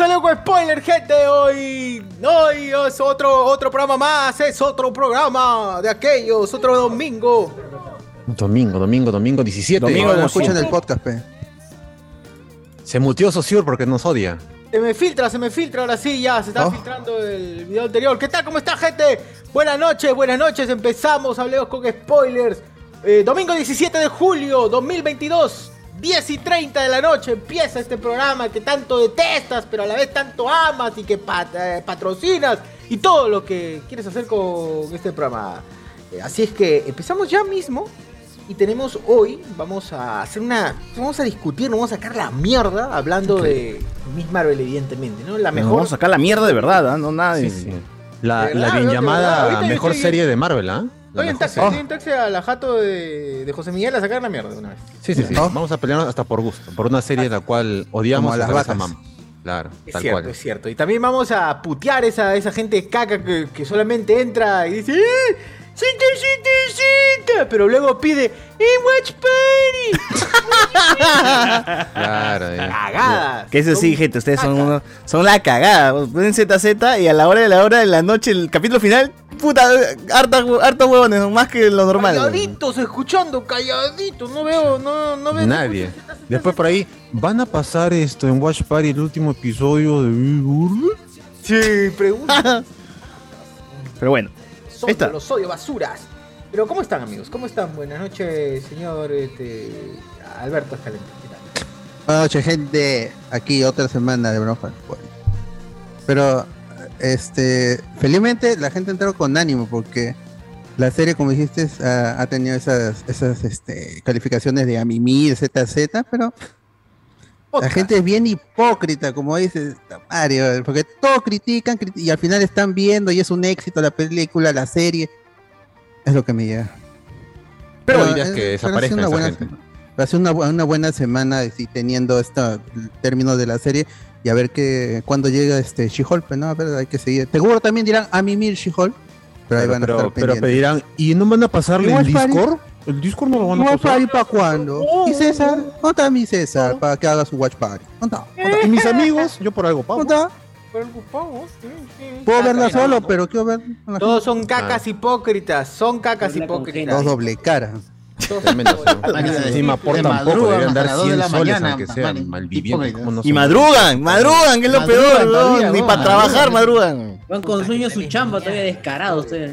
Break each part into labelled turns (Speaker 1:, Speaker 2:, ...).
Speaker 1: Bienvenidos a Loco Spoiler, gente. Hoy, hoy es otro, otro programa más. Es otro programa de aquellos, otro domingo.
Speaker 2: Domingo, domingo, domingo 17.
Speaker 3: Domingo
Speaker 2: No
Speaker 3: escuchan el podcast, pe.
Speaker 2: Se mutió Sociur porque nos odia.
Speaker 1: Se me filtra, se me filtra, ahora sí, ya se está filtrando el video anterior. ¿Qué tal? ¿Cómo está, gente? Buenas noches, buenas noches. Empezamos, hablemos con spoilers. Eh, domingo 17 de julio 2022, 10 y 30 de la noche, empieza este programa que tanto detestas, pero a la vez tanto amas y que pat- eh, patrocinas y todo lo que quieres hacer con este programa. Eh, así es que empezamos ya mismo y tenemos hoy, vamos a hacer una, vamos a discutir, nos vamos a sacar la mierda hablando de Miss Marvel evidentemente, ¿no? La
Speaker 4: Nos
Speaker 1: mejor...
Speaker 4: vamos a sacar la mierda de verdad, ¿ah? no nada de...
Speaker 2: Sí, sí. La, bien llamada mejor serie de Marvel, ¿ah?
Speaker 1: Estoy en taxi, estoy en taxi a la jato de, de José Miguel a sacar la mierda de una vez.
Speaker 2: Sí, sí, sí.
Speaker 3: ¿No?
Speaker 2: Vamos a pelearnos hasta por gusto. Por una serie en la cual odiamos
Speaker 3: a las vacas.
Speaker 2: amamos. Claro,
Speaker 1: Es
Speaker 2: tal
Speaker 1: cierto,
Speaker 2: cual.
Speaker 1: es cierto. Y también vamos a putear esa, esa gente caca que, que solamente entra y dice ¡Eh! ¡Cita, cita, cita! Pero luego pide ¡Eh, watch party!
Speaker 2: Claro, eh.
Speaker 1: ¡Cagadas!
Speaker 4: Que eso sí, gente, ustedes son unos, son la cagada. Ponen ZZ y a la hora de la hora de la noche, el capítulo final, puta, harta, harta huevones, más que lo normal.
Speaker 1: Calladitos, escuchando, calladitos. No veo, no, no veo.
Speaker 2: Nadie. Después por ahí, ¿van a pasar esto en Watch Party el último episodio de?
Speaker 1: Sí, pregunta.
Speaker 4: Pero bueno, Esta.
Speaker 1: los odio, basuras. Pero ¿cómo están amigos? ¿Cómo están? Buenas noches, señor este, Alberto Escalente. ¿Qué tal?
Speaker 3: Buenas noches, gente. Aquí otra semana de. Bueno. Pero, este, felizmente la gente entró con ánimo porque la serie, como dijiste, ha, ha tenido esas, esas este, calificaciones de Amimi, ZZ, pero la gente es bien hipócrita, como dice Mario, porque todo critican criti- y al final están viendo y es un éxito la película, la serie. Es lo que me llega.
Speaker 2: Pero
Speaker 3: Pero,
Speaker 2: dirías que desaparezca esa
Speaker 3: una buena
Speaker 2: gente.
Speaker 3: Va a ser una, bu- una buena semana sí, teniendo este término de la serie y a ver que cuando llega este She-Hulk, pues, ¿no? A ver, hay que seguir. Seguro también dirán a mimir She-Hulk, pero ahí
Speaker 2: Pero,
Speaker 3: van a estar
Speaker 2: pero
Speaker 3: pendientes.
Speaker 2: pedirán, ¿y no van a pasarle
Speaker 3: ¿Y
Speaker 2: el
Speaker 3: Party?
Speaker 2: ¿El Discord no lo van a
Speaker 3: ¿Watch
Speaker 2: pasar?
Speaker 3: Party para cuándo? ¿Y César? ¿Dónde está mi César para que haga su Watch Party? ¿Dónde está?
Speaker 2: Y mis amigos, yo por algo pago.
Speaker 3: ¿Dónde está?
Speaker 1: Preocupados, sí, sí.
Speaker 3: Puedo verla solo, pero quiero ver
Speaker 1: Todos son cacas hipócritas, son cacas hipócritas.
Speaker 3: Dos doble cara.
Speaker 1: Todos son
Speaker 2: Tremendo,
Speaker 1: doble-
Speaker 2: ¿no?
Speaker 5: Máquina de-
Speaker 2: Encima
Speaker 5: de
Speaker 2: aportan poco,
Speaker 5: madrugan
Speaker 2: deberían dar
Speaker 5: hasta las dos de
Speaker 2: 100
Speaker 5: la
Speaker 2: soles,
Speaker 5: mañana,
Speaker 2: aunque sean
Speaker 5: man,
Speaker 2: malvivientes.
Speaker 5: hipócritas.
Speaker 2: ¿cómo no
Speaker 4: y madrugan, madrugan, que es lo peor, ni para trabajar
Speaker 5: madrugan.
Speaker 6: Van con sueño su chamba todavía descarados. ustedes.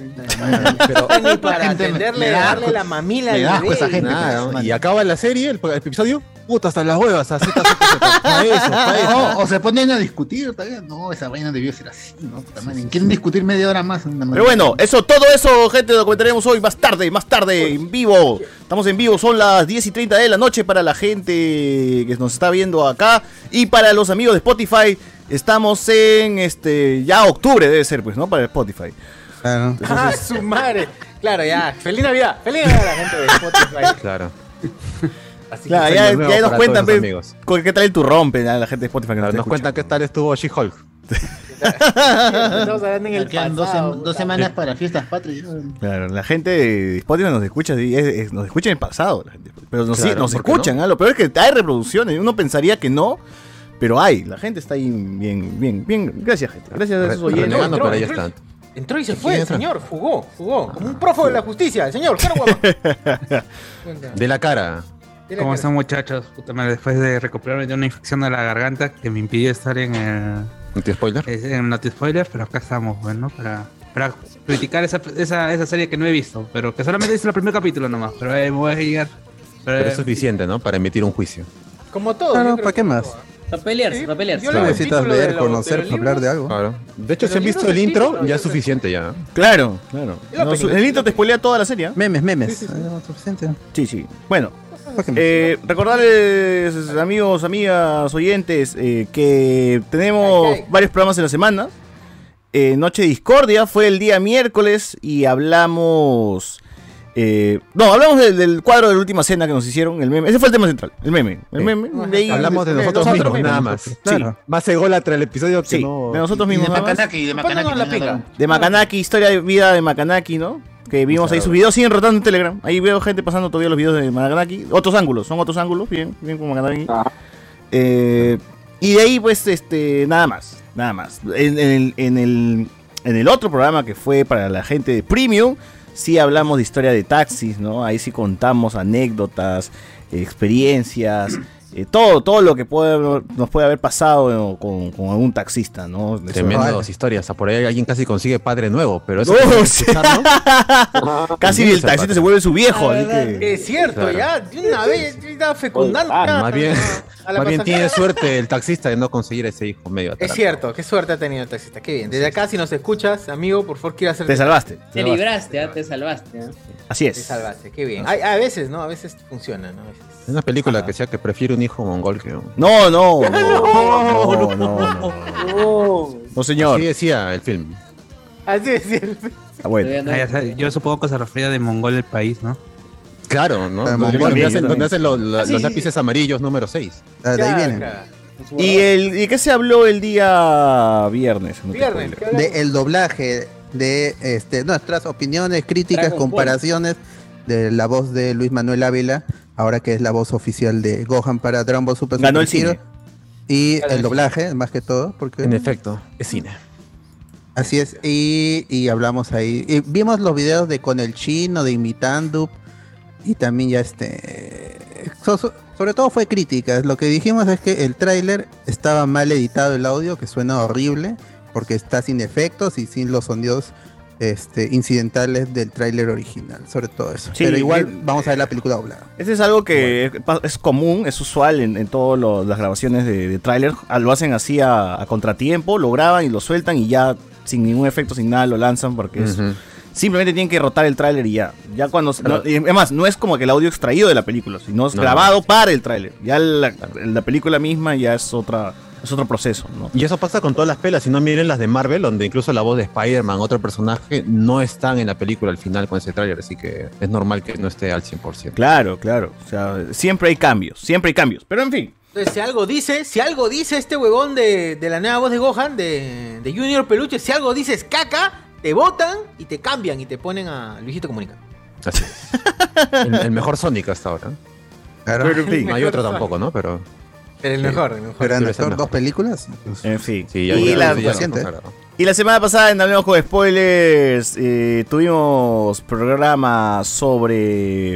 Speaker 2: Pero,
Speaker 1: Ni para atenderle,
Speaker 5: da
Speaker 1: darle la mamila
Speaker 2: y acaba la serie, el, episodio, puta, hasta las huevas, a Z, eso,
Speaker 5: o se ponen a discutir también. No, esa vaina debió ser así, ¿no? Quieren discutir media hora más. una
Speaker 4: Pero bueno, eso, todo eso, gente, lo comentaremos hoy más tarde, más tarde, en vivo. Estamos en vivo, son las 10 y 30 de la noche para la gente que nos está viendo acá. Y para los amigos de Spotify, estamos en este ya octubre, debe ser, pues, ¿no? Para Spotify.
Speaker 3: Claro.
Speaker 1: Ah, su madre. Claro, ya. Feliz Navidad. Feliz Navidad a la gente de Spotify.
Speaker 2: Claro.
Speaker 1: Así
Speaker 4: Claro,
Speaker 1: que
Speaker 4: ya, nos cuentan, pues, qué tal el turrón, la gente de Spotify que
Speaker 2: Claro,
Speaker 4: nos,
Speaker 2: nos cuentan qué tal estuvo She-Hulk.
Speaker 1: Estamos hablando en el
Speaker 5: Ya quedan dos,
Speaker 1: pasado.
Speaker 5: sem- dos semanas para fiestas patrias.
Speaker 4: Claro, la gente de Spotify nos escucha, sí, es- es- nos escucha en el pasado, la gente. pero nos,
Speaker 2: Claro,
Speaker 4: sí, nos
Speaker 2: ¿por qué
Speaker 4: escuchan, ¿ah? lo peor es que hay reproducciones, uno pensaría que no, pero hay, la gente está ahí bien, bien, bien, gracias gente, gracias a esos oyentes.
Speaker 1: entró, y se
Speaker 2: ¿Quién
Speaker 1: fue, señor. Fugó, fugó. Como un prófugo de la justicia. Señor, ¿qué no guapa? Cuenta.
Speaker 2: De la cara.
Speaker 7: ¿Cómo están muchachos? Puta madre, después de recuperarme de una infección de la garganta que me impidió estar en el
Speaker 2: ¿Un tío spoiler?
Speaker 7: en Naughty Spoiler, pero acá estamos, bueno, para, para criticar esa, esa, esa serie que no he visto, pero que solamente hice el primer capítulo nomás, pero eh, me voy a llegar. Pero,
Speaker 2: Pero
Speaker 7: eh,
Speaker 2: es suficiente, ¿no? Para emitir un juicio.
Speaker 1: Como todo.
Speaker 3: Claro, ¿para qué más?
Speaker 1: todo.
Speaker 6: Para pelearse, para pelearse.
Speaker 1: yo el
Speaker 3: necesitas leer, conocer,
Speaker 1: de
Speaker 3: hablar de algo.
Speaker 2: Claro. De hecho,
Speaker 1: Pero
Speaker 2: si han visto el intro, ya es suficiente ya.
Speaker 4: Claro, claro.
Speaker 1: La
Speaker 4: No, el intro te spoilea toda la serie. ¿ah?
Speaker 3: Memes, memes.
Speaker 1: Sí, sí, sí.
Speaker 3: Ah, suficiente.
Speaker 4: Sí, sí. Bueno. Eh, recordarles, amigos, amigas, oyentes, eh, que tenemos varios programas en la semana. Eh, Noche de Discordia fue el día miércoles y hablamos. eh, no, hablamos del, del cuadro de la última cena que nos hicieron, el meme. Ese fue el tema central, el meme. El
Speaker 2: Sí.
Speaker 4: meme. de ahí-
Speaker 2: Hablamos de
Speaker 1: de
Speaker 2: nosotros
Speaker 1: nosotros
Speaker 2: mismos,
Speaker 1: mismos.
Speaker 2: nada más.
Speaker 3: Claro.
Speaker 2: Más ególatra el episodio que
Speaker 4: Sí,
Speaker 2: no.
Speaker 4: de nosotros
Speaker 5: Y
Speaker 4: mismos.
Speaker 5: de
Speaker 4: nada más.
Speaker 5: Macanaki, de Macanaki.
Speaker 4: De Macanaki, historia de vida de Macanaki, ¿no? Que vimos ahí sus videos, siguen rotando en Telegram. Ahí veo gente pasando todavía los videos de Macanaki. Otros ángulos, son otros ángulos, bien, bien con Macanaki. Eh, y de ahí, pues, este, nada más, nada más. En, en el, en, el, en el otro programa que fue para la gente de Premium, sí hablamos de historia de taxis, ¿no? Ahí sí contamos anécdotas, experiencias. Eh, todo, todo lo que puede, nos puede haber pasado eh, con, con algún taxista, ¿no?
Speaker 2: Tremendas historias. O sea, por ahí alguien casi consigue padre nuevo, pero eso.
Speaker 4: No, sí. Casi el taxista se vuelve su viejo. Que-
Speaker 1: Es cierto,
Speaker 2: Claro.
Speaker 1: ya, de una vez ya estaba fecundando.
Speaker 2: Ah, más bien, más bien tiene suerte el taxista de no conseguir ese hijo medio
Speaker 1: Es
Speaker 2: atrás.
Speaker 1: cierto, qué suerte ha tenido el taxista, qué bien. Desde acá, si nos escuchas, amigo, por favor, quiero hacerte.
Speaker 4: Te salvaste. te
Speaker 6: Te
Speaker 4: salvaste.
Speaker 6: libraste, ah, te salvaste. ah.
Speaker 4: Así
Speaker 1: Te
Speaker 4: es.
Speaker 1: salvaste, qué bien. Hay- a veces, ¿no? A veces funciona, ¿no? A veces.
Speaker 2: Es una película que sea que prefiere un hijo mongol que un.
Speaker 4: No, no, no, no, no, no, no. No, señor.
Speaker 2: Así decía el film.
Speaker 1: Así es cierto.
Speaker 4: Ah, bueno.
Speaker 7: Ah, ya yo supongo que se refería de Mongol el país, ¿no?
Speaker 2: Claro, ¿no?
Speaker 3: Ah,
Speaker 2: Donde,
Speaker 3: Mongol,
Speaker 2: donde hacen,
Speaker 4: también.
Speaker 2: donde hacen los, los-
Speaker 1: Ah, sí,
Speaker 2: los
Speaker 1: sí,
Speaker 2: lápices amarillos número 6.
Speaker 3: Ah, de ahí vienen.
Speaker 1: claro.
Speaker 4: ¿Y, el, ¿Y qué se habló el día viernes? No
Speaker 1: Viernes.
Speaker 3: De el doblaje, de este, nuestras opiniones, críticas,
Speaker 6: Dragon Ball.
Speaker 3: De la voz de Luis Manuel Ávila, ahora que es la voz oficial de Gohan para Dragon Ball Super
Speaker 4: Ganó el cine.
Speaker 3: Y
Speaker 1: Ganó el
Speaker 3: doblaje, más que todo, porque
Speaker 2: En efecto, es cine.
Speaker 3: así es. Y, y hablamos ahí. Y vimos los videos de con el chino, de imitando. Y también ya este. so- so- sobre todo fue críticas. Lo que dijimos es que el tráiler estaba mal editado el audio, que suena horrible, porque está sin efectos y sin los sonidos este, incidentales del tráiler original. Sobre todo eso.
Speaker 4: Sí,
Speaker 3: Pero igual vamos a ver la película doblada.
Speaker 4: Este es algo que es común, es usual en, en todas las grabaciones de, de tráiler. Ah, Lo hacen así a, a contratiempo, lo graban y lo sueltan y ya sin ningún efecto, sin nada, lo lanzan porque es- simplemente tienen que rotar el tráiler y ya. Ya cuando... no, y además, no es como que el audio extraído de la película, sino es
Speaker 2: No,
Speaker 4: grabado para el tráiler. Ya la, la película misma ya es otra es otro proceso, ¿no?
Speaker 2: Y eso pasa con todas las pelas, si no miren las de Marvel, donde incluso la voz de Spider-Man, otro personaje, no están en la película al final con ese tráiler, así que es normal que no esté al 100%.
Speaker 4: Claro, claro. O sea, siempre hay cambios, siempre hay cambios. Pero en fin,
Speaker 1: Entonces, si algo dice, si algo dice este huevón de, de la nueva voz de Gohan, de, de Junior Peluche, si algo dices caca, te botan y te cambian y te ponen a Luisito Comunica.
Speaker 2: Así es. el, el mejor Sonic hasta ahora.
Speaker 3: Claro.
Speaker 4: pero en fin,
Speaker 2: No hay otro tampoco, ¿no? Pero
Speaker 1: Pero el
Speaker 2: Sí.
Speaker 1: mejor, el mejor.
Speaker 3: Pero en
Speaker 2: ser
Speaker 3: dos
Speaker 2: mejor.
Speaker 3: películas.
Speaker 4: en fin.
Speaker 2: sí, ya,
Speaker 4: y,
Speaker 2: ya-
Speaker 4: la,
Speaker 2: ya-
Speaker 4: y la semana pasada en Hablemos con Spoilers eh, tuvimos programa sobre...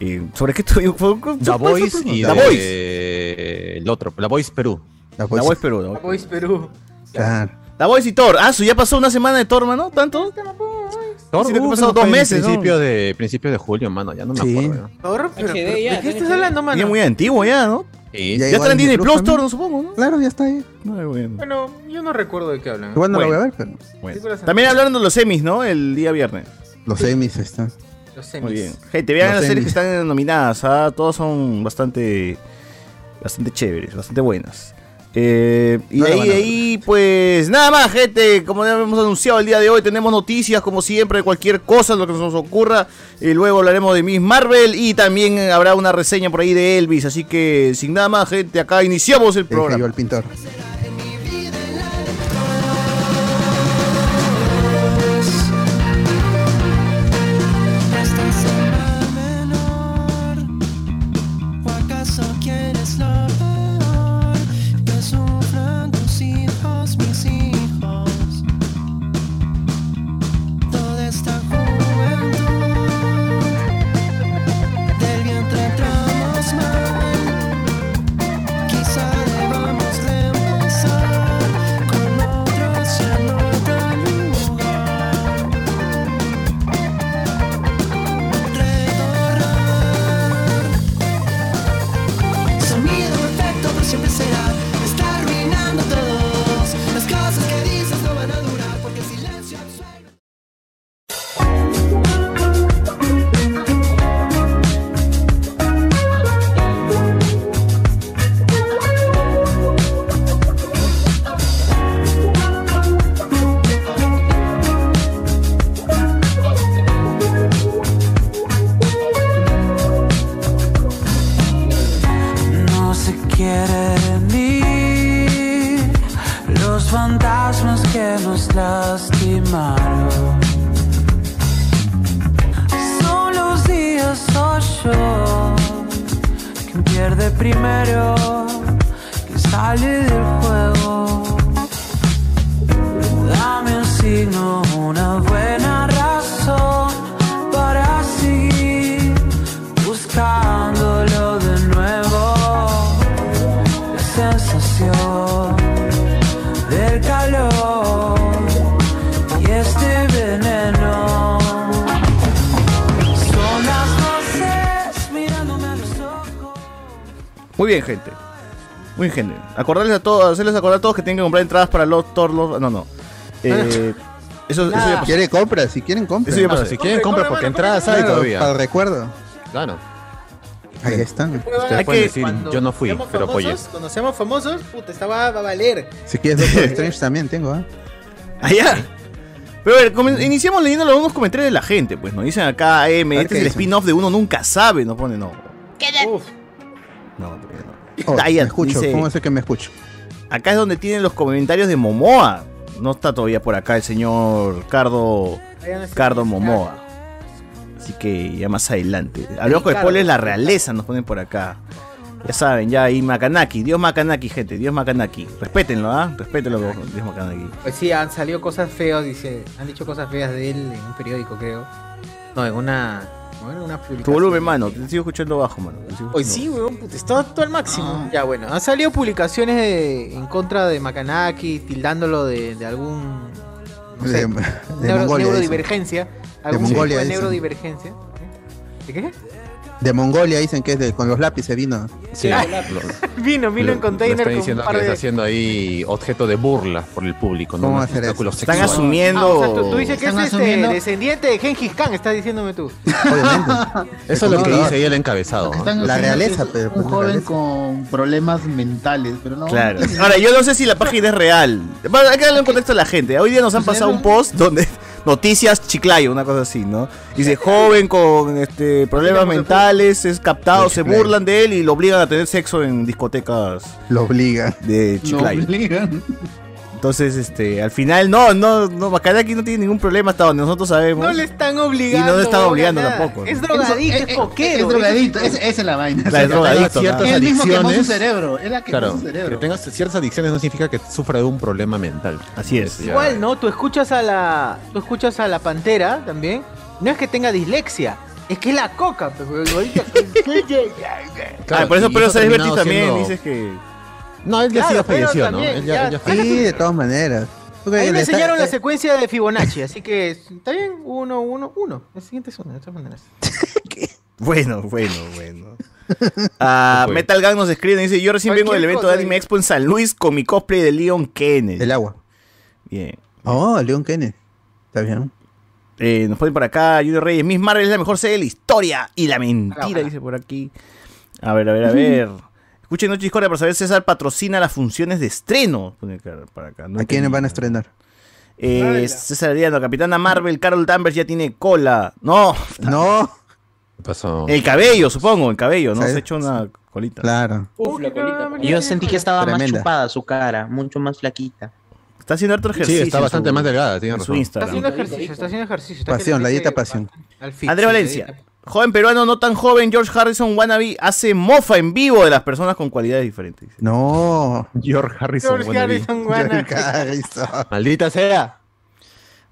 Speaker 4: eh, ¿Sobre qué tuvimos? Fue-
Speaker 2: Voice y
Speaker 4: The
Speaker 2: de-
Speaker 4: Voice.
Speaker 2: el otro, La Voice Perú.
Speaker 3: la
Speaker 4: La Voice Perú. La Voice,
Speaker 1: Perú.
Speaker 3: Claro.
Speaker 4: La Voice y Thor. Ah, su ya pasó una semana de Thor, mano. ¿Tanto?
Speaker 2: Thor,
Speaker 4: Sí, que
Speaker 2: uh,
Speaker 4: pasó
Speaker 2: eso
Speaker 4: dos meses, ¿no?
Speaker 2: Principio, de, principio de julio, mano, ya no me
Speaker 3: Sí.
Speaker 2: acuerdo. ya.
Speaker 1: Thor, pero, pero,
Speaker 6: ya,
Speaker 1: ¿De qué estás hablando, mano?
Speaker 4: Ya muy antiguo ya, ¿no?
Speaker 2: Sí,
Speaker 3: Ya
Speaker 4: Ya está en Disney
Speaker 3: Plus
Speaker 4: Plus ¿no? supongo, ¿no?
Speaker 3: Claro, ya está ahí.
Speaker 4: Bueno.
Speaker 1: Bueno, yo no recuerdo de qué hablan.
Speaker 3: Igual no
Speaker 4: Bueno.
Speaker 3: lo voy a ver, pero
Speaker 4: Bueno.
Speaker 1: películas
Speaker 4: También hablando de los semis, ¿no? El día viernes.
Speaker 3: los semis están.
Speaker 1: Los semis.
Speaker 4: Muy bien. Gente, vean
Speaker 3: Los
Speaker 4: las series que están nominadas, ¿ah? Todas son bastante, bastante chéveres, bastante buenas. Eh, y
Speaker 3: No
Speaker 4: de ahí, pues nada más, gente. Como ya hemos anunciado el día de hoy, tenemos noticias, como siempre, de cualquier cosa, lo que nos ocurra. Y luego hablaremos de Miss Marvel y también habrá una reseña por ahí de Elvis. Así que, sin nada más, gente, acá iniciamos el programa.
Speaker 3: el pintor.
Speaker 4: Gente. Acordarles a todos, hacerles acordar a todos que tienen que comprar entradas para los Thor. los- No, no. Eh, eso, eso ya pasó.
Speaker 3: Quiere compra, si quieren compra.
Speaker 4: Eso ya pasó.
Speaker 2: si quieren compra porque entradas hay
Speaker 3: Claro,
Speaker 2: todavía.
Speaker 3: Para el recuerdo.
Speaker 2: Claro.
Speaker 3: Ahí están.
Speaker 2: Ustedes
Speaker 4: Hay
Speaker 2: pueden
Speaker 4: que-
Speaker 2: decir, yo no fui, pero apoyé.
Speaker 1: Cuando seamos famosos, puta, esta va, va a valer.
Speaker 3: Si quieres Doctor Strange también tengo, ¿ah?
Speaker 4: Allá. Pero a ver, iniciamos leyendo algunos comentarios de la gente. Pues nos dicen acá, M, este
Speaker 3: qué
Speaker 4: es el spin-off de uno nunca sabe. Nos pone, no.
Speaker 1: Uf,
Speaker 4: No, todavía no.
Speaker 3: Oh, me
Speaker 4: Diane
Speaker 3: escucho,
Speaker 4: dice,
Speaker 3: ¿cómo es que me escucho?
Speaker 4: acá es donde tienen los comentarios de Momoa. No está todavía por acá el señor Cardo, Cardo Momoa. Así que ya más adelante. Hablamos con spoilers, la realeza nos ponen por acá. Ya saben, ya ahí Makanaki, Dios Makanaki, gente, Dios Makanaki. Respétenlo, ¿ah? Respétenlo, Dios Makanaki.
Speaker 1: Pues sí, han salido cosas feas, dice. Han dicho cosas feas de él en un periódico, creo. No, en una. No, en una publicación.
Speaker 4: Tu volumen, mano, te sigo escuchando bajo, mano.
Speaker 1: Hoy sí, weón, puta, está todo al máximo.
Speaker 5: Ah.
Speaker 1: Ya, bueno, han salido publicaciones de- en contra de Makanaki, tildándolo de, de algún. No sé,
Speaker 3: De, de
Speaker 1: neuro-
Speaker 3: Mongolia. dicen.
Speaker 1: neurodivergencia. Algún tipo
Speaker 3: Mongolia,
Speaker 1: de
Speaker 3: dicen.
Speaker 1: neurodivergencia. ¿De qué?
Speaker 3: De Mongolia dicen que es de, con los lápices vino.
Speaker 2: Sí,
Speaker 1: Ah,
Speaker 2: lo-
Speaker 1: Vino, vino
Speaker 2: lo-
Speaker 1: en container con
Speaker 2: están
Speaker 1: un
Speaker 2: diciendo
Speaker 1: par
Speaker 2: que
Speaker 1: de.
Speaker 2: está haciendo ahí objeto de burla por el público, ¿no?
Speaker 3: ¿Cómo hacer eso?
Speaker 4: Están asumiendo.
Speaker 1: Ah, o sea, tú, tú dices que es este, descendiente de Genghis Khan, estás diciéndome tú.
Speaker 3: Obviamente.
Speaker 2: Eso es lo que dice ahí el encabezado.
Speaker 3: La realeza, pero, pues,
Speaker 5: Un joven
Speaker 3: realeza.
Speaker 5: con problemas mentales, pero no.
Speaker 4: Claro. Ahora, yo no sé si la página es real. Bueno, hay que darle un contexto a la gente. Hoy día nos han pasado un post donde noticias Chiclayo, una cosa así, ¿no? Dice, joven con este problemas mentales, es captado, se burlan de él y lo obligan a tener sexo en discotecas
Speaker 3: Lo obliga.
Speaker 4: de
Speaker 5: Lo
Speaker 4: Chiclayo.
Speaker 5: obligan.
Speaker 4: Entonces, este, al final, no, no, no, Macanaki no tiene ningún problema hasta donde nosotros sabemos.
Speaker 1: No le están obligando.
Speaker 4: Y no le están obligando
Speaker 1: nada.
Speaker 4: tampoco, ¿no?
Speaker 1: Es drogadicto, es,
Speaker 5: Es- es-
Speaker 1: coquero.
Speaker 5: Es drogadicto, es- esa es la vaina.
Speaker 4: Claro, es
Speaker 5: Él
Speaker 4: drogadicto,
Speaker 2: ciertas
Speaker 5: quemó su
Speaker 2: adicciones.
Speaker 5: cerebro. Él la
Speaker 2: Claro,
Speaker 5: su
Speaker 2: que
Speaker 5: cerebro.
Speaker 2: tengas ciertas adicciones no significa que sufra de un problema mental.
Speaker 4: Así es.
Speaker 2: Ya-
Speaker 1: Igual, ¿no? Tú escuchas a la. Tú escuchas a la pantera también. No es que tenga dislexia. Es que es la coca, pues, weón. Ahorita-
Speaker 4: Ah, por eso, pero Celebrity
Speaker 2: terminado
Speaker 4: también
Speaker 2: siendo-
Speaker 4: dices que.
Speaker 2: No, él ya
Speaker 1: Claro,
Speaker 2: falleció, ¿no?
Speaker 1: también,
Speaker 2: Él ya,
Speaker 1: ya-
Speaker 2: él ya falleció.
Speaker 3: Sí, de todas maneras. ¿Tú crees
Speaker 1: Ahí me
Speaker 3: está-
Speaker 1: enseñaron la
Speaker 3: eh,
Speaker 1: secuencia de Fibonacci, así que está bien. Uno, uno, uno. El siguiente es uno, de todas maneras.
Speaker 4: Bueno, bueno, bueno.
Speaker 2: Fue?
Speaker 4: Metal Gang nos escribe y dice: Yo recién vengo del evento
Speaker 1: cosa
Speaker 4: de Anime
Speaker 1: ahí.
Speaker 4: Expo en San Luis con mi cosplay de Leon Kennedy.
Speaker 3: El agua.
Speaker 4: Bien.
Speaker 3: Oh, Leon Kennedy. Está bien.
Speaker 4: Eh, nos ponen por acá Junior Reyes. Miss Marvel es la mejor serie de la historia y la mentira,
Speaker 1: Ojalá.
Speaker 4: dice por aquí. A ver, a ver, a ver. Escuchen Noche Discordia para saber si César patrocina las funciones de estreno. Pone acá-. No
Speaker 3: ¿A quiénes van a estrenar?
Speaker 4: Eh. César Ariano, Capitana Marvel, Carol Danvers ya tiene cola. No,
Speaker 3: No.
Speaker 2: ¿Qué pasó?
Speaker 4: el cabello, supongo, el cabello, ¿no?
Speaker 3: ¿Sabes?
Speaker 4: Se ha hecho una colita.
Speaker 3: Claro.
Speaker 6: Uf, la colita.
Speaker 8: Y yo sentí que estaba
Speaker 3: Tremenda.
Speaker 8: más chupada su cara, mucho más flaquita.
Speaker 4: Está haciendo harto
Speaker 2: Sí,
Speaker 4: ejercicio.
Speaker 2: está
Speaker 4: en
Speaker 2: bastante
Speaker 4: su-
Speaker 2: más delgada, tiene
Speaker 4: en su
Speaker 2: razón.
Speaker 1: Está
Speaker 4: Instagram.
Speaker 1: haciendo ejercicio, está haciendo ejercicio. está
Speaker 3: Pasión, la dieta pasión.
Speaker 1: sí,
Speaker 4: Valencia. Joven peruano no tan joven, George Harrison Wannabe hace mofa en vivo de las personas con cualidades diferentes.
Speaker 3: No.
Speaker 2: George Harrison.
Speaker 1: George
Speaker 2: wannabe.
Speaker 1: Harrison.
Speaker 3: Harrison.
Speaker 2: Maldita sea.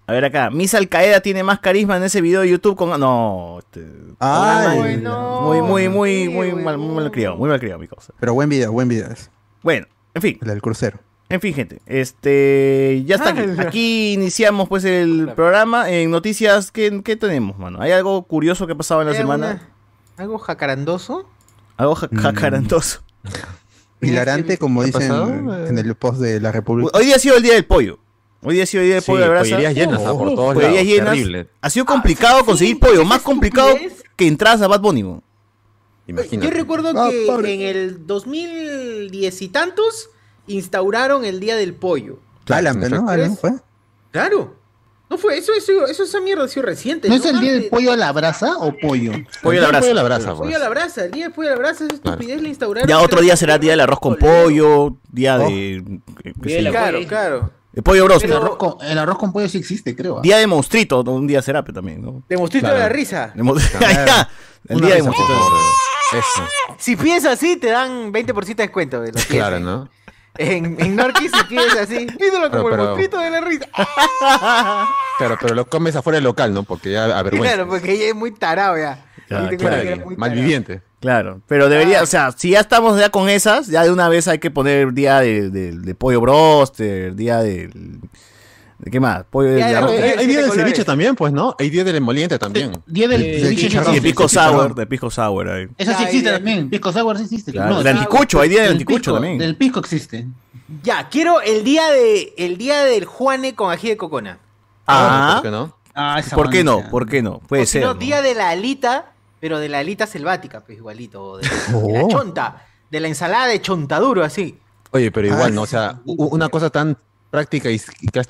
Speaker 4: A ver acá, Miss Al Qaeda tiene más carisma en ese video de YouTube con. No, este,
Speaker 3: Ay.
Speaker 4: muy,
Speaker 1: no.
Speaker 4: muy, muy, muy, muy mal, muy mal criado, muy mal criado, mi cosa.
Speaker 3: Pero buen video, buen video. es.
Speaker 4: Bueno, en fin,
Speaker 3: El del crucero.
Speaker 4: En fin, gente. Este, ya está aquí.
Speaker 1: Ah,
Speaker 4: Aquí iniciamos pues el programa. En noticias, ¿qué, qué tenemos, mano? ¿Hay algo curioso que ha pasado en la
Speaker 1: ¿Hay
Speaker 4: semana?
Speaker 1: alguna- ¿Algo jacarandoso?
Speaker 4: Algo ja-
Speaker 3: Mm.
Speaker 4: jacarantoso.
Speaker 3: Hilarante, como
Speaker 2: ¿Qué ha
Speaker 3: dicen
Speaker 2: pasado?
Speaker 3: en el post de la República.
Speaker 4: Hoy día ha sido el día del pollo. Hoy día ha sido el día del
Speaker 2: Sí,
Speaker 4: pollo de brasa.
Speaker 2: pollerías llenas, ah, por todos
Speaker 4: Pollerías
Speaker 2: lados.
Speaker 4: llenas.
Speaker 2: Terrible.
Speaker 4: Ha sido complicado conseguir pollo, más complicado que entradas a Bad Bunny. weón.
Speaker 2: Imagínate.
Speaker 1: Yo recuerdo
Speaker 3: Ah,
Speaker 1: que en el 2010 y tantos instauraron el Día del Pollo.
Speaker 3: Alan,
Speaker 2: en
Speaker 3: ¿no? Alan fue.
Speaker 1: Claro. No fue, eso, eso, eso esa mierda ha sido reciente.
Speaker 5: ¿No es el día del pollo a la brasa o pollo?
Speaker 4: Pollo a la brasa.
Speaker 2: Pollo a la brasa,
Speaker 1: Pollo
Speaker 2: pues.
Speaker 1: a la brasa, el día del pollo a la brasa, esa estupidez la instauraron.
Speaker 4: Ya otro día será día del arroz con pollo, día de.
Speaker 6: Día de la
Speaker 1: Claro,
Speaker 6: pollo.
Speaker 1: claro.
Speaker 4: de pollo broster.
Speaker 5: El arroz, con, el arroz con pollo sí existe, creo. ¿ah?
Speaker 4: Día de monstruito, ¿no? un día será pero también, ¿no?
Speaker 1: De mostrito
Speaker 2: Claro.
Speaker 1: de la risa.
Speaker 4: De el
Speaker 2: Una
Speaker 4: día de
Speaker 2: Eso.
Speaker 1: Si piensas así, te dan 20% de descuento. de
Speaker 2: Claro. ¿no?
Speaker 1: En, en Norquis, si así, pídelo como
Speaker 2: Pero-
Speaker 1: el monstruito de la risa.
Speaker 2: Claro, pero lo comes afuera del local, ¿no? Porque ya avergüenza.
Speaker 1: Claro, porque ella es muy tarado ya.
Speaker 4: Ya, claro.
Speaker 1: tarado.
Speaker 2: Malviviente.
Speaker 4: Claro, pero debería, o sea, si ya estamos ya con esas, ya de una vez hay que poner día de, de- de pollo broster, día de, de ¿qué más? Pollo de,
Speaker 1: de
Speaker 4: de arroz-
Speaker 2: Hay, hay día de
Speaker 1: colores.
Speaker 2: ceviche también, pues, ¿no? Hay día del emoliente también.
Speaker 5: Día del
Speaker 6: Eh,
Speaker 5: ceviche chicharrón.
Speaker 4: de pisco sour, de pisco sour ahí.
Speaker 5: Eso sí existe también. Pisco sour sí existe.
Speaker 4: Claro,
Speaker 5: No,
Speaker 4: el anticucho, hay día del
Speaker 5: del
Speaker 4: anticucho también.
Speaker 5: Del pisco existe.
Speaker 1: Ya, quiero el día de el día del Juane con ají de cocona.
Speaker 4: Ah,
Speaker 2: ¿Por qué no?
Speaker 5: Ah, esa
Speaker 4: ¿por qué no? ¿Por qué no? Puede
Speaker 1: o
Speaker 4: ser.
Speaker 1: no,
Speaker 4: ¿no?
Speaker 1: día de la alita, pero de la alita selvática, pues igualito. o De, de
Speaker 4: Oh.
Speaker 1: la chonta, de la ensalada de chontaduro, así.
Speaker 2: Oye, pero
Speaker 5: Ah,
Speaker 2: igual, ¿no? O sea, una cosa tan práctica y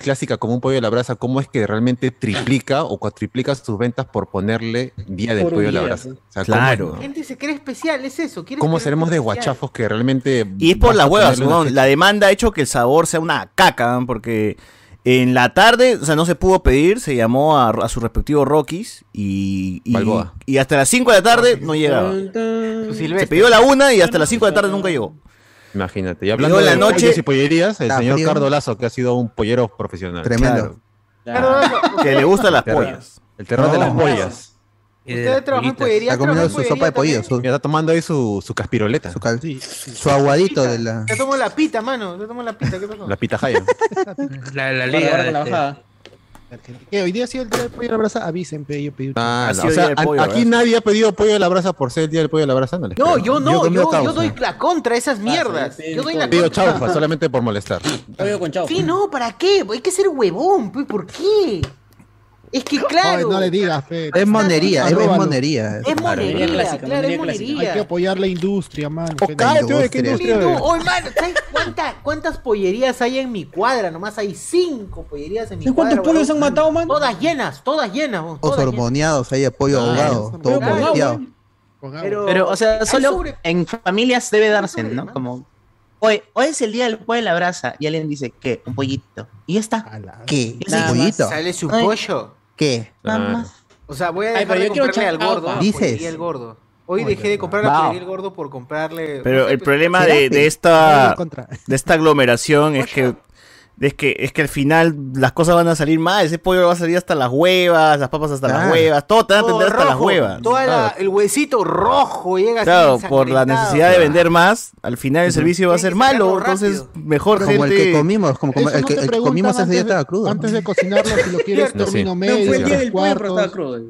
Speaker 2: clásica como un pollo a la brasa, ¿cómo es que realmente triplica o cuatriplica sus ventas por ponerle día del
Speaker 6: Por
Speaker 2: pollo a la
Speaker 6: día,
Speaker 2: brasa?
Speaker 6: sí.
Speaker 2: O sea, ¿cómo-
Speaker 4: Claro.
Speaker 1: La gente se cree especial, es eso.
Speaker 2: ¿Cómo seremos de guachafos que realmente...
Speaker 4: Y es por las
Speaker 2: a
Speaker 4: huevas, ¿no? La demanda ha hecho que el sabor sea una caca, ¿no? porque en la tarde, o sea, no se pudo pedir, se llamó a, a su respectivo Rockies y, y, hasta las 5 de la tarde no llegaba. Se pidió la una y hasta las 5 de la tarde nunca llegó.
Speaker 2: Imagínate. Y hablando
Speaker 4: en la
Speaker 2: de
Speaker 4: noche-
Speaker 2: y pollerías, el señor
Speaker 3: frío.
Speaker 2: Cardo Lazo, que ha sido un pollero profesional.
Speaker 3: Tremendo.
Speaker 1: Claro,
Speaker 4: Que le gustan las pollas.
Speaker 2: El terror de las pollas.
Speaker 1: Usted trabaja en pollería.
Speaker 3: Está comiendo su sopa de pollo, su,
Speaker 2: Mira, está tomando ahí su, su caspiroleta.
Speaker 3: su, cal- su aguadito de la...
Speaker 1: Te tomo la pita, mano. Te tomo la pita. ¿Qué pasó?
Speaker 2: La pitahaya.
Speaker 7: La, la
Speaker 6: Ahora,
Speaker 7: liga.
Speaker 6: la
Speaker 7: este,
Speaker 9: Que hoy día ha sido el día del pollo a la brasa, avisen, pe, yo pedí.
Speaker 2: Ah, no, o sea,
Speaker 4: pollo,
Speaker 2: aquí
Speaker 4: ¿verdad?
Speaker 2: nadie ha pedido pollo a la brasa por ser el día del pollo a la brasa. No, les
Speaker 1: No,
Speaker 2: creo.
Speaker 1: yo no, yo, yo,
Speaker 3: causa.
Speaker 1: doy la contra a esas mierdas.
Speaker 6: sí,
Speaker 1: Yo doy
Speaker 6: sí,
Speaker 1: la
Speaker 2: Pido
Speaker 1: contra.
Speaker 2: chaufa solamente por molestar.
Speaker 6: Pollo con chaufa.
Speaker 1: Sí, no, ¿para qué? Hay que ser huevón, ¿por qué? Es que claro.
Speaker 9: No le digas, pe.
Speaker 3: Es monería, es, monería.
Speaker 1: Es monería,
Speaker 6: clásica,
Speaker 1: claro,
Speaker 6: monería
Speaker 1: es
Speaker 6: clásica.
Speaker 9: Hay que
Speaker 1: monería.
Speaker 9: apoyar la industria, mano.
Speaker 2: O
Speaker 9: pe.
Speaker 2: cállate, oye, ¿qué
Speaker 3: industria.
Speaker 1: No, oye, mano, ¿sabes cuántas, cuántas pollerías hay en mi cuadra? Nomás hay cinco pollerías en mi
Speaker 6: ¿En
Speaker 1: cuadra.
Speaker 6: cuántos pollos han matado, man?
Speaker 1: Todas llenas, todas llenas.
Speaker 3: Todos
Speaker 1: todas
Speaker 3: hormoneados, ahí apoyo
Speaker 9: Ah,
Speaker 3: ahogado,
Speaker 9: eso,
Speaker 3: todo.
Speaker 1: Pero,
Speaker 8: Pero, o sea,
Speaker 1: hay
Speaker 8: solo
Speaker 1: sobre-
Speaker 8: en familias debe darse,
Speaker 1: sobre
Speaker 8: ¿no? Como, hoy, hoy es el día del pollo de la brasa y alguien dice, ¿qué? Un pollito. Y ya está.
Speaker 9: A la-
Speaker 3: ¿Qué?
Speaker 1: Sale su
Speaker 8: Ay.
Speaker 1: pollo.
Speaker 3: ¿Qué?
Speaker 8: Nada más.
Speaker 1: O sea, voy a
Speaker 6: Ay,
Speaker 1: dejar
Speaker 6: pero
Speaker 1: de
Speaker 6: yo quiero
Speaker 1: comprarle al gordo. a
Speaker 3: Dices.
Speaker 1: El gordo. Hoy dejé de comprar la
Speaker 8: Wow.
Speaker 1: pollería el gordo por comprarle.
Speaker 4: Pero
Speaker 1: no sé,
Speaker 4: el
Speaker 1: pues,
Speaker 4: problema
Speaker 3: ¿será
Speaker 4: de, de
Speaker 9: Ay,
Speaker 4: esta de esta aglomeración es que es que es que al final las cosas van a salir mal, ese pollo va a salir hasta las huevas, las papas hasta las
Speaker 3: Claro.
Speaker 4: huevas, todo te van a
Speaker 1: todo
Speaker 4: atender hasta las huevas.
Speaker 1: toda la- el huesito rojo llega así
Speaker 4: Claro, por la necesidad de vender más, al final el servicio va a ser malo, entonces mejor
Speaker 3: Como el
Speaker 4: gente
Speaker 3: que comimos, como, como el que, el comimos ese
Speaker 9: antes
Speaker 3: día
Speaker 9: de-
Speaker 3: estaba crudo.
Speaker 9: Antes de cocinarlo, si lo quieres término
Speaker 2: Sí.
Speaker 9: medio,
Speaker 6: No, fue el día
Speaker 9: tres
Speaker 6: del pollo, pero estaba crudo.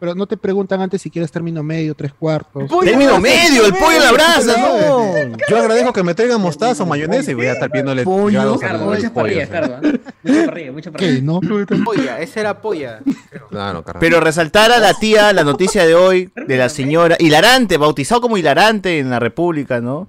Speaker 9: Pero no te preguntan antes si quieres término medio, tres cuartos.
Speaker 1: Pollo
Speaker 4: término medio, el pollo a la brasa,
Speaker 2: No, yo agradezco que me traigan mostaza o mayonesa y voy a estar pidiéndole grados a
Speaker 6: Cardo,
Speaker 2: los
Speaker 6: mucha parrilla,
Speaker 2: pollos.
Speaker 6: Cardo. ¿eh? Mucha parrilla, mucha
Speaker 9: ¿Qué?
Speaker 6: parrilla.
Speaker 9: ¿No?
Speaker 1: Polla, esa era polla.
Speaker 4: Pero resaltar a la tía la noticia de hoy de la señora hilarante, bautizado como hilarante en la República, ¿no?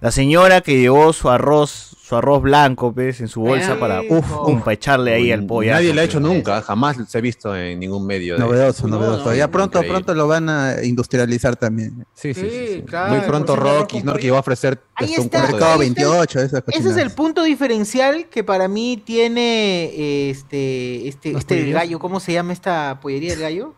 Speaker 4: La señora que llevó su arroz, su arroz blanco, pues, en su bolsa para, uf, para echarle ahí al pollo.
Speaker 2: Nadie lo ha hecho nunca, jamás se ha visto en ningún medio. de-
Speaker 3: Novedoso,
Speaker 6: No,
Speaker 3: novedoso.
Speaker 6: no,
Speaker 3: ya pronto,
Speaker 2: increíble.
Speaker 3: pronto lo van a industrializar también.
Speaker 2: Sí, sí, sí.
Speaker 1: Sí,
Speaker 2: sí.
Speaker 1: claro,
Speaker 2: Muy pronto Rocky, iba a ofrecer
Speaker 1: Ahí
Speaker 2: un
Speaker 3: Mercado
Speaker 1: ahí está.
Speaker 3: 28, esas
Speaker 1: Ese es el punto diferencial que para mí tiene este este
Speaker 9: ¿Las
Speaker 1: este gallo, ¿cómo se llama esta pollería del gallo?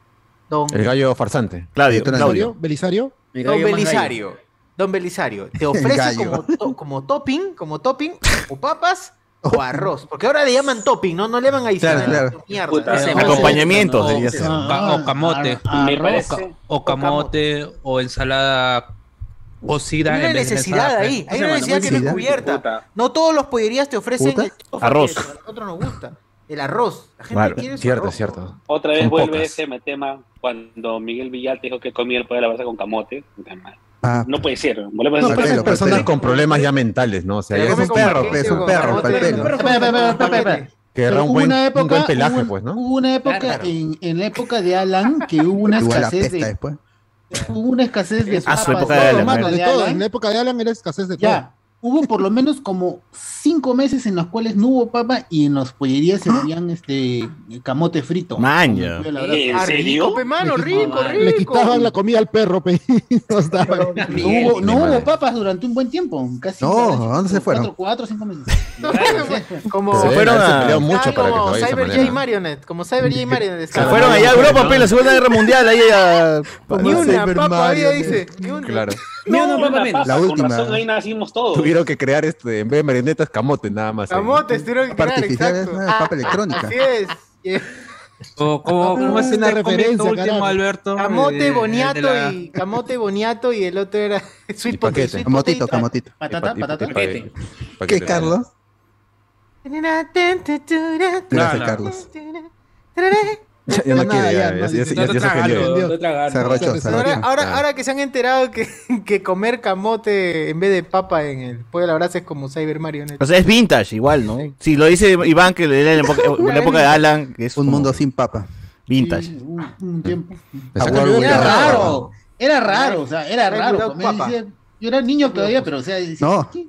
Speaker 1: Don,
Speaker 2: El gallo farsante.
Speaker 4: Claudio,
Speaker 3: Belisario.
Speaker 4: Claudio.
Speaker 9: ¿Belisario?
Speaker 6: Mi
Speaker 1: Don Belisario. Don Belisario, te ofrece como, to- como topping, como topping, o papas o arroz. Porque ahora le llaman topping, ¿no? No le llaman adicional.
Speaker 3: Claro, claro.
Speaker 1: Mierda.
Speaker 6: Puta.
Speaker 4: Acompañamiento
Speaker 6: No,
Speaker 4: ser.
Speaker 7: O, ca- o camote.
Speaker 5: Ah, arroz.
Speaker 6: parece.
Speaker 7: O camote o ensalada cocida.
Speaker 1: Hay una
Speaker 7: en
Speaker 1: necesidad ahí, hay una necesidad que no es cubierta.
Speaker 6: Puta.
Speaker 1: No todos los pollerías te ofrecen
Speaker 4: Arroz.
Speaker 1: a nosotros nos gusta. El arroz. La gente
Speaker 4: Claro,
Speaker 1: quiere
Speaker 2: Cierto,
Speaker 1: arroz.
Speaker 2: cierto.
Speaker 10: Otra vez
Speaker 2: Son
Speaker 10: vuelve
Speaker 2: pocas.
Speaker 10: ese tema cuando Miguel Villalta dijo que comía el pollo de la brasa con camote. Madre.
Speaker 3: Ah,
Speaker 10: No puede ser. a
Speaker 2: No,
Speaker 10: ser-
Speaker 2: pero
Speaker 3: Palpelo,
Speaker 2: son personas con problemas ya mentales, ¿no? O sea, ya
Speaker 3: es un perro, es un perro, palpelo.
Speaker 2: Que era un buen,
Speaker 5: una
Speaker 2: un
Speaker 5: época,
Speaker 2: buen pelaje, pues, ¿no?
Speaker 5: Hubo una época,
Speaker 6: Claro.
Speaker 5: en, en la época de Alan, que hubo una escasez de,
Speaker 3: después.
Speaker 5: hubo una escasez de
Speaker 4: Ah, su época de
Speaker 5: todo,
Speaker 4: Alan.
Speaker 9: En la época de Alan era escasez de todo.
Speaker 5: Ya. Hubo por lo menos como cinco meses en los cuales no hubo papa y en las pollerías se vendían este camote frito. La
Speaker 10: ¿En serio?
Speaker 1: pe, mano,
Speaker 9: Le
Speaker 1: rico,
Speaker 9: quitaban-
Speaker 1: rico.
Speaker 9: Le quitaban la comida al perro, pe. y nos daban.
Speaker 5: No hubo, no hubo papas durante un buen tiempo, casi.
Speaker 3: No,
Speaker 5: casi
Speaker 3: ¿a dónde se fueron?
Speaker 5: Cuatro, cuatro, cinco meses.
Speaker 1: Como,
Speaker 2: Se
Speaker 4: fueron
Speaker 2: se
Speaker 4: a-
Speaker 2: peleó mucho para
Speaker 1: como
Speaker 2: se
Speaker 1: Cyber J. Marionette, como Cyber J Marionette.
Speaker 4: Se fueron allá a Europa, pe, la Segunda Guerra Mundial, ahí a...
Speaker 1: Ni una papa había, dice.
Speaker 2: Claro.
Speaker 10: No,
Speaker 6: No, no, papa,
Speaker 3: La
Speaker 10: con
Speaker 3: última.
Speaker 10: razón ahí nacimos todos.
Speaker 2: Tuvieron que crear este, en vez de marionetas, camote nada más. ahí.
Speaker 1: Camotes tuvieron que
Speaker 3: Papa
Speaker 1: crear,
Speaker 3: artificial es
Speaker 1: exacto.
Speaker 3: una papa electrónica.
Speaker 1: Así es. Y-
Speaker 7: ¿Cómo, cómo, cómo es
Speaker 9: una referencia,
Speaker 7: último. Alberto?
Speaker 1: Camote
Speaker 7: de- de
Speaker 1: boniato
Speaker 7: la-
Speaker 1: y camote boniato y el otro era sweet potato.
Speaker 2: paquete.
Speaker 1: sweet
Speaker 3: Camotito, camotito.
Speaker 5: Patata, patata.
Speaker 2: pa-
Speaker 6: Paquete.
Speaker 3: ¿Qué, Carlos? Gracias,
Speaker 7: no.
Speaker 3: Carlos.
Speaker 2: Ya, ya no quiere, ya,
Speaker 9: ya,
Speaker 2: ya,
Speaker 9: no,
Speaker 7: no
Speaker 2: se
Speaker 3: arrochó, se
Speaker 1: Ahora,
Speaker 3: arrochó.
Speaker 1: ahora,
Speaker 2: Ah.
Speaker 1: ahora que se han enterado que, que comer camote en vez de papa en el pollo a la brasa es como Cyber Marionette.
Speaker 4: O sea, es vintage igual, ¿no? Si lo dice Iván, que le en la época, en la época de Alan, que es
Speaker 3: Un
Speaker 4: como
Speaker 3: mundo sin papa.
Speaker 4: vintage.
Speaker 5: Sí, un, un tiempo.
Speaker 2: De
Speaker 5: Era raro, era raro, o sea, era raro. comer, yo era niño todavía, pero o sea,
Speaker 3: No.
Speaker 5: ¿qué?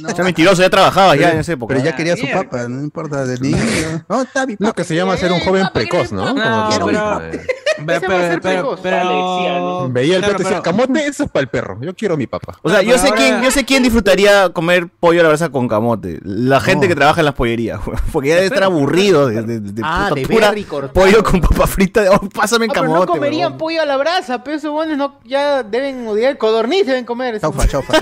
Speaker 5: No.
Speaker 4: O sea, mentiroso, ya trabajaba ya en esa época.
Speaker 3: Pero ya quería su
Speaker 6: mierda.
Speaker 3: papa, no importa de niño. No, está mi
Speaker 2: Lo que se llama ser un joven precoz, ¿no?
Speaker 7: No,
Speaker 2: Como que-
Speaker 7: pero-
Speaker 2: eh,
Speaker 7: Pero, pero, pero, pero-.
Speaker 2: Veía el y decía,
Speaker 7: pero-
Speaker 2: camote, eso es para el perro. Yo quiero mi papa.
Speaker 4: O sea, yo sé
Speaker 7: ahora-
Speaker 4: quién, yo sé quién disfrutaría comer pollo a la brasa con camote. La gente
Speaker 3: No.
Speaker 4: que trabaja en las pollerías, porque ya debe estar aburrido de, de, de
Speaker 1: Ah,
Speaker 4: pollo con papa frita. Oh, pásame en
Speaker 1: Ah, pero
Speaker 4: camote.
Speaker 1: no comerían pollo a la brasa, pero esos buenos no, ya deben odiar. Codorniz deben comer.
Speaker 3: Chaufa, chaufa.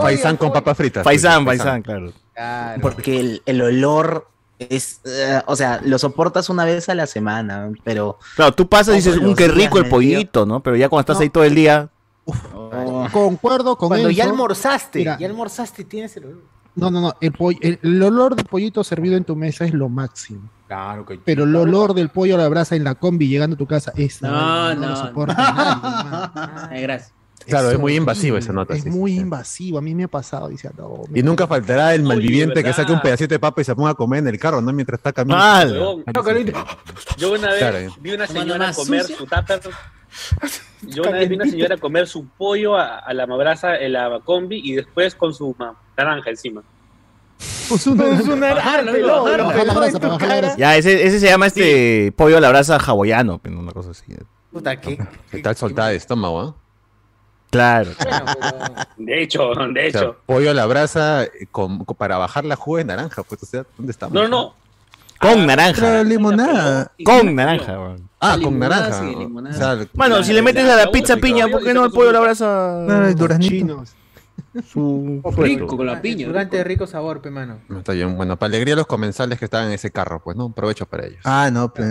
Speaker 2: Faisán con papas fritas.
Speaker 4: Faisán, faisán, claro.
Speaker 1: Claro.
Speaker 8: Porque el, el olor es, eh, o sea, lo soportas una vez a la semana, pero
Speaker 4: Claro, tú pasas y dices, un qué
Speaker 8: los
Speaker 4: rico el pollito, ¿no? Pero ya cuando estás
Speaker 9: No.
Speaker 4: ahí todo el día.
Speaker 9: Concuerdo con
Speaker 1: Cuando ya
Speaker 9: Enzo.
Speaker 1: almorzaste,
Speaker 9: Mira.
Speaker 1: ya almorzaste, tienes el olor.
Speaker 9: No, no, no. El, el, el olor del pollito servido en tu mesa es lo máximo.
Speaker 1: Claro que
Speaker 9: Pero el olor del pollo a la brasa en la combi llegando a tu casa es.
Speaker 6: No, no,
Speaker 9: soporta nadie, man.
Speaker 6: Ay, gracias.
Speaker 2: Claro, es muy invasiva esa nota,
Speaker 9: Es
Speaker 2: sí,
Speaker 9: muy
Speaker 2: sí.
Speaker 9: invasivo. A mí me ha pasado. Dice, no,
Speaker 2: Y nunca faltará el malviviente que saque un pedacito de papa y se ponga a comer en el carro, ¿no? Mientras está caminando.
Speaker 10: Yo una vez
Speaker 2: Claro.
Speaker 10: vi una señora comer
Speaker 6: sucia.
Speaker 10: su tupper. Yo una vez vi una señora comer su pollo a, a la mabrasa en la combi y después con su ma- naranja encima.
Speaker 9: Pues una-
Speaker 1: Es una
Speaker 6: Bajarla,
Speaker 1: arte,
Speaker 6: no,
Speaker 1: lo-
Speaker 6: bajarla.
Speaker 1: lo
Speaker 9: Bajar la
Speaker 1: peló en
Speaker 9: grasa,
Speaker 1: tu
Speaker 9: bajar la
Speaker 1: cara.
Speaker 9: grasa.
Speaker 4: Ya, ese, ese se llama este pollo a la brasa hawaiano, pero una cosa así.
Speaker 1: Puta, ¿qué?
Speaker 2: Está soltada de estómago, ¿ah?
Speaker 4: Claro.
Speaker 1: Bueno, pero-
Speaker 10: De hecho, de
Speaker 2: O sea,
Speaker 10: hecho.
Speaker 2: pollo a la brasa eh, con- con- para bajar la jugo de naranja, pues, o sea, ¿dónde estamos?
Speaker 10: No, no.
Speaker 4: Con
Speaker 10: Ah,
Speaker 4: naranja.
Speaker 3: Pero limonada.
Speaker 4: Con naranja, weón.
Speaker 2: Ah, con naranja.
Speaker 6: sí, limonada.
Speaker 2: O sea,
Speaker 4: Bueno, si le metes a la pizza piña, ¿por qué no el pollo a la brasa?
Speaker 3: Duraznito.
Speaker 9: chinos.
Speaker 4: Su
Speaker 6: Rico con la piña.
Speaker 1: Durante de rico sabor, pe mano.
Speaker 2: no está bien. Bueno, para alegría a los comensales que estaban en ese carro, pues, ¿no? Provecho para ellos.
Speaker 3: Ah, no, pues.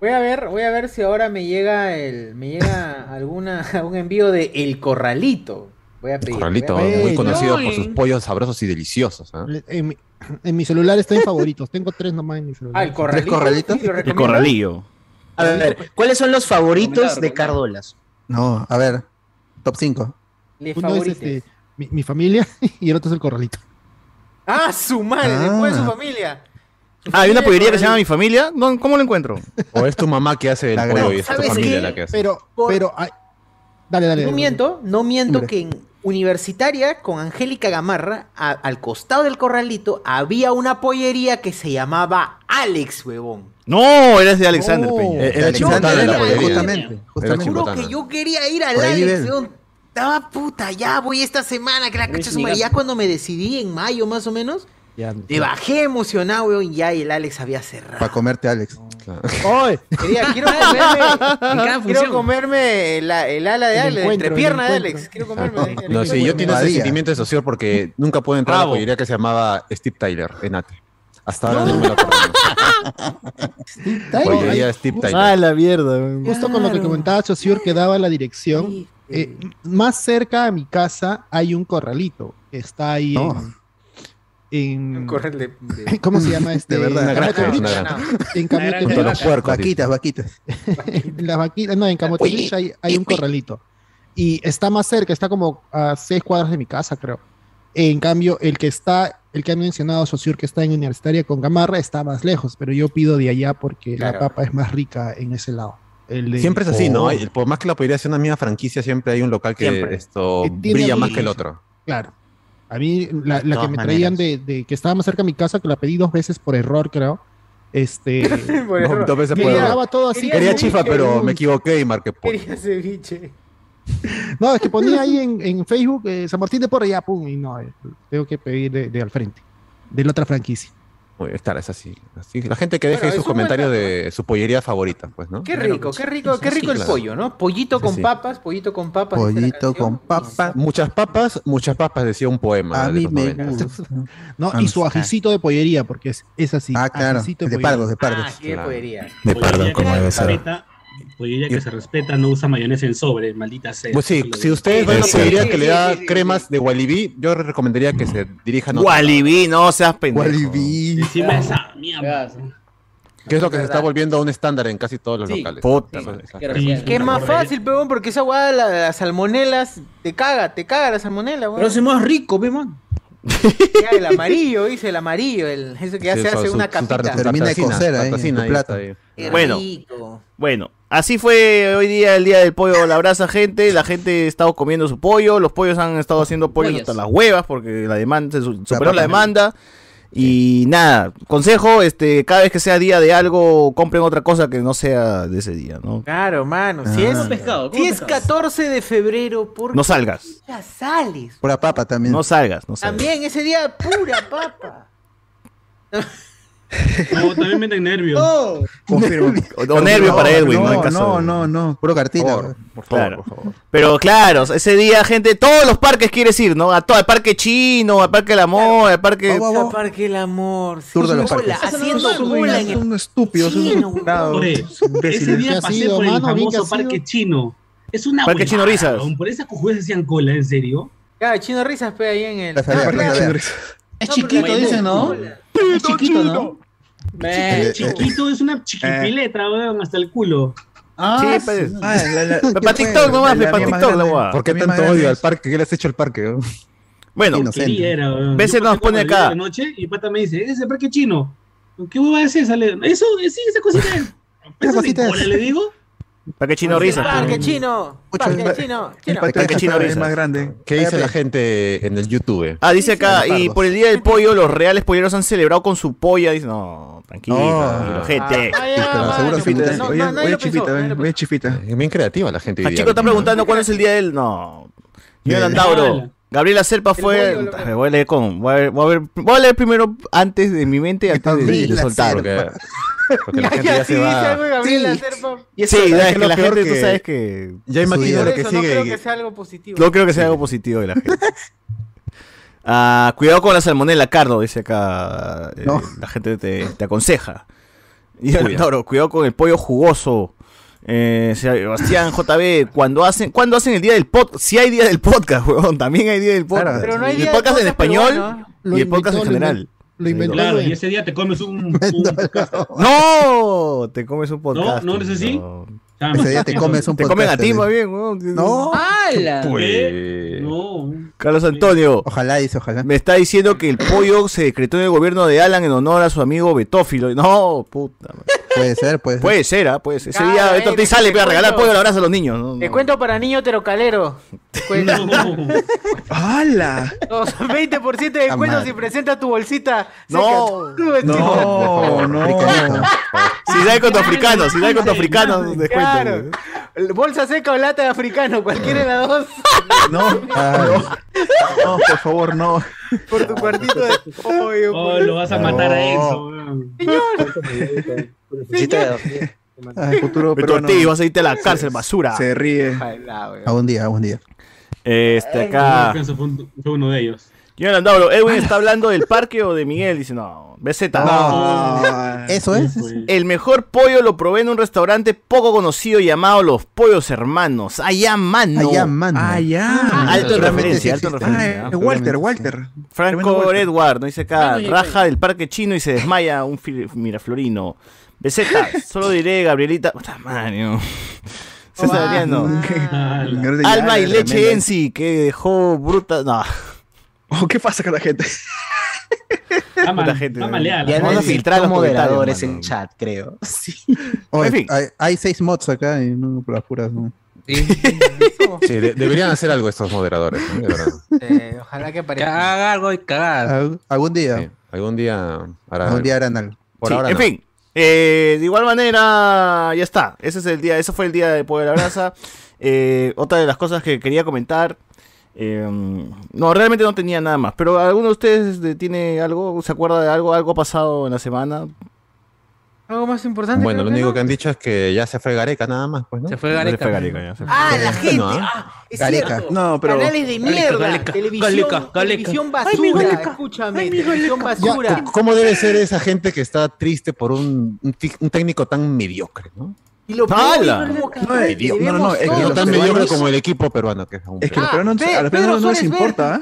Speaker 1: Voy a ver, voy a ver si ahora me llega el, me llega alguna, algún envío de El Corralito. Voy a pedir.
Speaker 2: Corralito,
Speaker 1: voy a pedir.
Speaker 2: muy conocido
Speaker 6: no,
Speaker 2: por sus pollos sabrosos y deliciosos. ¿ah?
Speaker 9: En mi, en mi celular está en favoritos. Tengo tres nomás en mi celular.
Speaker 1: Ah, el corralito.
Speaker 3: corralitos?
Speaker 1: ¿Sí lo
Speaker 4: El corralillo.
Speaker 8: a ver, ¿cuáles son los favoritos de. Cardolas?
Speaker 3: No, a ver. Top 5.
Speaker 1: Le
Speaker 9: Uno es este, mi, mi familia y el otro es el corralito.
Speaker 1: Ah, su madre,
Speaker 3: Ah.
Speaker 1: después de su familia.
Speaker 4: Ah, hay una pollería que se llama Mi. Familia. ¿Dó- ¿Cómo lo encuentro?
Speaker 2: O es tu mamá que hace el
Speaker 3: La
Speaker 2: pollo
Speaker 3: granja.
Speaker 2: y es tu
Speaker 1: ¿Sabes
Speaker 2: familia
Speaker 1: qué?
Speaker 2: la que hace.
Speaker 9: Pero,
Speaker 1: Por-
Speaker 9: pero, ay, dale, dale.
Speaker 1: No
Speaker 9: dale.
Speaker 1: miento, no miento
Speaker 3: Hombre.
Speaker 1: que en Universitaria con Angélica Gamarra, a- al costado del corralito, había una pollería que se llamaba Alex, huevón.
Speaker 4: No, eres de Alexander
Speaker 9: No.
Speaker 4: Peña.
Speaker 2: Eh, Era
Speaker 1: Yo
Speaker 2: chimbotana
Speaker 1: quería
Speaker 2: la
Speaker 1: ir,
Speaker 2: pollería.
Speaker 3: Justamente.
Speaker 2: Era
Speaker 3: Justamente.
Speaker 1: Juro que yo quería ir al
Speaker 3: Por ahí
Speaker 1: Alex,
Speaker 3: vive
Speaker 1: weón. Estaba puta, ya voy esta semana, que la cacha su madre. Ya cuando me decidí, en mayo más o menos,
Speaker 9: Ya,
Speaker 1: me bajé emocionado, weón, ya y el Alex había cerrado.
Speaker 3: Para comerte, Alex.
Speaker 9: ¡Ay!
Speaker 1: Quería, quiero comerme, quiero comerme la- el ala de
Speaker 9: El
Speaker 1: Alex, la
Speaker 9: encuentro,
Speaker 1: entrepierna
Speaker 9: el
Speaker 1: de
Speaker 9: encuentro.
Speaker 1: Alex. Quiero comerme. el
Speaker 2: No, sí, yo tengo ese
Speaker 3: Badía.
Speaker 2: sentimiento de socio porque nunca pude entrar a la
Speaker 4: Bravo.
Speaker 2: pollería que se llamaba Steve Tyler en Ate. Hasta ahora no, me lo acuerdo. Pollería Steve Tyler.
Speaker 4: Ah, la mierda. weón.
Speaker 9: Justo con lo que comentaba Chosiur que daba la dirección, eh, más cerca a mi casa hay un corralito. que Está ahí
Speaker 3: No.
Speaker 9: en, en-
Speaker 1: de, de-
Speaker 9: ¿Cómo se llama este?
Speaker 3: De verdad.
Speaker 9: En Camote
Speaker 6: granja.
Speaker 2: Junto a
Speaker 9: Beach.
Speaker 2: los puercos. dice.
Speaker 3: Vaquitas, vaquitas.
Speaker 9: Las vaquitas, no, en Camote Beach hay, hay un corralito. Y está más cerca, está como a seis cuadras de mi casa, creo. En cambio, el que está, el que ha mencionado Sociur, que está en Universitaria con Gamarra, está más lejos, pero yo pido de allá porque la
Speaker 4: Claro.
Speaker 9: papa es más rica en ese lado. El de-
Speaker 2: Siempre es así, ¿no?
Speaker 9: Oh,
Speaker 2: Hay- por más que la pollería sea una misma franquicia, siempre hay un local que
Speaker 8: Siempre.
Speaker 2: esto
Speaker 9: tiene
Speaker 2: brilla más que el otro.
Speaker 9: Claro. A mí, la, la que me traían de, de que estaba más cerca de mi casa, que la pedí dos veces por error, creo. Este.
Speaker 1: Por
Speaker 2: No,
Speaker 1: error.
Speaker 2: dos veces por error.
Speaker 9: todo así.
Speaker 2: Quería
Speaker 9: como-
Speaker 2: chifa, pero me equivoqué y marqué pollo.
Speaker 1: Quería ceviche.
Speaker 9: No, es que ponía ahí en, en Facebook eh, San Martín de Porra y ya, pum, y no, eh, tengo que pedir de, de al frente, de la otra franquicia.
Speaker 2: Estar, es así, así. La gente que deje
Speaker 1: Bueno,
Speaker 2: ahí sus
Speaker 1: buen
Speaker 2: comentarios de su pollería favorita, pues, ¿no?
Speaker 1: Qué rico, qué rico, qué rico el
Speaker 2: claro.
Speaker 1: pollo, ¿no? Pollito con
Speaker 2: sí.
Speaker 1: papas, pollito con papas.
Speaker 3: Pollito con papa.
Speaker 2: Muchas papas, muchas papas, decía un poema.
Speaker 3: A
Speaker 2: de
Speaker 3: mí
Speaker 2: los
Speaker 3: me
Speaker 2: 90.
Speaker 3: gusta.
Speaker 9: ¿no? Y su ajicito de pollería, porque es, es así.
Speaker 3: Ah, claro. De pardos, de pardos.
Speaker 1: Ah, qué
Speaker 2: Claro.
Speaker 1: pollería.
Speaker 11: De perdón, como debe
Speaker 10: se
Speaker 11: ser.
Speaker 10: Respeta, pollería que se respeta no usa mayonesa en sobre, maldita sea.
Speaker 2: Pues sí, si ustedes van a una
Speaker 11: Sí,
Speaker 2: pollería
Speaker 1: sí,
Speaker 2: que le
Speaker 1: sí,
Speaker 2: da
Speaker 1: sí, sí,
Speaker 2: cremas
Speaker 1: sí.
Speaker 2: de Walibi, yo recomendaría que se dirijan a
Speaker 4: Walibi, no seas pendejo.
Speaker 3: Walibi.
Speaker 10: Encima esa mierda.
Speaker 2: Que es lo que se está volviendo a un estándar en casi todos los
Speaker 6: Sí.
Speaker 2: locales.
Speaker 4: Puta
Speaker 10: Sí.
Speaker 6: raro.
Speaker 1: Que es más fácil, peón, porque esa guada, la, las salmonelas, te caga, te caga la salmonela, weón.
Speaker 6: Pero es más rico, pe, man.
Speaker 1: Ya, el amarillo, dice el amarillo, el, eso que ya
Speaker 2: Sí,
Speaker 1: se
Speaker 2: su-
Speaker 1: hace
Speaker 2: su-
Speaker 1: una
Speaker 2: su
Speaker 1: capita.
Speaker 3: Termina de
Speaker 2: tartacina,
Speaker 3: cocer ahí en
Speaker 2: tartacina,
Speaker 3: tu
Speaker 2: ahí
Speaker 3: plato.
Speaker 2: está ahí.
Speaker 1: Qué
Speaker 4: Bueno.
Speaker 1: rico.
Speaker 4: Bueno, así fue hoy día el día del pollo a la brasa, gente. La gente ha estado comiendo su pollo. Los pollos han estado haciendo pollos hasta las huevas porque la demanda se su- superó la demanda. Y nada, consejo, este, cada vez que sea día de algo, compren otra cosa que no sea de ese día, ¿no?
Speaker 1: Claro, mano. Si
Speaker 3: Ah.
Speaker 1: es,
Speaker 6: Como pescado,
Speaker 1: si es
Speaker 6: pescado.
Speaker 1: 14 de febrero, ¿por
Speaker 4: No
Speaker 1: qué
Speaker 4: salgas,
Speaker 1: ya sales?
Speaker 3: Pura papa también.
Speaker 4: no salgas, no salgas.
Speaker 1: También ese día pura papa.
Speaker 10: No, también meten nervios.
Speaker 1: Oh,
Speaker 11: Confirmo.
Speaker 4: O, o nervio para Edwin, ¿no? En
Speaker 11: No,
Speaker 4: caso
Speaker 11: no,
Speaker 4: de-
Speaker 11: no, no.
Speaker 3: Puro cartina.
Speaker 2: Por, por favor,
Speaker 4: Claro.
Speaker 2: por favor.
Speaker 4: Pero claro, ese día, gente, todos los parques quieres ir, ¿no? A todo, al parque chino, al parque del amor, al parque.
Speaker 3: Vamos, vamos.
Speaker 1: Parque el amor.
Speaker 3: Tour de los parques.
Speaker 1: haciendo cola en el Chino,
Speaker 11: frustrados,
Speaker 10: Oye, ese día
Speaker 9: ¿Qué ha
Speaker 10: pasé
Speaker 9: sido,
Speaker 10: por el
Speaker 9: mano?
Speaker 10: Famoso parque chino. Es una
Speaker 4: Parque Chino Risas.
Speaker 10: Por esas cojudes hacían cola, ¿en serio?
Speaker 1: Claro, Chino Risas pe ahí en el. Ah.
Speaker 5: Es chiquito, dicen, ¿no? Es chiquito, ¿no?
Speaker 10: Eh, chiquito es una chiquipiletra, weón, hasta el culo.
Speaker 5: Ah,
Speaker 4: Sí, pues.
Speaker 11: Ah, la- la-
Speaker 4: Para TikTok nomás, para TikTok la.
Speaker 2: ¿Por qué tanto odio al parque? ¿Qué le has hecho al parque?
Speaker 4: Bueno,
Speaker 10: weón.
Speaker 4: Veces nos pone acá.
Speaker 10: noche y pata me dice, ese parque chino. ¿Qué hueva es esa? Eso, eh, sí, esa cosita es. Esa
Speaker 3: cosita
Speaker 10: le digo.
Speaker 4: Parque chino risas.
Speaker 1: Parque
Speaker 4: pues.
Speaker 1: chino. Parque chino.
Speaker 11: Parque
Speaker 4: Parque Chino
Speaker 11: más grande.
Speaker 2: ¿Qué dice la gente en el YouTube?
Speaker 4: Ah, dice acá, y por el día del pollo, los reales polleros han celebrado con su polla. Dice, no, tranquilo, gente.
Speaker 1: Ah,
Speaker 3: pero Chifita,
Speaker 11: Oye, oye, chifita,
Speaker 2: bien creativa la gente. día.
Speaker 4: chico está preguntando cuándo es el día del. No. Yo Antauro. Gabriela Serpa fue. voy a leer con. Voy a, ver- voy a ver, voy a leer primero antes de mi mente, antes de, de soltar. Porque,
Speaker 2: Porque la gente
Speaker 1: Ya,
Speaker 2: se
Speaker 1: dice
Speaker 2: va.
Speaker 1: algo Gabriela
Speaker 3: Sí.
Speaker 1: Serpa.
Speaker 2: Y eso,
Speaker 4: sí,
Speaker 2: ¿sabes
Speaker 4: es que la
Speaker 2: peor
Speaker 4: gente, tú
Speaker 2: que-
Speaker 4: sabes que.
Speaker 2: Ya imagino lo que
Speaker 1: eso no creo que
Speaker 2: sigue.
Speaker 1: sea algo positivo.
Speaker 4: No creo que sea algo positivo de la gente. Ah, cuidado con la salmonela, Cardo, dice acá. eh,
Speaker 3: No.
Speaker 4: La gente te, te aconseja. Y Antauro, cuidado con el pollo jugoso. Eh, Sebastián JB, cuando hacen, cuando hacen el día del podcast, si hay día del podcast, huevón, también hay día del podcast.
Speaker 3: Claro.
Speaker 1: Pero no hay
Speaker 4: Y el podcast en
Speaker 1: podcast
Speaker 4: español
Speaker 9: Lo
Speaker 4: y el podcast en general.
Speaker 9: Lo inventó.
Speaker 10: Claro, y ese día te comes un, un
Speaker 4: No, te comes un podcast.
Speaker 10: ¿no eres así? Ah,
Speaker 3: Ese día te comes un
Speaker 4: Te comen a
Speaker 3: podcast,
Speaker 4: ti,
Speaker 3: eh.
Speaker 4: más bien, huevón.
Speaker 3: No,
Speaker 6: ¡Hala!
Speaker 10: ¿Qué? No.
Speaker 4: Carlos Antonio.
Speaker 3: ojalá dice, ojalá.
Speaker 4: Me está diciendo que el pollo se decretó en el gobierno de Alan en honor a su amigo Betófilo. No, puta. madre.
Speaker 3: Puede ser, puede ser.
Speaker 4: Puede ser, ¿ah? Puede ser. Ese
Speaker 1: Claro,
Speaker 4: día
Speaker 1: eh,
Speaker 4: Beto
Speaker 1: te
Speaker 4: sale para
Speaker 1: cuento.
Speaker 4: regalar pollo a la brasa a los niños. No,
Speaker 1: Te
Speaker 4: no.
Speaker 1: cuento para niño terocalero.
Speaker 10: No.
Speaker 11: ¡Hala!
Speaker 1: Dos, 20% de descuento si presenta tu bolsita.
Speaker 4: No.
Speaker 1: seca.
Speaker 11: No, no.
Speaker 4: Si da con tu africano, si da con tu africano, descuento.
Speaker 1: Claro. Bolsa seca o lata de africano, cualquiera de las dos.
Speaker 11: No,
Speaker 3: Ay,
Speaker 11: no, por favor, no.
Speaker 1: Por tu cuartito de pollo.
Speaker 10: Oh,
Speaker 1: por-
Speaker 10: lo vas a matar a Enzo, weón.
Speaker 11: Ay, futuro peruano
Speaker 4: Ortiz, vas a irte a la cárcel, basura.
Speaker 11: se ríe.
Speaker 1: Ojalá, weón.
Speaker 3: algún día, algún día.
Speaker 4: Este, acá.
Speaker 10: Un- fue uno de ellos.
Speaker 4: Yo Andauro, Edwin está hablando del parque o de Miguel. Dice, no, BZ.
Speaker 11: No.
Speaker 3: Eso es.
Speaker 4: El mejor pollo lo probé en un restaurante poco conocido llamado Los Pollos Hermanos. Allá, mano.
Speaker 3: Allá, mano.
Speaker 11: Ah, ya.
Speaker 4: Alto en referencia, alto en referencia.
Speaker 11: Ah,
Speaker 4: ¿no?
Speaker 11: Walter, Walter.
Speaker 4: Franco. Edward, no dice acá, raja del parque chino y se desmaya un miraflorino. BZ, solo diré Gabrielita. Puta madre, no. César.
Speaker 10: Ah,
Speaker 4: Alma y leche en sí, que dejó bruta. No,
Speaker 11: Oh, ¿Qué pasa con la gente?
Speaker 10: Está mal,
Speaker 4: gente.
Speaker 10: está maleada.
Speaker 8: Ya necesito
Speaker 4: filtrar los
Speaker 8: moderadores en chat, creo.
Speaker 3: Oye,
Speaker 4: En fin.
Speaker 3: hay, hay seis mods acá y no por las puras. No.
Speaker 2: Sí, de- deberían hacer algo estos moderadores, ¿no? de verdad.
Speaker 1: Eh, ojalá que aparezca.
Speaker 7: Haga algo y cagar.
Speaker 3: Algún- Algún día.
Speaker 2: Sí, algún día harán
Speaker 3: Algún día harán algo.
Speaker 2: Por
Speaker 4: Sí,
Speaker 2: ahora
Speaker 4: en
Speaker 2: no.
Speaker 4: fin. eh, de igual manera, ya está. Ese es el día, ese fue el día de Poder Abraza. Eh, otra de las cosas que quería comentar. Eh, no, realmente no tenía nada más. Pero ¿alguno de ustedes de- tiene algo? ¿Se acuerda de algo? ¿Algo ha pasado en la semana?
Speaker 1: ¿Algo más importante?
Speaker 2: Bueno, lo único
Speaker 1: no?
Speaker 2: que han dicho es que ya se fue Gareca nada más, pues, ¿no?
Speaker 7: Se fue Gareca.
Speaker 4: fue Gareca, ya se fue.
Speaker 1: Ah, la gente.
Speaker 2: No, ¿ah?
Speaker 1: Ah, es
Speaker 3: Gareca.
Speaker 1: cierto.
Speaker 11: No, pero.
Speaker 1: Canales de mierda.
Speaker 7: Gareca,
Speaker 1: televisión,
Speaker 7: Gareca,
Speaker 1: televisión
Speaker 7: Ay,
Speaker 1: basura.
Speaker 7: mi Gareca.
Speaker 1: Escúchame, televisión
Speaker 9: Ya,
Speaker 1: basura.
Speaker 2: ¿Cómo debe ser esa gente que está triste por un, un, un técnico tan mediocre, ¿no?
Speaker 1: Y lo
Speaker 4: ¡Hala!
Speaker 1: es
Speaker 11: No, eh,
Speaker 1: debemos
Speaker 11: no, no, no, es que
Speaker 2: No tan mediocre como el equipo peruano, que es aún
Speaker 11: Es que a los
Speaker 1: Ah,
Speaker 11: peruanos,
Speaker 1: Pe-
Speaker 11: a los
Speaker 1: Pedro
Speaker 11: peruanos no les importa, ¿ah?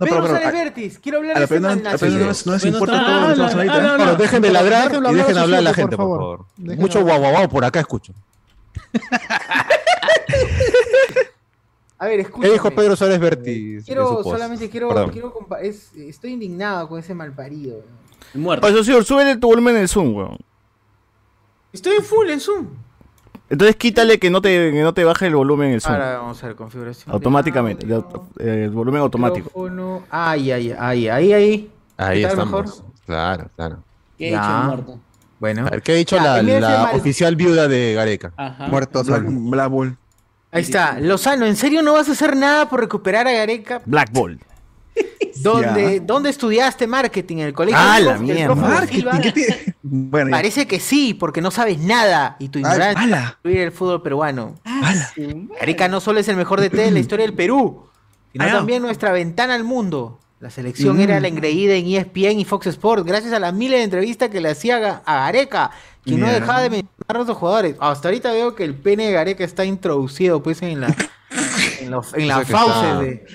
Speaker 11: No,
Speaker 1: Pedro
Speaker 11: pero, pero,
Speaker 1: Vértiz, quiero hablar
Speaker 11: a
Speaker 1: de
Speaker 11: la
Speaker 1: ese
Speaker 11: peruana- a la
Speaker 1: malnacido.
Speaker 11: peruana no les- no les importa todo lo que estamos ahorita. ¿eh?
Speaker 2: Bueno, dejen de ladrar y
Speaker 9: hablar
Speaker 2: dejen hablar a la gente,
Speaker 9: por favor.
Speaker 2: Mucho guau guau guau por acá escucho.
Speaker 1: A ver,
Speaker 2: ¿Qué
Speaker 1: escúchame.
Speaker 2: dijo Pedro Suárez Vértiz? en
Speaker 1: Quiero, solamente quiero,
Speaker 2: Perdón.
Speaker 1: quiero compa- es- estoy indignado con ese malparido.
Speaker 6: Muerto.
Speaker 4: Oye, señor, súbele tu volumen en el Zoom, weón.
Speaker 1: Estoy en full en Zoom.
Speaker 4: Entonces quítale que no te, que no te baje el volumen en el Zoom.
Speaker 1: Ahora vamos a ver configuración.
Speaker 4: Automáticamente. de
Speaker 1: audio,
Speaker 4: auto- eh, el volumen automático.
Speaker 1: micrófono. Ay, ay, ay, ahí, ahí.
Speaker 2: Ahí
Speaker 1: ¿Qué tal,
Speaker 2: estamos.
Speaker 1: mejor?
Speaker 2: Claro, claro.
Speaker 6: ¿Qué he muerto?
Speaker 1: Bueno,
Speaker 2: A ver, ¿qué ha dicho
Speaker 1: Ya,
Speaker 2: la, oficial viuda de Gareca?
Speaker 6: Ajá.
Speaker 3: Muerto
Speaker 11: Black, Bull.
Speaker 1: ahí está. Lozano, ¿en serio no vas a hacer nada por recuperar a Gareca?
Speaker 4: Black Ball.
Speaker 1: ¿Dónde, ¿dónde estudiaste marketing? ¿En el colegio?
Speaker 4: Ah,
Speaker 1: del
Speaker 4: la
Speaker 1: del
Speaker 4: mierda.
Speaker 11: Marketing. Bueno.
Speaker 1: Parece que sí, porque no sabes nada y tu ignorancia
Speaker 11: ala.
Speaker 1: el fútbol peruano.
Speaker 11: ¡Hala!
Speaker 1: Gareca no solo es el mejor DT de la historia del Perú, sino
Speaker 11: Ah, no.
Speaker 1: también nuestra ventana al mundo. La selección
Speaker 11: Mm.
Speaker 1: era la engreída en ESPN y Fox Sports, gracias a las miles de entrevistas que le hacía a Ga- a Gareca, quien no
Speaker 11: Mierda.
Speaker 1: dejaba de mencionar a los jugadores. Hasta ahorita veo que el pene de Gareca está introducido pues en la en, los- en la fauce
Speaker 2: está-
Speaker 1: de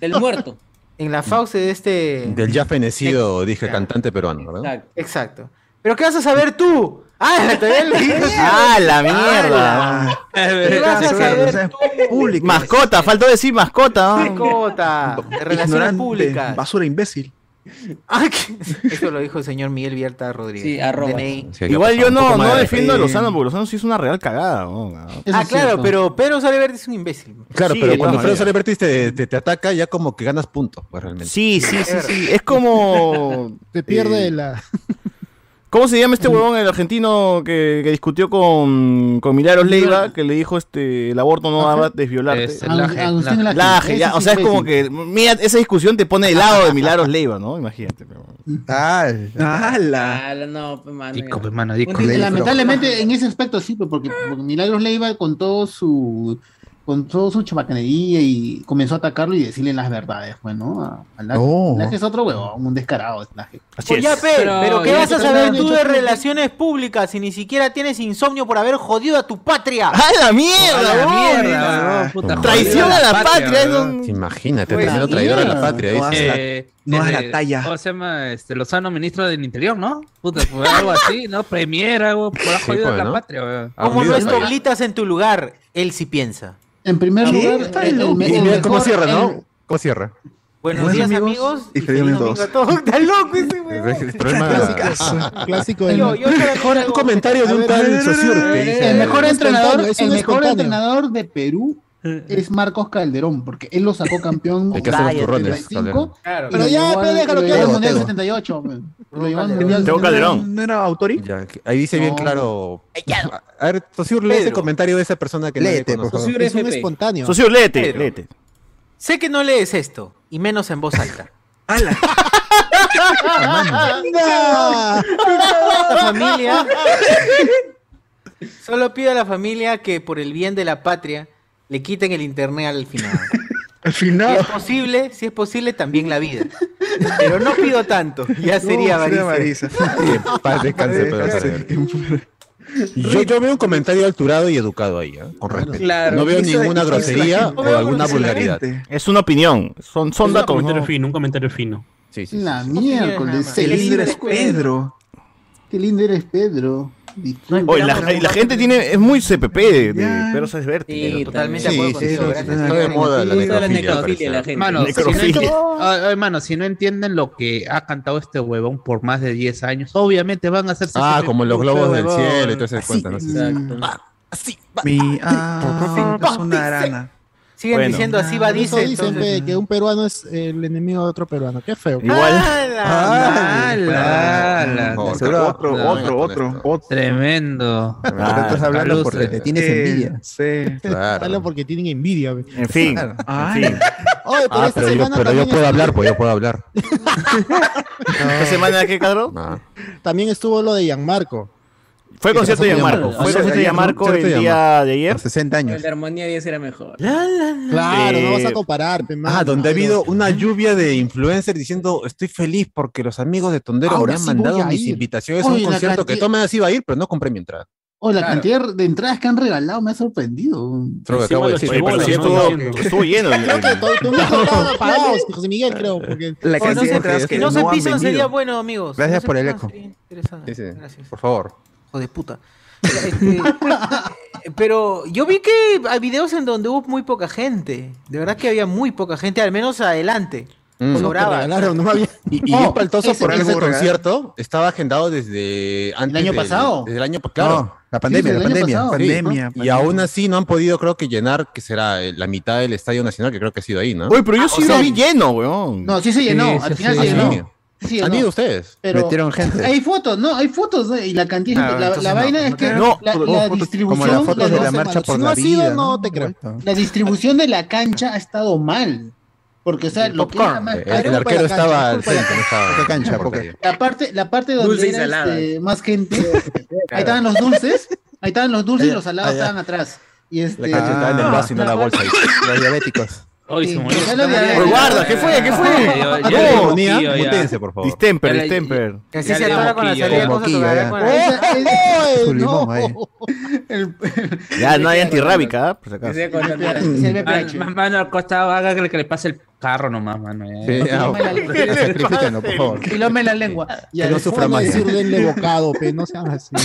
Speaker 6: El muerto.
Speaker 1: En la fauce de este
Speaker 2: Del ya fenecido, dije, cantante peruano, ¿verdad?
Speaker 6: Exacto.
Speaker 1: Exacto. ¿Pero qué vas a saber tú? Ah, todavía.
Speaker 4: ¡Ah, la mierda!
Speaker 1: ¿Qué vas a saber tú?
Speaker 4: Mascota, faltó decir mascota. ¿no?
Speaker 1: Mascota de relaciones públicas.
Speaker 11: Basura imbécil.
Speaker 1: Ah. Eso lo dijo el señor Miguel Vierta Rodríguez.
Speaker 6: Sí, arroba.
Speaker 2: Sí,
Speaker 4: Igual yo no, no
Speaker 2: de-
Speaker 4: defiendo a
Speaker 11: eh,
Speaker 4: Lozano, porque Lozano sí es una real cagada.
Speaker 1: Ah,
Speaker 5: es
Speaker 1: claro, pero Pedro Saleverdi es un imbécil.
Speaker 2: Claro,
Speaker 4: Sí,
Speaker 2: pero
Speaker 4: de
Speaker 2: cuando Pedro Vértiz te, te, te ataca, ya como que ganas puntos, pues realmente.
Speaker 4: Sí, sí, sí, sí. Es como.
Speaker 9: Te pierde
Speaker 4: eh,
Speaker 9: la.
Speaker 4: ¿Cómo se llama este huevón, el argentino que, que discutió con, con Milagros Leiva, que le dijo este el aborto no va a desviolarte?
Speaker 7: Es-
Speaker 5: Agus-
Speaker 7: Laje,
Speaker 5: Agustín
Speaker 7: Laje.
Speaker 5: Laje.
Speaker 4: Laje, ya,
Speaker 5: Ese
Speaker 4: o sea, es como que, mira, esa discusión te pone del lado de Milagros Leiva, ¿no? Imagínate. pero-
Speaker 3: Ah,
Speaker 11: ¡Hala!
Speaker 6: Ah, no, pues, mano.
Speaker 7: Pues, mano,
Speaker 6: título-
Speaker 5: Lamentablemente en ese aspecto sí, porque, porque Milagros Leiva con todo su con todo su chabacanería y comenzó a atacarlo y decirle las verdades, pues, ¿no? A, a Laje.
Speaker 3: Oh.
Speaker 5: Laje es otro huevón, un descarado es Laje.
Speaker 4: Así
Speaker 1: Pues ya,
Speaker 4: es.
Speaker 1: Pe, pero,
Speaker 6: Pero
Speaker 1: ¿qué vas
Speaker 6: que
Speaker 1: a saber tú de relaciones públicas si ni siquiera tienes insomnio por haber jodido a tu patria?
Speaker 4: ¡A la mierda,
Speaker 7: A la mierda, puta,
Speaker 4: Traición a la patria, un-
Speaker 2: Imagínate,
Speaker 1: Pues,
Speaker 2: tremendo traidor a la patria.
Speaker 11: No
Speaker 7: Eh,
Speaker 11: no das la
Speaker 7: eh,
Speaker 11: talla.
Speaker 7: ¿Cómo se llama? Este, Lozano, ministro del Interior, ¿no? Puta, fue algo así, ¿no? Premier, algo por la
Speaker 2: Sí,
Speaker 7: jodida
Speaker 2: pues,
Speaker 7: la
Speaker 2: ¿no?
Speaker 7: patria, weón.
Speaker 2: Ah,
Speaker 1: ¿Cómo no
Speaker 2: olvídate.
Speaker 1: estoblitas en tu lugar? Él sí piensa.
Speaker 5: En primer
Speaker 11: ¿Qué?
Speaker 5: lugar,
Speaker 11: Está
Speaker 5: el- el-
Speaker 2: Y
Speaker 5: el
Speaker 2: mira cómo
Speaker 5: mejor-
Speaker 2: cierra,
Speaker 5: el-
Speaker 2: ¿no? ¿Cómo cierra?
Speaker 1: Buenos
Speaker 11: Buenos
Speaker 1: días,
Speaker 11: amigos
Speaker 1: amigos.
Speaker 11: y feliz
Speaker 1: domingo a todos. Está loco ese weón.
Speaker 2: El problema
Speaker 9: Clásico del.
Speaker 1: Yo, yo
Speaker 2: Mejor
Speaker 1: hago-
Speaker 2: comentario de un tal dice,
Speaker 5: El mejor
Speaker 9: Es
Speaker 5: entrenador,
Speaker 9: es
Speaker 5: el
Speaker 9: un
Speaker 5: mejor entrenador de Perú es Marcos Calderón, porque él lo sacó campeón en
Speaker 2: turrones,
Speaker 5: 75
Speaker 1: Claro.
Speaker 9: Pero ya,
Speaker 5: llevó
Speaker 9: pe,
Speaker 5: al-
Speaker 9: déjalo
Speaker 5: lo
Speaker 9: que hable.
Speaker 5: Mundial
Speaker 3: Tego.
Speaker 5: 78. man. Lo al
Speaker 1: Calderón.
Speaker 5: Mundial
Speaker 4: Tego
Speaker 5: 78.
Speaker 4: Calderón.
Speaker 11: ¿No era Autori?
Speaker 2: Ya, ahí dice bien
Speaker 5: No.
Speaker 2: claro. A ver, Saussure, lee ese comentario de esa persona que
Speaker 3: Léete, favor.
Speaker 6: Saussure
Speaker 9: Es un espontáneo.
Speaker 4: Socio, léete,
Speaker 1: Pedro.
Speaker 4: léete.
Speaker 1: Sé que no lees esto, y menos en voz alta.
Speaker 11: ¡Hala!
Speaker 1: La familia. Solo pido a la familia que por el bien de la patria le quiten el internet al final.
Speaker 11: Al
Speaker 1: Si
Speaker 11: final.
Speaker 1: es posible, si es posible, también la vida. Pero no pido tanto, ya sería
Speaker 11: No. Marisa.
Speaker 2: Paz descanse, Pedro Suárez. Yo, yo veo un comentario alturado y educado ahí, ¿eh? con respeto.
Speaker 6: Claro.
Speaker 2: No veo ninguna grosería o alguna vulgaridad.
Speaker 4: Es una opinión, son, son
Speaker 12: un
Speaker 4: datos.
Speaker 12: comentario
Speaker 4: ¿no?
Speaker 12: fino, un comentario fino.
Speaker 2: Sí, sí.
Speaker 5: La miércoles. Qué
Speaker 11: lindo eres Pedro.
Speaker 5: Qué lindo eres Pedro. Disculpa.
Speaker 4: Oye, la, la gente tiene, es muy CPP de, de Vértiz.
Speaker 6: Sí,
Speaker 1: Totalmente
Speaker 2: Sí,
Speaker 1: acuerdo
Speaker 2: sí, sí,
Speaker 1: gracias.
Speaker 2: está de moda la
Speaker 6: la
Speaker 2: necrofilia.
Speaker 6: la gente.
Speaker 7: Mano, si no,
Speaker 4: Necrofilia.
Speaker 7: entienden- Ay, ay, mano, si no entienden lo que ha cantado este huevón por más de 10 años, obviamente van a hacerse
Speaker 2: Ah, como los globos del
Speaker 7: huevón.
Speaker 2: cielo y todo ese
Speaker 5: Así,
Speaker 2: cuento, ¿no? Sí.
Speaker 6: Exacto.
Speaker 11: Mi ah, es una arana.
Speaker 1: Siguen
Speaker 4: Bueno.
Speaker 1: diciendo así va
Speaker 9: eso
Speaker 1: dice.
Speaker 9: dicen
Speaker 1: entonces-
Speaker 9: que un peruano es el enemigo de otro peruano. Qué feo.
Speaker 4: Igual.
Speaker 2: Carlos,
Speaker 11: otro, otro, otro, otro.
Speaker 7: Tremendo.
Speaker 3: Pero tú estás hablando porque le tienes
Speaker 11: Sí,
Speaker 3: envidia.
Speaker 11: Sí.
Speaker 2: Claro.
Speaker 9: Hablan porque tienen envidia.
Speaker 4: En fin.
Speaker 3: Claro.
Speaker 11: Ah,
Speaker 4: En fin.
Speaker 9: Oye, pero
Speaker 2: Ah,
Speaker 9: esta
Speaker 2: pero yo, pero puedo
Speaker 9: estuvo-
Speaker 2: hablar, pues yo puedo hablar.
Speaker 4: ¿Esta semana qué?
Speaker 2: No.
Speaker 9: También estuvo lo de Gianmarco.
Speaker 4: Fue el
Speaker 9: ¿Qué
Speaker 4: concierto de. Gianmarco? Fue el concierto de
Speaker 2: concierto
Speaker 4: el día de ayer.
Speaker 3: Por 60
Speaker 6: El
Speaker 3: años.
Speaker 6: de armonía 10 era mejor.
Speaker 9: Claro, no vas a comparar.
Speaker 2: Ah, donde ha habido una lluvia de influencers diciendo estoy feliz porque los amigos de Tondero
Speaker 9: Ahora
Speaker 2: me han
Speaker 9: sí
Speaker 2: mandado mis invitaciones a un concierto que todo me iba a ir, pero no compré mi entrada.
Speaker 5: Oye, la
Speaker 6: Claro.
Speaker 5: cantidad de entradas que han regalado me ha sorprendido.
Speaker 2: Creo que acabo de decir.
Speaker 4: Estuvo, lleno. el-
Speaker 9: Creo que
Speaker 4: el-
Speaker 9: estaban apagados, José Miguel, creo. Porque
Speaker 11: La
Speaker 1: no
Speaker 11: cantidad de
Speaker 1: se,
Speaker 11: entradas que
Speaker 1: no se pisan sería bueno, amigos.
Speaker 3: Gracias por el eco.
Speaker 1: interesante.
Speaker 2: Sí, sí.
Speaker 1: Gracias.
Speaker 2: Por favor.
Speaker 1: Hijo de puta. Este, pero yo vi que hay videos en donde hubo muy poca gente. De verdad que había muy poca gente, al menos adelante.
Speaker 2: Mm.
Speaker 9: no
Speaker 1: Sobraba.
Speaker 9: había.
Speaker 2: Y, y
Speaker 5: Oh,
Speaker 2: paltoso porque
Speaker 5: ese
Speaker 2: concierto estaba agendado desde antes
Speaker 5: año
Speaker 2: del-
Speaker 5: pasado?
Speaker 2: Desde el año pasado.
Speaker 3: No, la pandemia,
Speaker 5: Sí,
Speaker 3: la
Speaker 5: el año
Speaker 3: pandemia.
Speaker 2: Y
Speaker 11: pandemia.
Speaker 2: aún así no han podido, creo que llenar, que será eh, la mitad del Estadio Nacional, que creo que ha sido ahí, ¿no?
Speaker 4: Oye, pero yo sí
Speaker 5: o sea,
Speaker 4: lo vi lleno, weón.
Speaker 5: No, sí se llenó.
Speaker 7: Sí,
Speaker 5: al
Speaker 7: sí,
Speaker 5: final
Speaker 7: sí,
Speaker 5: se
Speaker 7: sí.
Speaker 5: llenó.
Speaker 2: Sí. ¿Han ido ustedes?
Speaker 5: Pero
Speaker 3: Metieron gente.
Speaker 5: hay fotos, ¿no? Hay fotos ¿no? y la cantidad.
Speaker 11: Ah,
Speaker 5: la, la
Speaker 11: no,
Speaker 5: vaina
Speaker 11: no
Speaker 5: es que la,
Speaker 11: no,
Speaker 5: la
Speaker 11: fotos
Speaker 5: distribución,
Speaker 3: Como las fotos de
Speaker 5: la-
Speaker 3: la
Speaker 9: no,
Speaker 3: marcha
Speaker 9: mano,
Speaker 3: por
Speaker 9: si no
Speaker 3: la
Speaker 9: ha sido,
Speaker 3: vida.
Speaker 9: no te creo.
Speaker 5: la distribución de la cancha ha estado mal. Porque, o sea, lo que era más
Speaker 2: Eh,
Speaker 5: caro-
Speaker 2: el arquero estaba
Speaker 9: cancha,
Speaker 2: al
Speaker 9: culpa de la
Speaker 2: frente, no estaba
Speaker 3: ¿Qué cancha? Porque-
Speaker 5: la parte, la parte donde era este, más gente, ahí estaban los dulces, ahí estaban los dulces y los salados
Speaker 3: Ah,
Speaker 5: estaban atrás. Y este,
Speaker 2: La cancha estaba en el vaso y no la bolsa. ahí.
Speaker 3: Los diabéticos.
Speaker 7: Hoy
Speaker 5: Sí,
Speaker 7: se murió.
Speaker 5: ya lo había-
Speaker 4: Oye, guarda, ¿qué fue? ¿Qué fue? Ah,
Speaker 2: mutense, por favor.
Speaker 4: Distemper, distemper.
Speaker 1: Que así
Speaker 7: Ya
Speaker 1: se atora con la salida
Speaker 3: ya.
Speaker 1: con la-
Speaker 5: Esa- es-
Speaker 9: ¡Ay,
Speaker 3: Su limón
Speaker 9: no!
Speaker 3: ahí.
Speaker 5: el-
Speaker 4: Ya no hay antirrábica, ¿ah? por si acaso.
Speaker 7: Ah, mano al costado, haga que le pase el carro nomás, mano.
Speaker 3: ah, sacrifíquenlo, por favor.
Speaker 5: La lengua.
Speaker 3: Que no sufra
Speaker 9: ¿Cómo
Speaker 3: más.
Speaker 9: decir denle bocado, pe? No sean así.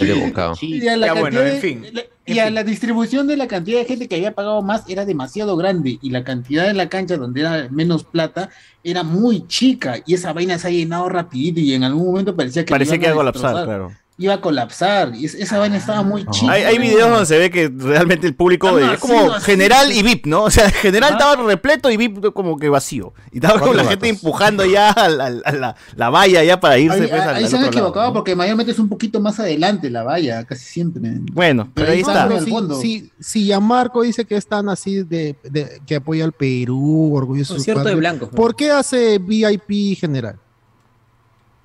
Speaker 5: A la
Speaker 1: Ya, bueno, en fin.
Speaker 5: Y a la distribución de la cantidad de gente que había pagado más era demasiado grande y la cantidad de la cancha donde era menos plata era muy chica y esa vaina se ha llenado rapidito y en algún momento parecía que
Speaker 4: Parecía que iba a colapsar, claro.
Speaker 5: Iba a colapsar y es- esa vaina estaba muy chica.
Speaker 4: Hay, hay videos donde se ve que realmente el público
Speaker 5: Ah,
Speaker 4: es como
Speaker 5: así.
Speaker 4: general y VIP, ¿no? O sea, general estaba repleto y VIP como que vacío. Y estaba con la gente empujando ya a la, a la- la valla ya para irse.
Speaker 5: Ahí,
Speaker 4: pues, al-
Speaker 5: ahí
Speaker 4: al
Speaker 5: se han
Speaker 4: lado,
Speaker 5: equivocado
Speaker 4: ¿no?
Speaker 5: porque mayormente es un poquito más adelante la valla, casi siempre.
Speaker 4: Bueno, pero ahí
Speaker 5: ahí
Speaker 4: está.
Speaker 9: si,
Speaker 5: fondo.
Speaker 9: si, si Gianmarco dice que están así de, de- que apoya al Perú, orgulloso. de su
Speaker 6: Concierto de blancos.
Speaker 9: ¿Por qué hace VIP general?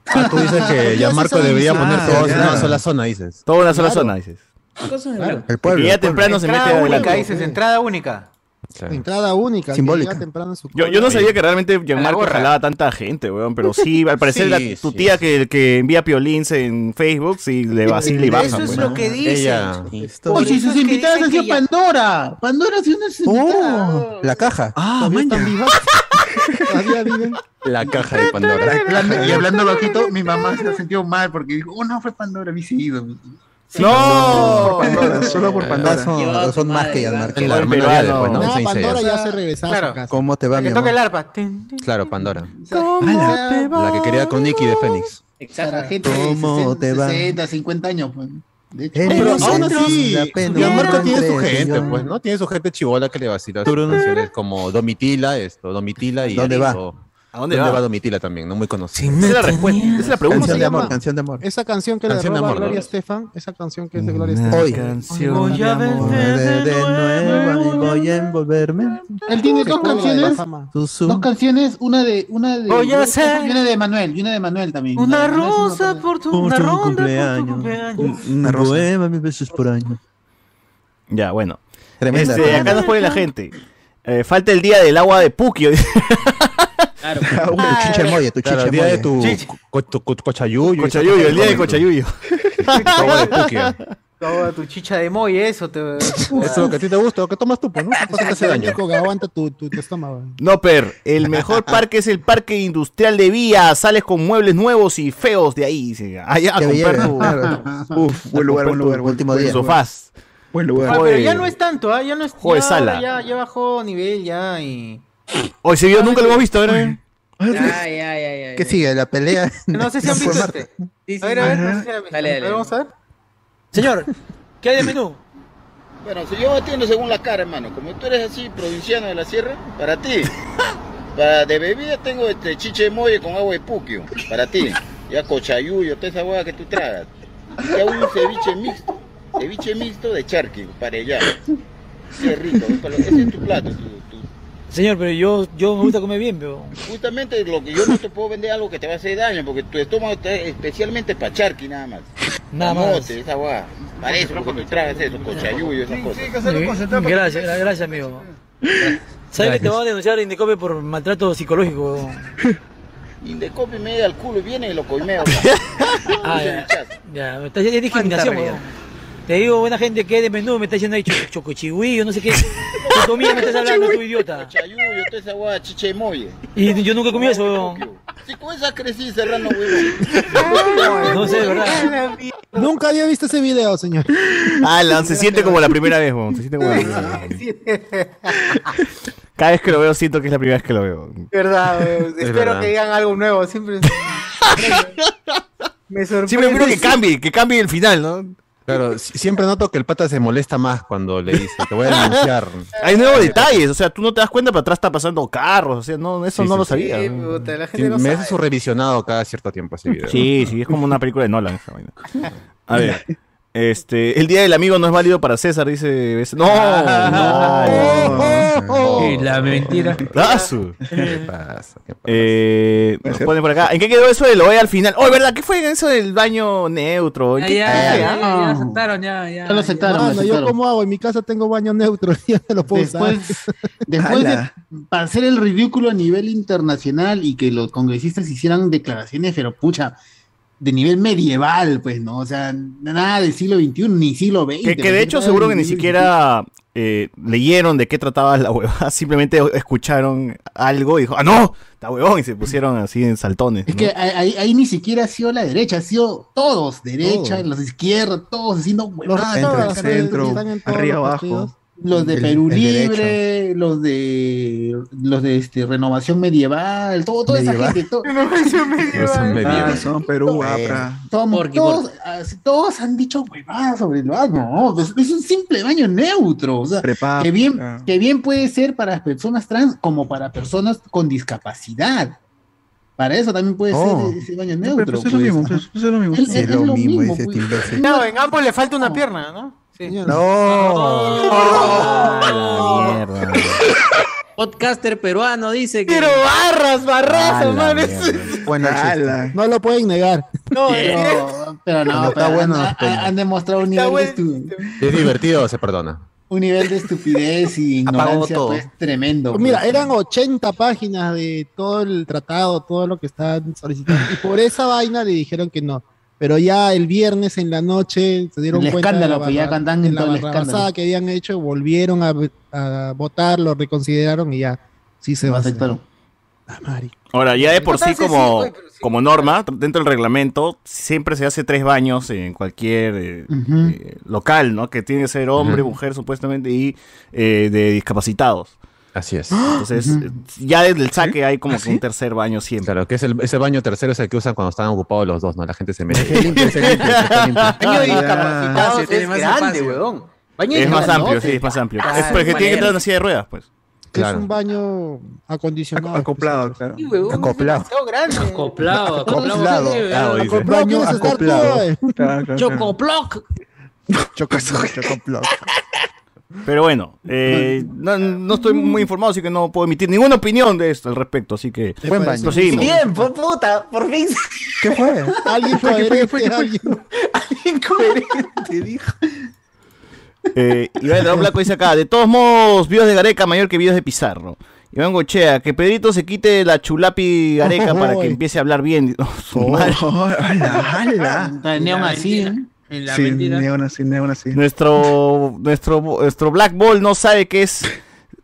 Speaker 2: Ah, tú dices que ya Marco debería poner
Speaker 3: Ah,
Speaker 2: todos en una sola zona, dices.
Speaker 4: Toda una sola
Speaker 9: Claro.
Speaker 4: zona, dices.
Speaker 9: Claro.
Speaker 3: El pueblo.
Speaker 4: Porque ya
Speaker 3: el pueblo.
Speaker 4: temprano se mete
Speaker 1: Entrada única, dices, entrada única.
Speaker 2: Claro.
Speaker 9: Entrada única.
Speaker 3: Simbólica.
Speaker 9: temprano su
Speaker 4: Yo, yo no sabía que realmente Gianmarco jalaba tanta gente, weón, pero sí, al parecer
Speaker 2: Sí,
Speaker 4: la- tu
Speaker 2: sí,
Speaker 4: tía
Speaker 2: sí.
Speaker 4: que, que envía piolins en Facebook, sí le va, sí le baja,
Speaker 1: Eso es
Speaker 4: pues,
Speaker 1: lo
Speaker 4: ¿no?
Speaker 1: que dice.
Speaker 2: Ella.
Speaker 5: Oye, sus invitadas han sido Pandora. Pandora ha sido una de sus invitadas.
Speaker 3: Oh, la caja.
Speaker 11: Ah.
Speaker 9: ¿Todavía viven?
Speaker 2: La caja de Pandora.
Speaker 5: Y hablando bajito, mi mamá se ha sentido mal porque dijo, oh no, fue Pandora, hubiese ido.
Speaker 4: ¡No!
Speaker 11: Pandora, solo por Pandora.
Speaker 3: son,
Speaker 6: a
Speaker 3: son más que ya
Speaker 6: ¿verdad?
Speaker 3: Marco.
Speaker 2: Claro, después, ¿no?
Speaker 9: No,
Speaker 2: Esa
Speaker 9: Pandora ya se regresaba a
Speaker 1: Claro.
Speaker 9: su casa.
Speaker 3: ¿Cómo te va,
Speaker 1: Que
Speaker 3: mi
Speaker 1: toque el arpa.
Speaker 2: Claro, Pandora.
Speaker 5: Ala.
Speaker 2: La que quería con Nicky de Fénix.
Speaker 5: Para
Speaker 6: Exacto.
Speaker 5: gente de
Speaker 3: ¿Cómo
Speaker 5: 60,
Speaker 3: te va?
Speaker 5: 60, 50 años. Pues. De hecho,
Speaker 2: Pero aún así,
Speaker 3: la
Speaker 2: Gianmarco tiene su gente, pues, ¿no? Tiene su gente chivola que le vacila sus canciones como Domitila, esto, Domitila y
Speaker 3: ¿Dónde va?
Speaker 4: ¿A dónde
Speaker 2: ¿Dónde
Speaker 4: va?
Speaker 2: va Domitila también? No muy conocido.
Speaker 4: Esa es la respuesta, esa es la pregunta.
Speaker 3: Canción de amor, canción de amor.
Speaker 9: Esa canción que
Speaker 2: Canción
Speaker 9: le
Speaker 2: de
Speaker 9: roba
Speaker 2: amor,
Speaker 9: Gloria
Speaker 2: ¿no?
Speaker 9: Estefan, esa canción que es de Gloria Estefan.
Speaker 3: Hoy.
Speaker 4: Canción
Speaker 1: Voy
Speaker 4: de
Speaker 1: a
Speaker 4: amor.
Speaker 1: ver
Speaker 3: De, de nuevo y voy a envolverme.
Speaker 5: Él tiene dos canciones, dos canciones, una de una de
Speaker 1: Voy a hacer
Speaker 5: y una de Manuel, y una de Manuel también.
Speaker 1: Una rosa por tu, una ronda por tu
Speaker 3: cumpleaños.
Speaker 1: cumpleaños.
Speaker 3: Una poema mil veces por año.
Speaker 4: Ya, bueno.
Speaker 3: Tremenda.
Speaker 4: Este,
Speaker 3: tremenda.
Speaker 4: acá nos pone la gente. Eh, falta el día del agua de Puquio.
Speaker 6: Claro.
Speaker 3: Ah, Tu chicha hermoya, tu
Speaker 2: Claro,
Speaker 3: chicha
Speaker 2: el día de tu co- tu- co- cochayuyo.
Speaker 4: Cochayuyo, el día de Cochayuyo.
Speaker 1: Toda tu chicha de moy, eso te.
Speaker 2: Eso es lo que a ti te gusta, lo que tomas tú, pues, ¿no? No te hace
Speaker 9: el
Speaker 2: daño.
Speaker 9: que aguanta tu, tu, tu estómago.
Speaker 4: No, Per, el mejor parque es el parque industrial de Vía. Sales con muebles nuevos y feos de ahí. dice. Allá a comprar tu,
Speaker 3: Claro.
Speaker 11: Uf, buen lugar, buen lugar.
Speaker 3: Tu último día.
Speaker 4: sofás.
Speaker 11: buen
Speaker 1: Ah,
Speaker 11: lugar.
Speaker 1: pero
Speaker 4: Joder.
Speaker 1: ya no es tanto, ¿ah? ya no es. Ya,
Speaker 4: sala.
Speaker 1: Ya, ya bajó nivel, ya y.
Speaker 4: Hoy se vio, nunca lo hemos visto, ¿verdad?
Speaker 6: Ay, ay, ay, ay.
Speaker 3: ¿Qué sigue? La pelea.
Speaker 1: No sé si han visto este.
Speaker 6: Sí, sí,
Speaker 1: A ver, a ver, no sé si han visto.
Speaker 6: Dale,
Speaker 1: A ver,
Speaker 6: dale.
Speaker 1: Vamos a ver.
Speaker 12: Señor, ¿Qué hay de menú?
Speaker 13: Bueno, si yo atiendo según la cara, hermano. Como tú eres así, provinciano de la sierra, para ti. Para de bebida tengo este chiche de molle con agua de puquio. Para ti. Ya cochayuyo, toda esa hueá que tú tragas. Y hago un ceviche mixto. Ceviche mixto de charqui, para allá. Qué rico. para lo- Ese es tu plato. tu- tu-
Speaker 12: Señor, pero yo, yo me gusta comer bien, pero...
Speaker 13: Justamente lo que yo no te puedo vender algo que te va a hacer daño, porque tu estómago está especialmente para charqui nada más.
Speaker 12: Nada más.
Speaker 13: Esa hueá. Para eso, porque tú tragas eso, cochayuyo, esas cosas.
Speaker 12: Gracias, gra- gracias, amigo. ¿Sabes que te van a denunciar a Indecope por maltrato psicológico?
Speaker 13: Indecopi me da al culo y viene y lo coimeo.
Speaker 12: Ah, ya, ya, está diciendo discriminación, weón. Te digo, buena gente, que de menú me está diciendo ahí choco- chocochihuillo, no sé qué. ¿Qué comida me estás hablando, tú idiota?
Speaker 13: Cochayuyo, toda esa hueá, chiche de molle.
Speaker 12: Y yo nunca comido eso, weón.
Speaker 13: Si con esa crecí cerrando huevón.
Speaker 12: No sé, verdad.
Speaker 9: Nunca había visto ese video, señor.
Speaker 4: Alan, se siente como la primera vez, weón. Se siente como la primera vez. Cada vez que lo veo siento que es la primera vez que lo veo.
Speaker 1: Verdad, weón.
Speaker 4: Es
Speaker 1: Espero
Speaker 4: verdad.
Speaker 1: que digan algo nuevo. Siempre. Me sorprende.
Speaker 4: Siempre espero que cambie, que cambie el final, ¿no?
Speaker 2: Claro, si- siempre noto que el pata se molesta más cuando le dice, te voy a denunciar.
Speaker 4: Hay nuevos detalles, o sea, tú no te das cuenta, pero atrás está pasando carros, o sea, no, eso
Speaker 2: Sí,
Speaker 4: no
Speaker 2: sí,
Speaker 4: lo sabía.
Speaker 1: Sí,
Speaker 4: ¿no?
Speaker 1: puta, la
Speaker 2: Sí,
Speaker 1: gente no
Speaker 2: me
Speaker 1: sabe.
Speaker 2: hace su revisionado cada cierto tiempo ese video.
Speaker 4: Sí, sí, es como una película de Nolan esa vaina. A ver. Este, el día del amigo no es válido para César, dice. No, no.
Speaker 7: Y la mentira.
Speaker 2: ¿Qué pasa? ¿Qué pasa?
Speaker 4: Eh, nos ponen por acá. ¿En qué quedó eso del OE al final? Oh, ¿verdad? ¿Qué fue eso del baño neutro? ¿En
Speaker 7: Ya,
Speaker 4: qué
Speaker 7: ya, ya, ya, ya aceptaron, ya, ya.
Speaker 5: Ya lo aceptaron, lo
Speaker 9: Mano, ¿yo
Speaker 5: aceptaron.
Speaker 9: cómo hago? En mi casa tengo baño neutro, ya no lo puedo usar.
Speaker 5: Después, después de,
Speaker 9: Ala.
Speaker 5: para hacer el ridículo a nivel internacional y que los congresistas hicieran declaraciones, pero pucha, de nivel medieval, pues, ¿no? O sea, nada del siglo XXI ni siglo XX.
Speaker 4: Que, que de hecho seguro que ni siquiera eh, leyeron de qué trataba la huevada, simplemente escucharon algo y dijo, ah, no, está huevón, y se pusieron así en saltones.
Speaker 5: Es
Speaker 4: ¿no?
Speaker 5: que ahí, ahí ni siquiera ha sido la derecha, ha sido todos, derecha,
Speaker 4: Todos.
Speaker 5: los de izquierda, todos haciendo huevadas.
Speaker 11: Entre el centro, arriba, abajo.
Speaker 5: Los de
Speaker 11: El-
Speaker 5: Perú
Speaker 11: el derecho.
Speaker 5: Libre, los de los de este renovación medieval, todo, toda esa
Speaker 11: Medieval.
Speaker 5: gente, to-
Speaker 11: Ah, son Perú, APRA.
Speaker 5: Somos-
Speaker 11: Porqui,
Speaker 5: todos, han dicho huevadas sobre el baño, ¿no? Es un simple baño neutro, o sea, que bien,
Speaker 11: ah.
Speaker 5: que bien puede ser para las personas trans como para personas con discapacidad. Para eso también puede
Speaker 11: Oh.
Speaker 5: ser ese baño
Speaker 11: pero
Speaker 5: neutro.
Speaker 11: pues es lo
Speaker 5: pues.
Speaker 11: mismo, pues, es lo mismo.
Speaker 5: Es- es-
Speaker 11: Es lo
Speaker 5: es lo
Speaker 11: mismo,
Speaker 5: pues.
Speaker 1: No, en ambos le falta una pierna, ¿no? Sí.
Speaker 4: Ah, la mierda.
Speaker 6: Podcaster peruano dice que.
Speaker 1: Pero barras, barras, man.
Speaker 11: Bueno, chiste.
Speaker 9: No lo pueden negar.
Speaker 1: No,
Speaker 5: Pero, pero no,
Speaker 2: está
Speaker 5: pero
Speaker 2: bueno,
Speaker 5: han, demostrado un nivel, de estu-
Speaker 2: Si es divertido, se perdona.
Speaker 5: un nivel de estupidez y ignorancia
Speaker 2: todo.
Speaker 5: pues, tremendo.
Speaker 9: Mira,
Speaker 5: pues.
Speaker 9: eran 80 páginas de todo el tratado, todo lo que están solicitando. Y por esa vaina le dijeron que no. Pero ya el viernes en la noche se dieron
Speaker 5: El
Speaker 9: cuenta
Speaker 5: escándalo,
Speaker 9: de la,
Speaker 5: pues, ya cantan en
Speaker 9: la barrabasada
Speaker 5: escándalo.
Speaker 9: que habían hecho, volvieron a, a votar, lo reconsideraron y ya sí se va a hacer.
Speaker 5: aceptaron.
Speaker 9: Ah.
Speaker 4: Ahora, ya de por sí como, como norma, dentro del reglamento, siempre se hace tres baños en cualquier eh, eh, local, ¿no? Que tiene que ser hombre, mujer, supuestamente, y eh, de discapacitados.
Speaker 2: Así es.
Speaker 4: Entonces, ya desde el saque hay como que un tercer baño siempre.
Speaker 2: Claro, que es el, ese baño tercero es el que usan cuando están ocupados los dos, ¿no? La gente se mete.
Speaker 3: Se limpia, se limpia, se limpia.
Speaker 1: Baño de
Speaker 11: Ah,
Speaker 1: discapacitados es grande, weón. Baño de
Speaker 4: Es más amplio, sí, es más amplio. Es porque tiene que en una silla de ruedas, pues.
Speaker 2: Claro.
Speaker 9: Es un baño acondicionado.
Speaker 11: Acoplado, claro.
Speaker 1: Sí, weón, es
Speaker 3: Acoplado.
Speaker 1: demasiado grande.
Speaker 6: Acoplado, acoplado.
Speaker 3: Acoplado.
Speaker 9: Acoplado,
Speaker 3: Baño
Speaker 9: ¿quieres estar tú,
Speaker 3: acoplado.
Speaker 9: eh?
Speaker 11: Claro, claro.
Speaker 6: Chocoploc.
Speaker 4: Pero bueno, eh, no, no estoy muy informado, así que no puedo emitir ninguna opinión de esto al respecto, así que
Speaker 3: Buen baño.
Speaker 4: proseguimos.
Speaker 8: Bien, por puta, por fin.
Speaker 3: ¿Qué fue?
Speaker 9: Alguien coherente, alguien.
Speaker 1: Incoherente, dijo.
Speaker 4: Eh, Iván Dragón Blanco dice acá, de todos modos, videos de Gareca mayor que videos de Pizarro. Iván Gochea, que Pedrito se quite la chulapi Gareca para que empiece a hablar bien. Oh, su madre.
Speaker 11: Oh, ala, ala.
Speaker 5: Planearon así, ¿eh?
Speaker 6: En la
Speaker 11: Sí,
Speaker 6: mentira.
Speaker 11: ni aún así, ni aún así.
Speaker 4: Nuestro, nuestro, nuestro Black Ball no sabe qué es,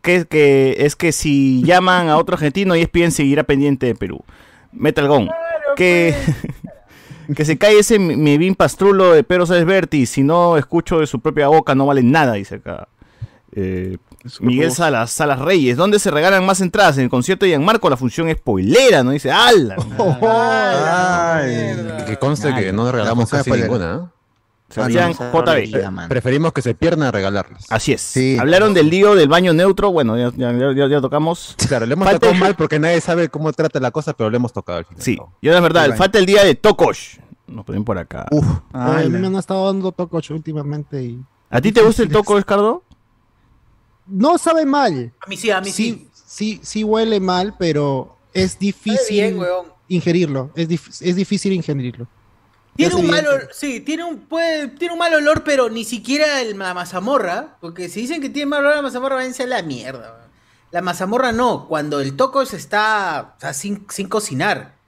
Speaker 4: qué, que es que si llaman a otro argentino y ESPN seguirá pendiente de Perú. Metal. Que, que se cae ese Mevin Pastrulo de Pedro Sáenz Berti. Si no escucho de su propia boca, no vale nada, dice acá. Eh, Miguel Salas, Salas Reyes, ¿dónde se regalan más entradas? En el concierto de Gianmarco la función es spoilera, ¿no? Dice, ¡ala!
Speaker 2: Que conste que no regalamos
Speaker 3: La
Speaker 2: casi
Speaker 3: spoiler.
Speaker 2: ninguna. ¿eh?
Speaker 4: Sebastián. JB.
Speaker 2: Preferimos que se pierdan a regalarlas.
Speaker 4: Así es. Hablaron del lío del baño neutro. Bueno, ya, ya, ya- ya tocamos.
Speaker 2: Claro, le hemos
Speaker 4: Falta-
Speaker 2: tocado mal porque nadie sabe cómo trata la cosa, pero le hemos tocado al final.
Speaker 4: Sí, y ahora es verdad,
Speaker 2: El
Speaker 4: falta el día de Tokosh. Nos ponen por acá.
Speaker 9: a mí me han estado dando tococho últimamente y
Speaker 4: ¿A ti te gusta el Tokosh, Cardo?
Speaker 9: no sabe mal.
Speaker 1: A mí sí, a mí sí.
Speaker 9: Sí, sí huele mal, pero es difícil
Speaker 1: bien,
Speaker 9: ingerirlo. Es, dif- es difícil ingerirlo.
Speaker 1: Tiene un mal olor, sí, tiene un, puede, tiene un mal olor, pero ni siquiera el, la mazamorra, porque si dicen que tiene mal olor la mazamorra, váyanse a la mierda. La mazamorra no, cuando el tocos está o sea, sin, sin cocinar.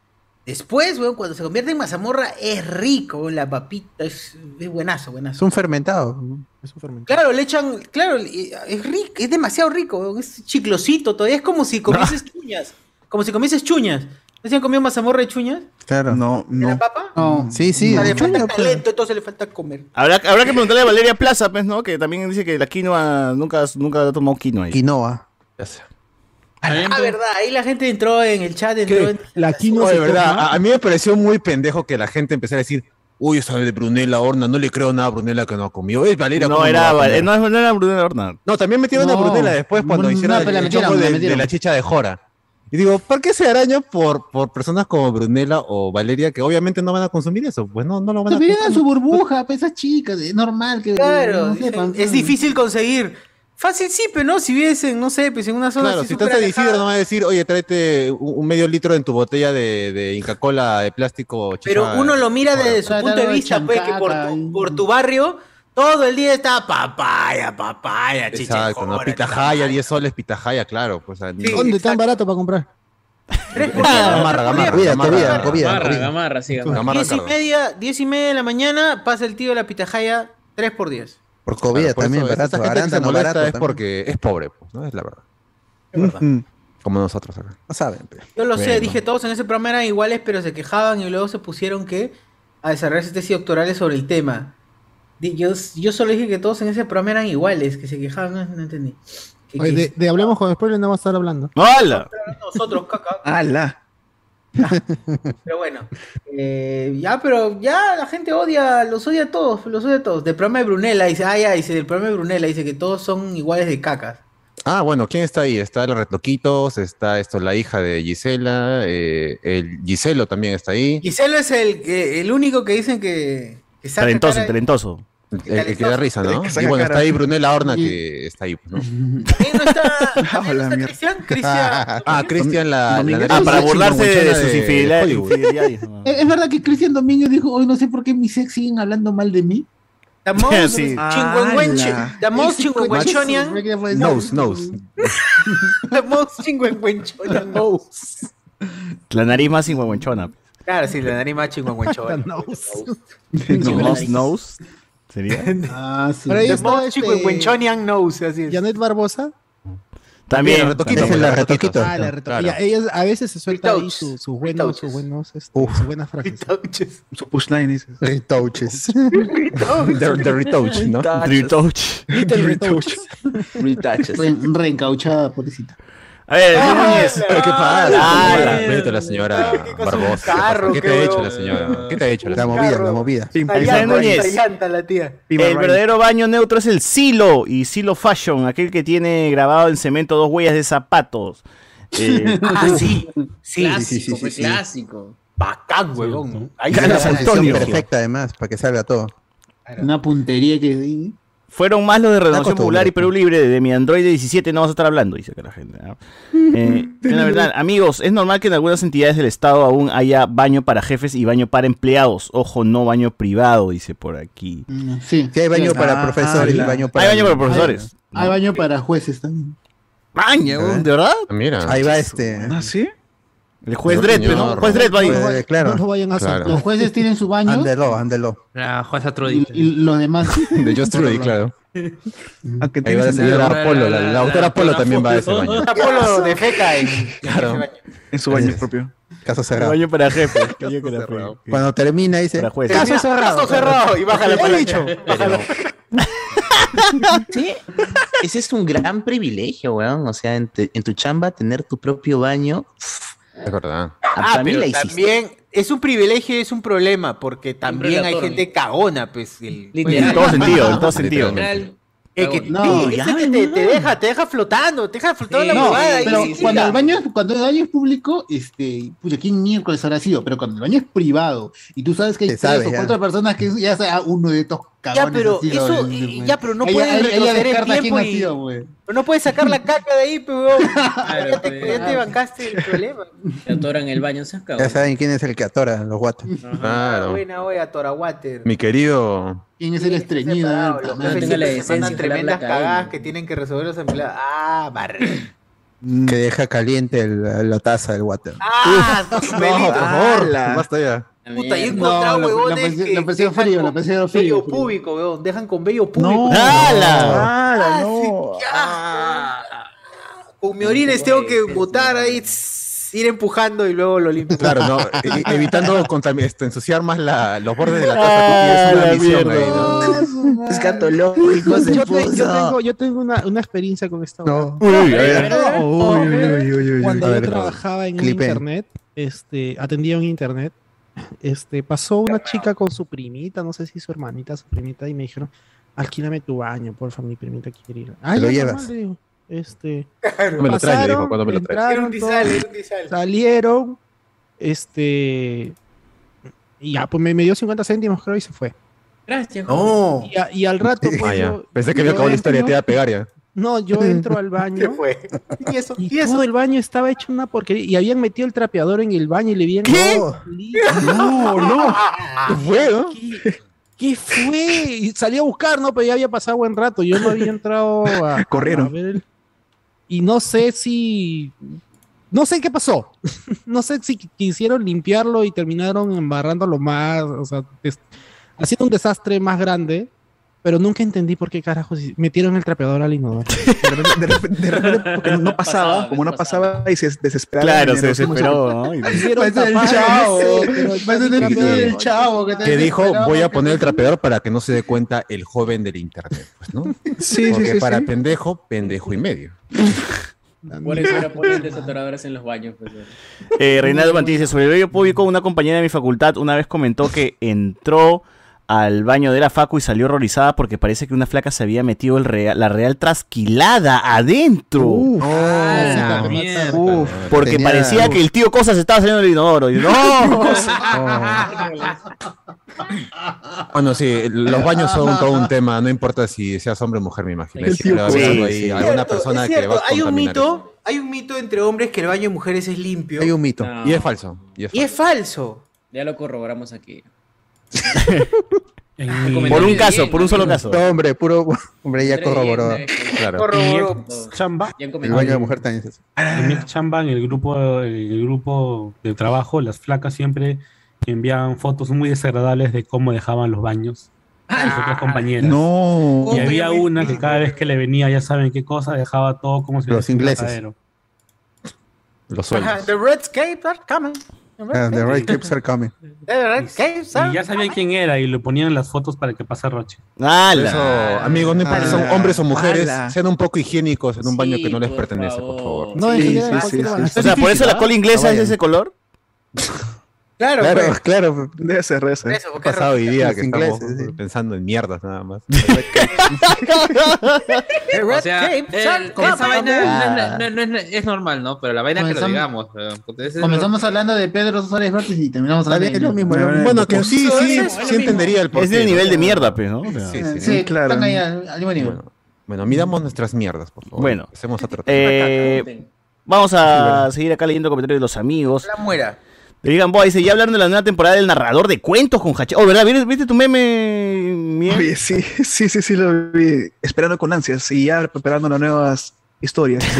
Speaker 1: Después, weón, cuando se convierte en mazamorra, es rico, la papita, es, es buenazo,
Speaker 3: Es
Speaker 1: buenazo.
Speaker 3: un fermentado.
Speaker 9: Es un fermentado.
Speaker 1: Claro, le echan, claro, es rico, es demasiado rico, es chiclosito, todavía es como si comieses chuñas, como si comieses chuñas. ¿No se han comido mazamorra de chuñas?
Speaker 3: Claro.
Speaker 11: No,
Speaker 1: ¿La
Speaker 11: no.
Speaker 1: papa?
Speaker 3: No. Sí, sí.
Speaker 1: Sea, le
Speaker 3: chuña,
Speaker 1: falta
Speaker 3: pues.
Speaker 1: talento, entonces le falta comer.
Speaker 4: Habrá, habrá que preguntarle a Valeria Plaza, pues, ¿no? Que también dice que la quinoa nunca, nunca ha tomado quinoa. ahí.
Speaker 3: Quinoa.
Speaker 1: Ah, verdad, ahí la gente entró en el chat, entró en...
Speaker 9: La quinoa
Speaker 2: de verdad, a, a mí me pareció muy pendejo que la gente empezara a decir, uy, esa de Brunella Horna, no le creo nada a Brunella que no ha comido. Es Valeria,
Speaker 4: No
Speaker 2: ¿cómo
Speaker 4: era,
Speaker 2: a
Speaker 4: no, no era Brunella Horna.
Speaker 2: No, también metieron a
Speaker 5: No.
Speaker 2: Brunella después cuando
Speaker 5: No,
Speaker 2: hicieron
Speaker 5: no, pero la
Speaker 2: el
Speaker 5: metieron,
Speaker 2: choco
Speaker 5: la
Speaker 2: de,
Speaker 5: metieron.
Speaker 2: de la chicha de Jora. Y digo, ¿por qué se araña por, por personas como Brunella o Valeria que obviamente no van a consumir eso? Pues no, no lo van a
Speaker 5: También
Speaker 2: consumir.
Speaker 5: su burbuja, pues, esas chicas, es normal que
Speaker 1: Claro,
Speaker 5: no sepan.
Speaker 1: es difícil conseguir. Fácil sí, pero no, si vives en, no sé, pues en una zona
Speaker 2: Claro,
Speaker 1: así
Speaker 2: si estás a no va a decir, oye, tráete un, medio litro en tu botella de, de Inca Cola de plástico.
Speaker 1: Pero
Speaker 2: chicha-
Speaker 1: uno lo mira desde su punto de vista, pues, que por tu, por tu barrio todo el día está papaya, papaya, chicha.
Speaker 2: Exacto, ¿no? Pitahaya, 10 soles, pitahaya, claro. Pues,
Speaker 1: Sí.
Speaker 9: ¿Dónde tan barato para comprar?
Speaker 2: Gamarra, gamarra,
Speaker 3: Comida,
Speaker 2: gamarra,
Speaker 3: comida,
Speaker 2: gamarra.
Speaker 3: comida,
Speaker 6: Gamarra,
Speaker 3: comida.
Speaker 6: gamarra, sí, gamarra.
Speaker 2: Gamarra,
Speaker 1: Diez y media, diez y media de la mañana pasa el tío de la pitahaya 3 por 10
Speaker 3: Por
Speaker 2: Claro, por
Speaker 3: también,
Speaker 2: eso,
Speaker 3: barato.
Speaker 2: Esa gente que se
Speaker 3: Arándano
Speaker 2: molesta
Speaker 3: barato.
Speaker 2: es
Speaker 3: también.
Speaker 2: porque es pobre, pues, ¿no? Es la verdad.
Speaker 3: Ujú.
Speaker 2: Como nosotros acá.
Speaker 3: No saben. pe.
Speaker 1: Yo lo sé, dije todos en ese programa eran iguales, pero se quejaban y luego se pusieron que a desarrollarse tesis doctorales sobre el tema. Yo, yo solo dije que todos en ese programa eran iguales, que se quejaban, no, no entendí. Que-
Speaker 9: Oye,
Speaker 1: que-
Speaker 9: de, de Hablemos con Spoiler no vamos a estar hablando.
Speaker 4: ¡Hala!
Speaker 1: Nosotros, caca.
Speaker 11: ¡Hala!
Speaker 1: Pero bueno, eh, ya, pero ya la gente odia, los odia a todos, los odia a todos. Del programa de Brunella, dice, ah, ya, dice, del programa de Brunella, dice que todos son iguales de cacas.
Speaker 2: Ah, bueno, ¿quién está ahí? Está los Retloquitos, está esto, la hija de Gisela, eh, el Giselo también está ahí.
Speaker 1: Giselo es el, que- el único que dicen que, que
Speaker 4: Talentoso, talentoso.
Speaker 2: El, el que da risa, ¿no? Y bueno, está ahí Brunella Horna que está ahí, ¿no?
Speaker 1: ¿Quién no está? ¿Quién no está. Cristian? Cristian.
Speaker 2: Ah, Cristian la, la nariz
Speaker 4: Ah, para
Speaker 2: chingüengüenchona
Speaker 4: burlarse de sus
Speaker 2: de
Speaker 4: infidelidades.
Speaker 2: Hollywood.
Speaker 4: infidelidades, ¿no?
Speaker 5: Es verdad que Cristian Domínguez dijo, hoy no sé por qué mis ex siguen hablando mal de mí.
Speaker 1: Damos chingüengüenchonian.
Speaker 2: Nose, nose.
Speaker 1: Damos chingüengüenchonian.
Speaker 4: La nariz más singuenchona.
Speaker 1: Claro, sí, la nariz más chingüengüenchona.
Speaker 4: Nose, nose. ¿Sería?
Speaker 5: Ah, sí.
Speaker 9: Pero ahí está este,
Speaker 1: nose, así es.
Speaker 9: Janet Barbosa.
Speaker 4: También.
Speaker 2: Retoquito,
Speaker 3: Es
Speaker 2: pues,
Speaker 3: la
Speaker 2: la
Speaker 3: retoquito.
Speaker 9: Ah, la reto-
Speaker 2: Claro.
Speaker 9: ya, ella a veces se suelta ahí
Speaker 1: Retouches.
Speaker 9: su- sus buenos, sus buenos, este, sus buenas frases.
Speaker 1: Retouches.
Speaker 11: Su pushline dices.
Speaker 3: Retouches.
Speaker 2: The, the retouch, ¿no?
Speaker 4: Retouch.
Speaker 9: Little retouches.
Speaker 8: Retouches.
Speaker 5: Re- reencauchada, pobrecita.
Speaker 4: A ver, Luis Núñez.
Speaker 2: ¿Qué pasa?
Speaker 4: Ay,
Speaker 2: ¿Qué Respeta a la señora Barbosa. ¿Qué,
Speaker 1: carro,
Speaker 2: pasa? ¿Qué te ha hecho la señora? ¿Qué te ha hecho la
Speaker 3: La
Speaker 2: señora?
Speaker 3: movida, la movida.
Speaker 4: Núñez.
Speaker 1: la tía.
Speaker 11: pim,
Speaker 4: El verdadero baño neutro es el Silo y Silo Fashion, aquel que tiene grabado en cemento dos huellas de zapatos. Eh,
Speaker 1: Ah, sí. Sí,
Speaker 6: Clásico,
Speaker 3: sí, sí, sí.
Speaker 6: clásico.
Speaker 1: bacán, huevón. Ahí está.
Speaker 4: Antonio.
Speaker 3: perfecta además, para que salga todo.
Speaker 5: Una puntería que...
Speaker 4: Fueron más los de Renovación. Popular y Perú Libre. De mi Android 17 no vas a estar hablando, dice acá la gente. ¿no? Eh, la verdad, amigos, es normal que en algunas entidades del Estado aún haya baño para jefes y baño para empleados. Ojo, no baño privado, dice por aquí.
Speaker 5: Sí.
Speaker 3: Si hay baño
Speaker 5: Sí.
Speaker 3: para
Speaker 11: Ah,
Speaker 3: profesores y baño para.
Speaker 4: Hay baño para profesores.
Speaker 5: Hay baño para jueces también.
Speaker 4: Baño,
Speaker 3: A ver.
Speaker 4: ¿de verdad?
Speaker 2: Ah, Mira.
Speaker 3: Ahí va este.
Speaker 11: ¿Ah, sí?
Speaker 4: El juez
Speaker 2: No,
Speaker 4: Dredd. ¿no? Juez Dredd va ahí.
Speaker 3: Pues,
Speaker 9: No
Speaker 3: claro.
Speaker 9: lo vayan a hacer.
Speaker 2: Claro.
Speaker 5: Los jueces tienen su baño
Speaker 3: Ándelo, ándelo.
Speaker 14: La jueza
Speaker 5: y,
Speaker 14: Trudy.
Speaker 5: y los demás...
Speaker 2: De Just Trudy, claro.
Speaker 11: Aunque
Speaker 2: Ahí va señora
Speaker 14: la-
Speaker 2: Apolo, la,
Speaker 14: la-
Speaker 2: la autora Apolo también va a ese baño.
Speaker 1: Apolo de feca en
Speaker 2: Claro.
Speaker 11: en su baño propio.
Speaker 3: Caso cerrado.
Speaker 4: baño para. Baño para jefes.
Speaker 3: Cuando termina dice.
Speaker 1: Caso cerrado. Caso cerrado. Y baja la palanca.
Speaker 8: Sí, ese es un gran privilegio, weón. O sea, en, te- en tu chamba tener tu propio baño.
Speaker 2: Es verdad.
Speaker 8: Ah,
Speaker 1: Ah, pero
Speaker 8: la
Speaker 1: también, es un privilegio y es un problema, porque también hay gente cagona, pues. el-
Speaker 6: Literal.
Speaker 4: En todo sentido, en todo sentido.
Speaker 6: Literal.
Speaker 1: Eh, que-
Speaker 5: No,
Speaker 1: sí,
Speaker 5: ya,
Speaker 1: ese que te, te deja, te deja flotando, te deja flotando la
Speaker 5: No,
Speaker 1: ahí,
Speaker 5: pero
Speaker 1: sí, sí,
Speaker 5: cuando el baño es, cuando el baño es público, este, pucha, ¿quién miércoles habrá sido? Pero cuando el baño es privado y tú sabes que hay tres
Speaker 3: sabe,
Speaker 5: o cuatro personas que ya sea uno de estos.
Speaker 1: Ya, pero eso, eh, ya, pero no
Speaker 5: ella-
Speaker 1: puedes
Speaker 5: ella-
Speaker 1: el tiempo y-. Pero no puedes sacar la caca de ahí, pero ya, te,
Speaker 6: pues.
Speaker 1: ya te bancaste el problema.
Speaker 6: Te atoran el baño, se acabó.
Speaker 3: Ya saben quién es el que atora los guatos.
Speaker 2: Claro.
Speaker 1: Buena olla, Torawater.
Speaker 2: Mi querido.
Speaker 5: ¿Quién es el estreñido?
Speaker 1: Los jefes se mandan tremendas cagadas que tienen que resolver los empleados. Ah, barre.
Speaker 3: Que deja caliente el- la taza del water.
Speaker 1: Ah,
Speaker 2: No, por favor. Basta ya.
Speaker 1: Puta, yo he encontrado
Speaker 5: No,
Speaker 1: huevones
Speaker 5: presión
Speaker 1: dejan
Speaker 5: frío,
Speaker 1: con
Speaker 5: la presión frío, frío.
Speaker 1: público, weón. Dejan con vello público.
Speaker 4: ¡Hala!
Speaker 8: ¡Hala,
Speaker 1: no! Con mi orines tengo que botar ahí, ir empujando y luego lo limpio.
Speaker 2: Claro, no, e- evitando este, ensuciar más la- los bordes de la taza
Speaker 4: Ah,
Speaker 2: una
Speaker 4: la
Speaker 2: misión
Speaker 4: mierda.
Speaker 2: ahí, ¿no?
Speaker 8: Escatológico se
Speaker 9: yo, te- yo tengo, yo tengo una, una experiencia con esta.
Speaker 3: No.
Speaker 4: Uy, uy, a ver.
Speaker 9: Pero-
Speaker 3: Uy, uy, uy, uy, uy.
Speaker 9: Cuando
Speaker 3: A
Speaker 9: yo trabajaba en un internet, este, atendía un internet, este, pasó una chica con su primita, no sé si su hermanita, su primita, y me dijeron, alquílame tu baño, porfa, mi primita quiere ir. Ah,
Speaker 3: lo llevas.
Speaker 9: normal, digo. Este,
Speaker 2: Cuando me lo traes, dijo, cuando me lo traes.
Speaker 9: Entraron, todos, salieron, este, y ya, pues me, me dio 50 céntimos, creo, y se fue.
Speaker 6: Gracias.
Speaker 1: No.
Speaker 9: Y, a- y al rato, pues,
Speaker 2: Ah,
Speaker 9: yo-
Speaker 2: Pensé que había acabado la historia, te iba a pegar ya.
Speaker 9: No, yo entro al
Speaker 1: ¿Qué
Speaker 9: baño
Speaker 1: fue? ¿Y eso?
Speaker 9: y
Speaker 1: ¿Y eso?
Speaker 9: todo el baño estaba hecho una porquería y habían metido el trapeador en el baño y le habían
Speaker 4: ¿Qué?
Speaker 9: No, no.
Speaker 2: ¿Qué fue, no?
Speaker 9: ¿Qué, qué fue? Y salí a buscar, ¿no? Pero ya había pasado buen rato. Yo no había entrado a,
Speaker 11: Corrieron.
Speaker 9: a ver el- Y no sé si. No sé qué pasó. no sé si quisieron limpiarlo y terminaron embarrándolo más. O sea, des- haciendo un desastre más grande. Pero nunca entendí por qué carajos metieron el trapeador al inodoro.
Speaker 11: De repente, de repente- de repente porque no, no pasaba,
Speaker 6: Pasaba,
Speaker 11: como no pasaba y se desesperaba.
Speaker 4: Claro, se desesperó, ¿no? Y-
Speaker 9: Quisieron
Speaker 5: Parece el chavo.
Speaker 9: ya
Speaker 5: el chavo que,
Speaker 2: Que dijo, voy a poner el trapeador para que no se dé cuenta el joven del internet, pues, ¿no?
Speaker 11: Sí,
Speaker 2: Porque
Speaker 11: sí,
Speaker 2: para
Speaker 11: sí.
Speaker 2: pendejo, pendejo y medio.
Speaker 6: Por eso ahora ponen desatoradores en los baños. Pues,
Speaker 4: Eh, Reinaldo Mantí dice, sobre el vello público, una compañera de mi facultad una vez comentó que entró al baño de la facu y salió horrorizada porque parece que una flaca se había metido el real- la real trasquilada adentro.
Speaker 9: Ah,
Speaker 6: mierda.
Speaker 11: Uf,
Speaker 4: porque
Speaker 3: tenía-
Speaker 4: parecía que el tío Cosas estaba saliendo del inodoro. Y, no,
Speaker 2: Bueno, sí, los baños son todo un tema, no importa si seas hombre o mujer, me imagino.
Speaker 4: Sí.
Speaker 2: alguna persona que va a
Speaker 1: hay un mito, hay un mito entre hombres que el baño de mujeres es limpio.
Speaker 3: Hay un mito.
Speaker 6: No,
Speaker 2: Y es falso. Y es
Speaker 1: Y es falso.
Speaker 6: Ya lo corroboramos aquí.
Speaker 4: por un caso, por un solo caso.
Speaker 3: No, hombre, puro. Hombre, ya corroboró.
Speaker 2: falso. Claro.
Speaker 1: Corroboró.
Speaker 7: Chamba,
Speaker 3: El baño de mujer también es
Speaker 7: en mi chamba, en el grupo, el grupo de trabajo, las flacas siempre enviaban fotos muy desagradables de cómo dejaban los baños a sus otras compañeras.
Speaker 11: No.
Speaker 7: Y había una que cada vez que le venía, ya saben qué cosa, dejaba todo como si
Speaker 3: Los ingleses.
Speaker 2: Los sueldos.
Speaker 1: The Redscapes are coming. The
Speaker 3: Ah, the
Speaker 1: Redscapes-
Speaker 3: right clips are coming.
Speaker 1: The Redscapes are
Speaker 7: Y ya sabían quién era y le ponían las fotos para que pase Roche.
Speaker 2: Eso, amigos, no importa si son
Speaker 3: ala,
Speaker 2: hombres o mujeres, sean un poco higiénicos en un baño que no les pertenece, por favor.
Speaker 6: favor.
Speaker 9: No.
Speaker 4: O sea, por eso la cola inglesa es de ese color.
Speaker 1: Claro,
Speaker 3: Claro,
Speaker 1: pues.
Speaker 3: claro.
Speaker 11: Debe ser
Speaker 1: eso,
Speaker 2: ¿Qué
Speaker 1: porque
Speaker 2: ha pasado hoy día que estamos
Speaker 3: sí.
Speaker 2: pensando en mierdas nada más?
Speaker 14: O sea, el- esa
Speaker 1: coming.
Speaker 14: vaina no, no- no es, normal, ¿no? Pero la vaina que lo
Speaker 5: Comenzamos-
Speaker 14: digamos.
Speaker 5: Comenzamos hablando de Pedro Suárez Vázquez y terminamos hablando de
Speaker 3: es lo mismo.
Speaker 11: Bueno,
Speaker 2: que sí, sí, sí entendería el porqué.
Speaker 4: Es del nivel de mierda, pues, ¿no? O sea,
Speaker 2: Sí, sí,
Speaker 5: Sí,
Speaker 2: sí.
Speaker 11: claro.
Speaker 5: están ahí al, al mismo nivel.
Speaker 2: Bueno, bueno, midamos nuestras mierdas, por favor.
Speaker 4: Bueno.
Speaker 2: Hacemos a tratar.
Speaker 4: Eh, vamos a seguir acá leyendo comentarios de los amigos.
Speaker 1: La muera.
Speaker 4: Le digan, Boa dice, ya hablaron de la nueva temporada del narrador de cuentos con Hachi. Oh, ¿verdad? ¿Viste, viste tu meme? Miel?
Speaker 11: Oye, sí, sí, sí, sí, lo vi. Esperando con ansias y ya preparando las nuevas historias.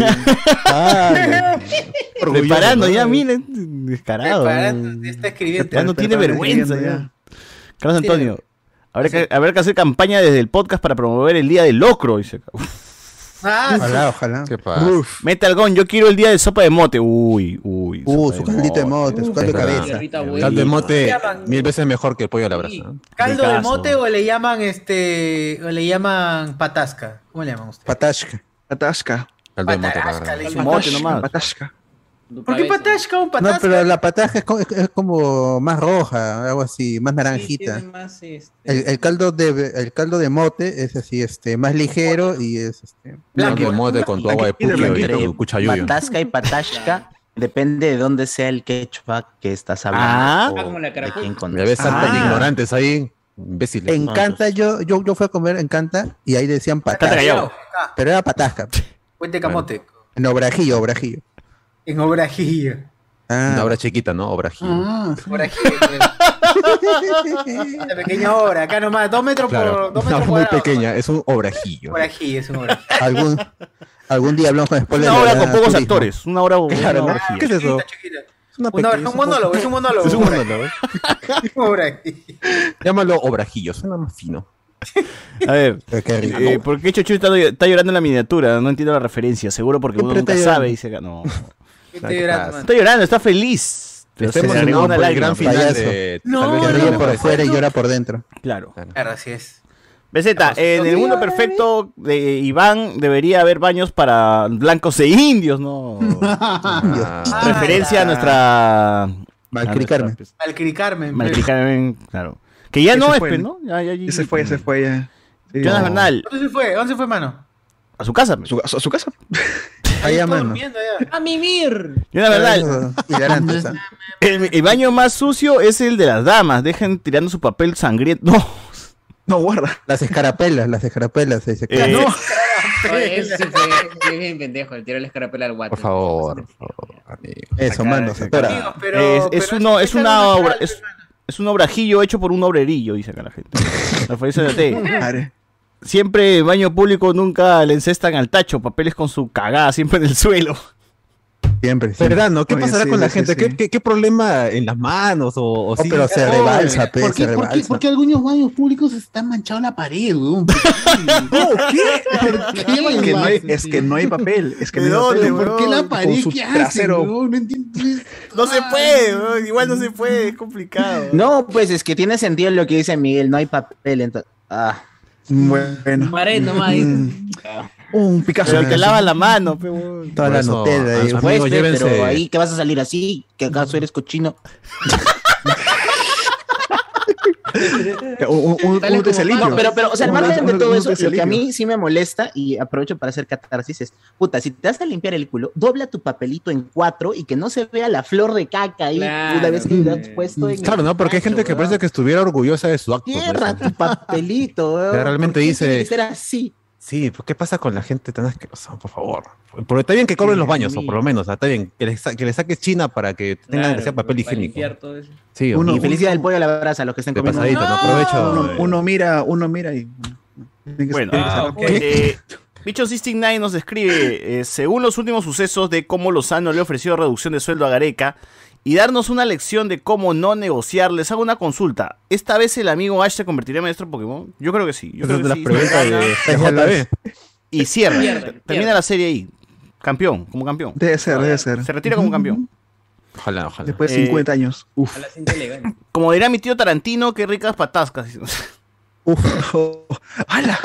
Speaker 3: Ah,
Speaker 4: Preparando ya, miren, descarado.
Speaker 1: Preparando, está escribiendo.
Speaker 4: Ya no tiene vergüenza ya. Carlos Antonio, habrá que, habrá que hacer campaña desde el podcast para promover el día del locro, dice. Uf.
Speaker 1: Ah,
Speaker 3: ojalá, ojalá.
Speaker 2: ¿Qué pasa?
Speaker 4: Metal Gon, yo quiero el día de sopa de mote. Uy, uy.
Speaker 3: Uh,
Speaker 4: sopa
Speaker 3: su caldito de mote, su caldo de cabeza.
Speaker 2: Caldo de mote mil veces mejor que el pollo a la brasa.
Speaker 1: ¿Caldo de mote o le llaman este o le llaman patasca? ¿Cómo le llaman ustedes?
Speaker 3: Patashka.
Speaker 11: Patashka.
Speaker 2: Caldo de mote, la
Speaker 1: Patarasca,
Speaker 2: verdad.
Speaker 1: le
Speaker 4: Es
Speaker 1: dicen.
Speaker 4: mote nomás.
Speaker 11: Patashka.
Speaker 12: ¿Por qué patashka? Un
Speaker 3: No,
Speaker 12: patasca.
Speaker 3: pero la patasca es, co- es- es como más roja, algo así, más naranjita.
Speaker 15: más, este,
Speaker 3: El, el caldo de el caldo de mote es así, este, más ligero y es este.
Speaker 2: Blanco. de mote con tu agua de puquio y tu cuchayuyo.
Speaker 8: Patasca y patashka depende de dónde sea el quechua que estás hablando.
Speaker 2: Ah. Ah, como la Ya ves, salta de ignorantes ahí, imbéciles.
Speaker 3: En Canta yo, yo, yo fui a comer en Canta y ahí decían patasca.
Speaker 12: Callao.
Speaker 3: Pero era patasca.
Speaker 12: Puente Camote.
Speaker 3: En obrajillo, obrajillo.
Speaker 12: En Obrajillo.
Speaker 3: Ah.
Speaker 2: Una obra chiquita, ¿no? Obrajillo.
Speaker 12: Ah, Obrajillo. Una pequeña obra, acá nomás, dos metros
Speaker 2: Claro,
Speaker 12: por dos
Speaker 2: una
Speaker 12: metros
Speaker 2: obra muy pequeña, es un obrajillo.
Speaker 12: Obrajillo, es un obrajillo.
Speaker 3: Algún, algún día hablamos con spoiler.
Speaker 4: Una obra con pocos
Speaker 3: turismo.
Speaker 4: actores. Una obra.
Speaker 3: Claro,
Speaker 4: una
Speaker 3: ¿no? ¿Qué es eso?
Speaker 2: Es una
Speaker 12: Una-
Speaker 2: pequeña-
Speaker 12: un monólogo, es un monólogo.
Speaker 2: Es un monólogo.
Speaker 12: Obrajillo.
Speaker 2: Llámalo obrajillo, suena más fino.
Speaker 4: A ver, eh, ¿por qué Chochu está, está llorando en la miniatura? No entiendo la referencia. Seguro porque uno nunca sabe y se No.
Speaker 12: ¿Qué estoy llorando?
Speaker 4: Está llorando, está feliz.
Speaker 2: Emocionado
Speaker 4: agregó una
Speaker 2: por el gran final de...
Speaker 12: No,
Speaker 2: de
Speaker 3: ríe por
Speaker 2: mejor
Speaker 3: fuera y llora por dentro.
Speaker 4: Claro.
Speaker 12: Claro, así es.
Speaker 4: Beseta, en el mundo perfecto de Iván debería haber baños para blancos e indios, ¿no? Referencia a nuestra.
Speaker 3: Valkyrie Carmen.
Speaker 12: Valkyrie Carmen.
Speaker 4: Valkyrie Carmen, claro. Que ya
Speaker 11: Ese
Speaker 4: no es, pues,
Speaker 11: ¿no?
Speaker 4: ¿no? Ya, ya,
Speaker 11: Ya se fue, ya se fue, ya. Sí.
Speaker 4: Jonas Bernal,
Speaker 12: ¿Dónde se fue? ¿Dónde se fue, mano?
Speaker 4: a su casa.
Speaker 11: A su, a su casa.
Speaker 3: Allá, mano.
Speaker 15: ¡A mimir!
Speaker 4: Bernal,
Speaker 3: Hilarantes, ¿ah?
Speaker 4: el, el baño más sucio es el de las damas. Dejen tirando su papel sangriento. No.
Speaker 11: No, guarda.
Speaker 3: Las escarapelas, las escarapelas. Se dice,
Speaker 4: Eh,
Speaker 3: no.
Speaker 15: Oye, eso sí bien pendejo, el tiro la escarapela al guate.
Speaker 2: Por favor, por favor, amigo.
Speaker 3: Eso, mano, se
Speaker 12: pero,
Speaker 4: es, es
Speaker 12: pero
Speaker 4: uno, es una obra, es, es un obrajillo hecho por un obrerillo, dice acá la gente. La referencia de Siempre baño público nunca le encestan al tacho, papeles con su cagada siempre en el suelo.
Speaker 3: Siempre, siempre.
Speaker 2: ¿Verdad, no? ¿Qué
Speaker 11: Oye,
Speaker 2: pasará
Speaker 11: sí,
Speaker 2: con la
Speaker 11: sí,
Speaker 2: gente?
Speaker 11: sí.
Speaker 2: ¿Qué, qué, qué problema en las manos? O, o
Speaker 3: Oh,
Speaker 2: sí?
Speaker 3: pero se
Speaker 2: Oh,
Speaker 3: rebalsa, pe,
Speaker 5: ¿Por
Speaker 3: se
Speaker 5: qué, por, qué,
Speaker 3: rebalsa.
Speaker 5: por qué algunos baños públicos están manchados la pared, weón? ¿Por qué? ¿Por qué,
Speaker 11: Es que no hay, es que no hay papel. Es que
Speaker 4: ¿De
Speaker 11: no hay
Speaker 4: dónde,
Speaker 11: papel.
Speaker 5: ¿Por qué la pared? ¿Qué hace? No entiendo.
Speaker 4: No se puede, weón, igual no se puede, es complicado.
Speaker 8: No, pues es que tiene sentido lo que dice Miguel, no hay papel. Entonces, ah.
Speaker 11: Bueno.
Speaker 15: Nomás. dice.
Speaker 11: Mm, Un Picasso.
Speaker 4: Pero te lava la mano, pe, weón.
Speaker 3: Toda la Nutella
Speaker 8: Pues, pero ahí que vas a salir así, que acaso eres cochino.
Speaker 11: Un, un, un
Speaker 15: como
Speaker 11: tecelillo.
Speaker 8: No, pero, pero, o sea, al margen de todo
Speaker 11: un
Speaker 8: eso, lo que a mí sí me molesta, y aprovecho para hacer catarsis, es, puta, si te vas a limpiar el culo, dobla tu papelito en cuatro y que no se vea la flor de caca ahí
Speaker 15: Claro,
Speaker 8: una vez que lo has
Speaker 15: pues.
Speaker 8: puesto en
Speaker 2: Claro, ¿no? Porque hay gente que parece que estuviera orgullosa de su acto. pues,
Speaker 8: Cierra tu papelito, weón.
Speaker 2: Realmente
Speaker 8: ¿Por qué
Speaker 2: dice-
Speaker 8: ser así.
Speaker 2: Sí, pues ¿qué pasa con la gente tan asquerosa? Por favor. Porque está bien que cobren los baños, o por lo menos, está bien que le, sa- que le saques China para que tengan
Speaker 15: Claro,
Speaker 2: que sea papel higiénico. Sí,
Speaker 11: Uno-
Speaker 8: y felicidad del pollo a la brasa, los que estén comiendo.
Speaker 2: pasadita, no aprovecho.
Speaker 11: Uno, uno mira, uno mira y.
Speaker 4: Bueno,
Speaker 15: Ah,
Speaker 11: rápido.
Speaker 15: ok.
Speaker 4: eh, Bicho 69 nos describe, eh, según los últimos sucesos de cómo Lozano le ofreció reducción de sueldo a Gareca y darnos una lección de cómo no negociar, les hago una consulta. ¿Esta vez el amigo Ash se convertirá en maestro Pokémon? Yo creo que sí. Yo creo que sí.
Speaker 2: las preguntas de, de JB.
Speaker 4: Y cierra.
Speaker 15: Pierde,
Speaker 4: Termina
Speaker 15: pierde.
Speaker 4: la serie ahí. Campeón, como campeón.
Speaker 11: Debe ser, debe ser.
Speaker 4: Se retira como campeón.
Speaker 2: Ojalá, ojalá.
Speaker 11: Después de
Speaker 4: Eh,
Speaker 11: 50 años. Uf.
Speaker 4: Como dirá mi tío Tarantino, qué ricas patascas.
Speaker 11: Uf. ¡Hala!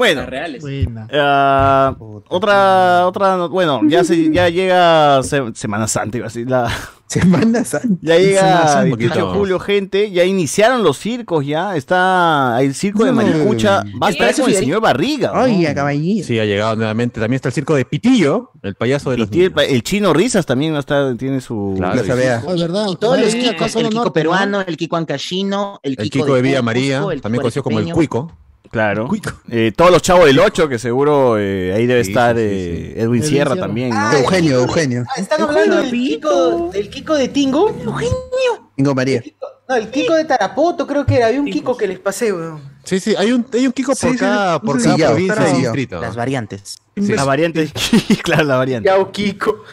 Speaker 4: Bueno,
Speaker 15: reales.
Speaker 4: Ah, otra, otra, no- bueno, ya se, ya llega se- Semana Santa, iba a decir, la,
Speaker 3: Semana Santa.
Speaker 4: ya llega
Speaker 2: Santa,
Speaker 4: 28 de julio, gente, ya iniciaron los circos, ya está el circo de. Maricucha, va a estar
Speaker 8: parece
Speaker 4: con el
Speaker 8: Fidel?
Speaker 4: señor Barriga, ¿no?
Speaker 3: Ay, a caballito.
Speaker 2: Sí, ha llegado nuevamente. También está el circo de Pitillo, el payaso de los
Speaker 4: el,
Speaker 2: niños.
Speaker 4: pa- el chino Risas también está, tiene su
Speaker 2: Claro,
Speaker 3: Vea.
Speaker 9: Oh, es verdad.
Speaker 8: Y todos los el Kiko
Speaker 9: norte,
Speaker 8: peruano, el Kiko ancashino, el Kiko,
Speaker 2: El Kiko de Villa
Speaker 8: Cusco,
Speaker 2: María, también conocido como el. Cuico.
Speaker 4: Claro. Eh, todos los chavos del 8, que seguro eh, ahí debe
Speaker 2: Sí,
Speaker 4: estar
Speaker 2: sí, sí,
Speaker 4: eh,
Speaker 2: sí.
Speaker 4: Edwin
Speaker 9: Edwin
Speaker 4: Sierra
Speaker 9: Sierra.
Speaker 4: también, ¿no?
Speaker 12: Ah,
Speaker 3: Eugenio, Eugenio.
Speaker 12: Ah, ¿Están hablando del Kiko, del Kiko de Tingo? Eugenio.
Speaker 3: Ingo María.
Speaker 12: No, el Kiko de Tarapoto creo que era. Había un Kiko que les pasé, weón.
Speaker 2: Sí, sí, hay un, hay un Kiko por cada,
Speaker 11: sí,
Speaker 2: por
Speaker 11: sí,
Speaker 2: cada
Speaker 3: sí, ya,
Speaker 2: provincia
Speaker 3: claro.
Speaker 2: y distrito.
Speaker 8: Las variantes.
Speaker 2: Sí.
Speaker 4: La variante, claro, la variante.
Speaker 12: Yao Kiko.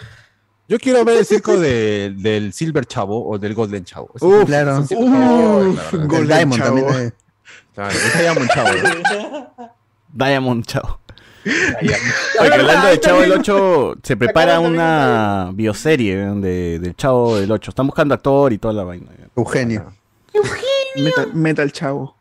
Speaker 2: Yo quiero ver el circo de- del Silver Chavo o del Golden Chavo.
Speaker 3: Uf, claro. El
Speaker 11: Golden
Speaker 3: Diamond
Speaker 11: Chavo.
Speaker 3: también. Eh.
Speaker 2: Claro, ese Diamond Chavo.
Speaker 4: Diamond. Oye, que hablando de Chavo del 8, se prepara una bioserie ¿eh? de, del Chavo del 8. Están buscando actor y toda la vaina.
Speaker 3: Eugenio.
Speaker 11: Metal, metal chavo.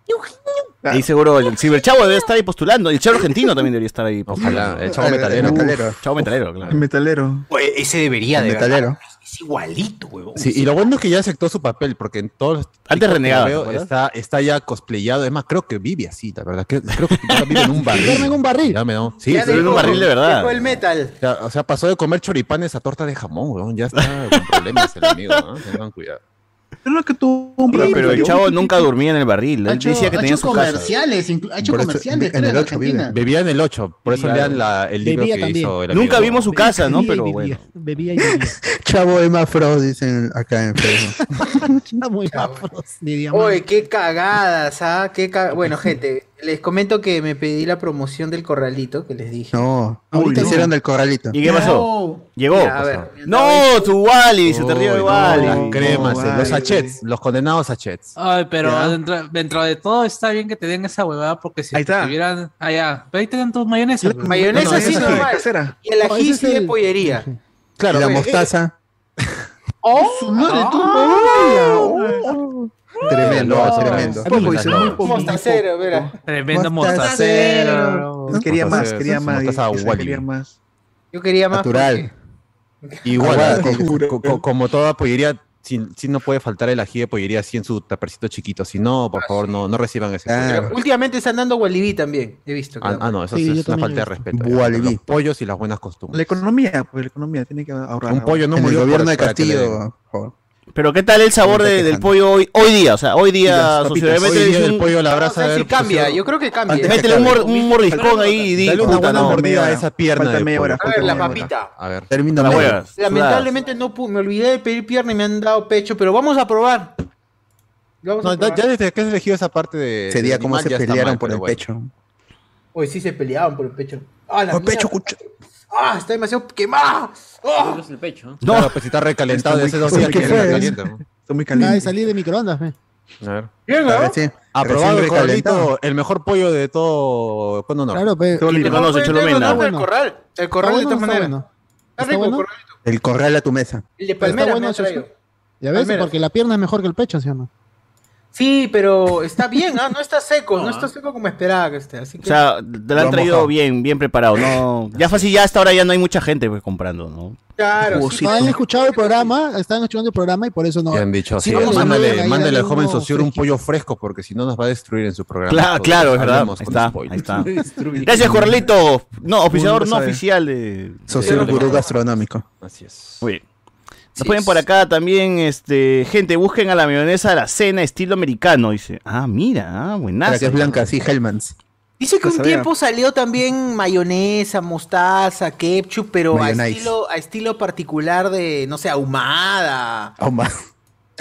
Speaker 4: Ahí seguro el Ciberchavo debe estar ahí postulando. Y el Chavo Argentino también debería estar ahí.
Speaker 2: Ojalá, el Chavo Metalero.
Speaker 4: Chavo Metalero, claro.
Speaker 11: El metalero.
Speaker 12: Oye, ese debería de
Speaker 2: Metalero.
Speaker 12: verdad. Es igualito, huevón.
Speaker 2: Sí, y lo bueno es que ya aceptó su papel, porque en todos los
Speaker 4: Antes
Speaker 2: TikTok que
Speaker 4: renegaba,
Speaker 2: veo,
Speaker 4: ¿te acuerdas?
Speaker 2: está, está ya cosplayado. Es más, creo que vive así, la verdad. Creo, creo que vive en un barril.
Speaker 9: Duerme en un barril.
Speaker 2: Ya me da- Sí,
Speaker 12: Ya
Speaker 2: en un barril de verdad.
Speaker 12: dejó el metal.
Speaker 2: O sea, o sea, pasó de comer choripanes a torta de jamón, weón. Ya está con problemas el amigo, ¿no? Tengan cuidado.
Speaker 11: Pero que tuvo un
Speaker 4: Sí, pero el chavo nunca dormía en el barril.
Speaker 5: Ha
Speaker 4: Él
Speaker 5: hecho,
Speaker 4: decía que tenía su casa.
Speaker 5: comerciales, inclu- ha hecho
Speaker 2: Por eso,
Speaker 5: comerciales,
Speaker 2: en el
Speaker 5: en
Speaker 2: 8 vive. Vivía en el 8, por eso
Speaker 4: Claro.
Speaker 2: lean la, el libro
Speaker 9: Bebía
Speaker 2: que
Speaker 9: también.
Speaker 2: hizo el
Speaker 4: Nunca vimos su casa, ¿no?
Speaker 9: Bebía y
Speaker 4: Pero
Speaker 9: vivía.
Speaker 4: bueno.
Speaker 9: Bebía y bebía.
Speaker 3: Chavo Emma Frost, dicen acá en Facebook.
Speaker 9: Chavo de diamante.
Speaker 12: Oye, qué cagadas, ¿ah? Qué ca- Bueno, gente, les comento que me pedí la promoción del corralito que les dije.
Speaker 3: No,
Speaker 9: Ahorita
Speaker 3: hicieron del corralito.
Speaker 4: ¿Y qué pasó? Llegó.
Speaker 12: Ya, a ver,
Speaker 4: No, tu Wally, se te ríe de Wally.
Speaker 2: las cremas,
Speaker 11: No,
Speaker 2: eh, los sachets, los condenados sachets.
Speaker 14: Ay, pero dentro, dentro de todo está bien que te den esa huevada porque si
Speaker 11: Ahí está.
Speaker 14: tuvieran. Ah, ya. Pero ahí te dan tu mayonesa. pues.
Speaker 12: Mayonesa
Speaker 11: No, no,
Speaker 12: sí normal. Y el
Speaker 9: Oh,
Speaker 12: ají
Speaker 9: ese
Speaker 12: sí de pollería.
Speaker 3: Claro, la mostaza.
Speaker 12: ¡Oh!
Speaker 5: Madre,
Speaker 3: Tremendo,
Speaker 2: No,
Speaker 3: tremendo.
Speaker 11: Muy poco, dice, muy poco.
Speaker 12: Mostacero, mira.
Speaker 14: Tremendo
Speaker 3: Mostacero.
Speaker 14: mostacero.
Speaker 11: Quería más, quería más.
Speaker 2: mostaza
Speaker 11: dice,
Speaker 2: Wally.
Speaker 11: Quería más.
Speaker 12: Yo quería más.
Speaker 3: Natural.
Speaker 2: Igual,
Speaker 3: Aguada,
Speaker 2: co-
Speaker 3: tiene.
Speaker 2: co- co- como toda pollería, si, si no puede faltar el ají de pollería así en su tapercito chiquito. Si no, por favor, no, no reciban ese.
Speaker 3: Ah,
Speaker 12: Últimamente están dando Walibi también. He visto.
Speaker 2: Ah,
Speaker 12: creo.
Speaker 2: ah, no, eso
Speaker 9: Sí,
Speaker 2: es una falta de respeto. Los pollos y las buenas
Speaker 11: La
Speaker 2: costumbres.
Speaker 11: economía, pues la economía tiene que ahorrar.
Speaker 2: Un pollo no
Speaker 3: en el
Speaker 2: murió
Speaker 3: gobierno
Speaker 2: por-
Speaker 3: de
Speaker 2: para que le den.
Speaker 3: Castillo.
Speaker 4: Pero ¿qué tal el sabor de- del pollo hoy, hoy día? O sea, hoy día, sociedad.
Speaker 2: Hoy día
Speaker 4: un-
Speaker 2: el pollo a la
Speaker 12: No
Speaker 2: brasa.
Speaker 12: sé si
Speaker 2: haber
Speaker 12: cambia. Yo creo que cambia.
Speaker 3: Antes
Speaker 4: Métele un, mor- un mordiscón ahí y di,
Speaker 2: Dale una
Speaker 4: puta,
Speaker 2: buena
Speaker 4: no.
Speaker 2: mordida a esa pierna
Speaker 11: Falta
Speaker 2: de
Speaker 11: media hora.
Speaker 2: pollo.
Speaker 12: A ver, la papita.
Speaker 2: A ver.
Speaker 3: Termino
Speaker 4: La huevas.
Speaker 12: Lamentablemente no pu- me olvidé de pedir pierna y me han dado pecho, pero vamos a probar. Vamos
Speaker 2: No,
Speaker 12: a
Speaker 2: ya
Speaker 12: probar.
Speaker 2: ya desde que has elegido esa parte de.
Speaker 3: Ese día cómo se pelearon por el pecho.
Speaker 12: Hoy sí se peleaban por el pecho. ¡Ah, la
Speaker 3: Por pecho, cucho.
Speaker 12: ¡Ah, está demasiado quemada! ¡Ah!
Speaker 15: El pecho.
Speaker 4: No.
Speaker 2: Claro, pues si está recalentado
Speaker 11: Está
Speaker 2: de
Speaker 11: muy-
Speaker 2: hace dos días
Speaker 3: ¿Qué
Speaker 2: que
Speaker 3: fue?
Speaker 2: está caliente. ¿no?
Speaker 11: Está muy
Speaker 9: Acaba de
Speaker 11: caliente.
Speaker 9: salir de microondas, fe.
Speaker 2: A ver.
Speaker 12: Bien, ¿no?
Speaker 3: Recién-
Speaker 2: Aprobado el corralito, el mejor pollo de todo Cono Norte.
Speaker 9: Claro, pe.
Speaker 11: Todo
Speaker 12: nombre
Speaker 9: Bueno.
Speaker 12: El corral. El
Speaker 9: ¿Está
Speaker 12: corral de todas
Speaker 9: no está
Speaker 12: maneras. Está
Speaker 9: ¿Está
Speaker 12: rico el
Speaker 9: bueno?
Speaker 12: corralito.
Speaker 3: El corral a tu mesa.
Speaker 12: El de
Speaker 9: Pero está
Speaker 12: palmera
Speaker 9: bueno,
Speaker 12: me ha
Speaker 9: socio.
Speaker 12: traído.
Speaker 9: Ya ves, porque la pierna es mejor que el pecho, ¿sí o no?
Speaker 12: Sí, pero está bien, ¿ah? No está seco. No está seco como esperaba que esté. Así
Speaker 4: O
Speaker 12: que...
Speaker 4: sea, te lo han traído
Speaker 3: mojado.
Speaker 4: bien, bien preparado. No, ya fácil, ya hasta ahora ya no hay mucha gente pues, comprando, ¿no?
Speaker 12: claro. sí.
Speaker 9: Han escuchado el programa, están escuchando el programa y por eso no.
Speaker 2: Han dicho,
Speaker 9: Sí,
Speaker 2: sí,
Speaker 9: vamos a
Speaker 2: mándale, mándale al joven socio un pollo fresco porque si no nos va a destruir en su programa.
Speaker 4: Claro, claro, es verdad. Ahí está,
Speaker 2: spoilers.
Speaker 4: ahí está. Gracias, Corralito. No, oficiador no
Speaker 11: sabe.
Speaker 4: oficial de.
Speaker 3: Socio gurú gastronómico.
Speaker 2: Así es.
Speaker 4: Muy bien. Nos ponen por acá también, este, gente, busquen a la mayonesa de la cena estilo americano. Dice, ah, mira, ah,
Speaker 3: Para
Speaker 4: buenazo.
Speaker 3: que es blanca, así Hellmans.
Speaker 12: Dice que
Speaker 11: Pues
Speaker 12: un tiempo salió también mayonesa, mostaza, ketchup, pero a estilo, a estilo particular de, no sé, ahumada.
Speaker 3: Ahumada.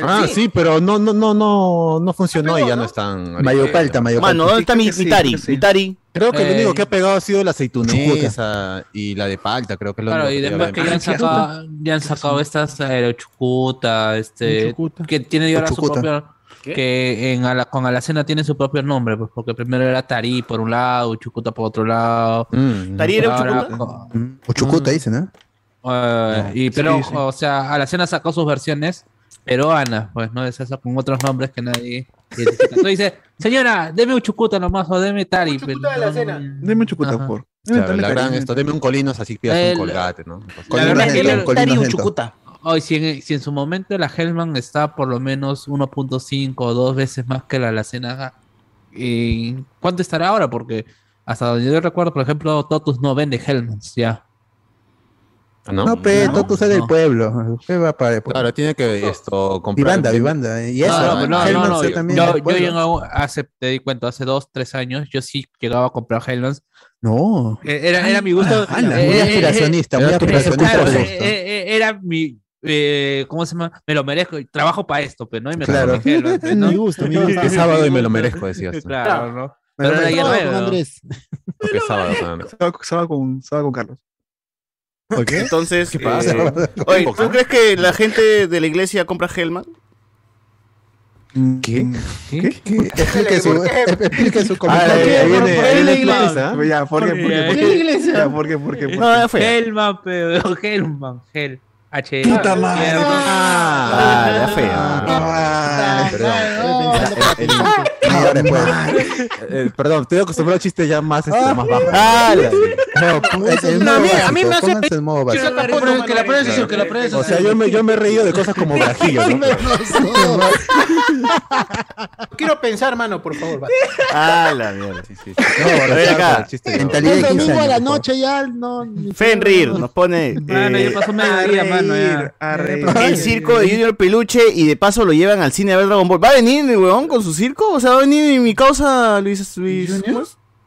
Speaker 2: Ah, sí, pero no, no, no, no, no funcionó y ya no están.
Speaker 3: Mayo palta, mayo palta.
Speaker 4: Mano, ¿dónde está mi,
Speaker 11: Sí,
Speaker 4: mi Tari?
Speaker 11: creo que sí.
Speaker 2: Creo que lo
Speaker 14: Eh,
Speaker 2: único que ha pegado ha sido la aceitunesa y la de palta, creo que es lo
Speaker 14: Claro, y después que ya han sacado, ya han sacado estas aerochucuta, este,
Speaker 9: Chucuta.
Speaker 14: que tiene ahora su propio, que en Ala- con Alacena tiene su propio nombre, pues porque primero era Tarí por un lado, Chucuta por otro lado.
Speaker 2: Mm.
Speaker 4: ¿Tarí era
Speaker 14: Ahora,
Speaker 4: Chucuta?
Speaker 14: co-
Speaker 3: Mm, O chucuta, dicen, ¿no?
Speaker 14: eh, y pero,
Speaker 11: sí, sí.
Speaker 14: o sea, Alacena sacó sus versiones peruanas, pues, ¿no? Es esa con otros nombres que nadie identifica. Entonces dice, señora, deme un Chucuta nomás o deme Tari.
Speaker 12: Chucuta de
Speaker 14: no,
Speaker 11: Deme un chucuta,
Speaker 14: Ajá.
Speaker 11: por.
Speaker 2: Claro, la gran esto, deme un colinos así pidas
Speaker 14: El-
Speaker 2: un colgate, ¿no? Pues,
Speaker 12: La verdad es que
Speaker 3: Colino
Speaker 12: el
Speaker 3: lento,
Speaker 12: Tari un chucuta.
Speaker 14: Hoy, si en, si en su momento la Hellman está por lo menos 1.5 o dos veces más que la Alacena, ¿y ¿cuánto estará ahora? Porque hasta donde yo recuerdo, por ejemplo, Totus no vende Hellmans ya.
Speaker 2: ¿No?
Speaker 3: No, pe,
Speaker 14: No,
Speaker 3: es del
Speaker 14: no.
Speaker 3: pueblo. ¿Qué va para
Speaker 2: Claro, tiene que esto comprar.
Speaker 3: Vivanda, Vivanda. Y eso,
Speaker 14: No, no, no, no,
Speaker 3: Hellmann's
Speaker 14: no, yo-
Speaker 3: también
Speaker 14: yo, yo
Speaker 3: pueblo.
Speaker 14: llego hace, te di cuenta, hace dos, tres años, yo sí llegaba a comprar Hellmans.
Speaker 3: No.
Speaker 14: Eh, Era, era mi gusto.
Speaker 3: Ah, la-
Speaker 14: eh,
Speaker 3: muy
Speaker 14: eh,
Speaker 3: aspiracionista, muy
Speaker 14: eh,
Speaker 3: aspiracionista.
Speaker 14: claro, eh, eh, eh, era mi. eh, ¿Cómo se llama? Me lo merezco. Trabajo para esto, pues, ¿no? Y me
Speaker 3: Claro.
Speaker 14: pues, ¿no?
Speaker 9: Mi gusto, mi gusto.
Speaker 2: Es sábado y me lo merezco, decías. tú.
Speaker 14: Claro, ¿no?
Speaker 3: Me lo
Speaker 14: Pero era
Speaker 3: merezco.
Speaker 14: ya
Speaker 9: Todo con. Andrés.
Speaker 2: Porque es sábado,
Speaker 11: con, estaba con Carlos.
Speaker 3: ¿Por qué?
Speaker 4: Entonces,
Speaker 2: ¿Qué pasa?
Speaker 4: eh, oye, ¿tú crees que la gente de la iglesia compra Hellman?
Speaker 11: ¿Qué?
Speaker 9: ¿Qué?
Speaker 3: Explique su, explique su
Speaker 2: Ah,
Speaker 3: comentario.
Speaker 2: ahí ahí viene, ahí ¿ah?
Speaker 11: Ya, ¿por qué? ¿Por qué? ¿Por
Speaker 12: ¿Qué
Speaker 11: qué? ¿por qué? ¿Por qué? ¿Por
Speaker 4: No,
Speaker 11: qué?
Speaker 4: fue.
Speaker 14: Hellman, pero Hellman, Hell. H.
Speaker 11: Puta madre.
Speaker 4: Ah, la fea.
Speaker 3: Ah,
Speaker 2: Perdón.
Speaker 9: Estoy
Speaker 3: hora después.
Speaker 2: Eh, perdón, estoy acostumbrado a chistes ya más, este, más bajos.
Speaker 3: No,
Speaker 12: No, a
Speaker 3: modo
Speaker 12: mí- a mí me hace-
Speaker 3: pónganse en modo básico.
Speaker 5: Que la pruebes eso, que la pruebes
Speaker 2: O sea, yo me, yo me he reído de cosas como grajillos, ¿no?
Speaker 1: Quiero pensar, mano, por favor. va.
Speaker 4: Ah, la mierda.
Speaker 2: Sí, sí,
Speaker 3: No,
Speaker 4: A ver
Speaker 3: o sea,
Speaker 4: acá.
Speaker 3: mentalidad de
Speaker 9: El
Speaker 3: 15
Speaker 9: domingo a la noche ya no. ni-
Speaker 4: Fenrir nos pone.
Speaker 14: Mano,
Speaker 4: eh,
Speaker 14: ya pasó mediodía, mano. Ya.
Speaker 11: A reír.
Speaker 4: el circo de Junior Peluche y de paso lo llevan al cine a ver Dragon Ball. ¿Va a venir weón con su circo? O sea, ¿va a venir mi causa Luis, Luis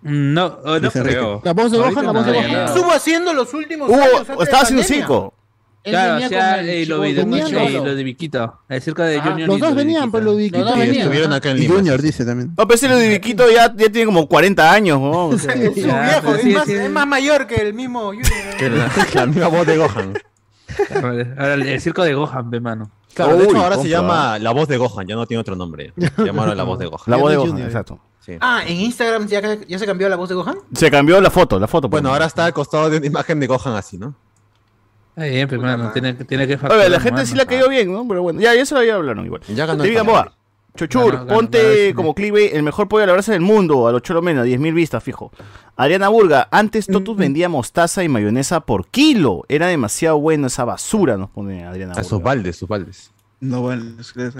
Speaker 14: No, oh, no
Speaker 3: Enrique.
Speaker 14: creo.
Speaker 9: La voz de Gohan, la voz de
Speaker 14: no,
Speaker 9: Gohan.
Speaker 14: no.
Speaker 1: Estuvo haciendo los últimos
Speaker 4: Hubo-
Speaker 1: de
Speaker 4: estaba haciendo.
Speaker 5: Él
Speaker 14: Claro, hacía
Speaker 5: con el
Speaker 14: eh, lo, de,
Speaker 5: chivolo.
Speaker 14: lo de Viquito. De
Speaker 5: Ah,
Speaker 14: Junior.
Speaker 9: Los
Speaker 14: y
Speaker 9: dos
Speaker 14: lo de
Speaker 9: venían,
Speaker 14: Viquito.
Speaker 9: pero lo de
Speaker 5: Los venían.
Speaker 2: estuvieron acá en
Speaker 3: Y. Junior dice también.
Speaker 4: No, pero ese de Viquito ya, ya tiene como 40 años. O sea,
Speaker 1: Es su
Speaker 14: Ya,
Speaker 1: viejo,
Speaker 14: pero
Speaker 1: es,
Speaker 14: sí,
Speaker 1: más,
Speaker 14: sí.
Speaker 1: es más mayor que el mismo Junior.
Speaker 2: Que la, misma voz de Gohan.
Speaker 14: Ahora, el, circo de Gohan, ve, mano.
Speaker 2: Claro, de hecho ahora se llama La Voz de Gohan, ya no tiene otro nombre. Llamaron La Voz de Gohan.
Speaker 4: la voz de. Gohan, exacto.
Speaker 2: Sí.
Speaker 1: Ah, en Instagram ya, ya se cambió la voz de Gohan.
Speaker 4: Se cambió la foto, la foto. pues.
Speaker 2: Bueno, ahora está al costado de una imagen de Gohan así, ¿no?
Speaker 14: Está bien, pero, mano, tiene, tiene que
Speaker 4: Oye,
Speaker 14: facturar,
Speaker 4: la gente
Speaker 14: mano.
Speaker 4: sí la cayó bien, ¿no? Pero bueno, ya, ya se lo ya hablaron igual.
Speaker 2: Ya ganó el
Speaker 4: Gamboa.
Speaker 2: Panamá.
Speaker 4: Chochur,
Speaker 14: Ganó, ganó,
Speaker 4: ponte
Speaker 14: ganó
Speaker 4: como clive el mejor pollo a la brasa del mundo, a los cholo menos, 10.000 vistas, fijo. Adriana Burga, antes Totus vendía mostaza y mayonesa por kilo. Era demasiado bueno esa basura, nos pone Adriana
Speaker 2: A sus
Speaker 4: Burga.
Speaker 2: baldes, sus baldes.
Speaker 11: No, bueno, es que.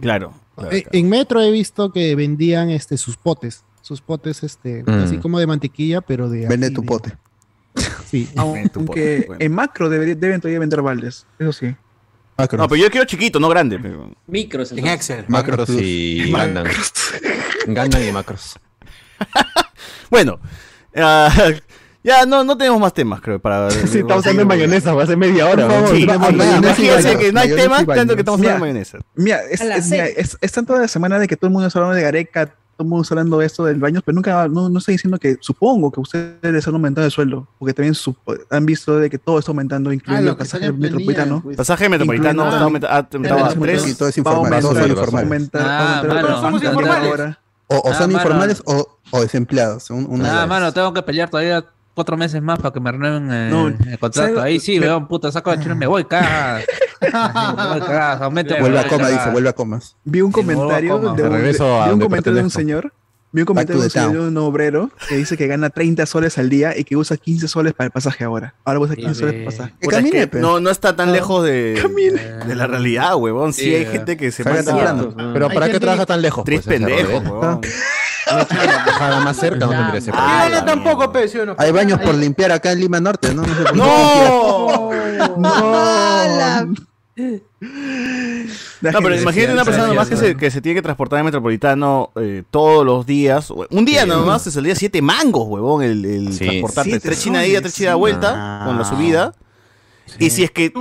Speaker 4: Claro. Claro,
Speaker 9: Eh,
Speaker 4: claro.
Speaker 9: En Metro he visto que vendían este sus potes. Sus potes, este,
Speaker 2: Mm.
Speaker 9: así como de mantequilla, pero de.
Speaker 3: Vende tu
Speaker 9: de-
Speaker 3: pote.
Speaker 9: Sí.
Speaker 11: Aunque
Speaker 4: Bueno.
Speaker 11: en macro debería- deben todavía vender baldes, eso sí.
Speaker 3: Macros.
Speaker 4: No, pero yo quiero chiquito, no grande. pero-
Speaker 6: Micros.
Speaker 1: En. Excel.
Speaker 2: Macros y Gundam. Gundam y Macros.
Speaker 4: Bueno, ah, ya no, no tenemos más temas, creo, para...
Speaker 2: Sí, estamos hablando de mayonesa, va a ser media hora.
Speaker 3: Por favor,
Speaker 4: Sí, imagínense que no hay temas, tanto que estamos hablando de
Speaker 11: Mira.
Speaker 4: mayonesa.
Speaker 11: Mira, es, es, mira, es- están toda la semana de que todo el mundo está hablando de Gareca, todo el mundo está hablando de esto del baño, pero nunca, no, no estoy diciendo que, supongo que ustedes están aumentando el sueldo, porque también supo- han visto de que todo está aumentando,
Speaker 5: Ah,
Speaker 11: incluyendo el pasaje metropolitano.
Speaker 5: pues.
Speaker 4: Pasaje metropolitano está aumentado a tres.
Speaker 3: Y todo es
Speaker 11: Va a
Speaker 3: informal,
Speaker 14: Ah,
Speaker 1: somos informales.
Speaker 3: O,
Speaker 14: Ah,
Speaker 3: son informales o, o desempleados.
Speaker 14: Ah, mano, tengo que pelear todavía cuatro meses más para que me renueven
Speaker 11: No,
Speaker 14: el contrato.
Speaker 11: ¿sabes?
Speaker 14: Ahí sí, weón, puta, saco la voy, cagas. me voy, cagas.
Speaker 3: Vuelve a coma, dice, vuelve a comas.
Speaker 11: Vi un comentario de vi un comentario de un señor. Vi un comentario de un señor, de un obrero que dice que gana 30 soles al día y que usa 15 soles para el pasaje ahora. Ahora usa 15 soles para el pasaje.
Speaker 3: Que
Speaker 4: es que no, no está tan lejos de, de la realidad, huevón. Sí,
Speaker 14: Sí,
Speaker 4: hay gente que se
Speaker 3: temprano.
Speaker 2: Pero ¿para qué trabaja tan lejos?
Speaker 4: Tres
Speaker 2: pues,
Speaker 4: pendejos, huevón.
Speaker 2: Más cerca, no tendría ese
Speaker 1: ¿Por
Speaker 2: problema.
Speaker 1: qué gana tan poco, pe, sí o no?
Speaker 3: Hay baños por limpiar acá en Lima Norte, ¿no? No sé por qué.
Speaker 4: ¡No! No, pero imagínate una persona nomás que se, que se tiene que transportar en Metropolitano eh, todos los días. Un día nomás te saldría siete mangos, huevón, el, el
Speaker 2: Sí.
Speaker 4: transportarte.
Speaker 11: Siete
Speaker 4: tres
Speaker 11: soles,
Speaker 4: tres china de
Speaker 11: sí.
Speaker 4: vuelta, con la subida. Y si es que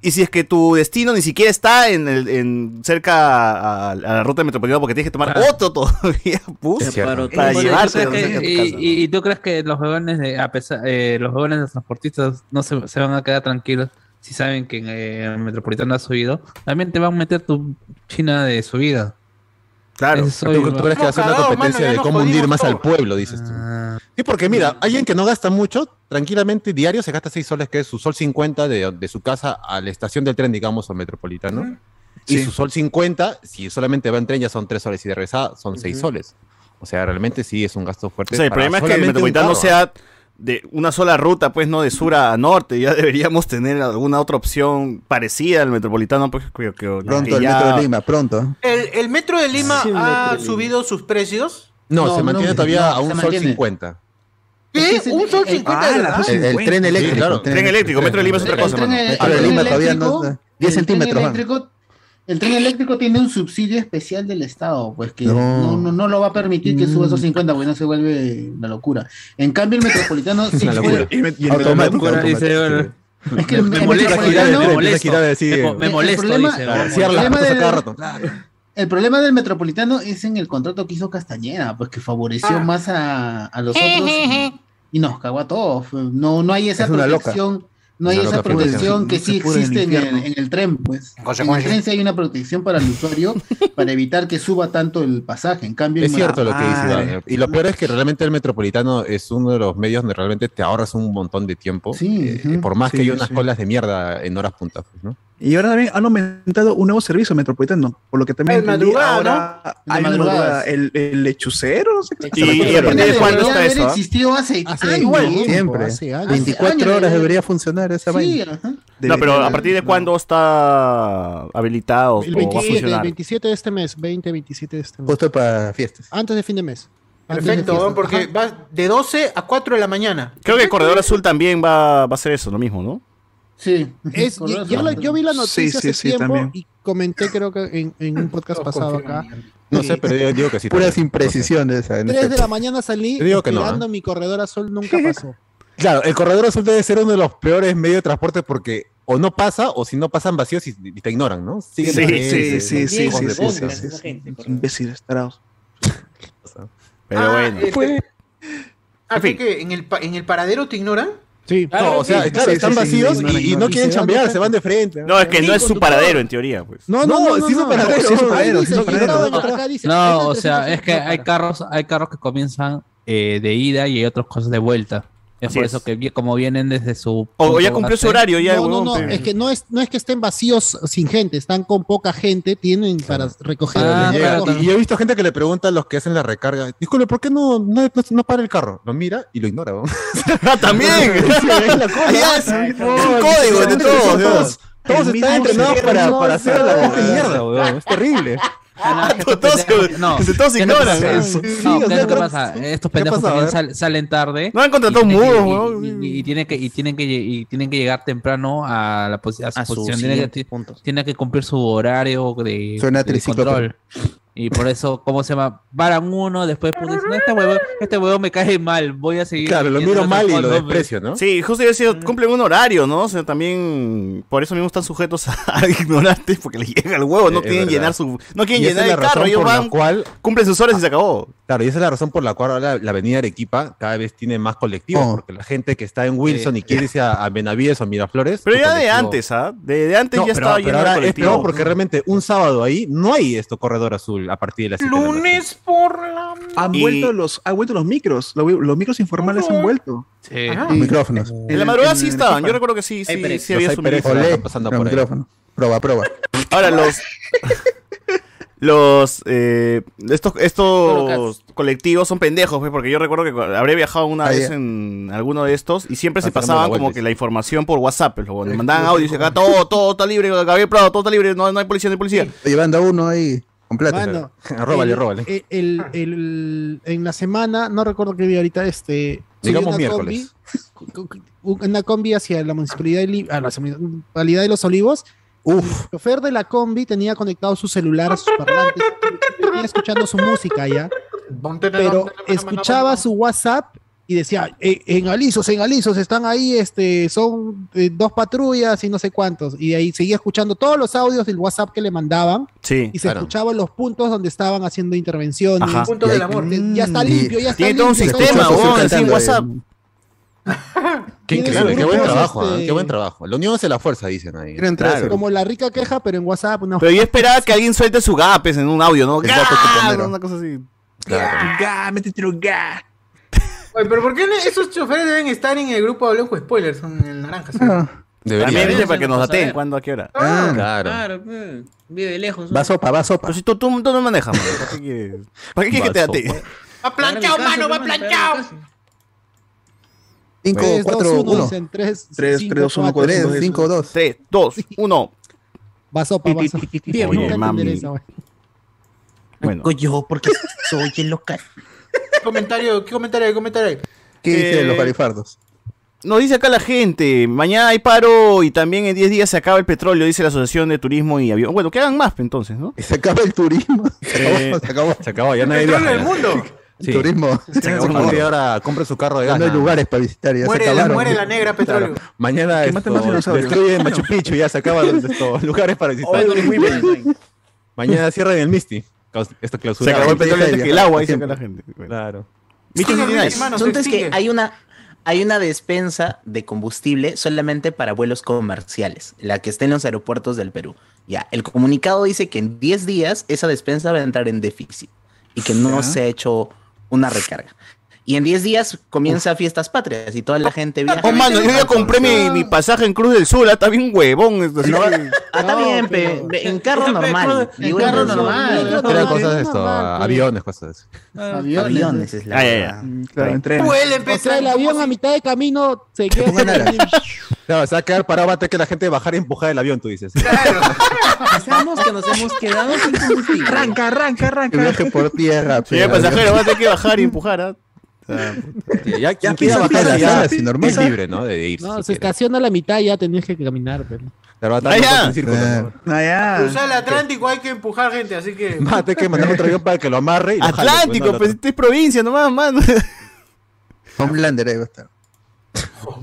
Speaker 4: y si es que tu destino ni siquiera está en, el, en cerca a, a la ruta metropolitana porque tienes que tomar
Speaker 14: Ah.
Speaker 4: otro todavía bus para
Speaker 14: Bueno, ¿y tú
Speaker 4: llevarte
Speaker 14: que- y,
Speaker 4: casa.
Speaker 14: y- y tú crees que los jóvenes de, a pesar, eh, los jóvenes de transportistas no se, se van a quedar tranquilos si saben que en eh, el metropolitano ha subido? También te van a meter tu china de subida.
Speaker 4: Claro.
Speaker 2: ¿Tú,
Speaker 14: soy,
Speaker 2: tú crees que va a ser una competencia
Speaker 1: mano,
Speaker 2: de cómo hundir más al pueblo, dices tú?
Speaker 14: Ah,
Speaker 2: Sí, porque mira, alguien que no gasta mucho, tranquilamente diario se gasta 6 soles, que es su sol 50 de, de su casa a la estación del tren, digamos, al metropolitano. Y
Speaker 11: Sí.
Speaker 2: su sol 50, si solamente va en tren, ya son 3 soles y de regresada son 6 soles. O sea, realmente sí es un gasto fuerte.
Speaker 4: O sea, el problema es que el metropolitano sea de una sola ruta, pues no de sur a norte. Ya deberíamos tener alguna otra opción parecida al metropolitano. Pues, que, que-
Speaker 3: Pronto
Speaker 4: que
Speaker 3: el
Speaker 4: ya-
Speaker 3: metro de Lima, pronto.
Speaker 1: ¿El, el metro de Lima
Speaker 6: Sí, el
Speaker 1: ha
Speaker 6: de Lima.
Speaker 1: subido sus precios?
Speaker 2: No,
Speaker 5: No,
Speaker 2: se mantiene
Speaker 5: no,
Speaker 2: todavía
Speaker 5: no,
Speaker 2: a un sol. 50.
Speaker 1: ¿Qué?
Speaker 5: Es que
Speaker 1: ¿Un sol
Speaker 5: el-
Speaker 1: 50
Speaker 11: Ah,
Speaker 1: de
Speaker 11: la cosa-
Speaker 3: El, el tren eléctrico.
Speaker 2: claro.
Speaker 3: el
Speaker 4: Tren eléctrico, metro de Lima es otra
Speaker 5: El
Speaker 4: cosa,
Speaker 5: tren-
Speaker 4: mano.
Speaker 5: el
Speaker 3: Metro de
Speaker 5: tren
Speaker 3: Lima todavía no-
Speaker 5: eléctrico-
Speaker 3: 10
Speaker 5: el tren
Speaker 3: centímetros,
Speaker 5: El tren eléctrico tiene un subsidio especial del Estado, pues que
Speaker 3: No.
Speaker 5: no, no, no lo va a permitir que suba esos 50, porque no se vuelve una locura. En cambio, el metropolitano sí
Speaker 2: Una
Speaker 5: puede-
Speaker 2: locura.
Speaker 11: Y me- y el
Speaker 3: Automático.
Speaker 14: locura, dice,
Speaker 3: automático.
Speaker 14: bueno,
Speaker 5: Es que
Speaker 14: me, me molesta, me
Speaker 5: El problema- del-
Speaker 2: cada rato.
Speaker 5: El problema del metropolitano es en el contrato que hizo Castañeda, pues que favoreció
Speaker 1: Ah.
Speaker 5: más a, a los otros y, y nos cagó a todos. No, no hay esa
Speaker 3: Es loca.
Speaker 5: No hay esa
Speaker 2: protección.
Speaker 5: que sí
Speaker 11: pudre en el
Speaker 5: existe en el, en el tren, pues. En el
Speaker 1: consecuencia.
Speaker 5: tren sí hay una protección para el usuario para evitar que suba tanto el pasaje. En cambio,
Speaker 2: Es cierto lo que dice Iván. Y lo peor es que realmente el metropolitano es uno de los medios donde realmente te ahorras un montón de tiempo.
Speaker 5: Sí,
Speaker 2: eh, por más que haya unas
Speaker 11: sí.
Speaker 2: colas de mierda en horas puntas. pues, ¿no?
Speaker 11: Y ahora también han aumentado un nuevo servicio metropolitano, por lo que también
Speaker 12: El madrugada,
Speaker 11: ahora
Speaker 12: ¿no?
Speaker 11: hay madrugada, el, el lechucero, no sé qué.
Speaker 4: Y- y a partir de cuándo está
Speaker 5: haber
Speaker 4: eso,
Speaker 5: existido hace,
Speaker 9: Hace
Speaker 5: años.
Speaker 9: igual,
Speaker 3: Siempre.
Speaker 9: hace años.
Speaker 3: 24
Speaker 5: años,
Speaker 3: horas debería funcionar esa
Speaker 5: Sí,
Speaker 3: vaina.
Speaker 5: ajá.
Speaker 4: No, pero ¿a partir de cuándo está habilitado
Speaker 9: El
Speaker 4: o va a
Speaker 9: 27, el
Speaker 4: funcionar?
Speaker 9: 27 de este mes, 20, 27 de este mes.
Speaker 3: Puesto para fiestas.
Speaker 9: Antes de fin de mes.
Speaker 12: Perfecto,
Speaker 9: fiestas.
Speaker 12: porque
Speaker 9: Ajá.
Speaker 12: va de 12 a 4 de la mañana.
Speaker 4: Creo que el Corredor Azul también va, va a hacer eso, lo mismo, ¿no?
Speaker 5: Sí.
Speaker 9: Es, la- yo vi la noticia
Speaker 11: Sí,
Speaker 9: hace
Speaker 11: sí,
Speaker 9: tiempo
Speaker 11: también.
Speaker 9: y comenté creo que en, en un podcast pasado acá.
Speaker 2: No sé, pero yo digo que sí.
Speaker 3: Puras imprecisiones. en
Speaker 9: 3
Speaker 3: este-
Speaker 9: de la mañana salí
Speaker 2: digo que no,
Speaker 9: esperando
Speaker 2: ¿eh?
Speaker 9: mi corredor azul, nunca pasó.
Speaker 2: Claro, el corredor azul debe ser uno de los peores medios de transporte porque o no pasa o si no pasan vacíos y, y te ignoran, ¿no? Siguen
Speaker 11: Sí,
Speaker 2: ahí,
Speaker 11: sí, sí, sí, sí, sí, sí. Imbéciles, tarados.
Speaker 4: Pero
Speaker 12: Ah,
Speaker 4: bueno.
Speaker 12: eh,
Speaker 3: Fue-
Speaker 4: En fin.
Speaker 12: ¿que ¿En el, pa- ¿En el paradero te ignoran?
Speaker 9: Sí,
Speaker 2: No, o sea,
Speaker 11: sí,
Speaker 2: claro,
Speaker 11: sí,
Speaker 2: están
Speaker 11: sí,
Speaker 2: vacíos
Speaker 11: sí,
Speaker 2: y,
Speaker 11: no,
Speaker 2: y quieren chambear, se van de frente.
Speaker 4: No, es que no es su paradero en teoría, pues.
Speaker 9: No, no,
Speaker 2: No,
Speaker 9: no, no,
Speaker 2: sí,
Speaker 9: no,
Speaker 2: su paradero,
Speaker 9: no,
Speaker 2: sí, su
Speaker 11: paradero,
Speaker 14: No,
Speaker 9: es
Speaker 14: o sea,
Speaker 9: 300
Speaker 14: es que hay carros, hay carros que comienzan eh, de ida y hay otros cosas de vuelta. Es
Speaker 4: Así
Speaker 14: por
Speaker 4: es.
Speaker 14: eso que vi- como vienen desde su
Speaker 4: O ya cumplió su horario, ya,
Speaker 9: No, no,
Speaker 4: huevón,
Speaker 9: no,
Speaker 4: pero-
Speaker 9: es que no es, no es que estén vacíos sin gente, están con poca gente, tienen para recoger.
Speaker 14: Ah, claro,
Speaker 2: y, y he visto gente que le pregunta a los que hacen la recarga, disculpe, ¿por qué no, no, no, no para el carro? Lo mira y lo ignora. ¿no?
Speaker 4: ¡Ah, también!
Speaker 2: Es
Speaker 4: un código de
Speaker 2: todos,
Speaker 4: todos.
Speaker 2: están entrenados para, hacer la mierda, weón. Es terrible.
Speaker 14: Ah, no, estos
Speaker 4: Todos-
Speaker 14: pendejos- no,
Speaker 4: todos
Speaker 14: ¿qué es lo que
Speaker 4: ignoran,
Speaker 14: pasa?
Speaker 4: ¿no?
Speaker 14: ¿qué
Speaker 2: sea,
Speaker 14: es lo que
Speaker 2: pero-
Speaker 14: pasa? Estos
Speaker 2: ¿Qué
Speaker 14: pendejos también sal- salen tarde.
Speaker 4: No han contratado
Speaker 14: y
Speaker 4: un
Speaker 14: tienen que-
Speaker 4: mudo,
Speaker 14: y,
Speaker 4: weón.
Speaker 14: y- y tienen que y tienen que y tienen que llegar temprano a la posi- a su
Speaker 8: A su
Speaker 14: posición tienen que, tienen cumplir su horario de,
Speaker 3: Suena
Speaker 14: de
Speaker 3: triciclo,
Speaker 14: control y por eso cómo se llama paran uno después pues, dicen este huevo este huevo me cae mal voy a seguir
Speaker 2: Claro, lo miro
Speaker 14: a
Speaker 2: mal y lo desprecio, ¿no?
Speaker 4: Sí, justo yo decía, cumplen un horario, ¿no? O sea, también por eso mismo están sujetos a, a ignorarte porque les llega el huevo, no
Speaker 2: Es
Speaker 4: quieren
Speaker 2: verdad.
Speaker 4: llenar su no quieren llenar
Speaker 2: es
Speaker 4: el
Speaker 2: la
Speaker 4: carro, ellos
Speaker 2: la
Speaker 4: van,
Speaker 2: cual
Speaker 4: cumplen sus horas y se acabó.
Speaker 2: Claro, y esa es la razón por la cual ahora la avenida Arequipa cada vez tiene más colectivos,
Speaker 3: Oh.
Speaker 2: porque la gente que está en Wilson y quiere irse a, a Benavides o Miraflores.
Speaker 4: Pero ya de antes, ¿ah? De, de antes
Speaker 2: No,
Speaker 4: ya
Speaker 2: pero,
Speaker 4: estaba
Speaker 2: pero
Speaker 4: lleno de
Speaker 2: ahora es peor porque realmente un sábado ahí no hay esto corredor azul a partir de las de la.
Speaker 12: Lunes por la...
Speaker 11: Han
Speaker 4: Y-
Speaker 11: vuelto los, han vuelto los micros, los, los micros informales han vuelto.
Speaker 14: Sí.
Speaker 12: Ajá.
Speaker 3: Micrófonos.
Speaker 4: En la madrugada
Speaker 11: en-
Speaker 4: sí estaban, yo recuerdo que sí, sí,
Speaker 15: HyperX.
Speaker 4: sí había
Speaker 2: Los
Speaker 4: su
Speaker 2: pasando por ahí.
Speaker 3: micrófono. Prueba, prueba.
Speaker 4: Ahora los los eh, estos estos colectivos son pendejos, pues, porque yo recuerdo que habré viajado una
Speaker 3: Ah,
Speaker 4: vez en alguno de estos y siempre se pasaban como que
Speaker 2: sí.
Speaker 4: la información por WhatsApp, pues, luego, le mandaban audio y acá todo todo está libre, Gabriel Prado, todo está libre, no, no hay policía, no hay policía.
Speaker 3: Estoy llevando a uno ahí con plata.
Speaker 9: Mano,
Speaker 2: Róbale,
Speaker 9: el-
Speaker 2: róbale.
Speaker 9: El, el- el- en la semana, no recuerdo qué día ahorita, este. una
Speaker 2: miércoles.
Speaker 9: combi- una combi hacia la municipalidad de, a la municipalidad de Los Olivos.
Speaker 3: Uf,
Speaker 9: El chofer de la combi tenía conectado su celular, sus parlantes, venía escuchando su música ya, pero escuchaba su WhatsApp y decía, "Eh, en Alisos, en Alisos, están ahí, este, son eh, dos patrullas y no sé cuántos. Y ahí seguía escuchando todos los audios del WhatsApp que le mandaban
Speaker 4: Sí.
Speaker 9: y se
Speaker 2: Claro.
Speaker 9: escuchaban los puntos donde estaban haciendo intervenciones.
Speaker 4: Ajá.
Speaker 12: Puntos
Speaker 3: Y
Speaker 12: del amor.
Speaker 9: De- Ya está
Speaker 3: Y-
Speaker 9: limpio, ya está
Speaker 4: Tiene todo un
Speaker 9: limpio.
Speaker 4: sistema, en
Speaker 3: cantando,
Speaker 4: WhatsApp.
Speaker 2: Qué increíble, qué buen trabajo, ¿ah?
Speaker 9: este,
Speaker 2: qué buen trabajo. La unión hace la fuerza, dicen ahí.
Speaker 4: Claro.
Speaker 9: Como la rica queja, pero en WhatsApp. Una...
Speaker 4: Pero yo esperaba que alguien suelte su gapes en un audio, ¿no? Una cosa así.
Speaker 11: Ga, métete un ga.
Speaker 12: Oye, pero ¿por qué esos choferes deben estar en el grupo de con Spoilers? Son en naranja. ¿sí?
Speaker 3: Ah,
Speaker 2: Debería.
Speaker 4: También dice para que nos
Speaker 15: ver.
Speaker 4: cuándo, a qué hora.
Speaker 3: ah,
Speaker 2: Claro.
Speaker 15: Claro, pues, vive lejos.
Speaker 3: va sopa, va sopa.
Speaker 4: Pero si tú, tú, tú no manejas, mano, ¿para qué quieres, ¿para qué quieres que te datee?
Speaker 12: Va planchado, mano, va planchado.
Speaker 3: 5,
Speaker 9: 3,
Speaker 3: 4,
Speaker 9: 2, 1,
Speaker 3: 1.
Speaker 9: dicen 3,
Speaker 11: 3, 3, 2, 1, 4,
Speaker 3: 3, 5, 2.
Speaker 4: 3, 2, 1.
Speaker 9: Va sopa, va sopa.
Speaker 4: Oye,
Speaker 9: Nunca
Speaker 4: mami. Bueno.
Speaker 8: Yo, porque soy el local.
Speaker 12: ¿Qué comentario, qué comentario, qué comentario?
Speaker 3: ¿Qué dicen
Speaker 4: Eh,
Speaker 3: los califardos?
Speaker 4: Nos dice acá la gente, mañana hay paro y también en 10 días se acaba el petróleo, dice la Asociación de Turismo y Avión. Bueno, que hagan más, pues, entonces, ¿no?
Speaker 3: Se acaba el turismo.
Speaker 4: Eh,
Speaker 3: se acabó.
Speaker 2: Se acabó, ya nadie
Speaker 12: del
Speaker 2: ya.
Speaker 12: mundo.
Speaker 2: Sí.
Speaker 3: Turismo.
Speaker 2: Se acabó el ahora compre su carro de gas.
Speaker 3: no hay lugares para visitar. Ya
Speaker 12: Muere
Speaker 3: se
Speaker 12: la, muere la negra petróleo.
Speaker 2: Mañana
Speaker 11: maten los
Speaker 2: esto, destruyen Machu Picchu ya se acaban estos lugares para visitar.
Speaker 15: Oye, muy bien.
Speaker 2: Mañana cierran el Misty. Esto clausura.
Speaker 4: se acabó el petróleo antes que el agua, dice la gente. Bueno.
Speaker 2: Claro.
Speaker 8: Asunto es que hay una, hay una despensa de combustible solamente para vuelos comerciales, la que está en los aeropuertos del Perú. Ya, el comunicado dice que en 10 días esa despensa va a entrar en déficit y que no
Speaker 11: Ya.
Speaker 8: se ha hecho una recarga. Y en 10 días comienza Fiestas Patrias y toda la gente viaja.
Speaker 4: Oh, mano, yo ya compré mi, mi pasaje en Cruz del Sur, ah, está bien huevón. esto, así
Speaker 8: No, ah, está bien, pe, en carro normal.
Speaker 12: En carro normal.
Speaker 2: Era cosas de esto, aviones, cosas así.
Speaker 8: Aviones es la
Speaker 4: Ah, ya, ya.
Speaker 11: Claro, en tren.
Speaker 9: O sea, el avión a mitad de camino se queda.
Speaker 2: Claro, se va a quedar parado, va a tener que la gente bajar y empujar el avión, tú dices.
Speaker 15: Pensamos que nos hemos quedado sin combustible.
Speaker 11: Arranca, arranca, arranca.
Speaker 3: Viaje por tierra. Pero-
Speaker 4: pasajero, va a tener que bajar y empujar. ¿ah?
Speaker 2: Ya,
Speaker 3: Ya,
Speaker 2: quiera
Speaker 3: pisa,
Speaker 2: bajar
Speaker 3: pisa,
Speaker 2: ya
Speaker 3: pisa, normal.
Speaker 2: es libre, ¿no? De irse.
Speaker 9: No,
Speaker 2: si
Speaker 9: se
Speaker 2: quiere.
Speaker 9: estaciona a la mitad y ya tenías que caminar. Pero...
Speaker 2: Pero va a estar
Speaker 4: ya.
Speaker 2: en círculo, ¿no?
Speaker 11: Ah, ya.
Speaker 1: Cruzar el Atlántico hay que empujar gente, así que.
Speaker 2: Va a tener que mandar otro avión para que lo amarre y lo jale, pues,
Speaker 4: Atlántico,
Speaker 2: ¿no?
Speaker 4: pues este es provincia nomás, mano.
Speaker 3: Homelander ahí va a estar.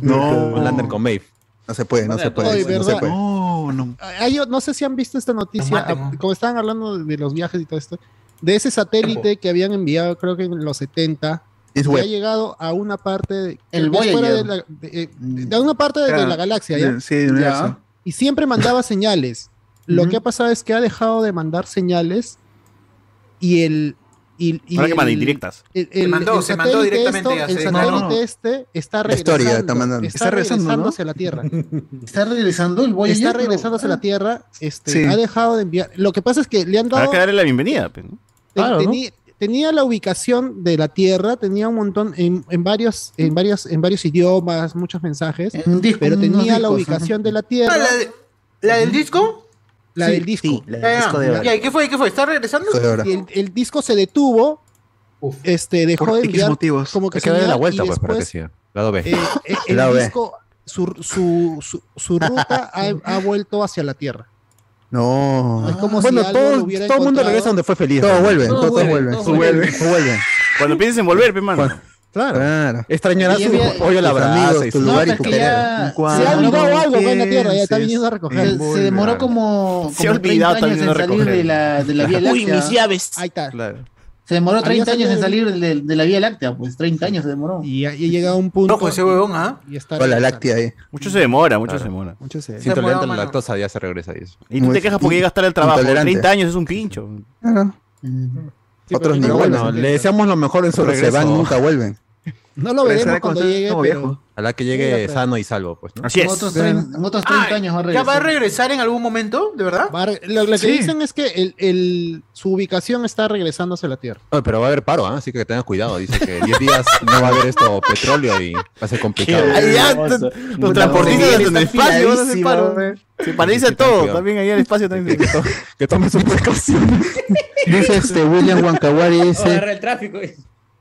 Speaker 2: No, Lander con Maeve.
Speaker 3: No se puede, no se puede. No se puede.
Speaker 11: No, no.
Speaker 9: Hay- no sé si han visto esta noticia, como estaban hablando de los viajes y todo esto, de ese satélite que habían enviado, creo que en los 70,
Speaker 3: Es
Speaker 9: que ha
Speaker 3: web.
Speaker 9: llegado a una parte, de,
Speaker 5: El
Speaker 9: que fuera de, la, de, eh, de una parte de, de la galaxia, ¿ya?
Speaker 11: Sí, universo.
Speaker 9: Y siempre mandaba señales. Lo que ha pasado es que ha dejado de mandar señales y el... Y, y
Speaker 4: Ahora que
Speaker 9: el-
Speaker 4: manda indirectas.
Speaker 9: el-
Speaker 1: Se
Speaker 9: el-
Speaker 1: mandó,
Speaker 9: el
Speaker 1: se mandó directamente
Speaker 9: esto- el satélite
Speaker 11: No, no.
Speaker 9: este está regresando.
Speaker 3: historia está mandando.
Speaker 9: Está
Speaker 11: Está regresando,
Speaker 9: regresando
Speaker 11: ¿no?
Speaker 9: hacia la Tierra.
Speaker 5: Está regresando el Voyager.
Speaker 9: está
Speaker 5: pero-
Speaker 9: regresando hacia la Tierra. Este,
Speaker 11: Sí.
Speaker 9: Ha dejado de enviar. Lo que pasa es que le han
Speaker 4: Habrá
Speaker 9: dado.
Speaker 4: que darle la bienvenida. pues, ¿no?
Speaker 9: te-
Speaker 2: Claro,
Speaker 9: Tenía la ubicación de la Tierra, tenía un montón en, en varios, en varios, en varios idiomas, muchos mensajes,
Speaker 5: En un disco,
Speaker 9: pero tenía la ubicación de la
Speaker 1: Ah,
Speaker 9: Tierra,
Speaker 1: ¿La, de- la del disco?
Speaker 9: la del disco.
Speaker 8: Sí, la del
Speaker 1: Ya,
Speaker 8: disco de
Speaker 1: ya.
Speaker 8: oro.
Speaker 1: Ya, ¿y qué fue? ¿Qué fue? ¿Está regresando?
Speaker 9: Y el, el disco se detuvo,
Speaker 5: Uf.
Speaker 9: este, dejó
Speaker 11: Por
Speaker 9: de
Speaker 11: X
Speaker 9: enviar
Speaker 11: motivos.
Speaker 9: como que
Speaker 2: que darle la vuelta,
Speaker 9: y
Speaker 2: pues, para que
Speaker 9: después,
Speaker 2: siga. Lado B.
Speaker 9: eh, eh, el
Speaker 3: Lado B.
Speaker 9: disco, su, su, su, su ruta ha, ha vuelto hacia la Tierra.
Speaker 3: No.
Speaker 9: Es como
Speaker 2: bueno,
Speaker 9: si
Speaker 2: todo, todo el mundo
Speaker 9: encontrado.
Speaker 2: regresa donde fue feliz.
Speaker 3: Todos vuelven,
Speaker 15: Todos
Speaker 3: todos
Speaker 15: vuelven, todos
Speaker 3: Todos
Speaker 15: vuelven.
Speaker 3: vuelven. vuelven.
Speaker 4: Cuando pienses en volver, pe, mano.
Speaker 3: Cuando-
Speaker 2: Claro.
Speaker 3: Claro.
Speaker 2: Extrañará
Speaker 5: Y
Speaker 2: su pollo la brasa y
Speaker 3: tu lugar y tu
Speaker 5: ya
Speaker 9: Se ha olvidado algo acá en la Tierra, ya está viniendo a
Speaker 5: se,
Speaker 9: recoger.
Speaker 5: se demoró como,
Speaker 4: Se ha
Speaker 5: como 30
Speaker 4: olvidado
Speaker 5: años
Speaker 4: también
Speaker 5: en
Speaker 4: de
Speaker 5: salir
Speaker 4: recoger.
Speaker 5: de la, de la Vía
Speaker 8: Uy, mis llaves.
Speaker 9: Ahí está.
Speaker 2: Claro.
Speaker 5: Se demoró 30
Speaker 9: Había
Speaker 5: años en salir de, de la Vía Láctea, pues 30 años se demoró.
Speaker 9: Y ya, ya llega a un punto.
Speaker 1: Ojo, ese huevón, ¿ah?
Speaker 9: y está
Speaker 3: Con la láctea ahí.
Speaker 4: Mucho se demora, mucho
Speaker 2: Claro.
Speaker 4: se demora.
Speaker 9: Mucho se-
Speaker 2: Si intolerante a la lactosa ya se regresa y eso.
Speaker 4: Y tú te quejas porque llegas tarde al trabajo.
Speaker 3: intolerante.
Speaker 4: 30 años es un pincho.
Speaker 3: Claro.
Speaker 9: Sí,
Speaker 3: Otros ni
Speaker 2: bueno, le deseamos lo mejor en su
Speaker 3: Pero se
Speaker 2: regreso.
Speaker 3: van, nunca vuelven.
Speaker 9: No lo veremos cuando llegue,
Speaker 11: como
Speaker 9: pero
Speaker 11: viejo.
Speaker 2: Ojalá que llegue sano y salvo, pues, ¿no?
Speaker 4: Así
Speaker 5: En
Speaker 4: es.
Speaker 5: otros, en otros 30
Speaker 1: Ah,
Speaker 5: años va a
Speaker 1: ¿Ya va a regresar en algún momento? ¿De verdad?
Speaker 9: va a re- lo, lo que
Speaker 11: Sí.
Speaker 9: dicen es que el, el- su ubicación está regresando hacia la Tierra.
Speaker 2: Oye, pero va a haber paro, ¿ah? así que tengas cuidado. Dice que 10 días no va a haber esto petróleo y va a ser complicado.
Speaker 15: Puta,
Speaker 4: los transportistas en el espacio van a hacer paro.
Speaker 15: güey.
Speaker 4: Se paraliza todo. También ahí al espacio también.
Speaker 2: Que, to- que tomen sus precauciones.
Speaker 3: Dice este William Wankawari, dice,
Speaker 15: agarra el tráfico.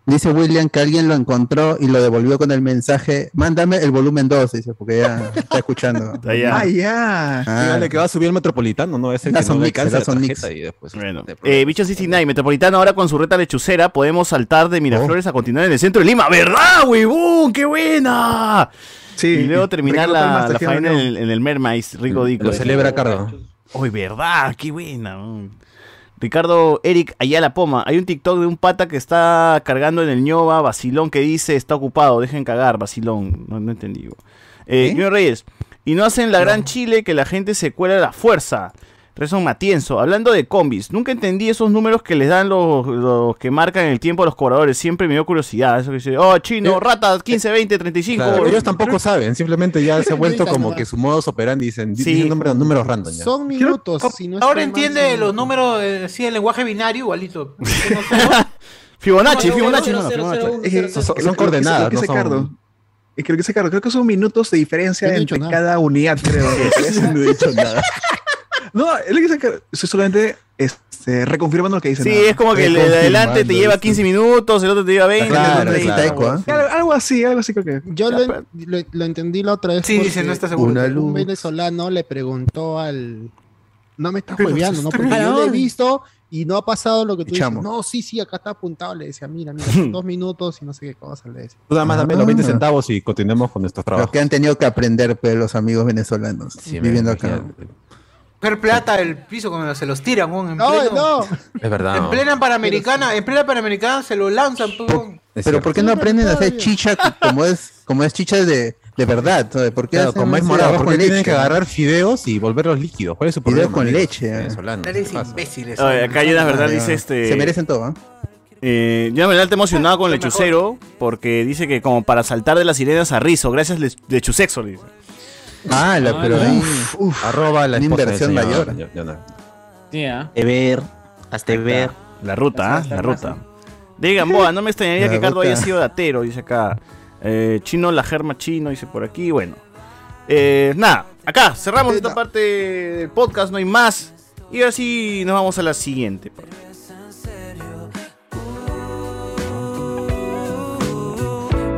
Speaker 3: Dice William que alguien lo encontró y lo devolvió con el mensaje, mándame el volumen 2, dice, porque ya está escuchando.
Speaker 4: Ya.
Speaker 11: Ah, ya.
Speaker 3: Ah,
Speaker 2: Dígale que va a subir el metropolitano, no es el que no
Speaker 3: Mix,
Speaker 2: alcance la tarjeta y después.
Speaker 4: Bueno, eh. Bicho 69, Metropolitano ahora con su reta lechucera podemos saltar de Miraflores a continuar en el centro de Lima. ¿Verdad, huevón? ¡Qué buena!
Speaker 11: Sí.
Speaker 4: Y luego terminar la, la faena en el, en el Mermais, rico dico.
Speaker 2: Lo celebra Cardo.
Speaker 4: Uy, verdad, qué buena. mm. Ricardo Eric Ayala Poma, hay un TikTok de un pata que está cargando en el ñoba, vacilón, que dice está ocupado, dejen cagar, vacilón. No, no entendí. Eh, Junior Reyes, y no hacen la gran chile que la gente se cuela a la fuerza. Rezón Matienzo, hablando de combis, nunca entendí esos números que les dan los, los que marcan el tiempo a los cobradores. Siempre me dio curiosidad. Eso que dice, oh, chino, rata, 15, 20, 35.
Speaker 2: Claro, ellos tampoco saben, simplemente ya se ha vuelto como que su modus operandi dicen,
Speaker 4: Sí.
Speaker 2: dicen números, números random ya.
Speaker 9: Son minutos. si no
Speaker 1: Ahora entiende
Speaker 9: son-
Speaker 1: los números, eh, sí, el lenguaje binario igualito.
Speaker 4: Fibonacci,
Speaker 15: No, no,
Speaker 4: Fibonacci.
Speaker 2: Son- coordenadas, no son-.
Speaker 11: Es que dice Cardo, creo que son minutos de diferencia entre cada unidad, creo.
Speaker 2: no he dicho nada.
Speaker 11: no, es lo que dice Cardo. Estoy solamente este, reconfirmando lo que dice.
Speaker 4: Sí,
Speaker 11: nada
Speaker 4: es como que el de adelante te lleva 15 minutos, el otro te lleva 20.
Speaker 3: Claro,
Speaker 4: el otro te
Speaker 3: claro.
Speaker 4: lleva-
Speaker 3: Taiko, ¿ah?
Speaker 11: Algo, algo así, algo así creo que.
Speaker 9: Yo lo, lo- lo entendí la otra vez.
Speaker 1: Sí, dice, no está seguro.
Speaker 3: Una
Speaker 9: Un
Speaker 3: luz.
Speaker 9: venezolano le preguntó al. No me estás hueveando, ¿no? Porque yo lo he visto y no ha pasado lo que tú dices. No, sí, sí, acá está apuntado. Le decía, mira, mira, dos minutos y no sé qué cosa. Le decía.
Speaker 2: Tú nada más dame los 20
Speaker 3: Ah.
Speaker 2: centavos y continuemos con nuestros
Speaker 3: Lo
Speaker 2: trabajos.
Speaker 3: que han tenido que aprender pues, los amigos venezolanos
Speaker 2: Sí,
Speaker 3: viviendo acá.
Speaker 1: Per plata el piso cuando se los tiran, weón, en
Speaker 9: No,
Speaker 1: pleno-
Speaker 9: no.
Speaker 2: Es verdad.
Speaker 1: En plena panamericana, en plena panamericana se lo lanzan, weón.
Speaker 3: Pero. ¿por qué no aprenden a hacer chicha como es, como es chicha de, de verdad? ¿Por qué
Speaker 2: Claro,
Speaker 3: hacen
Speaker 2: como es morado, ¿por
Speaker 3: con
Speaker 2: qué tienen
Speaker 3: leche?
Speaker 2: que agarrar fideos y volverlos líquidos? ¿Cuál es su
Speaker 3: Fideos
Speaker 2: problema?
Speaker 3: con
Speaker 2: amigos
Speaker 3: leche, eh.
Speaker 2: venezolanos?
Speaker 1: Eres imbéciles.
Speaker 4: Oye, acá hay una verdad, dice este.
Speaker 3: Se merecen todo.
Speaker 4: Eh, ya me está emocionado con Lechucero porque dice que como para saltar de las sirenas a Rizo, gracias Le- Lechusexo, le dice.
Speaker 3: Ah, la- pero ahí.
Speaker 2: Arroba la esposa del
Speaker 3: inversión
Speaker 2: señor
Speaker 3: mayor.
Speaker 2: Yo- yo no.
Speaker 6: Sí, ¿ah?
Speaker 8: ver, hasta ver.
Speaker 4: La ruta, ¿ah? La ruta. Digan, Boa, no me extrañaría
Speaker 8: La
Speaker 4: que Cardo
Speaker 8: ruta.
Speaker 4: haya sido datero, dice acá. Eh, chino, la germa chino, dice por aquí. Bueno. Eh, nada, acá cerramos esta parte del podcast, no hay más. Y ahora sí nos vamos a la siguiente.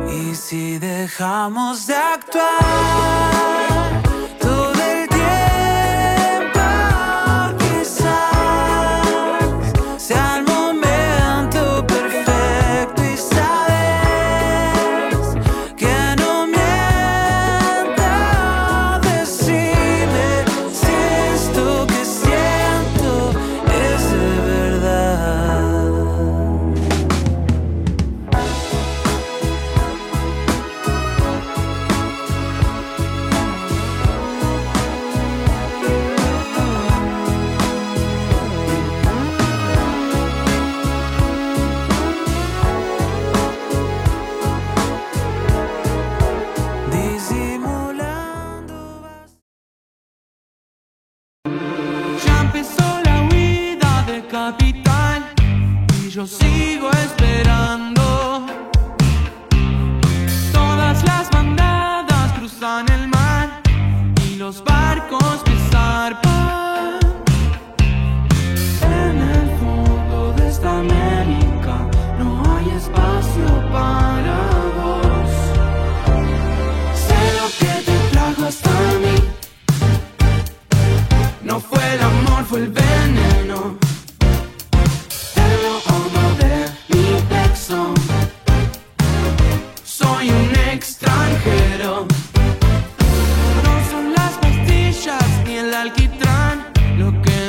Speaker 16: Y si dejamos de actuar yo sigo